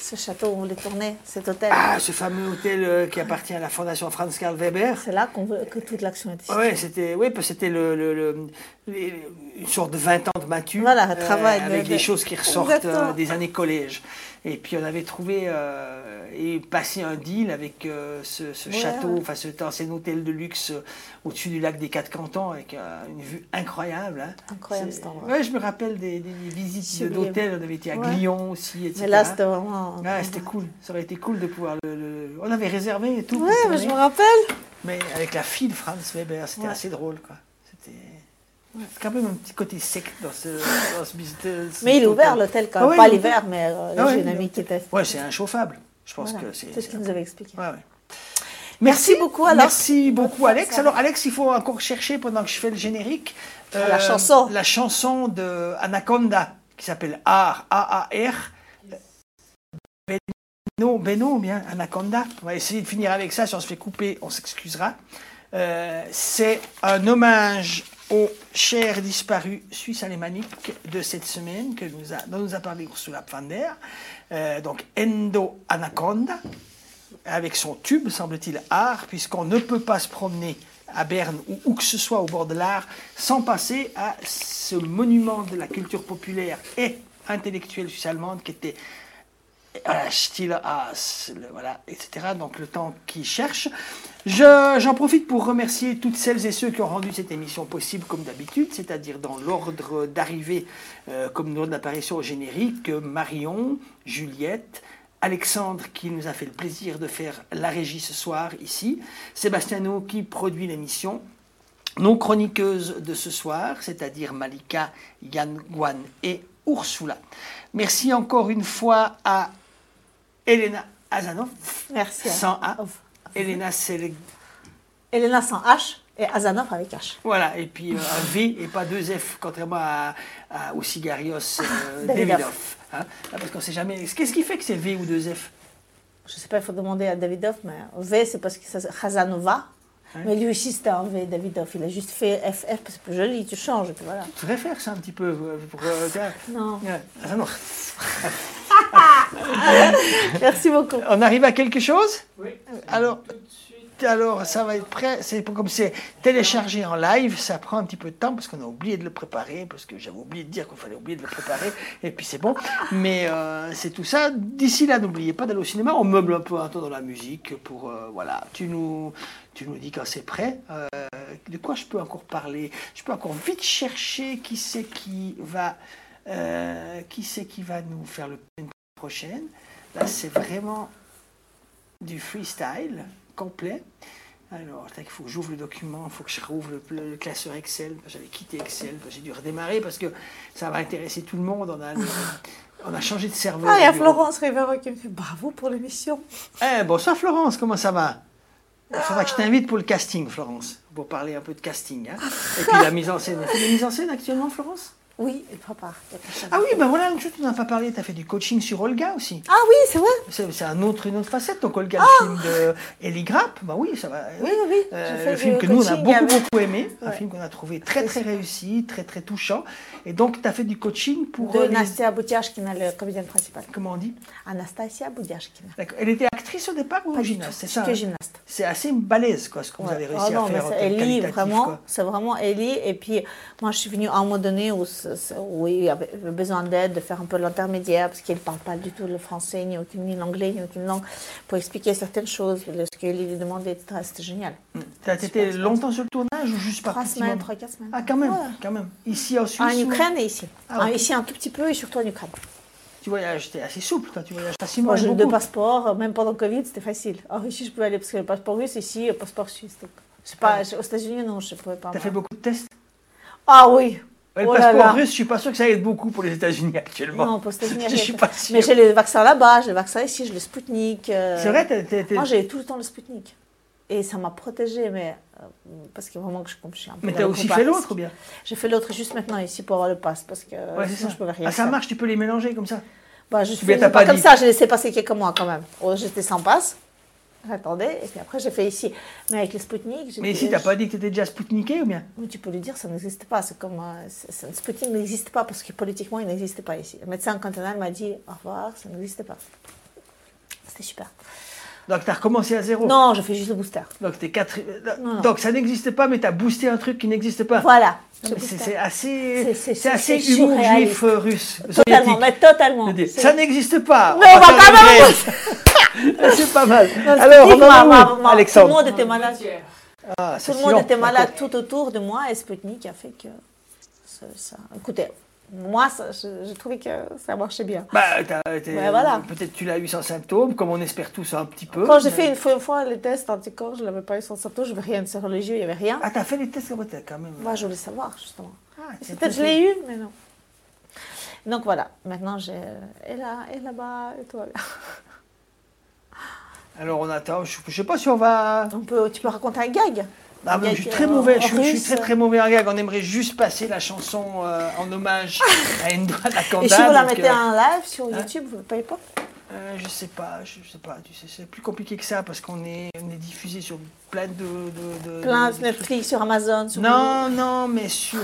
Ce château où on voulait tourner, cet hôtel. Ah, ce fameux hôtel euh, qui appartient à la Fondation Franz Karl Weber. C'est là qu'on veut- que toute l'action était Oui, c'était oui, parce que c'était le, le- le- les- une sorte de 20 ans de Matu. Voilà, un travail de- avec des de- choses qui ressortent euh, des années collège. Et puis on avait trouvé euh, et passé un deal avec euh, ce, ce Ouais, château, ouais. enfin cet ancien hôtel de luxe euh, au-dessus du lac des Quatre Cantons avec euh, une vue incroyable. hein. Incroyable cet endroit. Ouais, je me rappelle des, des visites d'hôtels. On avait été à Ouais. Glion aussi, etc. Mais là, c'était vraiment. Ouais, c'était cool. Ça aurait été cool de pouvoir le. le- On avait réservé et tout. Ouais, mais je me rappelle. Mais avec la fille de Franz Weber, c'était Ouais. assez drôle, quoi. C'est quand même un petit côté sec dans ce, dans ce business. Mais il est ouvert l'hôtel quand même, Ah ouais, pas l'hiver, mais euh, Ah ouais, j'ai une amie qui était. Ouais, c'est inchauffable. Je pense Voilà, que c'est. C'est ce qu'il nous avait expliqué. Ouais. Merci beaucoup, alors. Merci beaucoup, Alex. Alors, Alex, il faut encore chercher pendant que je fais le générique. euh, La chanson. La chanson de Anaconda, qui s'appelle AR, A-A-R. Beno, Beno, bien, Anaconda. On va essayer de finir avec ça. Si on se fait couper, on s'excusera. Euh, C'est un hommage aux chers disparus suisses alémaniques de cette semaine que nous a, dont nous a parlé Ursula Pfander. Euh, donc, Endo Anaconda avec son tube, semble-t-il, art, puisqu'on ne peut pas se promener à Berne ou où que ce soit au bord de l'art sans passer à ce monument de la culture populaire et intellectuelle suisse-allemande qui était voilà, etc. Donc le temps qui cherche. Je- J'en profite pour remercier toutes celles et ceux qui ont rendu cette émission possible comme d'habitude, c'est-à-dire dans l'ordre d'arrivée, euh, comme l'ordre d'apparition au générique, Marion, Juliette, Alexandre qui nous a fait le plaisir de faire la régie ce soir ici, Sébastiano qui produit l'émission, nos chroniqueuses de ce soir, c'est-à-dire Malika, Yann Guan et Ursula. Merci encore une fois à Elena Azanov. Merci. Sans A. Elena Selig. Elena sans H et Azanov avec H. Voilà, et puis euh, un V et pas deux F, contrairement à, à aux Cigarios euh, Davidoff. Davidoff. hein. Ah, parce qu'on sait jamais. Qu'est-ce qui fait que c'est V ou deux F? Je sais pas, il faut demander à Davidov, mais V, c'est parce que c'est Khazanova. Mais lui aussi, c'était un V, Davidov. Il a juste fait FF, parce que c'est plus joli, tu changes, et puis voilà. Tu devrais faire ça un petit peu. euh, Pour, euh. Non. Ah, non. Merci beaucoup. On arrive à quelque chose? Oui. Alors, alors, ça va être prêt. C'est pour- comme c'est téléchargé en live, ça prend un petit peu de temps parce qu'on a oublié de le préparer, parce que j'avais oublié de dire qu'il fallait oublier de le préparer, et puis c'est bon. Mais euh, c'est tout ça. D'ici là, n'oubliez pas d'aller au cinéma. On meuble un peu un temps dans la musique pour euh, voilà. Tu nous, tu nous dis quand c'est prêt. Euh, de quoi je peux encore parler? Je peux encore vite chercher qui c'est qui va, euh, qui c'est qui va nous faire le prochaine. Là, c'est vraiment du freestyle complet. Alors, il faut que j'ouvre le document, il faut que je rouvre le, le classeur Excel. J'avais quitté Excel, j'ai dû redémarrer parce que ça va intéresser tout le monde. On a, on a changé de serveur. Ah, il y a. Florence Rivero qui me fait bravo pour l'émission. Eh, bonsoir Florence, comment ça va? Il faudra que je t'invite pour le casting, Florence, pour parler un peu de casting. hein. Et puis la mise en scène. Tu fais des mises en scène actuellement, Florence? Oui, il prépare. Il y a personne. Ah oui, ben voilà, une chose dont on n'a pas parlé, tu as fait du coaching sur Olga aussi. Ah oui, c'est vrai. C'est un autre, une autre facette. Donc Olga, Ah le film de Ellie Grapp, bah oui, ça va. Oui, oui. Euh, fait le film que nous, on a beaucoup, avec- beaucoup aimé. Un film qu'on a trouvé très, très réussi, très, très touchant. Et donc, tu as fait du coaching pour. De euh, les- Nastia Boutiashkina, le comédienne principale. Comment on dit? Anastasia Boutiashkina. D'accord. Elle était actrice au départ ou gymnaste C'est ça hein? gymnaste. C'est assez balèze, quoi, ce que vous Ouais. avez Ah réussi non, à faire Ellie, vraiment, c'est vraiment Ellie. Et puis, moi, je suis venue à un moment donné où, où il y avait besoin d'aide, de faire un peu l'intermédiaire, parce qu'il ne parle pas du tout le français, ni, aucune, ni l'anglais, ni aucune langue, pour expliquer certaines choses, ce qu'Ellie lui demandait, etc. C'était génial. Tu as été longtemps sur le tournage ou juste par Trois semaines, trois, quatre semaines. Ah, quand même, Ouais. quand même. Ici en Suisse En ou- Ukraine et ici. Ah, Ah. Ici un tout petit peu et surtout en Ukraine. Tu voyages, t'es assez souple, toi, tu voyages facilement. Moi, j'ai deux passeports, même pendant Covid, c'était facile. En Russie, je pouvais aller parce que le passeport russe, ici, le passeport suisse. Donc, je sais pas, aux États-Unis, non, je ne pouvais pas. T'as fait beaucoup de tests? Ah oui. Ouais, Le Oh passeport là. russe, je suis pas sûr que ça aide beaucoup pour les États-Unis actuellement. Non, pour les États-Unis, je suis pas sûr. Mais j'ai les vaccins là-bas, j'ai le vaccin ici, j'ai le Sputnik. euh, C'est vrai, Moi, j'ai tout le temps le Sputnik. Et ça m'a protégée, mais euh, parce que vraiment que je, comme je suis un peu. Mais t'as le aussi fait l'autre ou bien? J'ai fait l'autre juste maintenant ici pour avoir le pass parce que Ouais, c'est sinon ça. je pouvais rien Ah, ça marche, tu peux les mélanger comme ça? Bah, je suis pas, pas comme ça, j'ai laissé passer quelques mois quand même. Oh, J'étais sans passe, j'attendais, et puis après j'ai fait ici. Mais avec le j'étais- Mais ici, t'as pas dit que t'étais déjà spoutniqué ou bien? Oui, tu peux lui dire, ça n'existe pas. C'est comme. euh, Sputnik n'existe pas parce que politiquement, il n'existe pas ici. Le médecin cantonal m'a dit au revoir, ça n'existe pas. C'était super. Donc t'as recommencé à zéro Non, je fais juste le booster. Donc, t'es quatre... Non, non. Donc ça n'existe pas, mais t'as boosté un truc qui n'existe pas. Voilà. C'est assez, C'est- assez humour juif euh, russe. Totalement, mais totalement. Ça n'existe pas. Mais on va quand même. C'est pas mal. Alors, on en ma- ma- Tout Alexandre le monde était malade. Ah, Tout le monde était malade tout autour de moi et Sputnik a fait que ça- Écoutez, moi, je, je trouvais que ça marchait bien. Bah, Ouais, voilà. peut-être tu l'as eu sans symptômes, comme on espère tous un petit peu. Quand j'ai mais- fait une fois, une fois les tests anticorps, je ne l'avais pas eu sans symptômes, je n'avais rien sur les yeux, il n'y avait rien. Ah, t'as fait les tests quand même. Moi, je voulais savoir, justement. Ah, Peut-être je tiens, l'ai eu, mais non. Donc voilà, maintenant j'ai. Et là, et là-bas, et toi. Alors on attend, je, je sais pas si on va. On peut, tu peux raconter un gag? Ah, je suis très mauvais, je, suis- je suis russe. très très mauvais en gag. On aimerait juste passer la chanson euh, en hommage à Endo Anaconda. Et si vous la mettez euh, en live sur hein YouTube, vous ne payez pas? Euh, je sais pas, je sais pas, tu sais, c'est plus compliqué que ça parce qu'on est, on est diffusé sur plein de. de, de- Plein de- Netflix, sur Amazon, sur Non, non, mais sur-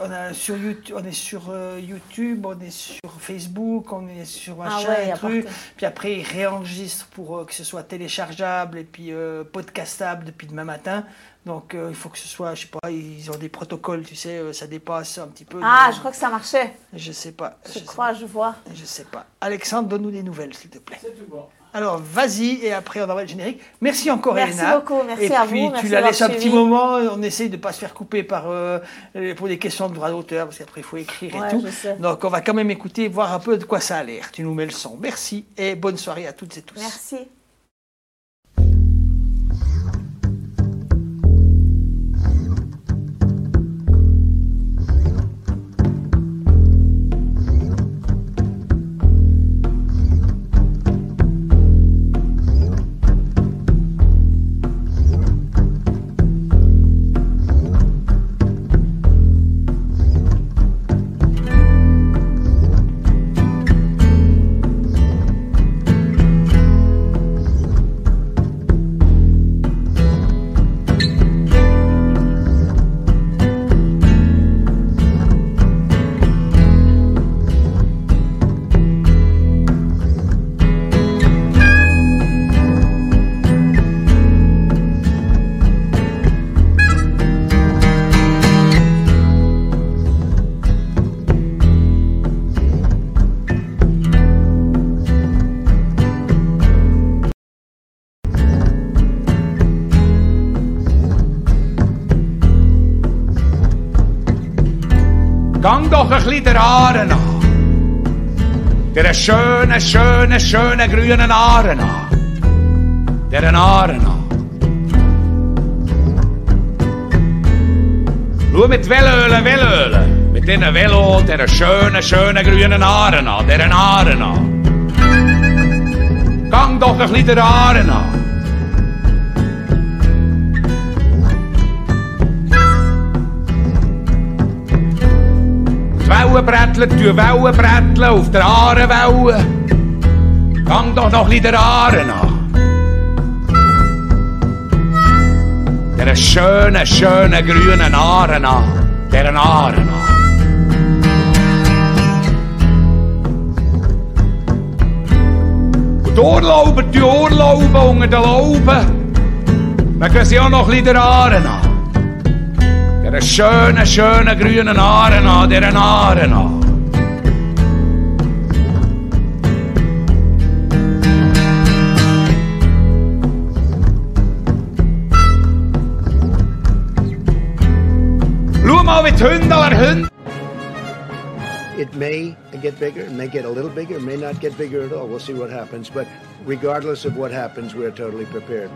on, a, sur YouTube, on est sur euh, YouTube, on est sur Facebook, on est sur Ah machin, ouais, y a truc. Puis après, ils réenregistrent pour euh, que ce soit téléchargeable et puis euh, podcastable depuis demain matin. Donc euh, il faut que ce soit, je sais pas, ils ont des protocoles, tu sais, euh, ça dépasse un petit peu. Ah, je crois que ça marchait. Je sais pas. Je crois, je vois. Je sais pas. Alexandre, donne-nous des nouvelles, s'il te plaît. Alors, vas-y, et après, on envoie le générique. Merci encore, Merci Elena. beaucoup, merci et à puis, vous, merci tu la laisses un petit moment. On essaye de ne pas se faire couper par, euh, pour des questions de droit d'auteur, parce qu'après, il faut écrire Ouais, et tout. Donc, on va quand même écouter, voir un peu de quoi ça a l'air. Tu nous mets le son. Merci, et bonne soirée à toutes et tous. Merci. doch ein bisschen den Der schöne, schöne, schöne grünen Ahren an. Der Ahren an. Schau mit Wellölen, Wellölen. Mit diesen Velo, der schöne, schöne grünen Ahren an. Der an. Gang doch ein bisschen den an. Die Wellen bretteln, die Wellen bretteln auf der Aarenwelle. Gang doch noch ein der Aare nach. Der schönen, schönen grünen Aare nach. Der Aare nach. Die Urlauber, die Urlauber unter den Lauben. Dann gehen sie auch noch ein der Aare nach. Hunde. It may get bigger, it may get a little bigger, it may not get bigger at all. We'll see what happens. But regardless of what happens, we're totally prepared.